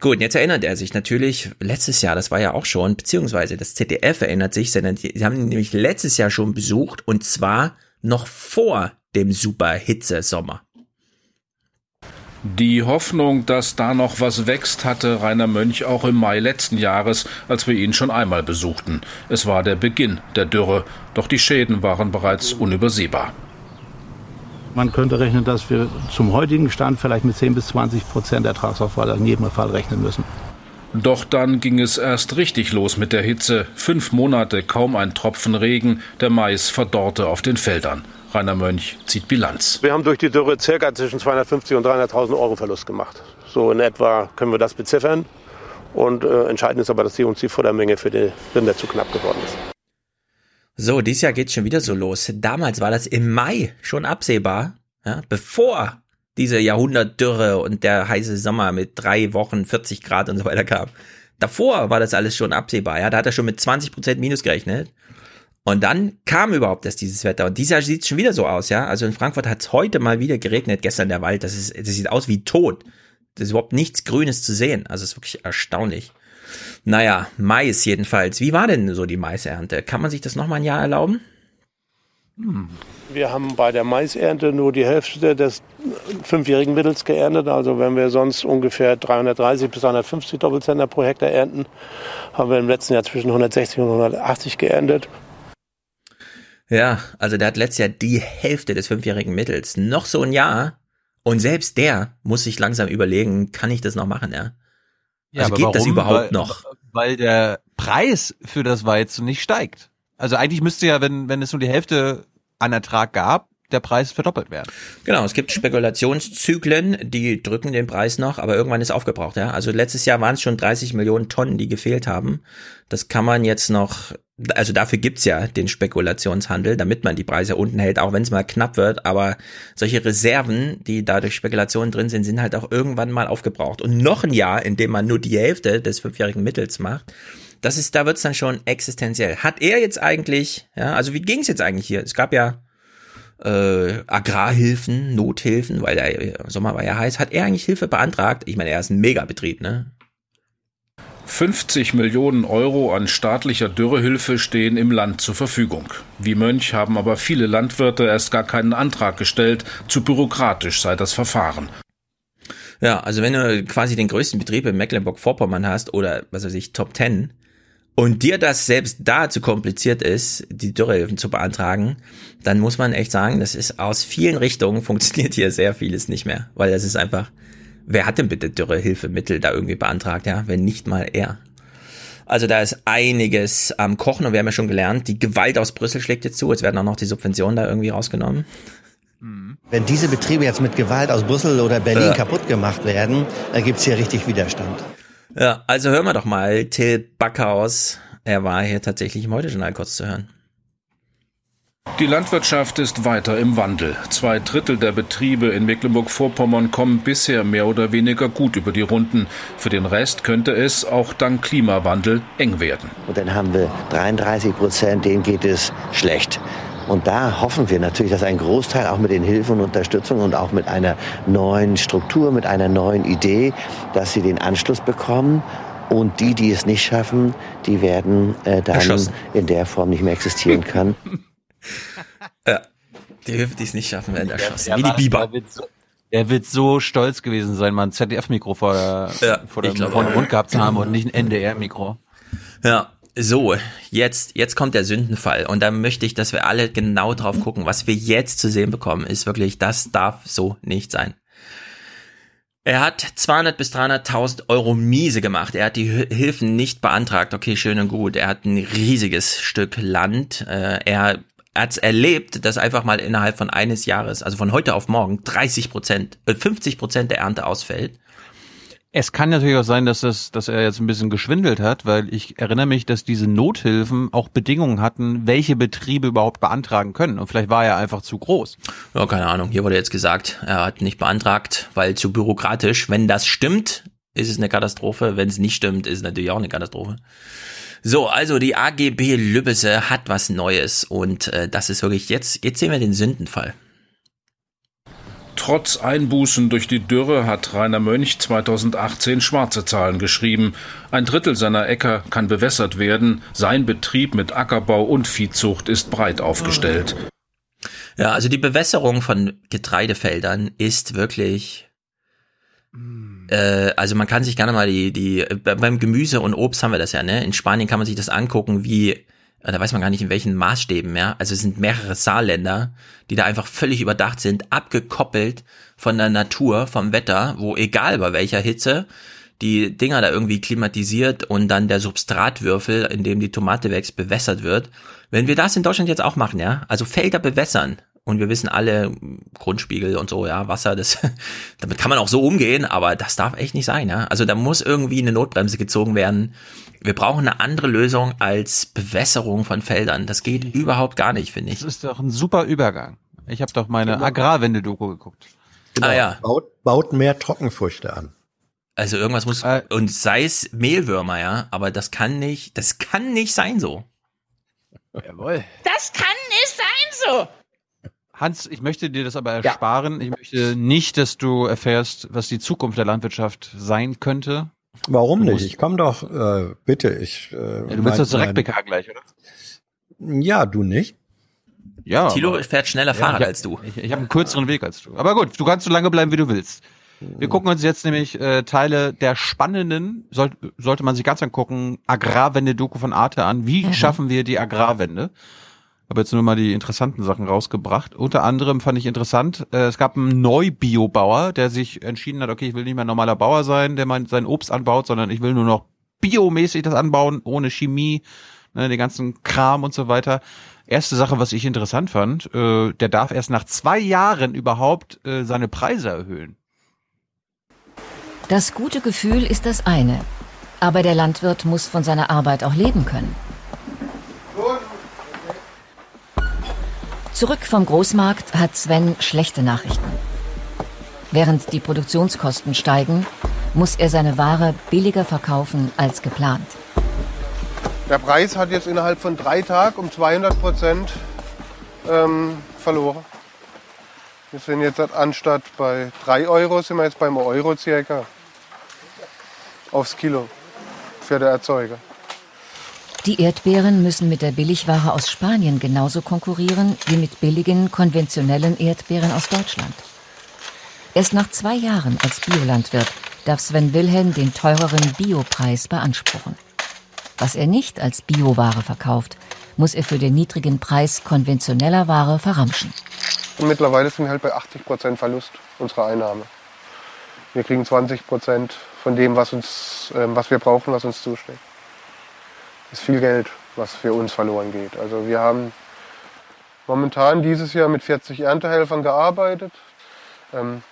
Gut, jetzt erinnert er sich natürlich, letztes Jahr, das war ja auch schon, beziehungsweise das ZDF erinnert sich, sie haben ihn nämlich letztes Jahr schon besucht und zwar noch vor dem super Hitze-Sommer. Die Hoffnung, dass da noch was wächst, hatte Rainer Mönch auch im Mai letzten Jahres, als wir ihn schon einmal besuchten. Es war der Beginn der Dürre, doch die Schäden waren bereits unübersehbar. Man könnte rechnen, dass wir zum heutigen Stand vielleicht mit 10 bis 20 Prozent Ertragsausfall in jedem Fall rechnen müssen. Doch dann ging es erst richtig los mit der Hitze. Fünf Monate, kaum ein Tropfen Regen, der Mais verdorrte auf den Feldern. Rainer Mönch zieht Bilanz. Wir haben durch die Dürre circa zwischen 250 und 300.000 Euro Verlust gemacht. So in etwa können wir das beziffern. Und äh, entscheidend ist aber, dass die uns die Futtermenge für die Rinder zu knapp geworden ist. So, dieses Jahr geht's schon wieder so los. Damals war das im Mai schon absehbar, ja, bevor diese Jahrhundertdürre und der heiße Sommer mit drei Wochen 40 Grad und so weiter kam. Davor war das alles schon absehbar, ja, da hat er schon mit 20 Prozent Minus gerechnet. Und dann kam überhaupt erst dieses Wetter. Und dieses Jahr sieht es schon wieder so aus, ja. Also in Frankfurt hat es heute mal wieder geregnet, gestern der Wald. Das, ist, das sieht aus wie tot. Das ist überhaupt nichts Grünes zu sehen. Also es ist wirklich erstaunlich. Naja, Mais jedenfalls. Wie war denn so die Maisernte? Kann man sich das nochmal ein Jahr erlauben? Hm. Wir haben bei der Maisernte nur die Hälfte des fünfjährigen Mittels geerntet. Also wenn wir sonst ungefähr 330 bis 350 Doppelzentner pro Hektar ernten, haben wir im letzten Jahr zwischen 160 und 180 geerntet. Ja, also der hat letztes Jahr die Hälfte des fünfjährigen Mittels. Noch so ein Jahr. Und selbst der muss sich langsam überlegen, kann ich das noch machen, ja? Ja, also geht warum? das überhaupt weil, noch? Weil der Preis für das Weizen nicht steigt. Also eigentlich müsste ja, wenn, wenn es nur die Hälfte an Ertrag gab, der Preis verdoppelt werden. Genau, es gibt Spekulationszyklen, die drücken den Preis noch, aber irgendwann ist aufgebraucht. Ja? Also letztes Jahr waren es schon 30 Millionen Tonnen, die gefehlt haben. Das kann man jetzt noch, also dafür gibt's ja den Spekulationshandel, damit man die Preise unten hält, auch wenn es mal knapp wird. Aber solche Reserven, die da durch Spekulationen drin sind, sind halt auch irgendwann mal aufgebraucht. Und noch ein Jahr, in dem man nur die Hälfte des fünfjährigen Mittels macht, das ist, da wird's dann schon existenziell. Hat er jetzt eigentlich, ja, also wie ging's jetzt eigentlich hier? Es gab ja äh, Agrarhilfen, Nothilfen, weil der Sommer war ja heiß. Hat er eigentlich Hilfe beantragt? Ich meine, er ist ein Megabetrieb, ne? 50 Millionen Euro an staatlicher Dürrehilfe stehen im Land zur Verfügung. Wie Mönch haben aber viele Landwirte erst gar keinen Antrag gestellt, zu bürokratisch sei das Verfahren. Ja, also wenn du quasi den größten Betrieb in Mecklenburg-Vorpommern hast oder was weiß ich, Top Ten, und dir das selbst da zu kompliziert ist, die Dürrehilfen zu beantragen, dann muss man echt sagen, das ist aus vielen Richtungen funktioniert hier sehr vieles nicht mehr, weil das ist einfach, wer hat denn bitte Dürrehilfemittel da irgendwie beantragt, ja, wenn nicht mal er. Also da ist einiges am Kochen und wir haben ja schon gelernt, die Gewalt aus Brüssel schlägt jetzt zu, jetzt werden auch noch die Subventionen da irgendwie rausgenommen. Wenn diese Betriebe jetzt mit Gewalt aus Brüssel oder Berlin ja. kaputt gemacht werden, dann gibt's hier richtig Widerstand. Ja, also hören wir doch mal Till Backhaus. Er war hier tatsächlich im Heute-Journal kurz zu hören. Die Landwirtschaft ist weiter im Wandel. Zwei Drittel der Betriebe in Mecklenburg-Vorpommern kommen bisher mehr oder weniger gut über die Runden. Für den Rest könnte es auch dank Klimawandel eng werden. Und dann haben wir 33 Prozent, denen geht es schlecht. Und da hoffen wir natürlich, dass ein Großteil auch mit den Hilfen und Unterstützung und auch mit einer neuen Struktur, mit einer neuen Idee, dass sie den Anschluss bekommen. Und die, die es nicht schaffen, die werden äh, dann in der Form nicht mehr existieren können. Ja, die Hilfe, die es nicht schaffen, werden erschossen. Wie die Biber. Er wird so stolz gewesen sein, mal ein ZDF-Mikro vor, ja, vor, dem, vor dem Mund gehabt zu haben und nicht ein NDR-Mikro. Ja, So, jetzt, jetzt kommt der Sündenfall. Und da möchte ich, dass wir alle genau drauf gucken. Was wir jetzt zu sehen bekommen, ist wirklich, das darf so nicht sein. Er hat 200 bis 300.000 Euro miese gemacht. Er hat die Hilfen nicht beantragt. Okay, schön und gut. Er hat ein riesiges Stück Land. Äh, er hat erlebt, dass einfach mal innerhalb von eines Jahres, also von heute auf morgen, 30 Prozent, 50 äh, Prozent der Ernte ausfällt. Es kann natürlich auch sein, dass, das, dass er jetzt ein bisschen geschwindelt hat, weil ich erinnere mich, dass diese Nothilfen auch Bedingungen hatten, welche Betriebe überhaupt beantragen können. Und vielleicht war er einfach zu groß. Ja, keine Ahnung. Hier wurde jetzt gesagt, er hat nicht beantragt, weil zu bürokratisch. Wenn das stimmt, ist es eine Katastrophe. Wenn es nicht stimmt, ist es natürlich auch eine Katastrophe. So, also die AGB Lübbese hat was Neues und äh, das ist wirklich jetzt, jetzt sehen wir den Sündenfall. Trotz Einbußen durch die Dürre hat Rainer Mönch 2018 schwarze Zahlen geschrieben. Ein Drittel seiner Äcker kann bewässert werden. Sein Betrieb mit Ackerbau und Viehzucht ist breit aufgestellt. Ja, also die Bewässerung von Getreidefeldern ist wirklich äh, also man kann sich gerne mal die, die, beim Gemüse und Obst haben wir das ja, ne? In Spanien kann man sich das angucken, wie äh, da weiß man gar nicht in welchen Maßstäben mehr. Also es sind mehrere Saarländer, die da einfach völlig überdacht sind, abgekoppelt von der Natur, vom Wetter, wo egal bei welcher Hitze die Dinger da irgendwie klimatisiert und dann der Substratwürfel, in dem die Tomate wächst, bewässert wird. Wenn wir das in Deutschland jetzt auch machen, ja, also Felder bewässern, und wir wissen alle, Grundspiegel und so, ja, Wasser, das, damit kann man auch so umgehen, aber das darf echt nicht sein, ja. Also da muss irgendwie eine Notbremse gezogen werden. Wir brauchen eine andere Lösung als Bewässerung von Feldern. Das geht überhaupt gar nicht, finde ich. Das ist doch ein super Übergang. Ich habe doch meine genau. Agrarwende-Doku geguckt. Genau. Ah, ja. Baut, baut mehr Trockenfrüchte an. Also irgendwas muss, äh, und sei es Mehlwürmer, ja, aber das kann nicht, das kann nicht sein so. Jawohl. Das kann nicht sein so. Hans, ich möchte dir das aber ersparen. Ja. Ich möchte nicht, dass du erfährst, was die Zukunft der Landwirtschaft sein könnte. Warum du nicht? Ich komme doch, äh, bitte. Ich, äh, ja, du willst doch direkt BK gleich, oder? Ja, du nicht. Ja. Tilo fährt schneller Fahrrad ja, als du. Ich, ich habe einen kürzeren Weg als du. Aber gut, du kannst so lange bleiben, wie du willst. Wir gucken uns jetzt nämlich äh, Teile der spannenden, soll, sollte man sich ganz angucken, Agrarwende-Doku von Arte an. Wie mhm. schaffen wir die Agrarwende? Habe jetzt nur mal die interessanten Sachen rausgebracht. Unter anderem fand ich interessant, äh, es gab einen Neubiobauer, der sich entschieden hat, okay, ich will nicht mehr normaler Bauer sein, der mein, sein Obst anbaut, sondern ich will nur noch biomäßig das anbauen, ohne Chemie, ne, den ganzen Kram und so weiter. Erste Sache, was ich interessant fand, äh, der darf erst nach zwei Jahren überhaupt äh, seine Preise erhöhen. Das gute Gefühl ist das eine, aber der Landwirt muss von seiner Arbeit auch leben können. Zurück vom Großmarkt hat Sven schlechte Nachrichten. Während die Produktionskosten steigen, muss er seine Ware billiger verkaufen als geplant. Der Preis hat jetzt innerhalb von drei Tagen um 200 Prozent ähm, verloren. Wir sind jetzt anstatt bei 3 Euro, sind wir jetzt beim Euro circa aufs Kilo für den Erzeuger. Die Erdbeeren müssen mit der Billigware aus Spanien genauso konkurrieren wie mit billigen, konventionellen Erdbeeren aus Deutschland. Erst nach zwei Jahren als Biolandwirt darf Sven Wilhelm den teureren Biopreis beanspruchen. Was er nicht als Bioware verkauft, muss er für den niedrigen Preis konventioneller Ware verramschen. Und mittlerweile sind wir halt bei 80 Prozent Verlust unserer Einnahme. Wir kriegen 20 Prozent von dem, was, uns, äh, was wir brauchen, was uns zusteht ist viel Geld, was für uns verloren geht. Also wir haben momentan dieses Jahr mit 40 Erntehelfern gearbeitet. Ähm,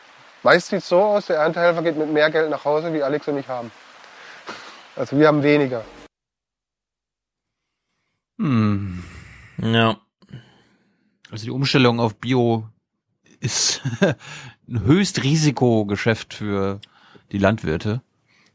meist sieht es so aus, der Erntehelfer geht mit mehr Geld nach Hause, wie Alex und ich haben. Also wir haben weniger. Hm. Ja. Also die Umstellung auf Bio ist ein Höchstrisikogeschäft für die Landwirte.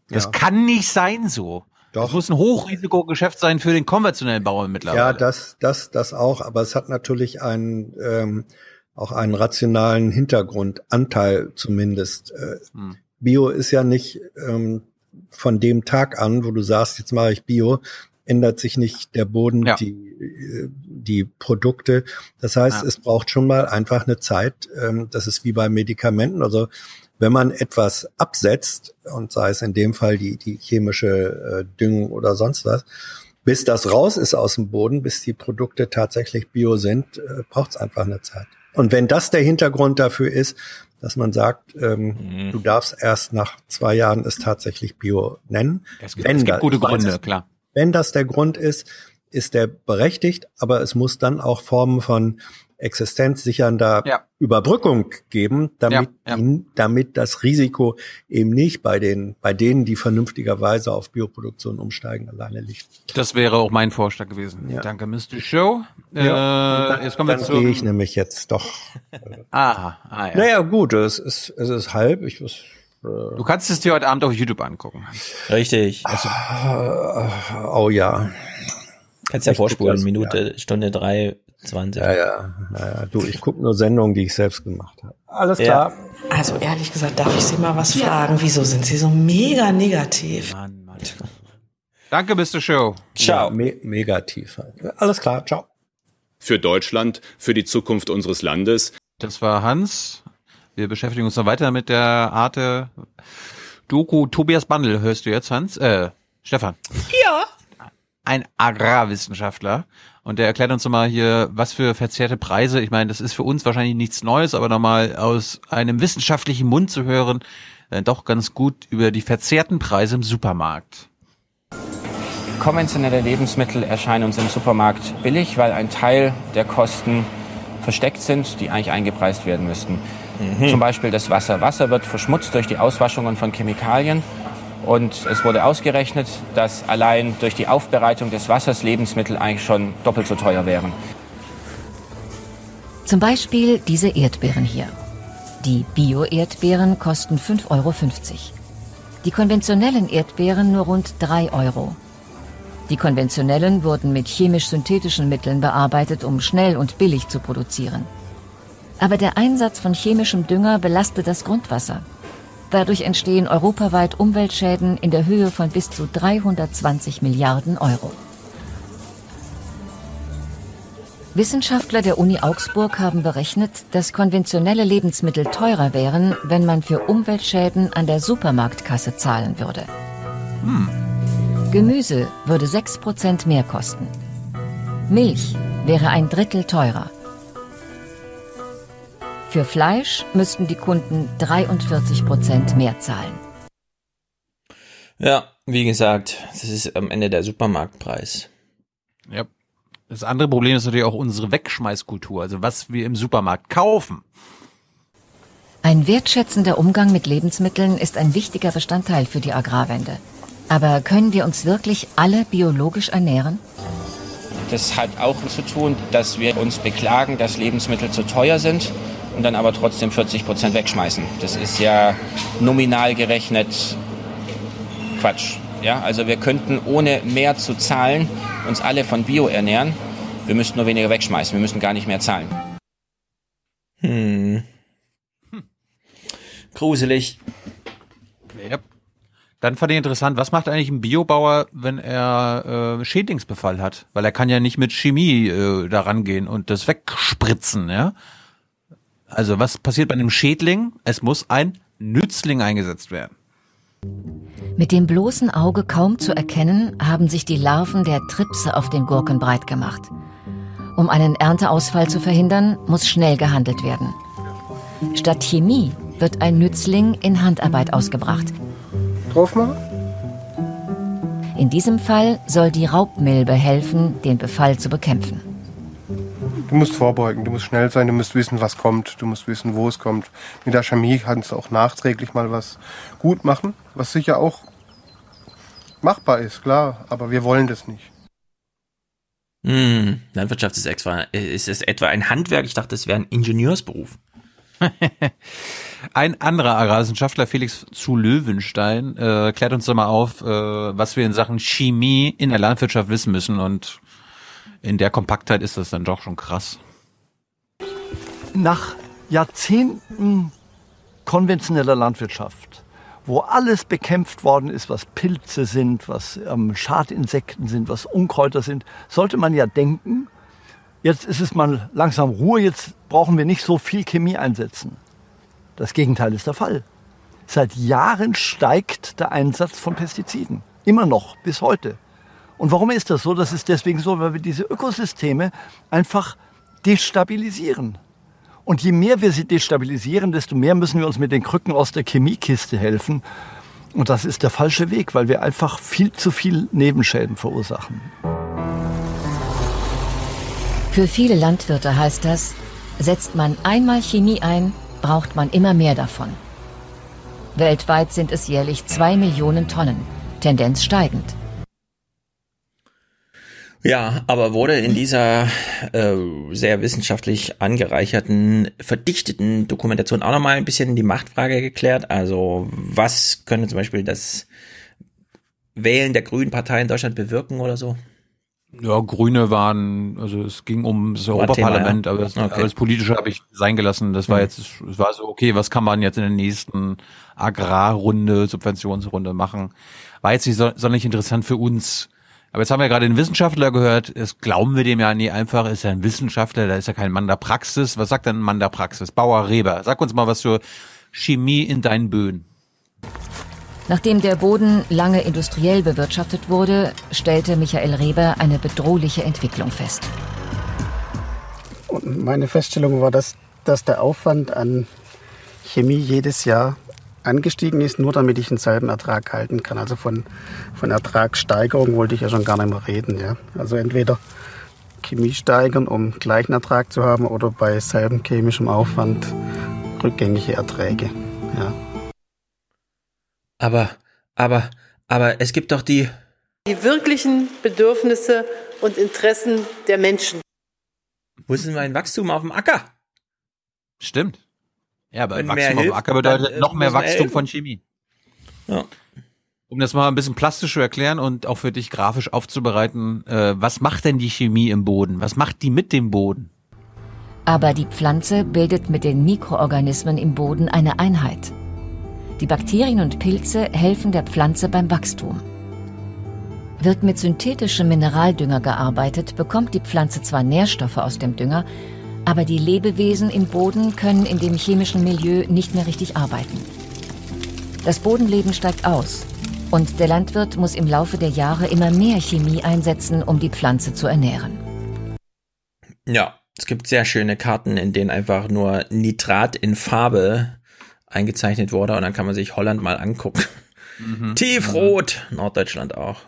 Das ja. kann nicht sein so. Doch. Das muss ein Hochrisikogeschäft sein für den konventionellen Bauern mittlerweile. Ja, das, das, das auch, aber es hat natürlich einen, ähm, auch einen rationalen Hintergrundanteil zumindest. Äh, hm. Bio ist ja nicht ähm, von dem Tag an, wo du sagst, jetzt mache ich Bio, ändert sich nicht der Boden, ja. die, die Produkte. Das heißt, ja. es braucht schon mal einfach eine Zeit. Ähm, das ist wie bei Medikamenten. Also wenn man etwas absetzt, und sei es in dem Fall die, die chemische äh, Düngung oder sonst was, bis das raus ist aus dem Boden, bis die Produkte tatsächlich bio sind, äh, braucht es einfach eine Zeit. Und wenn das der Hintergrund dafür ist, dass man sagt, ähm, mhm. du darfst erst nach zwei Jahren es tatsächlich bio nennen. Es gibt, wenn es gibt gute Gründe, weiß, klar. Wenn das der Grund ist, ist der berechtigt, aber es muss dann auch Formen von existenzsichernder ja. Überbrückung geben, damit, ja, ja. Ihn, damit das Risiko eben nicht bei den, bei denen, die vernünftigerweise auf Bioproduktion umsteigen, alleine liegt. Das wäre auch mein Vorschlag gewesen. Danke, Mr. Show. Äh, dann, jetzt kommen wir dann gehe ich nämlich jetzt doch. Aha, ah, ja. Naja, gut, es ist, es ist halb. Ich muss, äh, Du kannst es dir heute Abend auf YouTube angucken. Richtig. Also, oh ja. Kannst ja vorspulen, Minute, ja. Stunde drei, zwanzig. Ja, ja, ja, Du, ich gucke nur Sendungen, die ich selbst gemacht habe. Alles klar. Ja. Also ehrlich gesagt, darf ich Sie mal was fragen? Wieso sind Sie so mega negativ? Mann, Mann. Danke, Mr. Show. Ciao. Me negativ. Alles klar, ciao. Für Deutschland, für die Zukunft unseres Landes. Das war Hans. Wir beschäftigen uns noch weiter mit der Arte Doku. Tobias Bandel hörst du jetzt, Hans? Äh, Stefan. Ja ein Agrarwissenschaftler und der erklärt uns nochmal hier, was für verzerrte Preise. Ich meine, das ist für uns wahrscheinlich nichts Neues, aber nochmal aus einem wissenschaftlichen Mund zu hören, äh, doch ganz gut über die verzerrten Preise im Supermarkt. Konventionelle Lebensmittel erscheinen uns im Supermarkt billig, weil ein Teil der Kosten versteckt sind, die eigentlich eingepreist werden müssten. Mhm. Zum Beispiel das Wasser. Wasser wird verschmutzt durch die Auswaschungen von Chemikalien und es wurde ausgerechnet, dass allein durch die Aufbereitung des Wassers Lebensmittel eigentlich schon doppelt so teuer wären. Zum Beispiel diese Erdbeeren hier. Die Bio-Erdbeeren kosten 5,50 Euro. Die konventionellen Erdbeeren nur rund 3 Euro. Die konventionellen wurden mit chemisch-synthetischen Mitteln bearbeitet, um schnell und billig zu produzieren. Aber der Einsatz von chemischem Dünger belastet das Grundwasser. Dadurch entstehen europaweit Umweltschäden in der Höhe von bis zu 320 Milliarden Euro. Wissenschaftler der Uni Augsburg haben berechnet, dass konventionelle Lebensmittel teurer wären, wenn man für Umweltschäden an der Supermarktkasse zahlen würde. Hm. Gemüse würde 6% mehr kosten. Milch wäre ein Drittel teurer. Für Fleisch müssten die Kunden 43 Prozent mehr zahlen. Ja, wie gesagt, das ist am Ende der Supermarktpreis. Ja. Das andere Problem ist natürlich auch unsere Wegschmeißkultur, also was wir im Supermarkt kaufen. Ein wertschätzender Umgang mit Lebensmitteln ist ein wichtiger Bestandteil für die Agrarwende. Aber können wir uns wirklich alle biologisch ernähren? Das hat auch zu tun, dass wir uns beklagen, dass Lebensmittel zu teuer sind und dann aber trotzdem 40 Prozent wegschmeißen. Das ist ja nominal gerechnet Quatsch. Ja, also wir könnten ohne mehr zu zahlen uns alle von Bio ernähren. Wir müssten nur weniger wegschmeißen. Wir müssen gar nicht mehr zahlen. Hm. hm. Gruselig. Yep. Dann fand ich interessant, was macht eigentlich ein Biobauer, wenn er äh, Schädlingsbefall hat? Weil er kann ja nicht mit Chemie äh, da rangehen und das wegspritzen, ja? Also was passiert bei einem Schädling? Es muss ein Nützling eingesetzt werden. Mit dem bloßen Auge kaum zu erkennen, haben sich die Larven der Tripse auf den Gurken breit gemacht. Um einen Ernteausfall zu verhindern, muss schnell gehandelt werden. Statt Chemie wird ein Nützling in Handarbeit ausgebracht. Drauf mal. In diesem Fall soll die Raubmilbe helfen, den Befall zu bekämpfen. Du musst vorbeugen, du musst schnell sein, du musst wissen, was kommt, du musst wissen, wo es kommt. Mit der Chemie kannst du auch nachträglich mal was gut machen, was sicher auch machbar ist, klar, aber wir wollen das nicht. Hm, Landwirtschaft ist, etwa, ist es etwa ein Handwerk? Ich dachte, es wäre ein Ingenieursberuf. ein anderer Agrarwissenschaftler, Felix zu Löwenstein, äh, klärt uns doch mal auf, äh, was wir in Sachen Chemie in der Landwirtschaft wissen müssen und in der Kompaktheit ist das dann doch schon krass. Nach Jahrzehnten konventioneller Landwirtschaft, wo alles bekämpft worden ist, was Pilze sind, was ähm, Schadinsekten sind, was Unkräuter sind, sollte man ja denken, jetzt ist es mal langsam Ruhe, jetzt brauchen wir nicht so viel Chemie einsetzen. Das Gegenteil ist der Fall. Seit Jahren steigt der Einsatz von Pestiziden. Immer noch, bis heute. Und warum ist das so? Das ist deswegen so, weil wir diese Ökosysteme einfach destabilisieren. Und je mehr wir sie destabilisieren, desto mehr müssen wir uns mit den Krücken aus der Chemiekiste helfen. Und das ist der falsche Weg, weil wir einfach viel zu viel Nebenschäden verursachen. Für viele Landwirte heißt das, setzt man einmal Chemie ein, braucht man immer mehr davon. Weltweit sind es jährlich zwei Millionen Tonnen, Tendenz steigend. Ja, aber wurde in dieser äh, sehr wissenschaftlich angereicherten, verdichteten Dokumentation auch nochmal ein bisschen die Machtfrage geklärt? Also was könnte zum Beispiel das Wählen der Grünen Partei in Deutschland bewirken oder so? Ja, Grüne waren, also es ging um das Europaparlament, ja. aber, das, okay. aber das Politische habe ich sein gelassen. Das war mhm. jetzt, es war so, okay, was kann man jetzt in der nächsten Agrarrunde, Subventionsrunde machen? War jetzt nicht so, sonderlich interessant für uns. Aber jetzt haben wir gerade den Wissenschaftler gehört, das glauben wir dem ja nie einfach, ist ja ein Wissenschaftler, da ist ja kein Mann der Praxis. Was sagt denn ein Mann der Praxis? Bauer Reber, sag uns mal was zur Chemie in deinen Böen. Nachdem der Boden lange industriell bewirtschaftet wurde, stellte Michael Reber eine bedrohliche Entwicklung fest. Und meine Feststellung war, dass, dass der Aufwand an Chemie jedes Jahr angestiegen ist, nur damit ich denselben Ertrag halten kann. Also von, von Ertragssteigerung wollte ich ja schon gar nicht mehr reden. Ja. Also entweder Chemie steigern, um gleichen Ertrag zu haben, oder bei selben chemischem Aufwand rückgängige Erträge. Ja. Aber, aber, aber es gibt doch die. Die wirklichen Bedürfnisse und Interessen der Menschen. Wo ist denn mein Wachstum auf dem Acker? Stimmt. Ja, aber Wenn Wachstum auf dem Acker bedeutet dann, noch mehr Wachstum von Chemie. Ja. Um das mal ein bisschen plastisch zu erklären und auch für dich grafisch aufzubereiten, äh, was macht denn die Chemie im Boden? Was macht die mit dem Boden? Aber die Pflanze bildet mit den Mikroorganismen im Boden eine Einheit. Die Bakterien und Pilze helfen der Pflanze beim Wachstum. Wird mit synthetischem Mineraldünger gearbeitet, bekommt die Pflanze zwar Nährstoffe aus dem Dünger, aber die Lebewesen im Boden können in dem chemischen Milieu nicht mehr richtig arbeiten. Das Bodenleben steigt aus und der Landwirt muss im Laufe der Jahre immer mehr Chemie einsetzen, um die Pflanze zu ernähren. Ja, es gibt sehr schöne Karten, in denen einfach nur Nitrat in Farbe eingezeichnet wurde und dann kann man sich Holland mal angucken. Mhm. Tiefrot, Norddeutschland auch.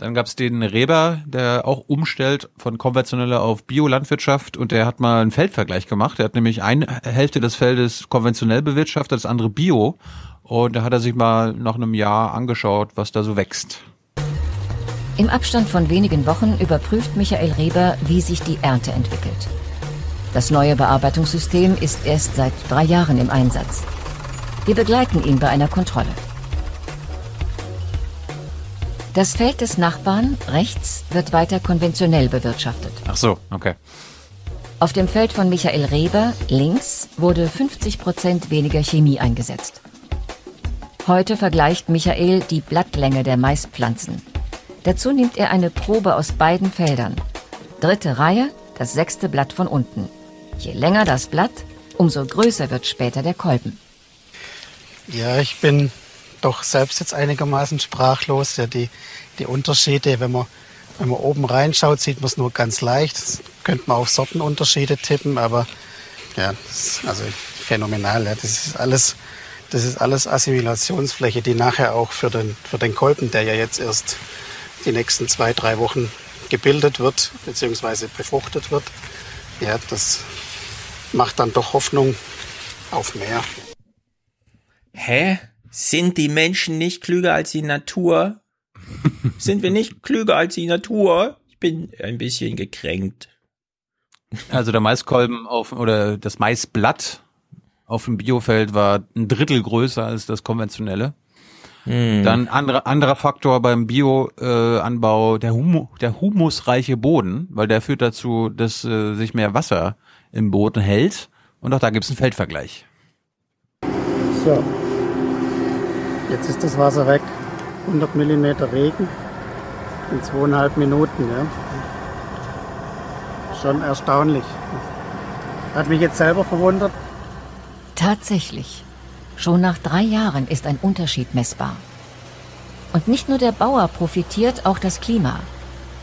Dann gab's den Reber, der auch umstellt von konventioneller auf Biolandwirtschaft und der hat mal einen Feldvergleich gemacht. Er hat nämlich eine Hälfte des Feldes konventionell bewirtschaftet, das andere Bio. Und da hat er sich mal nach einem Jahr angeschaut, was da so wächst. Im Abstand von wenigen Wochen überprüft Michael Reber, wie sich die Ernte entwickelt. Das neue Bearbeitungssystem ist erst seit drei Jahren im Einsatz. Wir begleiten ihn bei einer Kontrolle. Das Feld des Nachbarn rechts wird weiter konventionell bewirtschaftet. Ach so, okay. Auf dem Feld von Michael Reber links wurde 50 Prozent weniger Chemie eingesetzt. Heute vergleicht Michael die Blattlänge der Maispflanzen. Dazu nimmt er eine Probe aus beiden Feldern. Dritte Reihe, das sechste Blatt von unten. Je länger das Blatt, umso größer wird später der Kolben. Ja, ich bin doch selbst jetzt einigermaßen sprachlos. Ja, die, die Unterschiede, wenn man, wenn man oben reinschaut, sieht man es nur ganz leicht. Das könnte man auf Sortenunterschiede tippen, aber ja, das also phänomenal. Ja. Das ist alles, das ist alles Assimilationsfläche, die nachher auch für den, für den Kolben, der ja jetzt erst die nächsten zwei, drei Wochen gebildet wird, beziehungsweise befruchtet wird, ja, das macht dann doch Hoffnung auf mehr. Hä? Sind die Menschen nicht klüger als die Natur? Sind wir nicht klüger als die Natur? Ich bin ein bisschen gekränkt. Also der Maiskolben auf oder das Maisblatt auf dem Biofeld war ein Drittel größer als das konventionelle. Hm. Dann anderer anderer Faktor beim Bioanbau, äh, der, Humu, der humusreiche Boden, weil der führt dazu, dass äh, sich mehr Wasser im Boden hält. Und auch da gibt es einen Feldvergleich. So, jetzt ist das Wasser weg. 100 mm Regen in zweieinhalb Minuten. Ja. Schon erstaunlich. Hat mich jetzt selber verwundert. Tatsächlich. Schon nach drei Jahren ist ein Unterschied messbar. Und nicht nur der Bauer profitiert, auch das Klima.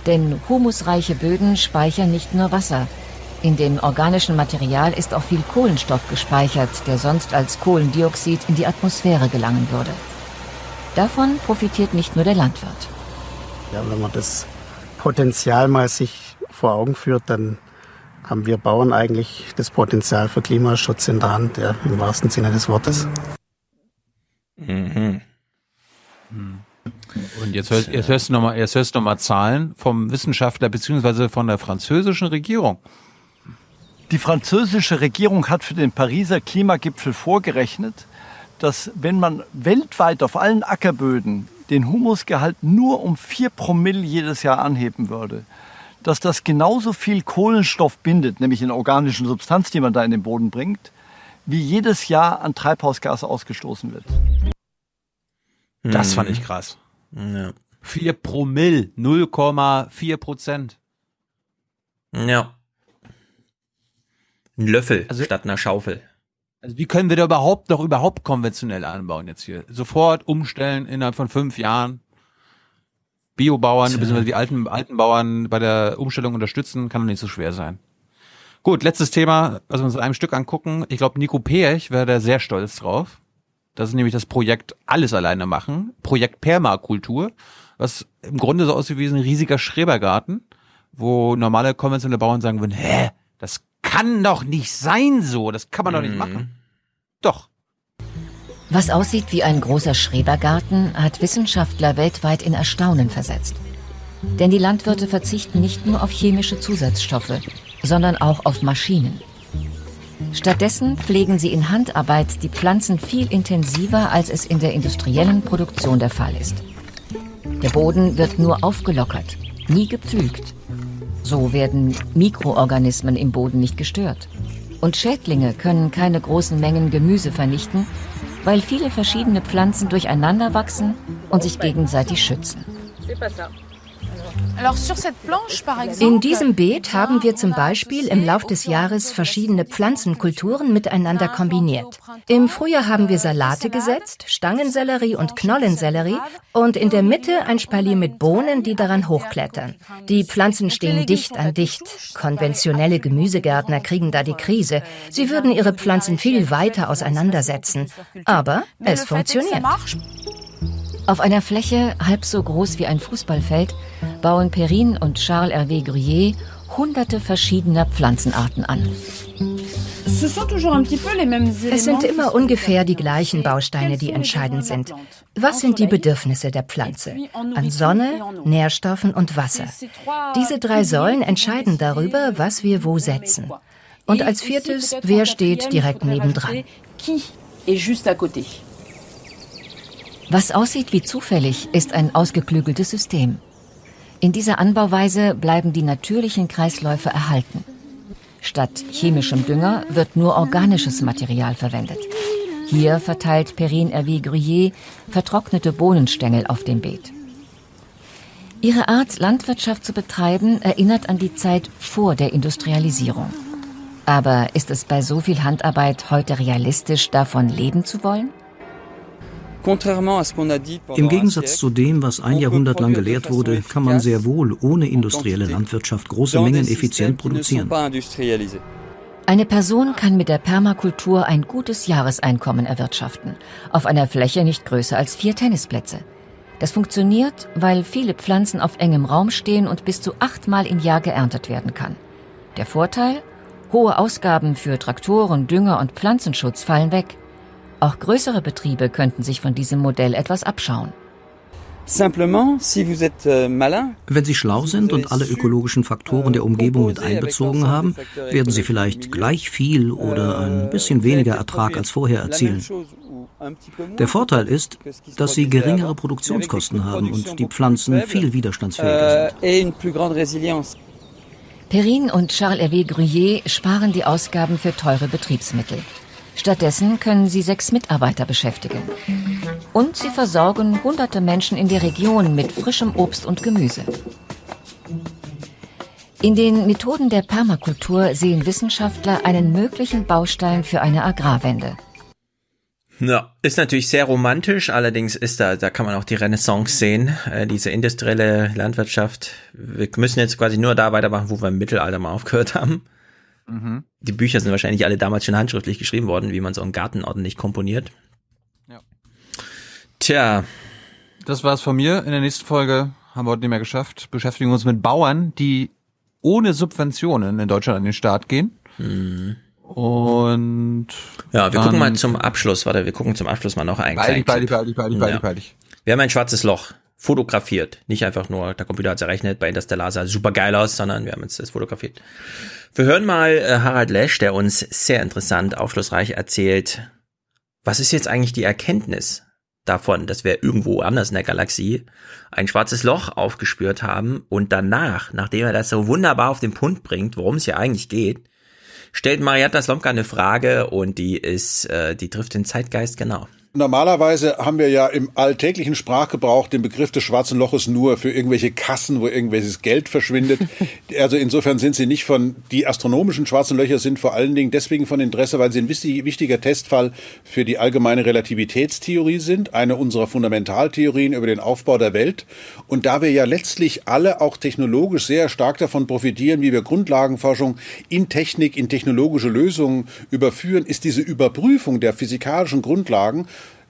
Denn humusreiche Böden speichern nicht nur Wasser. In dem organischen Material ist auch viel Kohlenstoff gespeichert, der sonst als Kohlendioxid in die Atmosphäre gelangen würde. Davon profitiert nicht nur der Landwirt. Ja, wenn man das Potenzial mal sich vor Augen führt, dann haben wir Bauern eigentlich das Potenzial für Klimaschutz in der Hand, ja, im wahrsten Sinne des Wortes. Mhm. Und jetzt hörst, jetzt hörst du nochmal, jetzt hörst du noch mal Zahlen vom Wissenschaftler beziehungsweise von der französischen Regierung. Die französische Regierung hat für den Pariser Klimagipfel vorgerechnet, dass wenn man weltweit auf allen Ackerböden den Humusgehalt nur um vier Promille jedes Jahr anheben würde, dass das genauso viel Kohlenstoff bindet, nämlich in organischen Substanz, die man da in den Boden bringt, wie jedes Jahr an Treibhausgas ausgestoßen wird. Das fand ich krass. Ja. 4 Promille, 0,4 Prozent. Ja. Ein Löffel also, statt einer Schaufel. Also wie können wir da überhaupt noch überhaupt konventionell anbauen jetzt hier? Sofort umstellen innerhalb von fünf Jahren. Biobauern, beziehungsweise die alten, alten Bauern bei der Umstellung unterstützen, kann doch nicht so schwer sein. Gut, letztes Thema, also uns in einem Stück angucken. Ich glaube, Nico Pech wäre da sehr stolz drauf. Das ist nämlich das Projekt Alles alleine machen. Projekt Permakultur, was im Grunde so aussieht wie ein riesiger Schrebergarten, wo normale konventionelle Bauern sagen würden, hä, das kann doch nicht sein so, das kann man doch nicht mhm. machen. Doch. Was aussieht wie ein großer Schrebergarten, hat Wissenschaftler weltweit in Erstaunen versetzt. Denn die Landwirte verzichten nicht nur auf chemische Zusatzstoffe, sondern auch auf Maschinen. Stattdessen pflegen sie in Handarbeit die Pflanzen viel intensiver, als es in der industriellen Produktion der Fall ist. Der Boden wird nur aufgelockert, nie gepflügt. So werden Mikroorganismen im Boden nicht gestört. Und Schädlinge können keine großen Mengen Gemüse vernichten, weil viele verschiedene Pflanzen durcheinander wachsen und sich gegenseitig schützen. In diesem Beet haben wir zum Beispiel im Lauf des Jahres verschiedene Pflanzenkulturen miteinander kombiniert. Im Frühjahr haben wir Salate gesetzt, Stangensellerie und Knollensellerie und in der Mitte ein Spalier mit Bohnen, die daran hochklettern. Die Pflanzen stehen dicht an dicht. Konventionelle Gemüsegärtner kriegen da die Krise. Sie würden ihre Pflanzen viel weiter auseinandersetzen. Aber es funktioniert. Auf einer Fläche halb so groß wie ein Fußballfeld bauen Perrin und Charles Hervé Gruyère hunderte verschiedener Pflanzenarten an. Es sind immer ungefähr die gleichen Bausteine, die entscheidend sind. Was sind die Bedürfnisse der Pflanze? An Sonne, Nährstoffen und Wasser. Diese drei Säulen entscheiden darüber, was wir wo setzen. Und als viertes, wer steht direkt nebendran. Was aussieht wie zufällig, ist ein ausgeklügeltes System. In dieser Anbauweise bleiben die natürlichen Kreisläufe erhalten. Statt chemischem Dünger wird nur organisches Material verwendet. Hier verteilt Perrine Hervé Gruyère vertrocknete Bohnenstängel auf dem Beet. Ihre Art, Landwirtschaft zu betreiben, erinnert an die Zeit vor der Industrialisierung. Aber ist es bei so viel Handarbeit heute realistisch, davon leben zu wollen? Im Gegensatz zu dem, was ein Jahrhundert lang gelehrt wurde, kann man sehr wohl ohne industrielle Landwirtschaft große Mengen effizient produzieren. Eine Person kann mit der Permakultur ein gutes Jahreseinkommen erwirtschaften, auf einer Fläche nicht größer als vier Tennisplätze. Das funktioniert, weil viele Pflanzen auf engem Raum stehen und bis zu achtmal im Jahr geerntet werden kann. Der Vorteil? Hohe Ausgaben für Traktoren, Dünger und Pflanzenschutz fallen weg. Auch größere Betriebe könnten sich von diesem Modell etwas abschauen. Euh, Wenn Sie schlau sind und alle ökologischen Faktoren der Umgebung mit einbezogen haben, werden Sie vielleicht gleich viel oder ein euh, bisschen weniger Ertrag als vorher erzielen. Der Vorteil ist, dass Sie geringere Produktionskosten haben und die Pflanzen viel widerstandsfähiger sind. Euh, Perrine und Charles Hervé Gruyère sparen die Ausgaben für teure Betriebsmittel. Stattdessen können sie sechs Mitarbeiter beschäftigen. Und sie versorgen hunderte Menschen in der Region mit frischem Obst und Gemüse. In den Methoden der Permakultur sehen Wissenschaftler einen möglichen Baustein für eine Agrarwende. Ja, ist natürlich sehr romantisch, allerdings ist da, da kann man auch die Renaissance sehen, äh, diese industrielle Landwirtschaft. Wir müssen jetzt quasi nur da weitermachen, wo wir im Mittelalter mal aufgehört haben. Mhm. Die Bücher sind wahrscheinlich alle damals schon handschriftlich geschrieben worden, wie man so einen Garten ordentlich komponiert. Ja. Tja. Das war's von mir. In der nächsten Folge haben wir heute nicht mehr geschafft. Beschäftigen uns mit Bauern, die ohne Subventionen in Deutschland an den Start gehen. Mhm. Und ja, wir gucken mal zum Abschluss, warte, wir gucken zum Abschluss mal noch einen beide, beide, beide, beide, beide, beide. Wir haben ein schwarzes Loch fotografiert, nicht einfach nur der Computer hat's errechnet, bei Interstellar sah super geil aus, sondern wir haben jetzt das fotografiert. Wir hören mal äh, Harald Lesch, der uns sehr interessant, aufschlussreich erzählt, was ist jetzt eigentlich die Erkenntnis davon, dass wir irgendwo anders in der Galaxie ein schwarzes Loch aufgespürt haben und danach, nachdem er das so wunderbar auf den Punkt bringt, worum es hier eigentlich geht, stellt Marietta Slomka eine Frage und die ist, äh, die trifft den Zeitgeist genau. Normalerweise haben wir ja im alltäglichen Sprachgebrauch den Begriff des schwarzen Loches nur für irgendwelche Kassen, wo irgendwelches Geld verschwindet. Also insofern sind sie nicht von, die astronomischen schwarzen Löcher sind vor allen Dingen deswegen von Interesse, weil sie ein wichtiger Testfall für die allgemeine Relativitätstheorie sind, eine unserer Fundamentaltheorien über den Aufbau der Welt. Und da wir ja letztlich alle auch technologisch sehr stark davon profitieren, wie wir Grundlagenforschung in Technik, in technologische Lösungen überführen, ist diese Überprüfung der physikalischen Grundlagen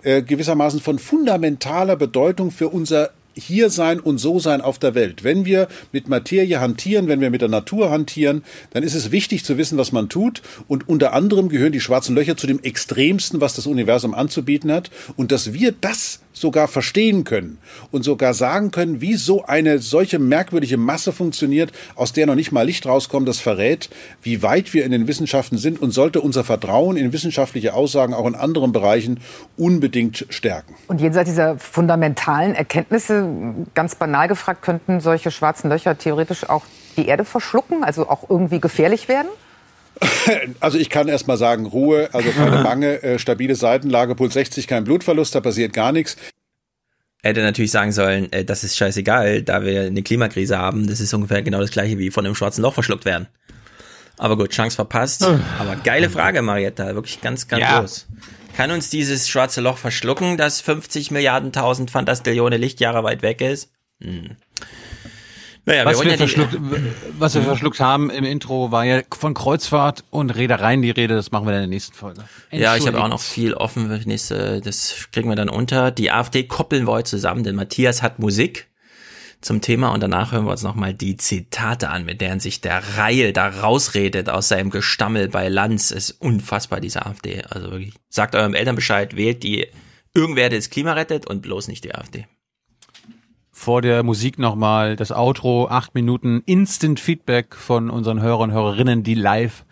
äh, gewissermaßen von fundamentaler Bedeutung für unser hier sein und so sein auf der Welt. Wenn wir mit Materie hantieren, wenn wir mit der Natur hantieren, dann ist es wichtig zu wissen, was man tut. Und unter anderem gehören die schwarzen Löcher zu dem Extremsten, was das Universum anzubieten hat. Und dass wir das sogar verstehen können und sogar sagen können, wie so eine solche merkwürdige Masse funktioniert, aus der noch nicht mal Licht rauskommt, das verrät, wie weit wir in den Wissenschaften sind und sollte unser Vertrauen in wissenschaftliche Aussagen auch in anderen Bereichen unbedingt stärken. Und jenseits dieser fundamentalen Erkenntnisse, ganz banal gefragt, könnten solche schwarzen Löcher theoretisch auch die Erde verschlucken, also auch irgendwie gefährlich werden? Also ich kann erst mal sagen, Ruhe, also keine Bange, äh, stabile Seitenlage, Puls 60, kein Blutverlust, da passiert gar nichts. Er hätte natürlich sagen sollen, äh, das ist scheißegal, da wir eine Klimakrise haben, das ist ungefähr genau das gleiche wie von einem schwarzen Loch verschluckt werden. Aber gut, Chance verpasst. Aber geile Frage, Marietta, wirklich ganz, ganz ja. groß. Kann uns dieses schwarze Loch verschlucken, das 50 Milliarden tausend Fantastillionen Lichtjahre weit weg ist? Hm. Naja, was, wir, wir ja verschluckt, was wir verschluckt haben im Intro war ja von Kreuzfahrt und Reedereien die Rede, das machen wir dann in der nächsten Folge. Ja, ich habe auch noch viel offen nächste, das kriegen wir dann unter. Die AfD koppeln wir heute zusammen, denn Matthias hat Musik zum Thema und danach hören wir uns nochmal die Zitate an, mit deren sich der Reihe da rausredet aus seinem Gestammel bei Lanz. Ist unfassbar, diese AfD. Also wirklich. Sagt eurem Eltern Bescheid, wählt die irgendwer, der das Klima rettet und bloß nicht die AfD vor der Musik nochmal das Outro, acht Minuten Instant Feedback von unseren Hörern und Hörerinnen, die live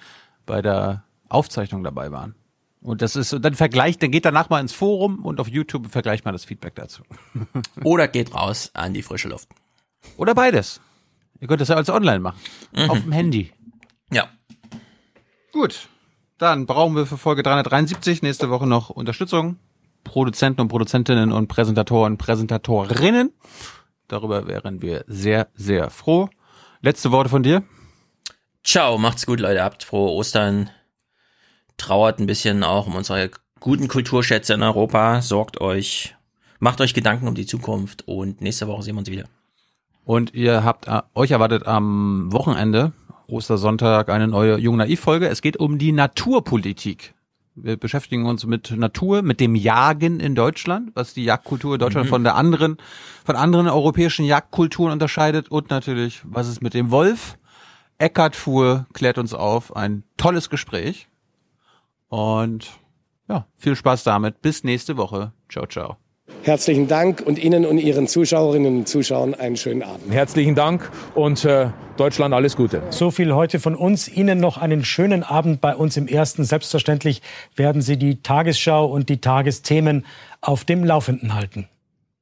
bei der Aufzeichnung dabei waren. Und das ist, dann vergleicht, dann geht danach mal ins Forum und auf YouTube vergleicht mal das Feedback dazu. Oder geht raus an die frische Luft. Oder beides. Ihr könnt das ja als online machen. Mhm. Auf dem Handy. Ja. Gut. Dann brauchen wir für Folge 373 nächste Woche noch Unterstützung. Produzenten und Produzentinnen und Präsentatoren und Präsentatorinnen. Darüber wären wir sehr, sehr froh. Letzte Worte von dir? Ciao, macht's gut, Leute. Habt frohe Ostern. Trauert ein bisschen auch um unsere guten Kulturschätze in Europa. Sorgt euch, macht euch Gedanken um die Zukunft und nächste Woche sehen wir uns wieder. Und ihr habt äh, euch erwartet am Wochenende, Ostersonntag, eine neue Jung Naiv Folge. Es geht um die Naturpolitik. Wir beschäftigen uns mit Natur, mit dem Jagen in Deutschland, was die Jagdkultur in Deutschland mhm. von der anderen, von anderen europäischen Jagdkulturen unterscheidet und natürlich, was ist mit dem Wolf? Eckart Fuhr klärt uns auf. Ein tolles Gespräch. Und ja, viel Spaß damit. Bis nächste Woche. Ciao, ciao. Herzlichen Dank und Ihnen und Ihren Zuschauerinnen und Zuschauern einen schönen Abend. Herzlichen Dank und äh, Deutschland alles Gute. So viel heute von uns. Ihnen noch einen schönen Abend bei uns im Ersten. Selbstverständlich werden Sie die Tagesschau und die Tagesthemen auf dem Laufenden halten.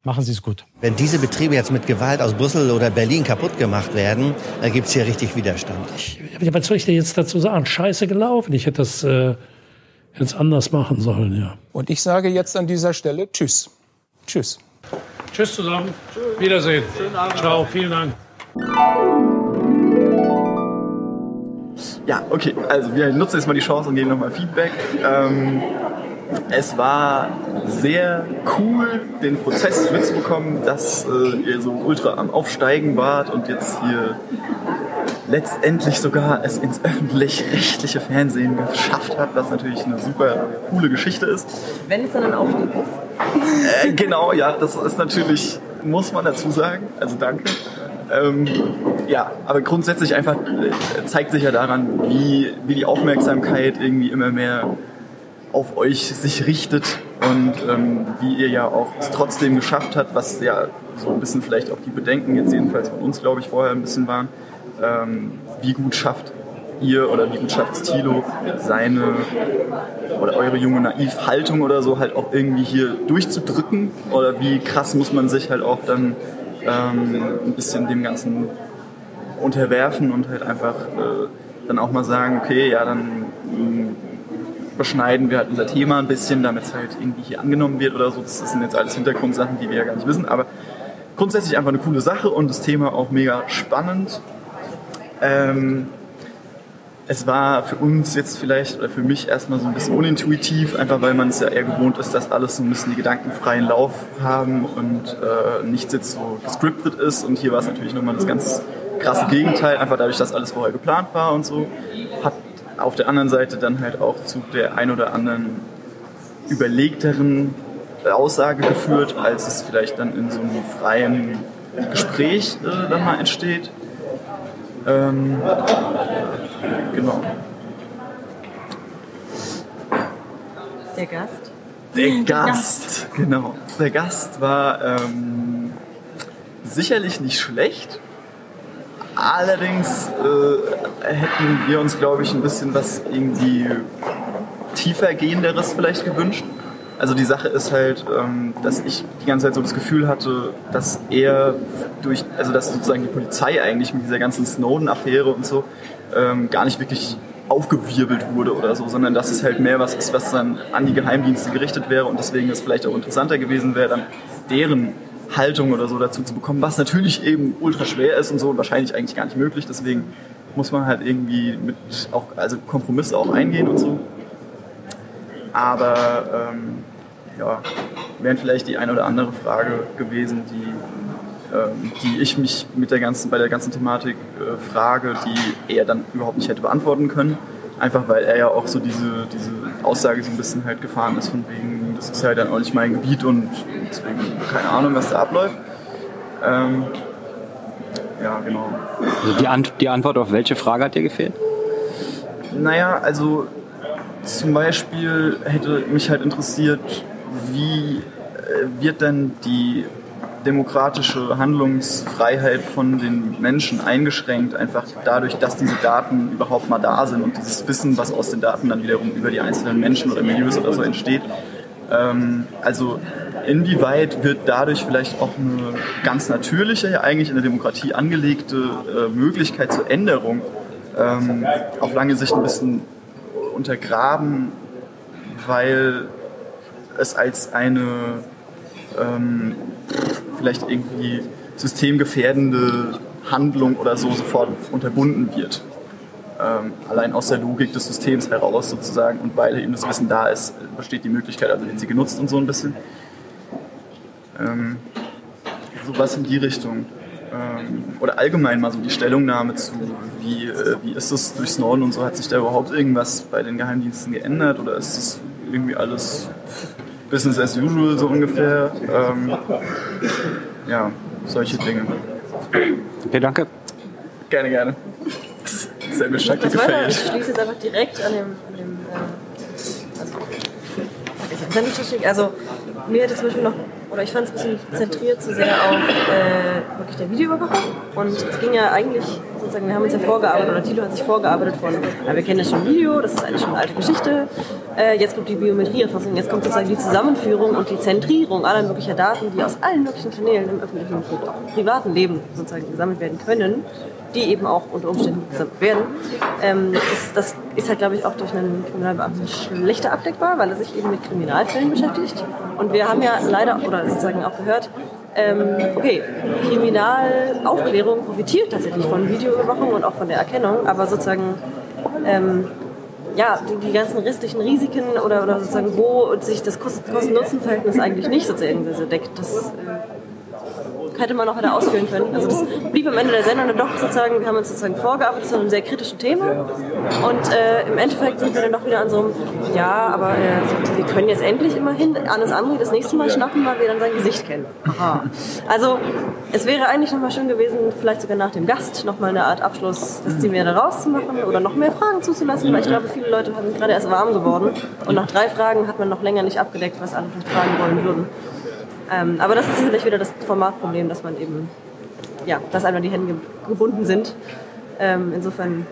Machen Sie es gut. Wenn diese Betriebe jetzt mit Gewalt aus Brüssel oder Berlin kaputt gemacht werden, dann gibt es hier richtig Widerstand. Ich, was soll ich dir jetzt dazu sagen? Scheiße gelaufen. Ich hätte das äh, jetzt anders machen sollen, ja. Und ich sage jetzt an dieser Stelle Tschüss. Tschüss. Tschüss zusammen. Tschüss. Wiedersehen. Schönen Abend. Ciao, vielen Dank. Ja, okay. Also wir nutzen jetzt mal die Chance und geben nochmal Feedback. Ähm, es war sehr cool, den Prozess mitzubekommen, dass äh, ihr so ultra am Aufsteigen wart und jetzt hier letztendlich sogar es ins öffentlich-rechtliche Fernsehen geschafft habt, was natürlich eine super coole Geschichte ist. Wenn es dann ein Aufstieg ist. Äh, genau, ja, das ist natürlich, muss man dazu sagen. Also danke. Ähm, ja, aber grundsätzlich einfach äh, zeigt sich ja daran, wie, wie die Aufmerksamkeit irgendwie immer mehr auf euch sich richtet und ähm, wie ihr ja auch es trotzdem geschafft habt, was ja so ein bisschen vielleicht auch die Bedenken jetzt jedenfalls von uns, glaube ich, vorher ein bisschen waren, ähm, wie gut schafft ihr oder wie gut schafft Thilo seine oder eure junge Naivhaltung oder so halt auch irgendwie hier durchzudrücken oder wie krass muss man sich halt auch dann ähm, ein bisschen dem Ganzen unterwerfen und halt einfach äh, dann auch mal sagen, okay, ja, dann mh, beschneiden wir halt unser Thema ein bisschen, damit es halt irgendwie hier angenommen wird oder so. Das sind jetzt alles Hintergrundsachen, die wir ja gar nicht wissen, aber grundsätzlich einfach eine coole Sache und das Thema auch mega spannend. Ähm, es war für uns jetzt vielleicht oder für mich erstmal so ein bisschen unintuitiv, einfach weil man es ja eher gewohnt ist, dass alles so ein bisschen die gedankenfreien Lauf haben und äh, nichts jetzt so gescriptet ist. Und hier war es natürlich nochmal das ganz krasse Gegenteil, einfach dadurch, dass alles vorher geplant war und so. Hat auf der anderen Seite dann halt auch zu der ein oder anderen überlegteren Aussage geführt, als es vielleicht dann in so einem freien Gespräch äh, dann mal entsteht. Ähm, genau. Der Gast? Der Gast, genau. Der Gast war ähm, sicherlich nicht schlecht. Allerdings äh, hätten wir uns, glaube ich, ein bisschen was irgendwie tiefergehenderes vielleicht gewünscht. Also die Sache ist halt, ähm, dass ich die ganze Zeit so das Gefühl hatte, dass er durch, also dass sozusagen die Polizei eigentlich mit dieser ganzen Snowden-Affäre und so ähm, gar nicht wirklich aufgewirbelt wurde oder so, sondern dass es halt mehr was ist, was dann an die Geheimdienste gerichtet wäre und deswegen es vielleicht auch interessanter gewesen wäre, dann deren Haltung oder so dazu zu bekommen, was natürlich eben ultra schwer ist und so und wahrscheinlich eigentlich gar nicht möglich. Deswegen muss man halt irgendwie mit auch, also Kompromisse auch eingehen und so. Aber ähm, ja, wären vielleicht die eine oder andere Frage gewesen, die, ähm, die ich mich mit der ganzen, bei der ganzen Thematik äh, frage, die er dann überhaupt nicht hätte beantworten können. Einfach weil er ja auch so diese, diese Aussage so ein bisschen halt gefahren ist, von wegen, das ist halt dann auch nicht mein Gebiet und deswegen keine Ahnung, was da abläuft. Ähm, ja, genau. Also die, Ant die Antwort auf welche Frage hat dir gefehlt? Naja, also zum Beispiel hätte mich halt interessiert, wie äh, wird denn die demokratische Handlungsfreiheit von den Menschen eingeschränkt, einfach dadurch, dass diese Daten überhaupt mal da sind und dieses Wissen, was aus den Daten dann wiederum über die einzelnen Menschen oder Milieus oder so entsteht. Ähm, also inwieweit wird dadurch vielleicht auch eine ganz natürliche, ja eigentlich in der Demokratie angelegte äh, Möglichkeit zur Änderung ähm, auf lange Sicht ein bisschen untergraben, weil es als eine ähm, vielleicht irgendwie systemgefährdende Handlung oder so sofort unterbunden wird. Ähm, allein aus der Logik des Systems heraus sozusagen und weil eben das Wissen da ist, besteht die Möglichkeit, also wird sie genutzt und so ein bisschen. Ähm, sowas in die Richtung. Ähm, oder allgemein mal so die Stellungnahme zu, wie, äh, wie ist es durch Snowden und so, hat sich da überhaupt irgendwas bei den Geheimdiensten geändert oder ist es irgendwie alles Business as usual so ungefähr? Ähm, ja, solche Dinge. Okay, danke. Gerne, gerne. Sehr mir gefällt. Ich schließe jetzt einfach direkt an dem, an dem äh, also, also mir hätte zum Beispiel noch oder ich fand es ein bisschen zentriert zu sehr auf äh, wirklich der Videoüberwachung. Und es ging ja eigentlich, sozusagen, wir haben uns ja vorgearbeitet, oder Tilo hat sich vorgearbeitet von, ja, wir kennen ja schon Video, das ist eigentlich schon eine alte Geschichte. Äh, jetzt kommt die Biometrieerfassung, jetzt kommt sozusagen die Zusammenführung und die Zentrierung aller möglicher Daten, die aus allen möglichen Kanälen im öffentlichen und auch im privaten Leben sozusagen gesammelt werden können die eben auch unter Umständen gesammelt werden. Ähm, das, das, ist halt, glaube ich, auch durch einen Kriminalbeamten schlechter abdeckbar, weil er sich eben mit Kriminalfällen beschäftigt. Und wir haben ja leider, oder sozusagen auch gehört, ähm, okay, Kriminalaufklärung profitiert tatsächlich von Videoüberwachung und auch von der Erkennung, aber sozusagen ähm, ja, die, die, ganzen restlichen Risiken oder, oder sozusagen, wo sich das Kosten-Nutzen-Verhältnis eigentlich nicht sozusagen deckt. Das, äh, hätte man noch weiter ausführen können. Also das blieb am Ende der Sendung dann doch sozusagen, wir haben uns sozusagen vorgearbeitet zu einem sehr kritischen Thema und äh, im Endeffekt sind wir dann doch wieder an so einem, ja, aber äh, wir können jetzt endlich immerhin Anis Amri das nächste Mal schnappen, weil wir dann sein Gesicht kennen. Aha. Also es wäre eigentlich nochmal schön gewesen, vielleicht sogar nach dem Gast nochmal eine Art Abschluss, das Ziel mehr daraus zu machen oder noch mehr Fragen zuzulassen, weil ich glaube, viele Leute sind gerade erst warm geworden und nach drei Fragen hat man noch länger nicht abgedeckt, was vielleicht fragen wollen würden. Ähm, aber das ist sicherlich wieder das Formatproblem, dass man eben, ja, dass einmal die Hände gebunden sind. Ähm, insofern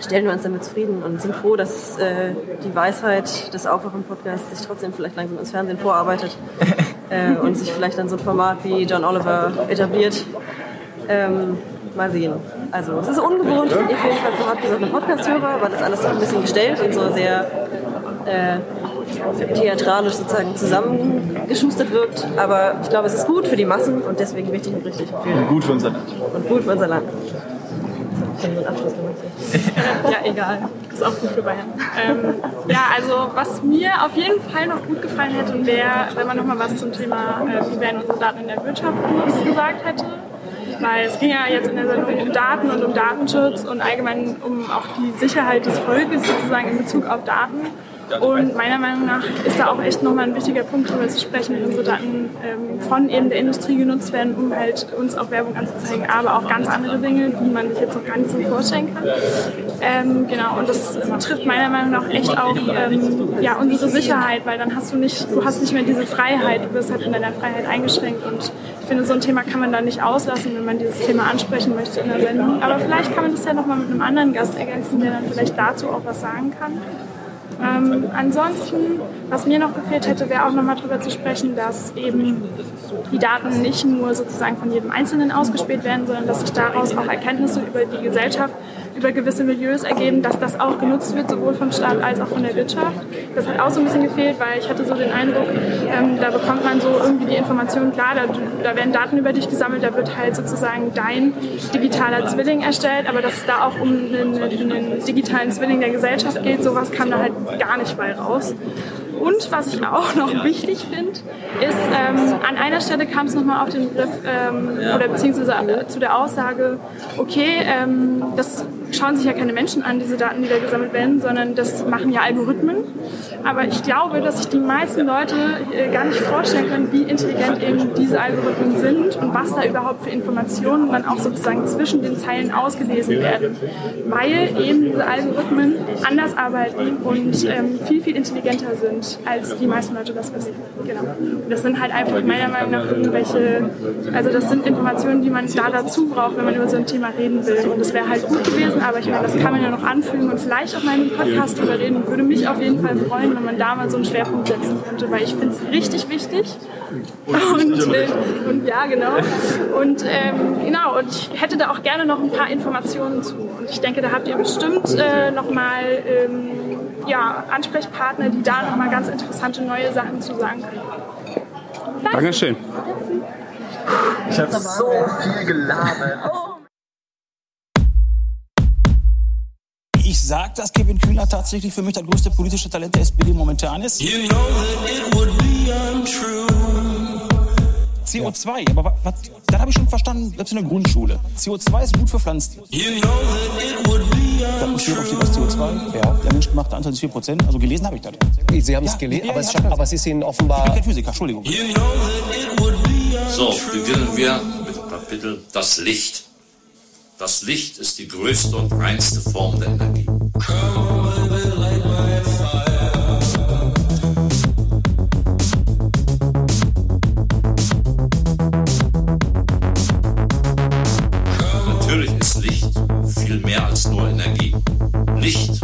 stellen wir uns damit zufrieden und sind froh, dass äh, die Weisheit des Aufwachen-Podcasts sich trotzdem vielleicht langsam ins Fernsehen vorarbeitet äh, und sich vielleicht dann so ein Format wie John Oliver etabliert. Ähm, mal sehen. Also es ist ungewohnt, auf jeden Fall für hartgesottene Podcast-Hörer, weil das alles so ein bisschen gestellt und so sehr äh, theatralisch sozusagen zusammengeschustert wirkt. Aber ich glaube, es ist gut für die Massen und deswegen wichtig und richtig. Und gut für unser Land. Und gut für unser Land. ja, egal. Ist auch gut für Bayern. Ähm, ja, also was mir auf jeden Fall noch gut gefallen hätte, wäre, wenn man nochmal was zum Thema, äh, wie werden unsere Daten in der Wirtschaft benutzt, gesagt hätte. Weil es ging ja jetzt in der Sendung um Daten und um Datenschutz und allgemein um auch die Sicherheit des Volkes sozusagen in Bezug auf Daten. Und meiner Meinung nach ist da auch echt nochmal ein wichtiger Punkt darüber zu sprechen, wie unsere Daten ähm, von eben der Industrie genutzt werden, um halt uns auch Werbung anzuzeigen, aber auch ganz andere Dinge, die man sich jetzt noch gar nicht so vorstellen kann. Ähm, genau, und das trifft meiner Meinung nach echt auch ähm, ja, unsere Sicherheit, weil dann hast du nicht, du hast nicht mehr diese Freiheit, du wirst halt in deiner Freiheit eingeschränkt und ich finde, so ein Thema kann man da nicht auslassen, wenn man dieses Thema ansprechen möchte in der Sendung. Aber vielleicht kann man das ja nochmal mit einem anderen Gast ergänzen, der dann vielleicht dazu auch was sagen kann. Ähm, ansonsten, was mir noch gefehlt hätte, wäre auch nochmal darüber zu sprechen, dass eben die Daten nicht nur sozusagen von jedem Einzelnen ausgespäht werden, sondern dass sich daraus auch Erkenntnisse über die Gesellschaft über gewisse Milieus ergeben, dass das auch genutzt wird, sowohl vom Staat als auch von der Wirtschaft. Das hat auch so ein bisschen gefehlt, weil ich hatte so den Eindruck, ähm, da bekommt man so irgendwie die Information, klar, da, da, werden Daten über dich gesammelt, da wird halt sozusagen dein digitaler Zwilling erstellt, aber dass es da auch um einen, einen digitalen Zwilling der Gesellschaft geht, sowas kam da halt gar nicht bei raus. Und was ich auch noch wichtig finde, ist, ähm, an einer Stelle kam es nochmal auf den Begriff ähm, oder beziehungsweise äh, zu der Aussage, okay, ähm, das schauen sich ja keine Menschen an, diese Daten, die da gesammelt werden, sondern das machen ja Algorithmen. Aber ich glaube, dass sich die meisten Leute äh, gar nicht vorstellen können, wie intelligent eben diese Algorithmen sind und was da überhaupt für Informationen dann auch sozusagen zwischen den Zeilen ausgelesen werden. Weil eben diese Algorithmen anders arbeiten und ähm, viel, viel intelligenter sind, als die meisten Leute das wissen. Genau. Und das sind halt einfach meiner Meinung nach irgendwelche, also das sind Informationen, die man da dazu braucht, wenn man über so ein Thema reden will. Und das wäre halt gut gewesen, aber ich meine, das kann man ja noch anfügen und vielleicht auch mal in einem Podcast drüber reden. Würde mich auf jeden Fall freuen, wenn man da mal so einen Schwerpunkt setzen könnte, weil ich finde es richtig wichtig. Und, und, äh, und, ja, genau. Und ähm, genau, und ich hätte da auch gerne noch ein paar Informationen zu. Und ich denke, da habt ihr bestimmt äh, nochmal ähm, ja, Ansprechpartner, die da nochmal ganz interessante neue Sachen zu sagen können. Danke. Dankeschön. Ich habe so viel gelabert. Sage, dass Kevin Kühner tatsächlich für mich das größte politische Talent der SPD momentan ist. You know CO2, aber was, das habe ich schon verstanden, selbst in der Grundschule. CO2 ist gut für Pflanzen. You know die Atmosphäre steht aus CO2, ja, der menschgemachte Anteil ist 4%, also gelesen habe ich das. Sie haben es gelesen, aber, es, aber es ist Ihnen offenbar... Ich bin kein Physiker, Entschuldigung. So, beginnen wir mit dem Kapitel Das Licht. Das Licht ist die größte und reinste Form der Energie. Natürlich ist Licht viel mehr als nur Energie. Licht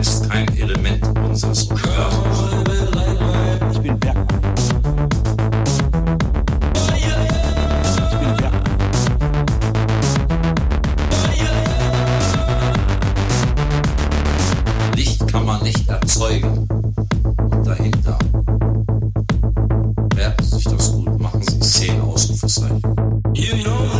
ist kein Element unseres Universums. Ich bin Bergmann. Und dahinter merken Sie sich das gut, machen Sie zehn Ausrufezeichen. You know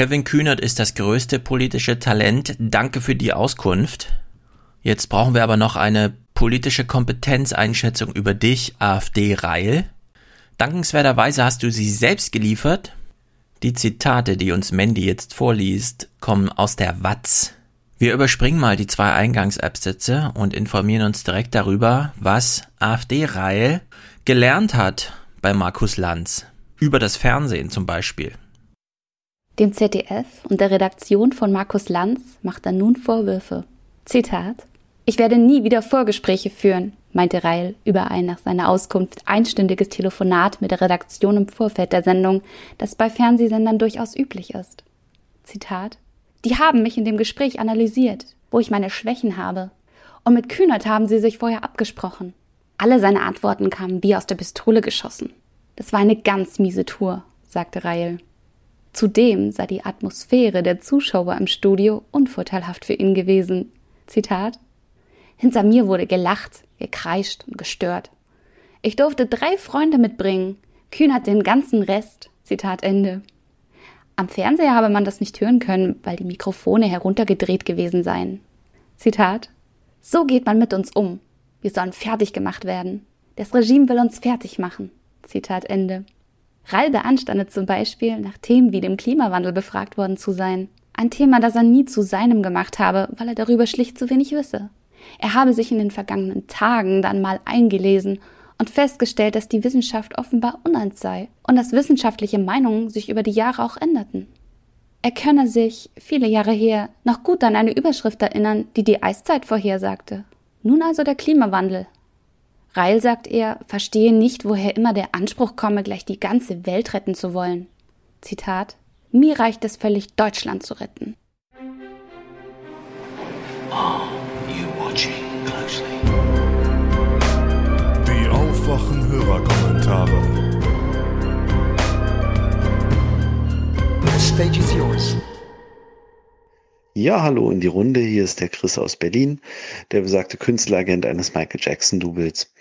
Kevin Kühnert ist das größte politische Talent. Danke für die Auskunft. Jetzt brauchen wir aber noch eine politische Kompetenzeinschätzung über dich, AfD-Reil. Dankenswerterweise hast du sie selbst geliefert. Die Zitate, die uns Mandy jetzt vorliest, kommen aus der Watz. Wir überspringen mal die zwei Eingangsabsätze und informieren uns direkt darüber, was AfD-Reil gelernt hat bei Markus Lanz. Über das Fernsehen zum Beispiel. Dem ZDF und der Redaktion von Markus Lanz macht er nun Vorwürfe. Zitat Ich werde nie wieder Vorgespräche führen, meinte Reil über ein nach seiner Auskunft einstündiges Telefonat mit der Redaktion im Vorfeld der Sendung, das bei Fernsehsendern durchaus üblich ist. Zitat Die haben mich in dem Gespräch analysiert, wo ich meine Schwächen habe. Und mit Kühnert haben sie sich vorher abgesprochen. Alle seine Antworten kamen wie aus der Pistole geschossen. Das war eine ganz miese Tour, sagte Reil. Zudem sei die Atmosphäre der Zuschauer im Studio unvorteilhaft für ihn gewesen. Zitat Hinter mir wurde gelacht, gekreischt und gestört. Ich durfte drei Freunde mitbringen. Kühn hat den ganzen Rest. Zitat Ende. Am Fernseher habe man das nicht hören können, weil die Mikrofone heruntergedreht gewesen seien. Zitat So geht man mit uns um. Wir sollen fertig gemacht werden. Das Regime will uns fertig machen. Zitat Ende. Rall beanstandet zum Beispiel, nach Themen wie dem Klimawandel befragt worden zu sein. Ein Thema, das er nie zu seinem gemacht habe, weil er darüber schlicht zu wenig wisse. Er habe sich in den vergangenen Tagen dann mal eingelesen und festgestellt, dass die Wissenschaft offenbar uneins sei und dass wissenschaftliche Meinungen sich über die Jahre auch änderten. Er könne sich, viele Jahre her, noch gut an eine Überschrift erinnern, die die Eiszeit vorhersagte. Nun also der Klimawandel, Reil, sagt er, verstehe nicht, woher immer der Anspruch komme, gleich die ganze Welt retten zu wollen. Zitat Mir reicht es völlig, Deutschland zu retten. Are you watching closely? Die aufwachen Hörerkommentare. The stage is yours. Ja, hallo in die Runde. Hier ist der Chris aus Berlin, der besagte Künstleragent eines Michael Jackson-Doubles.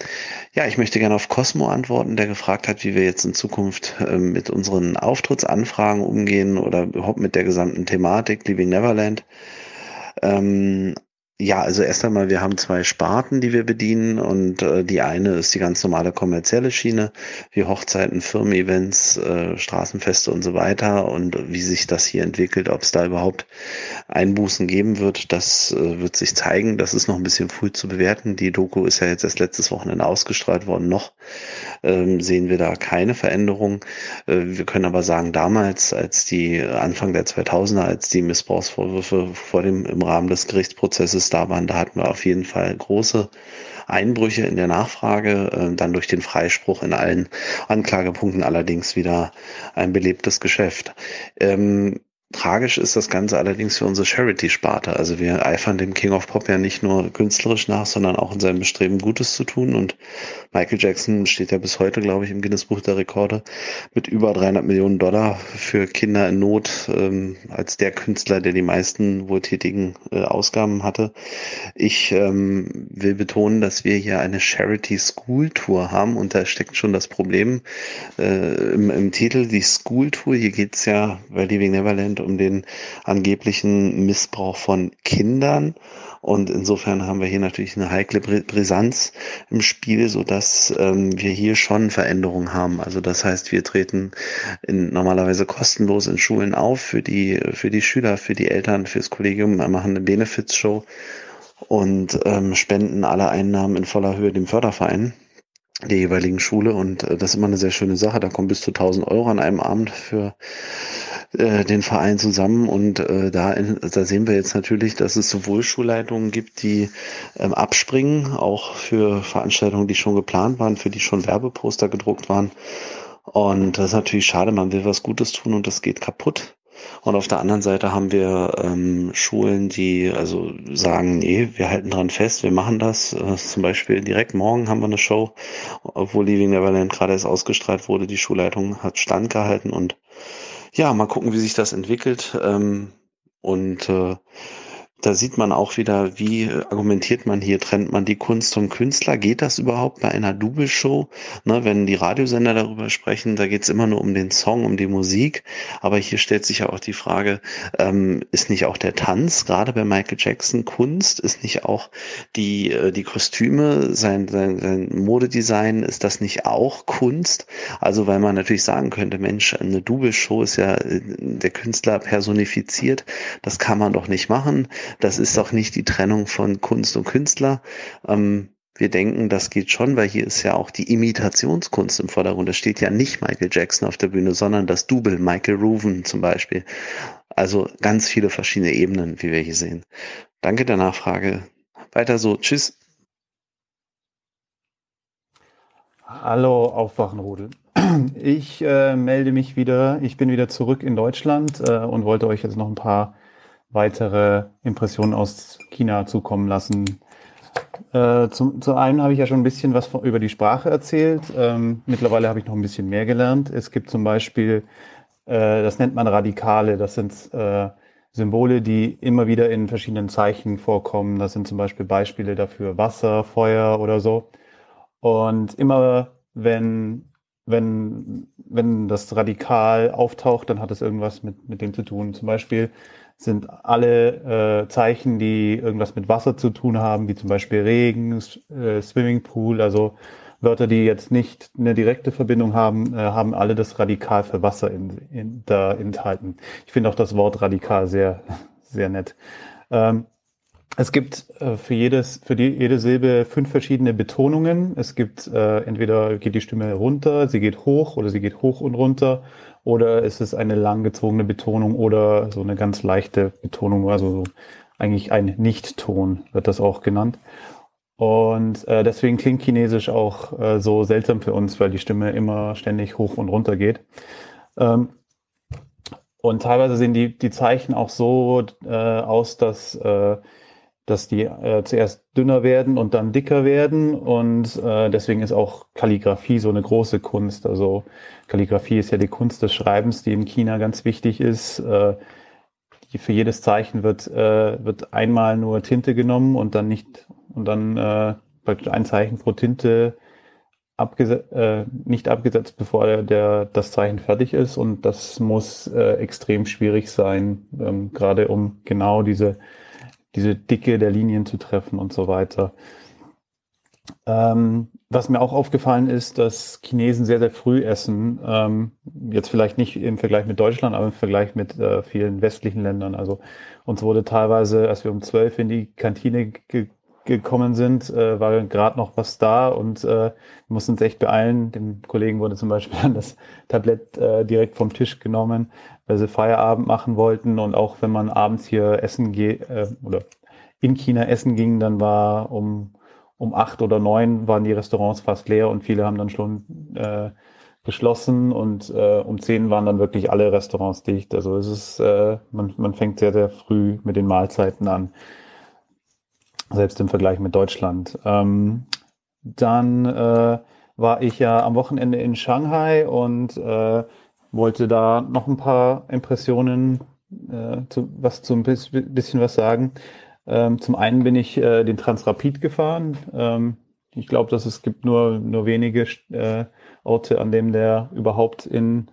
Ja, ich möchte gerne auf Cosmo antworten, der gefragt hat, wie wir jetzt in Zukunft äh, mit unseren Auftrittsanfragen umgehen oder überhaupt mit der gesamten Thematik Leaving Neverland. Ähm, ja, also erst einmal, wir haben zwei Sparten, die wir bedienen und äh, die eine ist die ganz normale kommerzielle Schiene, wie Hochzeiten, Firmen-Events, äh, Straßenfeste und so weiter und wie sich das hier entwickelt, ob es da überhaupt Einbußen geben wird, das äh, wird sich zeigen. Das ist noch ein bisschen früh zu bewerten. Die Doku ist ja jetzt erst letztes Wochenende ausgestrahlt worden. Noch ähm, sehen wir da keine Veränderung. Äh, wir können aber sagen, damals, als die Anfang der 2000er, als die Missbrauchsvorwürfe vor dem im Rahmen des Gerichtsprozesses da waren, da hatten wir auf jeden Fall große Einbrüche in der Nachfrage, äh, dann durch den Freispruch in allen Anklagepunkten allerdings wieder ein belebtes Geschäft. Ähm, Tragisch ist das Ganze allerdings für unsere Charity-Sparte. Also wir eifern dem King of Pop ja nicht nur künstlerisch nach, sondern auch in seinem Bestreben, Gutes zu tun. Und Michael Jackson steht ja bis heute, glaube ich, im Guinness-Buch der Rekorde mit über 300 Millionen Dollar für Kinder in Not ähm, als der Künstler, der die meisten wohltätigen äh, Ausgaben hatte. Ich ähm, will betonen, dass wir hier eine Charity-School-Tour haben und da steckt schon das Problem äh, im, im Titel, die School-Tour. Hier geht's ja bei Leaving Neverland um den angeblichen Missbrauch von Kindern. Und insofern haben wir hier natürlich eine heikle Brisanz im Spiel, so dass ähm, wir hier schon Veränderungen haben. Also das heißt, wir treten in, normalerweise kostenlos in Schulen auf für die, für die Schüler, für die Eltern, fürs Kollegium, machen eine Benefits-Show und ähm, spenden alle Einnahmen in voller Höhe dem Förderverein der jeweiligen Schule und äh, das ist immer eine sehr schöne Sache. Da kommen bis zu 1000 Euro an einem Abend für äh, den Verein zusammen und äh, da, in, da sehen wir jetzt natürlich, dass es sowohl Schulleitungen gibt, die ähm, abspringen, auch für Veranstaltungen, die schon geplant waren, für die schon Werbeposter gedruckt waren. Und das ist natürlich schade, man will was Gutes tun und das geht kaputt. Und auf der anderen Seite haben wir ähm, Schulen, die also sagen, nee, wir halten dran fest, wir machen das. Äh, zum Beispiel direkt morgen haben wir eine Show, obwohl Living Neverland gerade erst ausgestrahlt wurde. Die Schulleitung hat standgehalten und ja, mal gucken, wie sich das entwickelt. Ähm, und äh, da sieht man auch wieder, wie argumentiert man hier, trennt man die Kunst vom Künstler? Geht das überhaupt bei einer Double-Show? Ne, wenn die Radiosender darüber sprechen, da geht's immer nur um den Song, um die Musik. Aber hier stellt sich ja auch die Frage, ähm, ist nicht auch der Tanz, gerade bei Michael Jackson, Kunst? Ist nicht auch die, äh, die Kostüme, sein, sein, sein Modedesign, ist das nicht auch Kunst? Also weil man natürlich sagen könnte, Mensch, eine Double-Show ist ja äh, der Künstler personifiziert. Das kann man doch nicht machen das ist doch nicht die Trennung von Kunst und Künstler. Ähm, wir denken, das geht schon, weil hier ist ja auch die Imitationskunst im Vordergrund. Da steht ja nicht Michael Jackson auf der Bühne, sondern das Double, Michael Ruven zum Beispiel. Also ganz viele verschiedene Ebenen, wie wir hier sehen. Danke der Nachfrage. Weiter so. Tschüss. Hallo, Aufwachenrudel. Ich äh, melde mich wieder. Ich bin wieder zurück in Deutschland äh, und wollte euch jetzt noch ein paar weitere Impressionen aus China zukommen lassen. Äh, zum, zu einem habe ich ja schon ein bisschen was von, über die Sprache erzählt. Ähm, mittlerweile habe ich noch ein bisschen mehr gelernt. Es gibt zum Beispiel, äh, das nennt man Radikale, das sind äh, Symbole, die immer wieder in verschiedenen Zeichen vorkommen. Das sind zum Beispiel Beispiele dafür Wasser, Feuer oder so. Und immer wenn, wenn, wenn das Radikal auftaucht, dann hat es irgendwas mit, mit dem zu tun. Zum Beispiel sind alle äh, Zeichen, die irgendwas mit Wasser zu tun haben, wie zum Beispiel Regen, äh, Swimmingpool, also Wörter, die jetzt nicht eine direkte Verbindung haben, äh, haben alle das Radikal für Wasser in, in, da enthalten. Ich finde auch das Wort radikal sehr, sehr nett. Ähm, es gibt äh, für jedes, für die, jede Silbe fünf verschiedene Betonungen. Es gibt äh, entweder geht die Stimme runter, sie geht hoch oder sie geht hoch und runter oder ist es eine langgezogene Betonung oder so eine ganz leichte Betonung, also so eigentlich ein Nicht-Ton wird das auch genannt. Und äh, deswegen klingt Chinesisch auch äh, so seltsam für uns, weil die Stimme immer ständig hoch und runter geht. Ähm, und teilweise sehen die, die Zeichen auch so äh, aus, dass äh, dass die äh, zuerst dünner werden und dann dicker werden. Und äh, deswegen ist auch Kalligrafie so eine große Kunst. Also Kalligrafie ist ja die Kunst des Schreibens, die in China ganz wichtig ist. Äh, die, für jedes Zeichen wird, äh, wird einmal nur Tinte genommen und dann nicht und dann äh, praktisch ein Zeichen pro Tinte abgesetzt, äh, nicht abgesetzt, bevor der, der, das Zeichen fertig ist. Und das muss äh, extrem schwierig sein, ähm, gerade um genau diese diese Dicke der Linien zu treffen und so weiter. Ähm, was mir auch aufgefallen ist, dass Chinesen sehr, sehr früh essen. Ähm, jetzt vielleicht nicht im Vergleich mit Deutschland, aber im Vergleich mit äh, vielen westlichen Ländern. Also uns wurde teilweise, als wir um zwölf in die Kantine ge gekommen sind, äh, war gerade noch was da und äh, wir mussten uns echt beeilen. Dem Kollegen wurde zum Beispiel das Tablett äh, direkt vom Tisch genommen, weil sie Feierabend machen wollten und auch wenn man abends hier essen geht äh, oder in China essen ging, dann war um um acht oder neun waren die Restaurants fast leer und viele haben dann schon äh, geschlossen und äh, um zehn waren dann wirklich alle Restaurants dicht. Also es ist, äh, man, man fängt sehr, sehr früh mit den Mahlzeiten an selbst im Vergleich mit Deutschland. Ähm, dann äh, war ich ja am Wochenende in Shanghai und äh, wollte da noch ein paar Impressionen, äh, zu, was zum bisschen was sagen. Ähm, zum einen bin ich äh, den Transrapid gefahren. Ähm, ich glaube, dass es gibt nur nur wenige äh, Orte, an denen der überhaupt in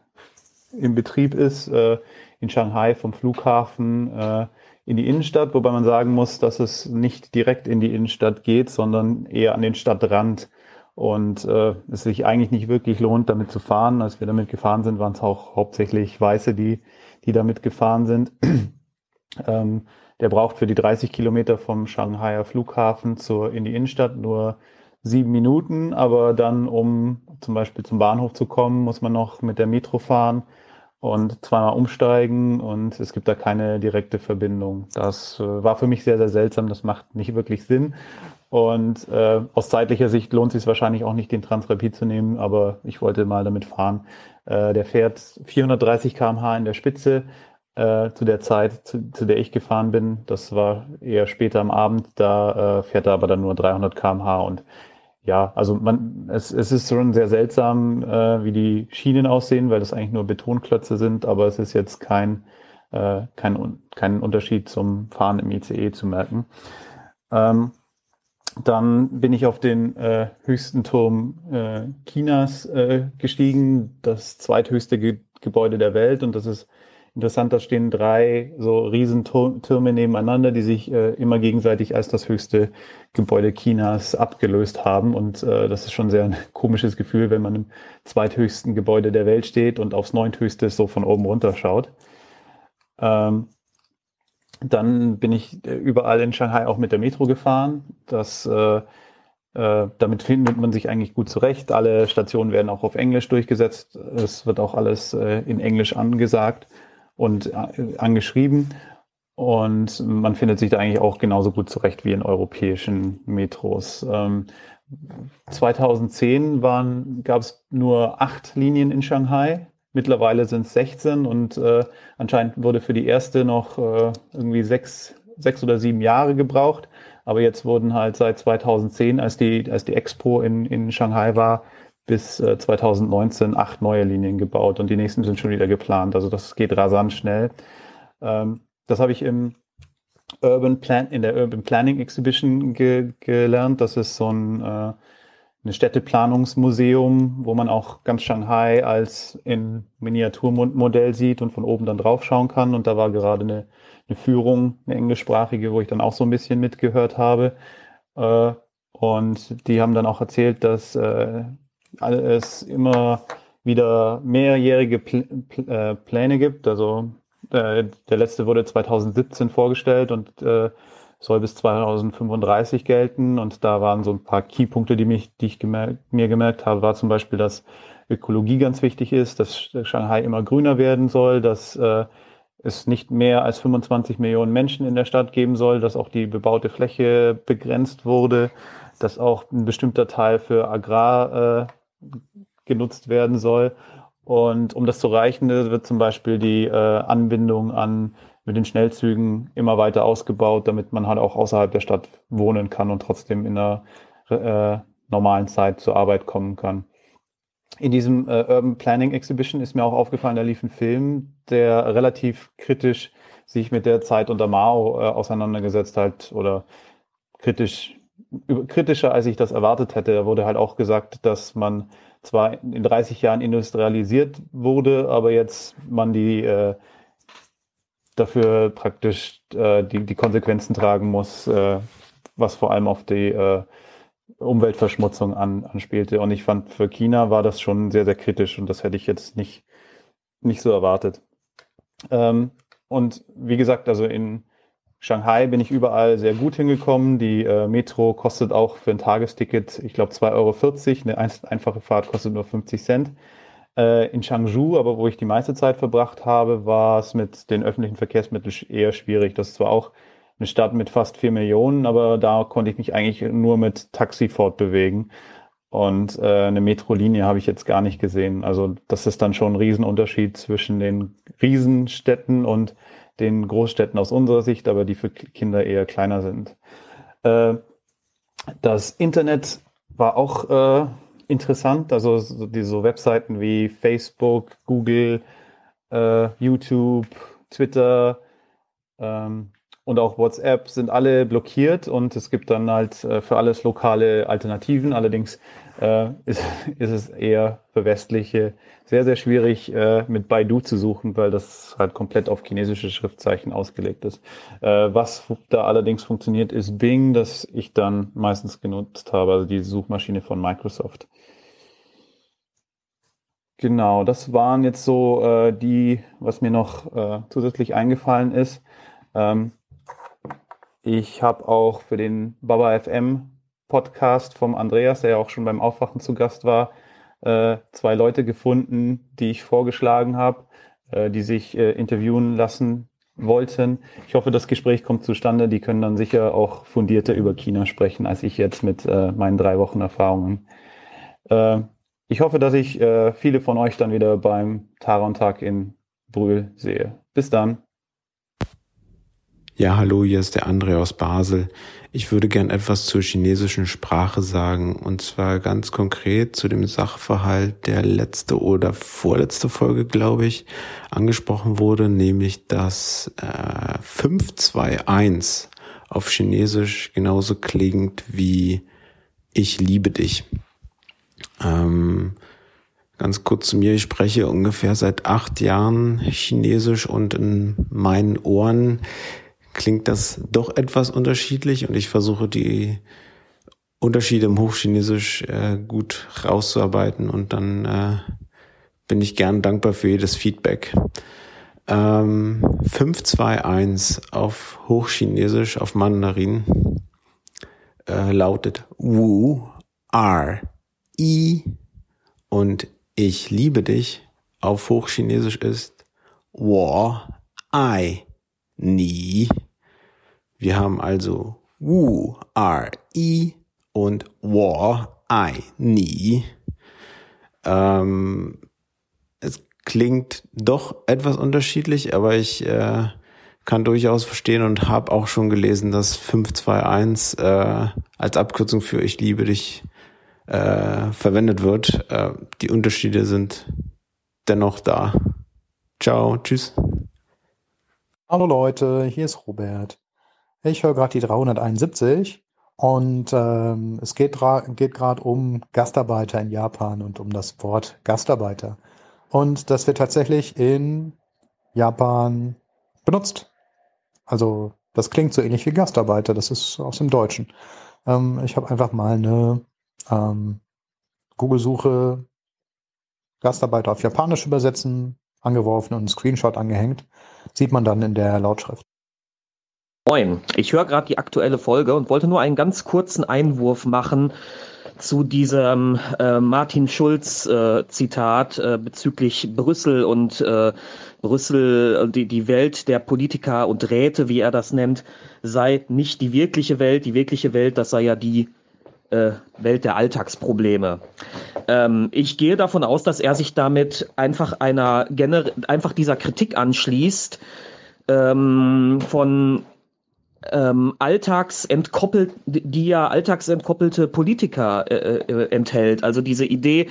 im Betrieb ist. Äh, in Shanghai vom Flughafen äh, in die Innenstadt, wobei man sagen muss, dass es nicht direkt in die Innenstadt geht, sondern eher an den Stadtrand und äh, es sich eigentlich nicht wirklich lohnt, damit zu fahren. Als wir damit gefahren sind, waren es auch hauptsächlich Weiße, die, die damit gefahren sind. ähm, der braucht für die 30 Kilometer vom Shanghaier Flughafen zur, in die Innenstadt nur sieben Minuten, aber dann, um zum Beispiel zum Bahnhof zu kommen, muss man noch mit der Metro fahren und zweimal umsteigen und es gibt da keine direkte Verbindung. Das äh, war für mich sehr, sehr seltsam. Das macht nicht wirklich Sinn. Und äh, aus zeitlicher Sicht lohnt es sich wahrscheinlich auch nicht, den Transrapid zu nehmen, aber ich wollte mal damit fahren. Äh, der fährt 430 km/h in der Spitze äh, zu der Zeit, zu, zu, der ich gefahren bin. Das war eher später am Abend. Da äh, fährt er aber dann nur 300 km/h und ja, also man, es, es ist schon sehr seltsam, äh, wie die Schienen aussehen, weil das eigentlich nur Betonklötze sind, aber es ist jetzt kein, äh, kein, kein Unterschied zum Fahren im ICE zu merken. Ähm, dann bin ich auf den äh, höchsten Turm äh, Chinas äh, gestiegen, das zweithöchste Ge Gebäude der Welt und das ist Interessant, da stehen drei so Riesentürme nebeneinander, die sich äh, immer gegenseitig als das höchste Gebäude Chinas abgelöst haben. Und äh, das ist schon sehr ein komisches Gefühl, wenn man im zweithöchsten Gebäude der Welt steht und aufs neunthöchste so von oben runter schaut. Ähm, dann bin ich äh, überall in Shanghai auch mit der Metro gefahren. Das äh, äh, damit findet man sich eigentlich gut zurecht. Alle Stationen werden auch auf Englisch durchgesetzt. Es wird auch alles äh, in Englisch angesagt und äh, angeschrieben. Und man findet sich da eigentlich auch genauso gut zurecht wie in europäischen Metros. Ähm, 2010 gab es nur acht Linien in Shanghai. Mittlerweile sind es 16 und äh, anscheinend wurde für die erste noch äh, irgendwie sechs, sechs oder sieben Jahre gebraucht. Aber jetzt wurden halt seit 2010, als die, als die Expo in, in Shanghai war, bis äh, 2019 acht neue Linien gebaut und die nächsten sind schon wieder geplant. Also das geht rasant schnell. Ähm, das habe ich im Urban Plan, in der Urban Planning Exhibition ge gelernt. Das ist so ein äh, Städteplanungsmuseum, wo man auch ganz Shanghai als in Miniaturmodell sieht und von oben dann drauf schauen kann. Und da war gerade eine, eine Führung, eine englischsprachige, wo ich dann auch so ein bisschen mitgehört habe. Äh, und die haben dann auch erzählt, dass äh, es immer wieder mehrjährige äh, Pläne gibt. Also äh, der letzte wurde 2017 vorgestellt und äh, soll bis 2035 gelten. Und da waren so ein paar Keypunkte, die, mich, die ich gemerkt, mir gemerkt habe, war zum Beispiel, dass Ökologie ganz wichtig ist, dass Shanghai immer grüner werden soll, dass es nicht mehr als 25 Millionen Menschen in der Stadt geben soll, dass auch die bebaute Fläche begrenzt wurde, dass auch ein bestimmter Teil für Agrar genutzt werden soll. Und um das zu erreichen, wird zum Beispiel die äh, Anbindung an mit den Schnellzügen immer weiter ausgebaut, damit man halt auch außerhalb der Stadt wohnen kann und trotzdem in einer äh, normalen Zeit zur Arbeit kommen kann. In diesem äh, Urban Planning Exhibition ist mir auch aufgefallen, da lief ein Film, der relativ kritisch sich mit der Zeit unter Mao äh, auseinandergesetzt hat oder kritisch kritischer, als ich das erwartet hätte. Da wurde halt auch gesagt, dass man zwar in 30 Jahren industrialisiert wurde, aber jetzt man die äh, dafür praktisch äh, die, die Konsequenzen tragen muss, äh, was vor allem auf die äh, Umweltverschmutzung an, anspielte. Und ich fand, für China war das schon sehr, sehr kritisch und das hätte ich jetzt nicht, nicht so erwartet. Ähm, und wie gesagt, also in Shanghai bin ich überall sehr gut hingekommen. Die äh, Metro kostet auch für ein Tagesticket, ich glaube, 2,40 Euro. Eine ein einfache Fahrt kostet nur 50 Cent. Äh, in Changzhou, aber wo ich die meiste Zeit verbracht habe, war es mit den öffentlichen Verkehrsmitteln eher schwierig. Das ist zwar auch eine Stadt mit fast vier Millionen, aber da konnte ich mich eigentlich nur mit Taxi fortbewegen. Und äh, eine Metrolinie habe ich jetzt gar nicht gesehen. Also das ist dann schon ein Riesenunterschied zwischen den Riesenstädten und den Großstädten aus unserer Sicht, aber die für Kinder eher kleiner sind. Äh, das Internet war auch äh, interessant, also so, diese Webseiten wie Facebook, Google, äh, YouTube, Twitter ähm, und auch WhatsApp sind alle blockiert und es gibt dann halt für alles lokale Alternativen. Allerdings äh, ist, ist es eher für westliche sehr, sehr schwierig äh, mit Baidu zu suchen, weil das halt komplett auf chinesische Schriftzeichen ausgelegt ist. Äh, was da allerdings funktioniert, ist Bing, das ich dann meistens genutzt habe, also die Suchmaschine von Microsoft. Genau, das waren jetzt so äh, die, was mir noch äh, zusätzlich eingefallen ist. Ähm, ich habe auch für den Baba FM Podcast vom Andreas, der ja auch schon beim Aufwachen zu Gast war, äh, zwei Leute gefunden, die ich vorgeschlagen habe, äh, die sich äh, interviewen lassen wollten. Ich hoffe, das Gespräch kommt zustande. Die können dann sicher auch fundierter über China sprechen, als ich jetzt mit äh, meinen drei Wochen Erfahrungen. Äh, ich hoffe, dass ich äh, viele von euch dann wieder beim Taron-Tag in Brühl sehe. Bis dann. Ja, hallo, hier ist der André aus Basel. Ich würde gern etwas zur chinesischen Sprache sagen, und zwar ganz konkret zu dem Sachverhalt, der letzte oder vorletzte Folge, glaube ich, angesprochen wurde, nämlich dass äh, 521 auf Chinesisch genauso klingt wie ich liebe dich. Ähm, ganz kurz zu mir, ich spreche ungefähr seit acht Jahren Chinesisch und in meinen Ohren klingt das doch etwas unterschiedlich und ich versuche die Unterschiede im Hochchinesisch äh, gut rauszuarbeiten und dann äh, bin ich gern dankbar für jedes Feedback. Ähm, 521 auf Hochchinesisch, auf Mandarin äh, lautet Wu, R, I und ich liebe dich auf Hochchinesisch ist Wo, I, Ni. Wir haben also Wu, R, I und Wo, I, Ni. Ähm, es klingt doch etwas unterschiedlich, aber ich äh, kann durchaus verstehen und habe auch schon gelesen, dass 521 äh, als Abkürzung für Ich liebe dich äh, verwendet wird. Äh, die Unterschiede sind dennoch da. Ciao, tschüss. Hallo Leute, hier ist Robert. Ich höre gerade die 371 und ähm, es geht, geht gerade um Gastarbeiter in Japan und um das Wort Gastarbeiter. Und das wird tatsächlich in Japan benutzt. Also das klingt so ähnlich wie Gastarbeiter, das ist aus dem Deutschen. Ähm, ich habe einfach mal eine ähm, Google-Suche Gastarbeiter auf Japanisch übersetzen angeworfen und einen Screenshot angehängt. Sieht man dann in der Lautschrift. Moin, ich höre gerade die aktuelle Folge und wollte nur einen ganz kurzen Einwurf machen zu diesem äh, Martin Schulz äh, Zitat äh, bezüglich Brüssel und äh, Brüssel, die, die Welt der Politiker und Räte, wie er das nennt, sei nicht die wirkliche Welt. Die wirkliche Welt, das sei ja die äh, Welt der Alltagsprobleme. Ähm, ich gehe davon aus, dass er sich damit einfach einer einfach dieser Kritik anschließt ähm, von ähm, alltagsentkoppelte, die ja alltagsentkoppelte Politiker äh, äh, enthält. Also diese Idee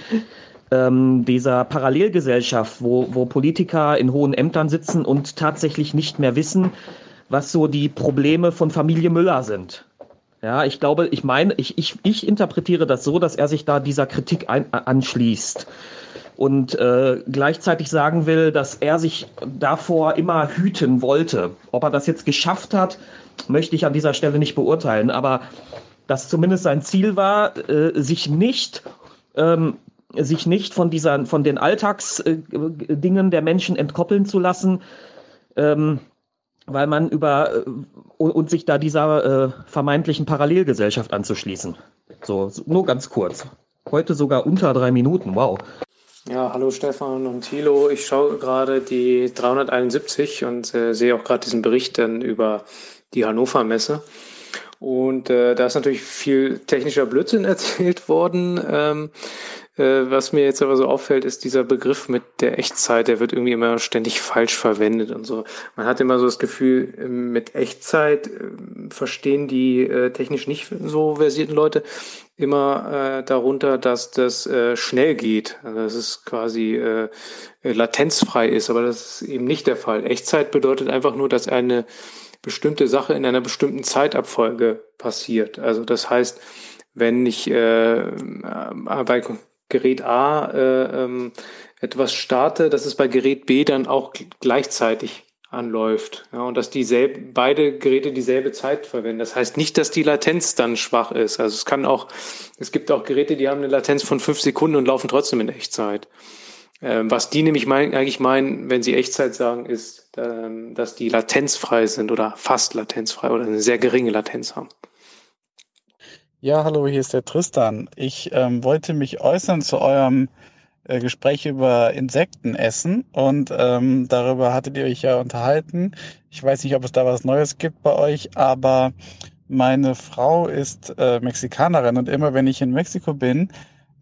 ähm, dieser Parallelgesellschaft, wo, wo Politiker in hohen Ämtern sitzen und tatsächlich nicht mehr wissen, was so die Probleme von Familie Müller sind. Ja, ich glaube, ich meine, ich, ich, ich interpretiere das so, dass er sich da dieser Kritik ein, anschließt und äh, gleichzeitig sagen will, dass er sich davor immer hüten wollte. Ob er das jetzt geschafft hat, möchte ich an dieser Stelle nicht beurteilen, aber dass zumindest sein Ziel war, äh, sich nicht ähm, sich nicht von dieser von den Alltagsdingen äh, der Menschen entkoppeln zu lassen, ähm, weil man über äh, und sich da dieser äh, vermeintlichen Parallelgesellschaft anzuschließen. So, nur ganz kurz. Heute sogar unter drei Minuten. Wow. Ja, hallo Stefan und Thilo. Ich schaue gerade die 371 und äh, sehe auch gerade diesen Bericht dann über die Hannover Messe. Und äh, da ist natürlich viel technischer Blödsinn erzählt worden. Ähm, äh, was mir jetzt aber so auffällt, ist dieser Begriff mit der Echtzeit, der wird irgendwie immer ständig falsch verwendet und so. Man hat immer so das Gefühl, ähm, mit Echtzeit äh, verstehen die äh, technisch nicht so versierten Leute immer äh, darunter, dass das äh, schnell geht. Also dass es quasi äh, latenzfrei ist, aber das ist eben nicht der Fall. Echtzeit bedeutet einfach nur, dass eine bestimmte Sache in einer bestimmten Zeitabfolge passiert. Also das heißt, wenn ich äh, bei Gerät A äh, ähm, etwas starte, dass es bei Gerät B dann auch gleichzeitig anläuft. Ja, und dass dieselbe, beide Geräte dieselbe Zeit verwenden. Das heißt nicht, dass die Latenz dann schwach ist. Also es kann auch, es gibt auch Geräte, die haben eine Latenz von fünf Sekunden und laufen trotzdem in Echtzeit. Ähm, was die nämlich mein, eigentlich meinen, wenn sie Echtzeit sagen, ist, ähm, dass die latenzfrei sind oder fast latenzfrei oder eine sehr geringe Latenz haben. Ja, hallo, hier ist der Tristan. Ich ähm, wollte mich äußern zu eurem äh, Gespräch über Insektenessen und ähm, darüber hattet ihr euch ja unterhalten. Ich weiß nicht, ob es da was Neues gibt bei euch, aber meine Frau ist äh, Mexikanerin und immer wenn ich in Mexiko bin,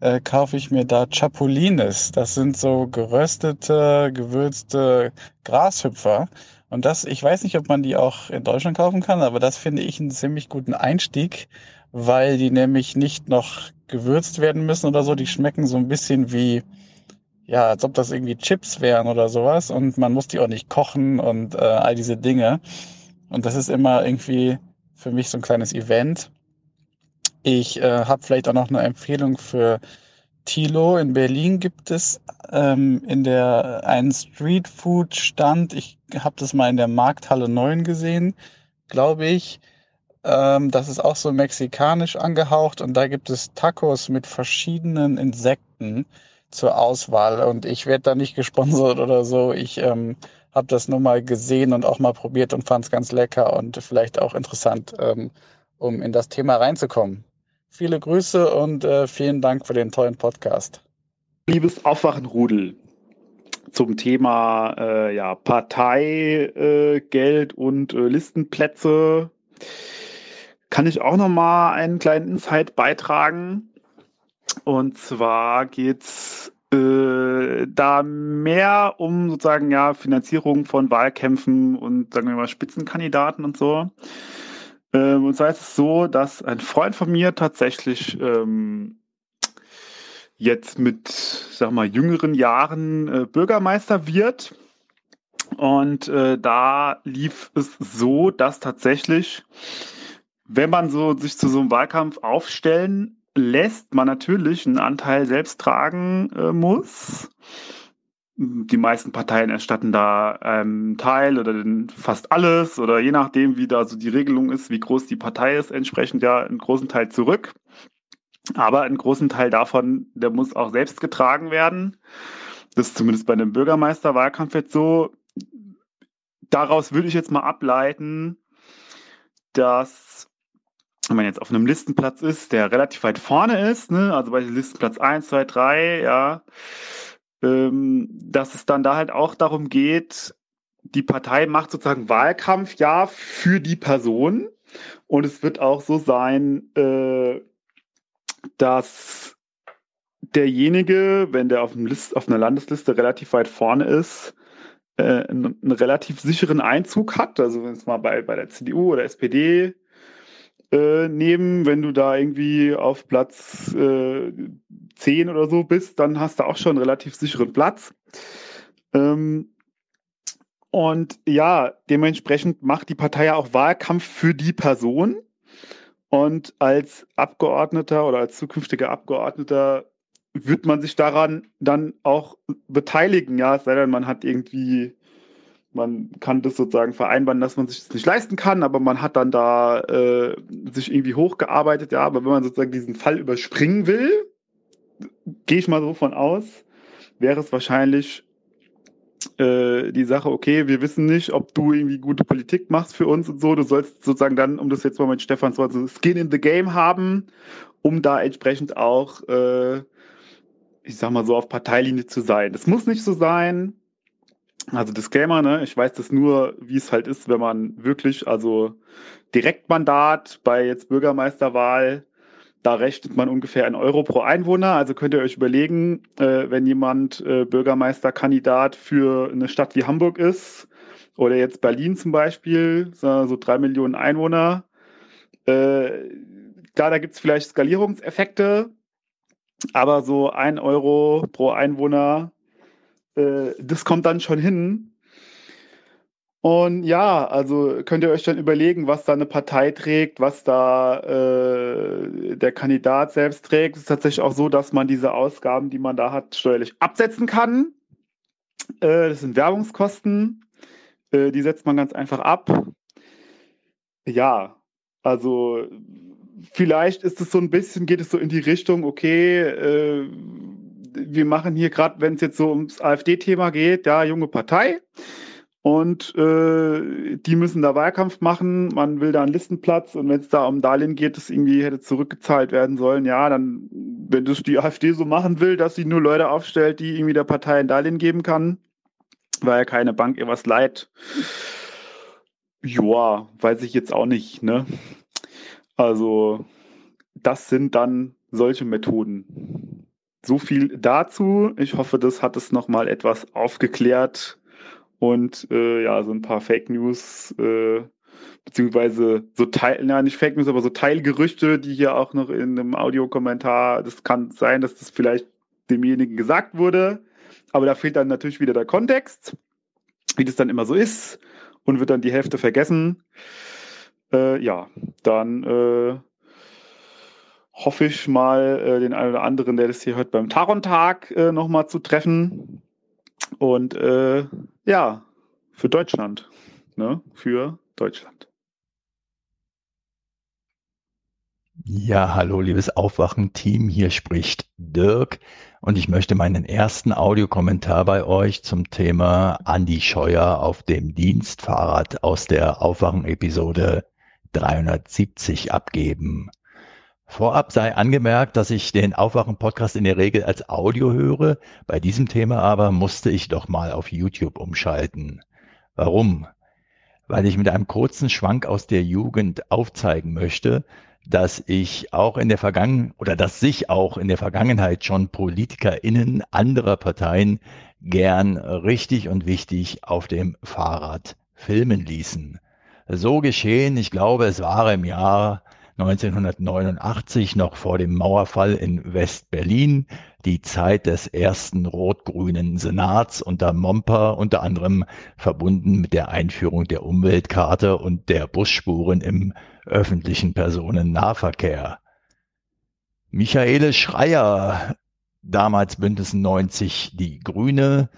äh, kaufe ich mir da Chapulines. Das sind so geröstete, gewürzte Grashüpfer. Und das, ich weiß nicht, ob man die auch in Deutschland kaufen kann, aber das finde ich einen ziemlich guten Einstieg, weil die nämlich nicht noch gewürzt werden müssen oder so. Die schmecken so ein bisschen wie, ja, als ob das irgendwie Chips wären oder sowas. Und man muss die auch nicht kochen und äh, all diese Dinge. Und das ist immer irgendwie für mich so ein kleines Event. Ich äh, habe vielleicht auch noch eine Empfehlung für Tilo. In Berlin gibt es ähm, in der einen Streetfood-Stand. Ich habe das mal in der Markthalle 9 gesehen, glaube ich. Ähm, das ist auch so mexikanisch angehaucht und da gibt es Tacos mit verschiedenen Insekten zur Auswahl. Und ich werde da nicht gesponsert oder so. Ich ähm, habe das nur mal gesehen und auch mal probiert und fand es ganz lecker und vielleicht auch interessant, ähm, um in das Thema reinzukommen. Viele Grüße und äh, vielen Dank für den tollen Podcast. Liebes Aufwachenrudel, zum Thema äh, ja, Parteigeld äh, und äh, Listenplätze kann ich auch noch mal einen kleinen Insight beitragen. Und zwar geht's äh, da mehr um sozusagen ja Finanzierung von Wahlkämpfen und sagen wir mal Spitzenkandidaten und so. Ähm, und zwar ist es so, dass ein Freund von mir tatsächlich ähm, jetzt mit, sag mal, jüngeren Jahren äh, Bürgermeister wird. Und äh, da lief es so, dass tatsächlich, wenn man so sich zu so einem Wahlkampf aufstellen lässt, man natürlich einen Anteil selbst tragen äh, muss die meisten Parteien erstatten da einen ähm, Teil oder fast alles oder je nachdem, wie da so die Regelung ist, wie groß die Partei ist, entsprechend ja einen großen Teil zurück. Aber einen großen Teil davon, der muss auch selbst getragen werden. Das ist zumindest bei einem Bürgermeisterwahlkampf jetzt so. Daraus würde ich jetzt mal ableiten, dass wenn man jetzt auf einem Listenplatz ist, der relativ weit vorne ist, ne, also bei Listenplatz 1, 2, 3, ja, dass es dann da halt auch darum geht, die Partei macht sozusagen Wahlkampf ja für die Person. Und es wird auch so sein, äh, dass derjenige, wenn der auf, List, auf einer Landesliste relativ weit vorne ist, äh, einen, einen, relativ sicheren Einzug hat. Also wenn es mal bei, bei der CDU oder SPD äh, nehmen. Wenn du da irgendwie auf Platz äh, 10 oder so bist, dann hast du auch schon einen relativ sicheren Platz. Ähm, und ja, dementsprechend macht die Partei ja auch Wahlkampf für die Person. Und als Abgeordneter oder als zukünftiger Abgeordneter wird man sich daran dann auch beteiligen, ja, es sei denn, man hat irgendwie man kann das sozusagen vereinbaren, dass man sich das nicht leisten kann, aber man hat dann da äh, sich irgendwie hochgearbeitet, ja, aber wenn man sozusagen diesen Fall überspringen will, gehe ich mal so von aus, wäre es wahrscheinlich äh, die Sache, okay, wir wissen nicht, ob du irgendwie gute Politik machst für uns und so, du sollst sozusagen dann, um das jetzt mal mit Stefan zu sagen, Skin in the Game haben, um da entsprechend auch, äh, ich sag mal so, auf Parteilinie zu sein. Das muss nicht so sein, also Disclaimer, ne? Ich weiß das nur, wie es halt ist, wenn man wirklich, also Direktmandat bei jetzt Bürgermeisterwahl, da rechnet man ungefähr ein Euro pro Einwohner. Also könnt ihr euch überlegen, äh, wenn jemand äh, Bürgermeisterkandidat für eine Stadt wie Hamburg ist oder jetzt Berlin zum Beispiel, so drei Millionen Einwohner. Äh, klar, da gibt's vielleicht Skalierungseffekte, aber so ein Euro pro Einwohner äh, das kommt dann schon hin. Und ja, also könnt ihr euch dann überlegen, was da eine Partei trägt, was da äh, der Kandidat selbst trägt. Es ist tatsächlich auch so, dass man diese Ausgaben, die man da hat, steuerlich absetzen kann. Äh, das sind Werbungskosten. Äh, die setzt man ganz einfach ab. Ja, also vielleicht ist es so ein bisschen, geht es so in die Richtung, okay, äh, wir machen hier gerade, wenn es jetzt so ums AfD-Thema geht, ja, junge Partei. Und äh, die müssen da Wahlkampf machen, man will da einen Listenplatz und wenn es da um Darlehen geht, das irgendwie hätte zurückgezahlt werden sollen, ja, dann, wenn das die AfD so machen will, dass sie nur Leute aufstellt, die irgendwie der Partei ein Darlehen geben kann, weil ja keine Bank ihr was leiht. Joa, weiß ich jetzt auch nicht, ne? Also, das sind dann solche Methoden. So viel dazu. Ich hoffe, das hat es nochmal etwas aufgeklärt und äh, ja, so ein paar Fake News, äh, beziehungsweise so Teil, na nicht Fake News, aber so Teilgerüchte, die hier auch noch in einem Audiokommentar, das kann sein, dass das vielleicht demjenigen gesagt wurde, aber da fehlt dann natürlich wieder der Kontext, wie das dann immer so ist und wird dann die Hälfte vergessen. Äh, ja, dann äh, hoffe ich mal, äh, den einen oder anderen, der das hier hört, beim Taron-Tag äh, nochmal zu treffen. Und äh, ja, für Deutschland. Ne? Für Deutschland. Ja, hallo, liebes Aufwachen-Team. Hier spricht Dirk und ich möchte meinen ersten Audiokommentar bei euch zum Thema Andi Scheuer auf dem Dienstfahrrad aus der Aufwachen-Episode 370 abgeben. Vorab sei angemerkt, dass ich den Aufwachen-Podcast in der Regel als Audio höre. Bei diesem Thema aber musste ich doch mal auf YouTube umschalten. Warum? Weil ich mit einem kurzen Schwank aus der Jugend aufzeigen möchte, dass ich auch in der Vergangenheit oder dass sich auch in der Vergangenheit schon PolitikerInnen anderer Parteien gern richtig und wichtig auf dem Fahrrad filmen ließen. So geschehen, ich glaube, es war im Jahr 1989 noch vor dem Mauerfall in West-Berlin, die Zeit des ersten rot-grünen Senats unter Momper, unter anderem verbunden mit der Einführung der Umweltkarte und der Busspuren im öffentlichen Personennahverkehr. Michaele Schreier, damals Bündnis 90 Die Grüne,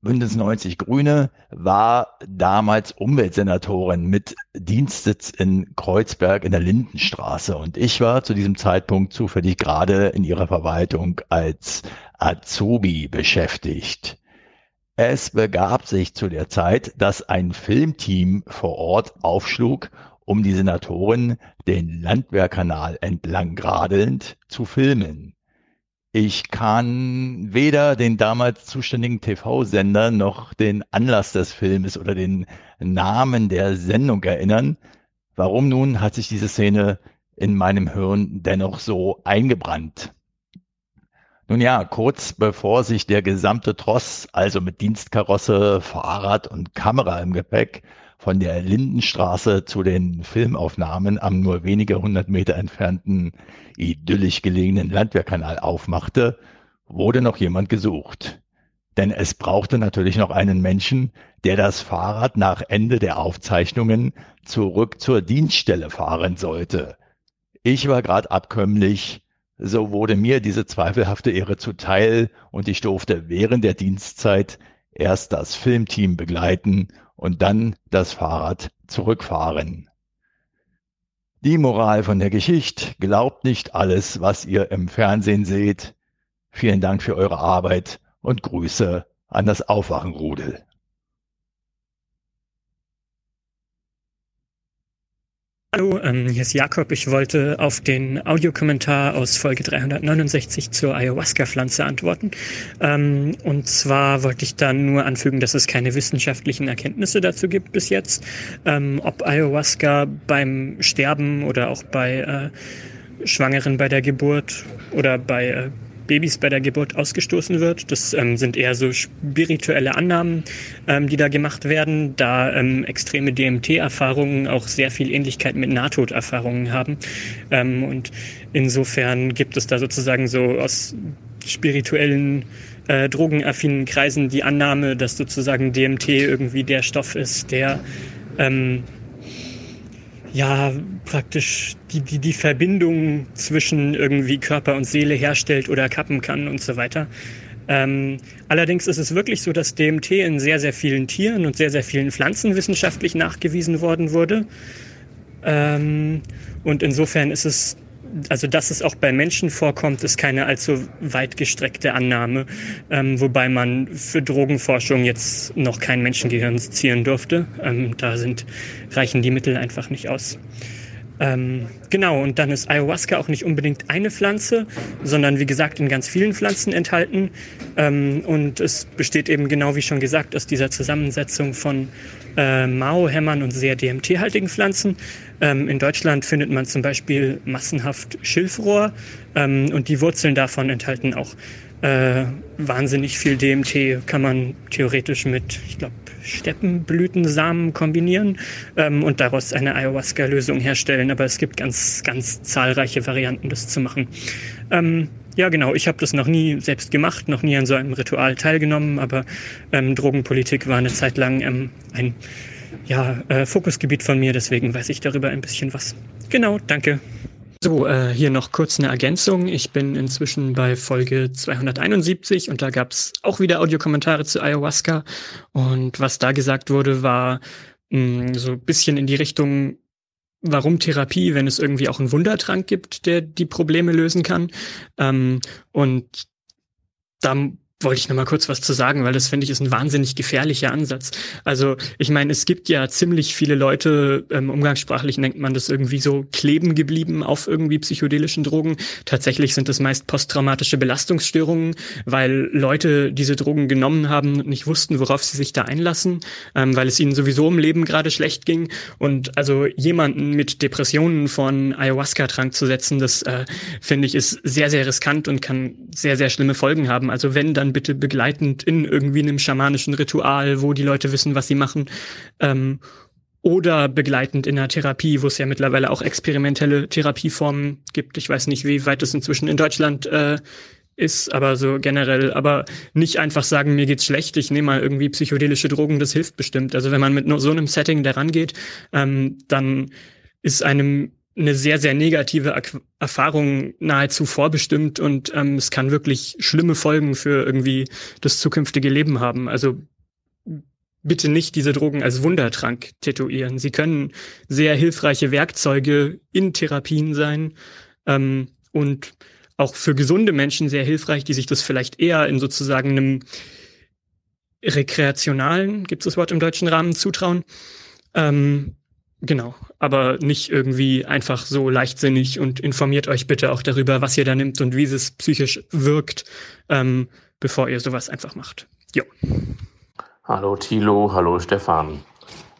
Bündnis 90 Grüne war damals Umweltsenatorin mit Dienstsitz in Kreuzberg in der Lindenstraße und ich war zu diesem Zeitpunkt zufällig gerade in ihrer Verwaltung als Azubi beschäftigt. Es begab sich zu der Zeit, dass ein Filmteam vor Ort aufschlug, um die Senatorin den Landwehrkanal entlang gradelnd zu filmen. Ich kann weder den damals zuständigen TV-Sender noch den Anlass des Filmes oder den Namen der Sendung erinnern. Warum nun hat sich diese Szene in meinem Hirn dennoch so eingebrannt? Nun ja, kurz bevor sich der gesamte Tross, also mit Dienstkarosse, Fahrrad und Kamera im Gepäck, von der Lindenstraße zu den Filmaufnahmen am nur wenige hundert Meter entfernten idyllisch gelegenen Landwehrkanal aufmachte, wurde noch jemand gesucht. Denn es brauchte natürlich noch einen Menschen, der das Fahrrad nach Ende der Aufzeichnungen zurück zur Dienststelle fahren sollte. Ich war grad abkömmlich, so wurde mir diese zweifelhafte Ehre zuteil und ich durfte während der Dienstzeit erst das Filmteam begleiten und dann das Fahrrad zurückfahren. Die Moral von der Geschichte, glaubt nicht alles, was ihr im Fernsehen seht. Vielen Dank für eure Arbeit und Grüße an das Aufwachenrudel. Hallo, ähm, hier ist Jakob. Ich wollte auf den Audiokommentar aus Folge 369 zur Ayahuasca-Pflanze antworten. Ähm, und zwar wollte ich dann nur anfügen, dass es keine wissenschaftlichen Erkenntnisse dazu gibt bis jetzt, ähm, ob Ayahuasca beim Sterben oder auch bei äh, Schwangeren bei der Geburt oder bei äh, Babys bei der Geburt ausgestoßen wird. Das ähm, sind eher so spirituelle Annahmen, ähm, die da gemacht werden, da ähm, extreme DMT-Erfahrungen auch sehr viel Ähnlichkeit mit Nahtoderfahrungen haben. Ähm, und insofern gibt es da sozusagen so aus spirituellen äh, drogenaffinen Kreisen die Annahme, dass sozusagen DMT irgendwie der Stoff ist, der ähm, ja praktisch die, die, die Verbindung zwischen irgendwie Körper und Seele herstellt oder kappen kann und so weiter. Ähm, allerdings ist es wirklich so, dass DMT in sehr, sehr vielen Tieren und sehr, sehr vielen Pflanzen wissenschaftlich nachgewiesen worden wurde. Ähm, und insofern ist es also dass es auch bei Menschen vorkommt, ist keine allzu weit gestreckte Annahme, ähm, wobei man für Drogenforschung jetzt noch kein Menschengehirn zieren durfte. Ähm, da sind, reichen die Mittel einfach nicht aus. Ähm, genau, und dann ist Ayahuasca auch nicht unbedingt eine Pflanze, sondern wie gesagt in ganz vielen Pflanzen enthalten. Ähm, und es besteht eben genau wie schon gesagt aus dieser Zusammensetzung von äh, Mao-Hämmern und sehr DMT-haltigen Pflanzen. Ähm, in Deutschland findet man zum Beispiel massenhaft Schilfrohr ähm, und die Wurzeln davon enthalten auch äh, wahnsinnig viel DMT, kann man theoretisch mit, ich glaube, Steppenblütensamen kombinieren ähm, und daraus eine Ayahuasca-Lösung herstellen. Aber es gibt ganz, ganz zahlreiche Varianten, das zu machen. Ähm, ja, genau. Ich habe das noch nie selbst gemacht, noch nie an so einem Ritual teilgenommen, aber ähm, Drogenpolitik war eine Zeit lang ähm, ein ja, äh, Fokusgebiet von mir, deswegen weiß ich darüber ein bisschen was. Genau, danke. So, äh, hier noch kurz eine Ergänzung. Ich bin inzwischen bei Folge 271 und da gab es auch wieder Audiokommentare zu Ayahuasca. Und was da gesagt wurde, war mh, mm, so ein bisschen in die Richtung, warum Therapie, wenn es irgendwie auch einen Wundertrank gibt, der die Probleme lösen kann. Ähm, und da wollte ich noch mal kurz was zu sagen, weil das finde ich ist ein wahnsinnig gefährlicher Ansatz. Also ich meine, es gibt ja ziemlich viele Leute, ähm, umgangssprachlich nennt man das irgendwie so kleben geblieben auf irgendwie psychedelischen Drogen. Tatsächlich sind es meist posttraumatische Belastungsstörungen, weil Leute diese Drogen genommen haben und nicht wussten, worauf sie sich da einlassen, ähm, weil es ihnen sowieso im Leben gerade schlecht ging. Und also jemanden mit Depressionen von Ayahuasca-Trank zu setzen, das äh, finde ich ist sehr, sehr riskant und kann sehr, sehr schlimme Folgen haben. Also wenn dann dann bitte begleitend in irgendwie einem schamanischen Ritual, wo die Leute wissen, was sie machen. Ähm, oder begleitend in einer Therapie, wo es ja mittlerweile auch experimentelle Therapieformen gibt. Ich weiß nicht, wie weit es inzwischen in Deutschland äh, ist, aber so generell, aber nicht einfach sagen, mir geht's schlecht, ich nehme mal irgendwie psychedelische Drogen, das hilft bestimmt. Also wenn man mit so einem Setting daran geht, ähm, dann ist einem eine sehr, sehr negative Erfahrung nahezu vorbestimmt und ähm, es kann wirklich schlimme Folgen für irgendwie das zukünftige Leben haben. Also bitte nicht diese Drogen als Wundertrank tätowieren. Sie können sehr hilfreiche Werkzeuge in Therapien sein ähm, und auch für gesunde Menschen sehr hilfreich, die sich das vielleicht eher in sozusagen einem rekreationalen, gibt es das Wort im deutschen Rahmen, zutrauen. Ähm, Genau, aber nicht irgendwie einfach so leichtsinnig und informiert euch bitte auch darüber, was ihr da nimmt und wie es psychisch wirkt, ähm, bevor ihr sowas einfach macht. Jo. Hallo Thilo, hallo Stefan.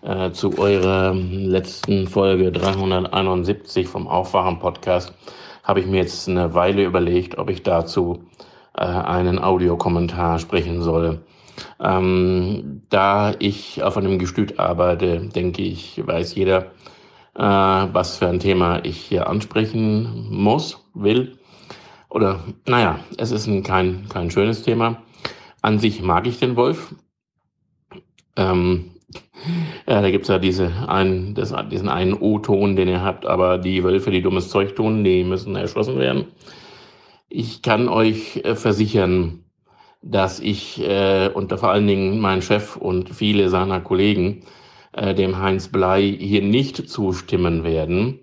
Äh, zu eurer letzten Folge 371 vom Aufwachen-Podcast habe ich mir jetzt eine Weile überlegt, ob ich dazu äh, einen Audiokommentar sprechen soll. Ähm, da ich auf einem Gestüt arbeite, denke ich, weiß jeder, äh, was für ein Thema ich hier ansprechen muss, will. Oder, naja, es ist ein, kein, kein schönes Thema. An sich mag ich den Wolf. Ähm, ja, da gibt's ja diese ein, das, diesen einen O-Ton, den ihr habt, aber die Wölfe, die dummes Zeug tun, die müssen erschossen werden. Ich kann euch äh, versichern, dass ich äh, und vor allen Dingen mein Chef und viele seiner Kollegen äh, dem Heinz Blei hier nicht zustimmen werden,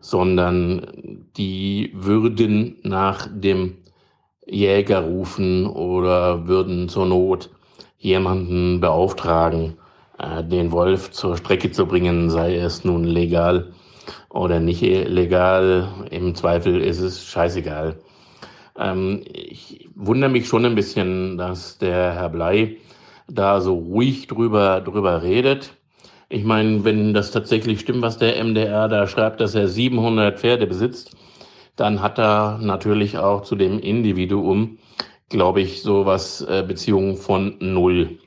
sondern die würden nach dem Jäger rufen oder würden zur Not jemanden beauftragen, äh, den Wolf zur Strecke zu bringen, sei es nun legal oder nicht legal. Im Zweifel ist es scheißegal. Ähm, ich wundere mich schon ein bisschen, dass der Herr Blei da so ruhig drüber, drüber redet. Ich meine, wenn das tatsächlich stimmt, was der MDR da schreibt, dass er 700 Pferde besitzt, dann hat er natürlich auch zu dem Individuum, glaube ich, sowas äh, Beziehungen von null.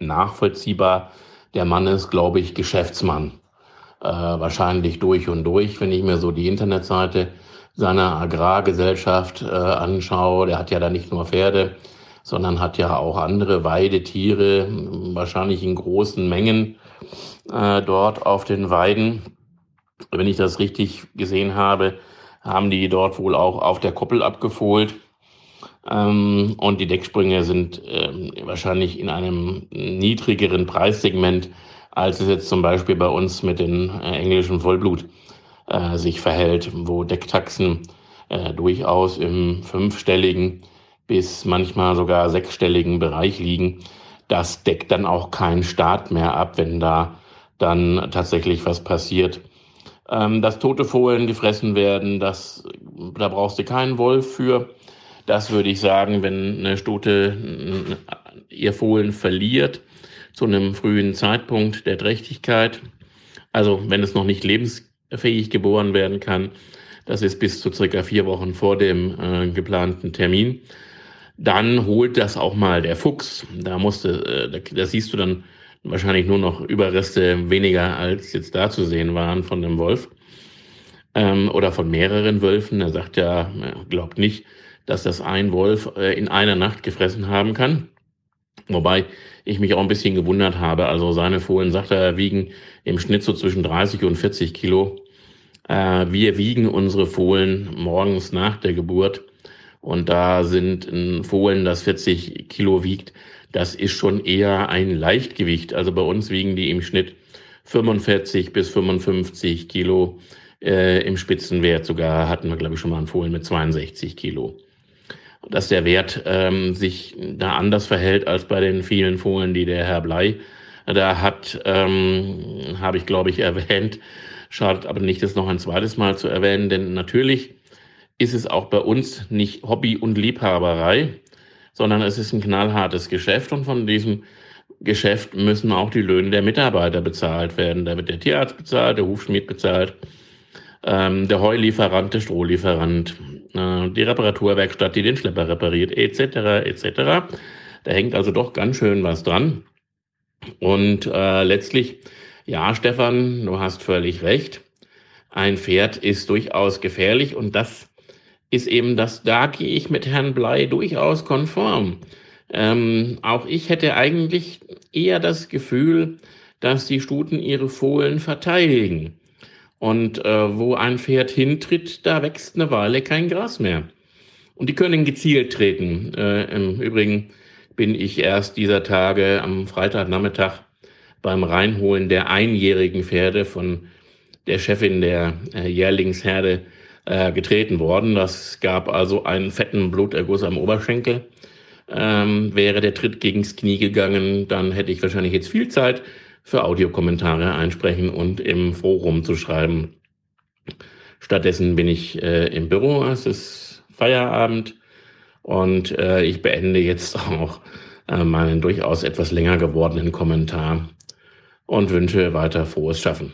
Nachvollziehbar. Der Mann ist, glaube ich, Geschäftsmann. Äh, wahrscheinlich durch und durch, wenn ich mir so die Internetseite seiner Agrargesellschaft äh, anschaue, der hat ja da nicht nur Pferde, sondern hat ja auch andere Weidetiere, wahrscheinlich in großen Mengen äh, dort auf den Weiden. Wenn ich das richtig gesehen habe, haben die dort wohl auch auf der Koppel abgefohlt. Ähm, und die Decksprünge sind ähm, wahrscheinlich in einem niedrigeren Preissegment, als es jetzt zum Beispiel bei uns mit den äh, englischen Vollblut äh, sich verhält, wo Decktaxen äh, durchaus im fünfstelligen bis manchmal sogar sechsstelligen Bereich liegen. Das deckt dann auch keinen Staat mehr ab, wenn da dann tatsächlich was passiert. Ähm, dass tote Fohlen gefressen werden, das, da brauchst du keinen Wolf für. Das würde ich sagen, wenn eine Stute ihr Fohlen verliert zu einem frühen Zeitpunkt der Trächtigkeit, also wenn es noch nicht lebensfähig geboren werden kann, das ist bis zu circa vier Wochen vor dem äh, geplanten Termin, dann holt das auch mal der Fuchs. Da musste, äh, da, da siehst du dann wahrscheinlich nur noch Überreste weniger als jetzt da zu sehen waren von dem Wolf ähm, oder von mehreren Wölfen. Er sagt ja, glaubt nicht, dass das ein Wolf äh, in einer Nacht gefressen haben kann. Wobei ich mich auch ein bisschen gewundert habe. Also seine Fohlen, sagt er, wiegen im Schnitt so zwischen 30 und 40 Kilo. Äh, wir wiegen unsere Fohlen morgens nach der Geburt. Und da sind ein Fohlen, das 40 Kilo wiegt, das ist schon eher ein Leichtgewicht. Also bei uns wiegen die im Schnitt 45 bis 55 Kilo. Äh, Im Spitzenwert sogar hatten wir, glaube ich, schon mal einen Fohlen mit 62 Kilo dass der Wert ähm, sich da anders verhält als bei den vielen Fohlen, die der Herr Blei da hat, ähm, habe ich, glaube ich, erwähnt. Schadet aber nicht, das noch ein zweites Mal zu erwähnen, denn natürlich ist es auch bei uns nicht Hobby und Liebhaberei, sondern es ist ein knallhartes Geschäft und von diesem Geschäft müssen auch die Löhne der Mitarbeiter bezahlt werden. Da wird der Tierarzt bezahlt, der Hufschmied bezahlt, ähm, der Heulieferant, der Strohlieferant, äh, die Reparaturwerkstatt, die den Schlepper repariert, etc., etc. Da hängt also doch ganz schön was dran. Und äh, letztlich, ja, Stefan, du hast völlig recht. Ein Pferd ist durchaus gefährlich und das ist eben das, da gehe ich mit Herrn Blei durchaus konform. Ähm, auch ich hätte eigentlich eher das Gefühl, dass die Stuten ihre Fohlen verteidigen. Und äh, wo ein Pferd hintritt, da wächst eine Weile kein Gras mehr. Und die können gezielt treten. Äh, Im Übrigen bin ich erst dieser Tage am Freitagnachmittag beim Reinholen der einjährigen Pferde von der Chefin der äh, Jährlingsherde äh, getreten worden. Das gab also einen fetten Bluterguss am Oberschenkel. Ähm, wäre der Tritt gegens Knie gegangen, dann hätte ich wahrscheinlich jetzt viel Zeit für Audiokommentare einsprechen und im Forum zu schreiben. Stattdessen bin ich äh, im Büro, es ist Feierabend und äh, ich beende jetzt auch äh, meinen durchaus etwas länger gewordenen Kommentar und wünsche weiter frohes Schaffen.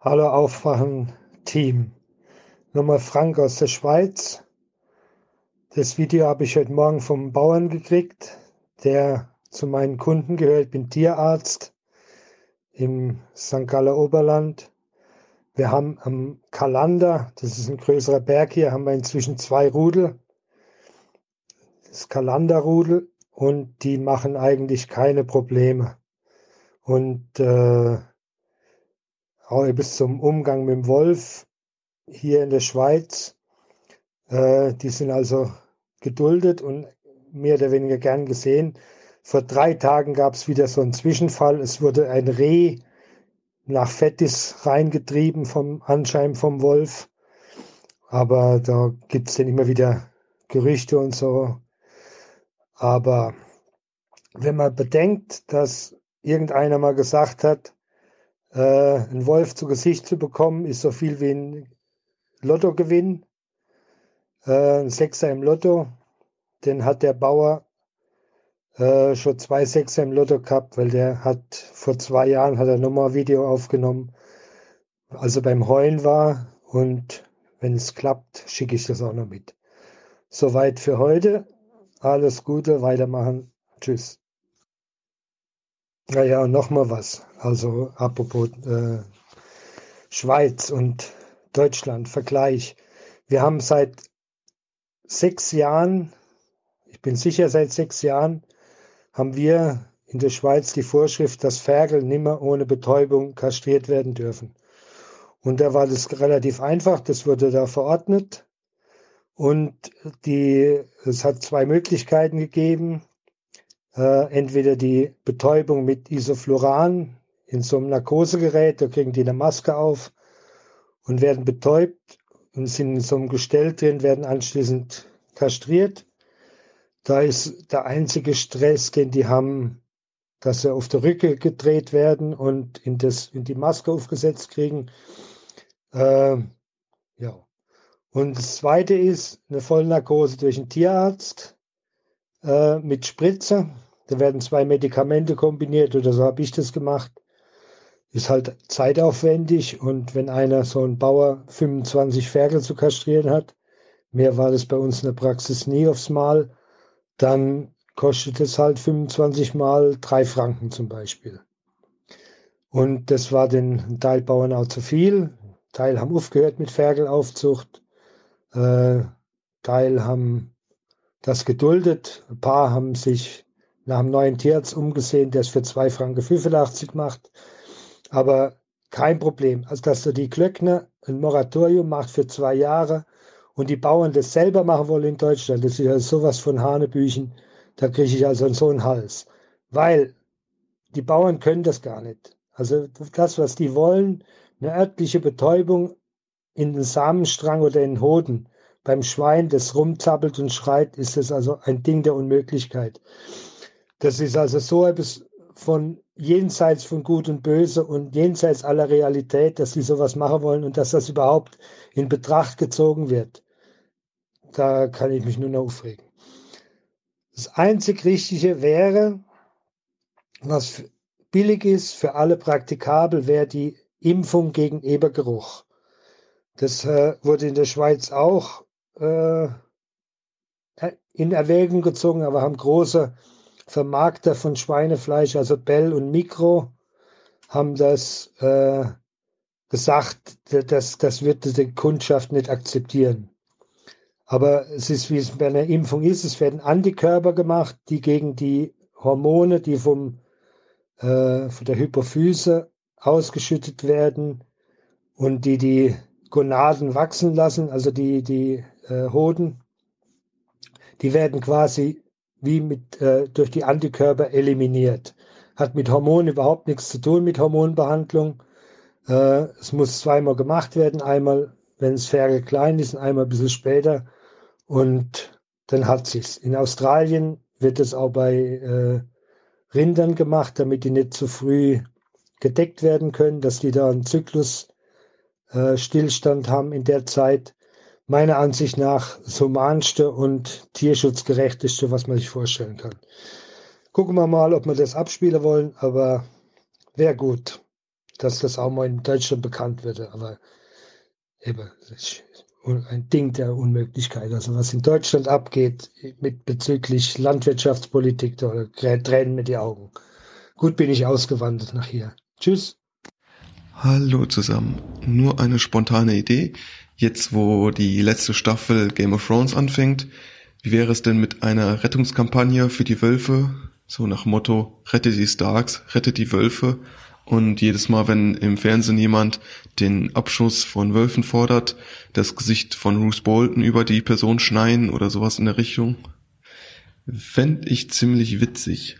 Hallo Aufwachen Team. Nochmal Frank aus der Schweiz. Das Video habe ich heute Morgen vom Bauern gekriegt, der zu meinen Kunden gehört. Ich bin Tierarzt im St. Galler Oberland. Wir haben am Kalander, das ist ein größerer Berg hier, haben wir inzwischen zwei Rudel. Das Kalanderrudel und die machen eigentlich keine Probleme. Und äh, auch bis zum Umgang mit dem Wolf hier in der Schweiz, äh, die sind also geduldet und mehr oder weniger gern gesehen. Vor drei Tagen gab es wieder so einen Zwischenfall. Es wurde ein Reh nach Fettis reingetrieben vom Anschein vom Wolf. Aber da gibt es dann immer wieder Gerüchte und so. Aber wenn man bedenkt, dass irgendeiner mal gesagt hat, äh, einen Wolf zu Gesicht zu bekommen, ist so viel wie ein Lottogewinn, äh, Sechser im Lotto, den hat der Bauer äh, schon zwei Sechser im Lotto gehabt, weil der hat vor zwei Jahren hat er nochmal ein Video aufgenommen, als er beim Heulen war und wenn es klappt, schicke ich das auch noch mit. Soweit für heute. Alles Gute, weitermachen. Tschüss. Naja, nochmal was. Also apropos äh, Schweiz und Deutschland, Vergleich. Wir haben seit sechs Jahren, ich bin sicher seit sechs Jahren, haben wir in der Schweiz die Vorschrift, dass Ferkel nimmer ohne Betäubung kastriert werden dürfen. Und da war das relativ einfach, das wurde da verordnet. Und die, es hat zwei Möglichkeiten gegeben. Äh, entweder die Betäubung mit Isofluran in so einem Narkosegerät, da kriegen die eine Maske auf. Und werden betäubt und sind in so einem Gestell drin, werden anschließend kastriert. Da ist der einzige Stress, den die haben, dass sie auf der Rücke gedreht werden und in, das, in die Maske aufgesetzt kriegen. Äh, ja. Und das zweite ist eine Vollnarkose durch einen Tierarzt äh, mit Spritze. Da werden zwei Medikamente kombiniert oder so habe ich das gemacht. Ist halt zeitaufwendig und wenn einer so ein Bauer 25 Ferkel zu kastrieren hat, mehr war das bei uns in der Praxis nie aufs Mal, dann kostet es halt 25 mal drei Franken zum Beispiel. Und das war den Teilbauern auch zu viel. Teil haben aufgehört mit Ferkelaufzucht. Äh, Teil haben das geduldet. Ein paar haben sich nach einem neuen Tierarzt umgesehen, der es für 2 Franken 85 macht. Aber kein Problem. Also, dass du die Klöckner ein Moratorium macht für zwei Jahre und die Bauern das selber machen wollen in Deutschland, das ist ja sowas von Hanebüchen, da kriege ich also so einen Hals. Weil die Bauern können das gar nicht. Also das, was die wollen, eine örtliche Betäubung in den Samenstrang oder in den Hoden. Beim Schwein, das rumzappelt und schreit, ist das also ein Ding der Unmöglichkeit. Das ist also so etwas von jenseits von Gut und Böse und jenseits aller Realität, dass sie sowas machen wollen und dass das überhaupt in Betracht gezogen wird. Da kann ich mich nur noch aufregen. Das einzig Richtige wäre, was billig ist, für alle praktikabel, wäre die Impfung gegen Ebergeruch. Das äh, wurde in der Schweiz auch äh, in Erwägung gezogen, aber haben große Vermarkter von Schweinefleisch, also Bell und Mikro, haben das äh, gesagt, dass das wird die Kundschaft nicht akzeptieren. Aber es ist, wie es bei einer Impfung ist, es werden Antikörper gemacht, die gegen die Hormone, die vom, äh, von der Hypophyse ausgeschüttet werden und die die Gonaden wachsen lassen, also die, die äh, Hoden, die werden quasi wie mit, äh, durch die Antikörper eliminiert. Hat mit Hormonen überhaupt nichts zu tun, mit Hormonbehandlung. Äh, es muss zweimal gemacht werden, einmal, wenn es Ferkel klein ist und einmal ein bisschen später. Und dann hat sich's. In Australien wird es auch bei äh, Rindern gemacht, damit die nicht zu früh gedeckt werden können, dass die da einen Zyklusstillstand äh, haben in der Zeit meiner Ansicht nach das humanste und tierschutzgerechteste, was man sich vorstellen kann. Gucken wir mal, ob wir das abspielen wollen, aber wäre gut, dass das auch mal in Deutschland bekannt wird. Aber eben, ein Ding der Unmöglichkeit. Also was in Deutschland abgeht mit bezüglich Landwirtschaftspolitik, da tränen mir die Augen. Gut bin ich ausgewandert nach hier. Tschüss. Hallo zusammen. Nur eine spontane Idee. Jetzt, wo die letzte Staffel Game of Thrones anfängt, wie wäre es denn mit einer Rettungskampagne für die Wölfe? So nach Motto, rette die Starks, rette die Wölfe. Und jedes Mal, wenn im Fernsehen jemand den Abschuss von Wölfen fordert, das Gesicht von Bruce Bolton über die Person schneien oder sowas in der Richtung. Fänd ich ziemlich witzig.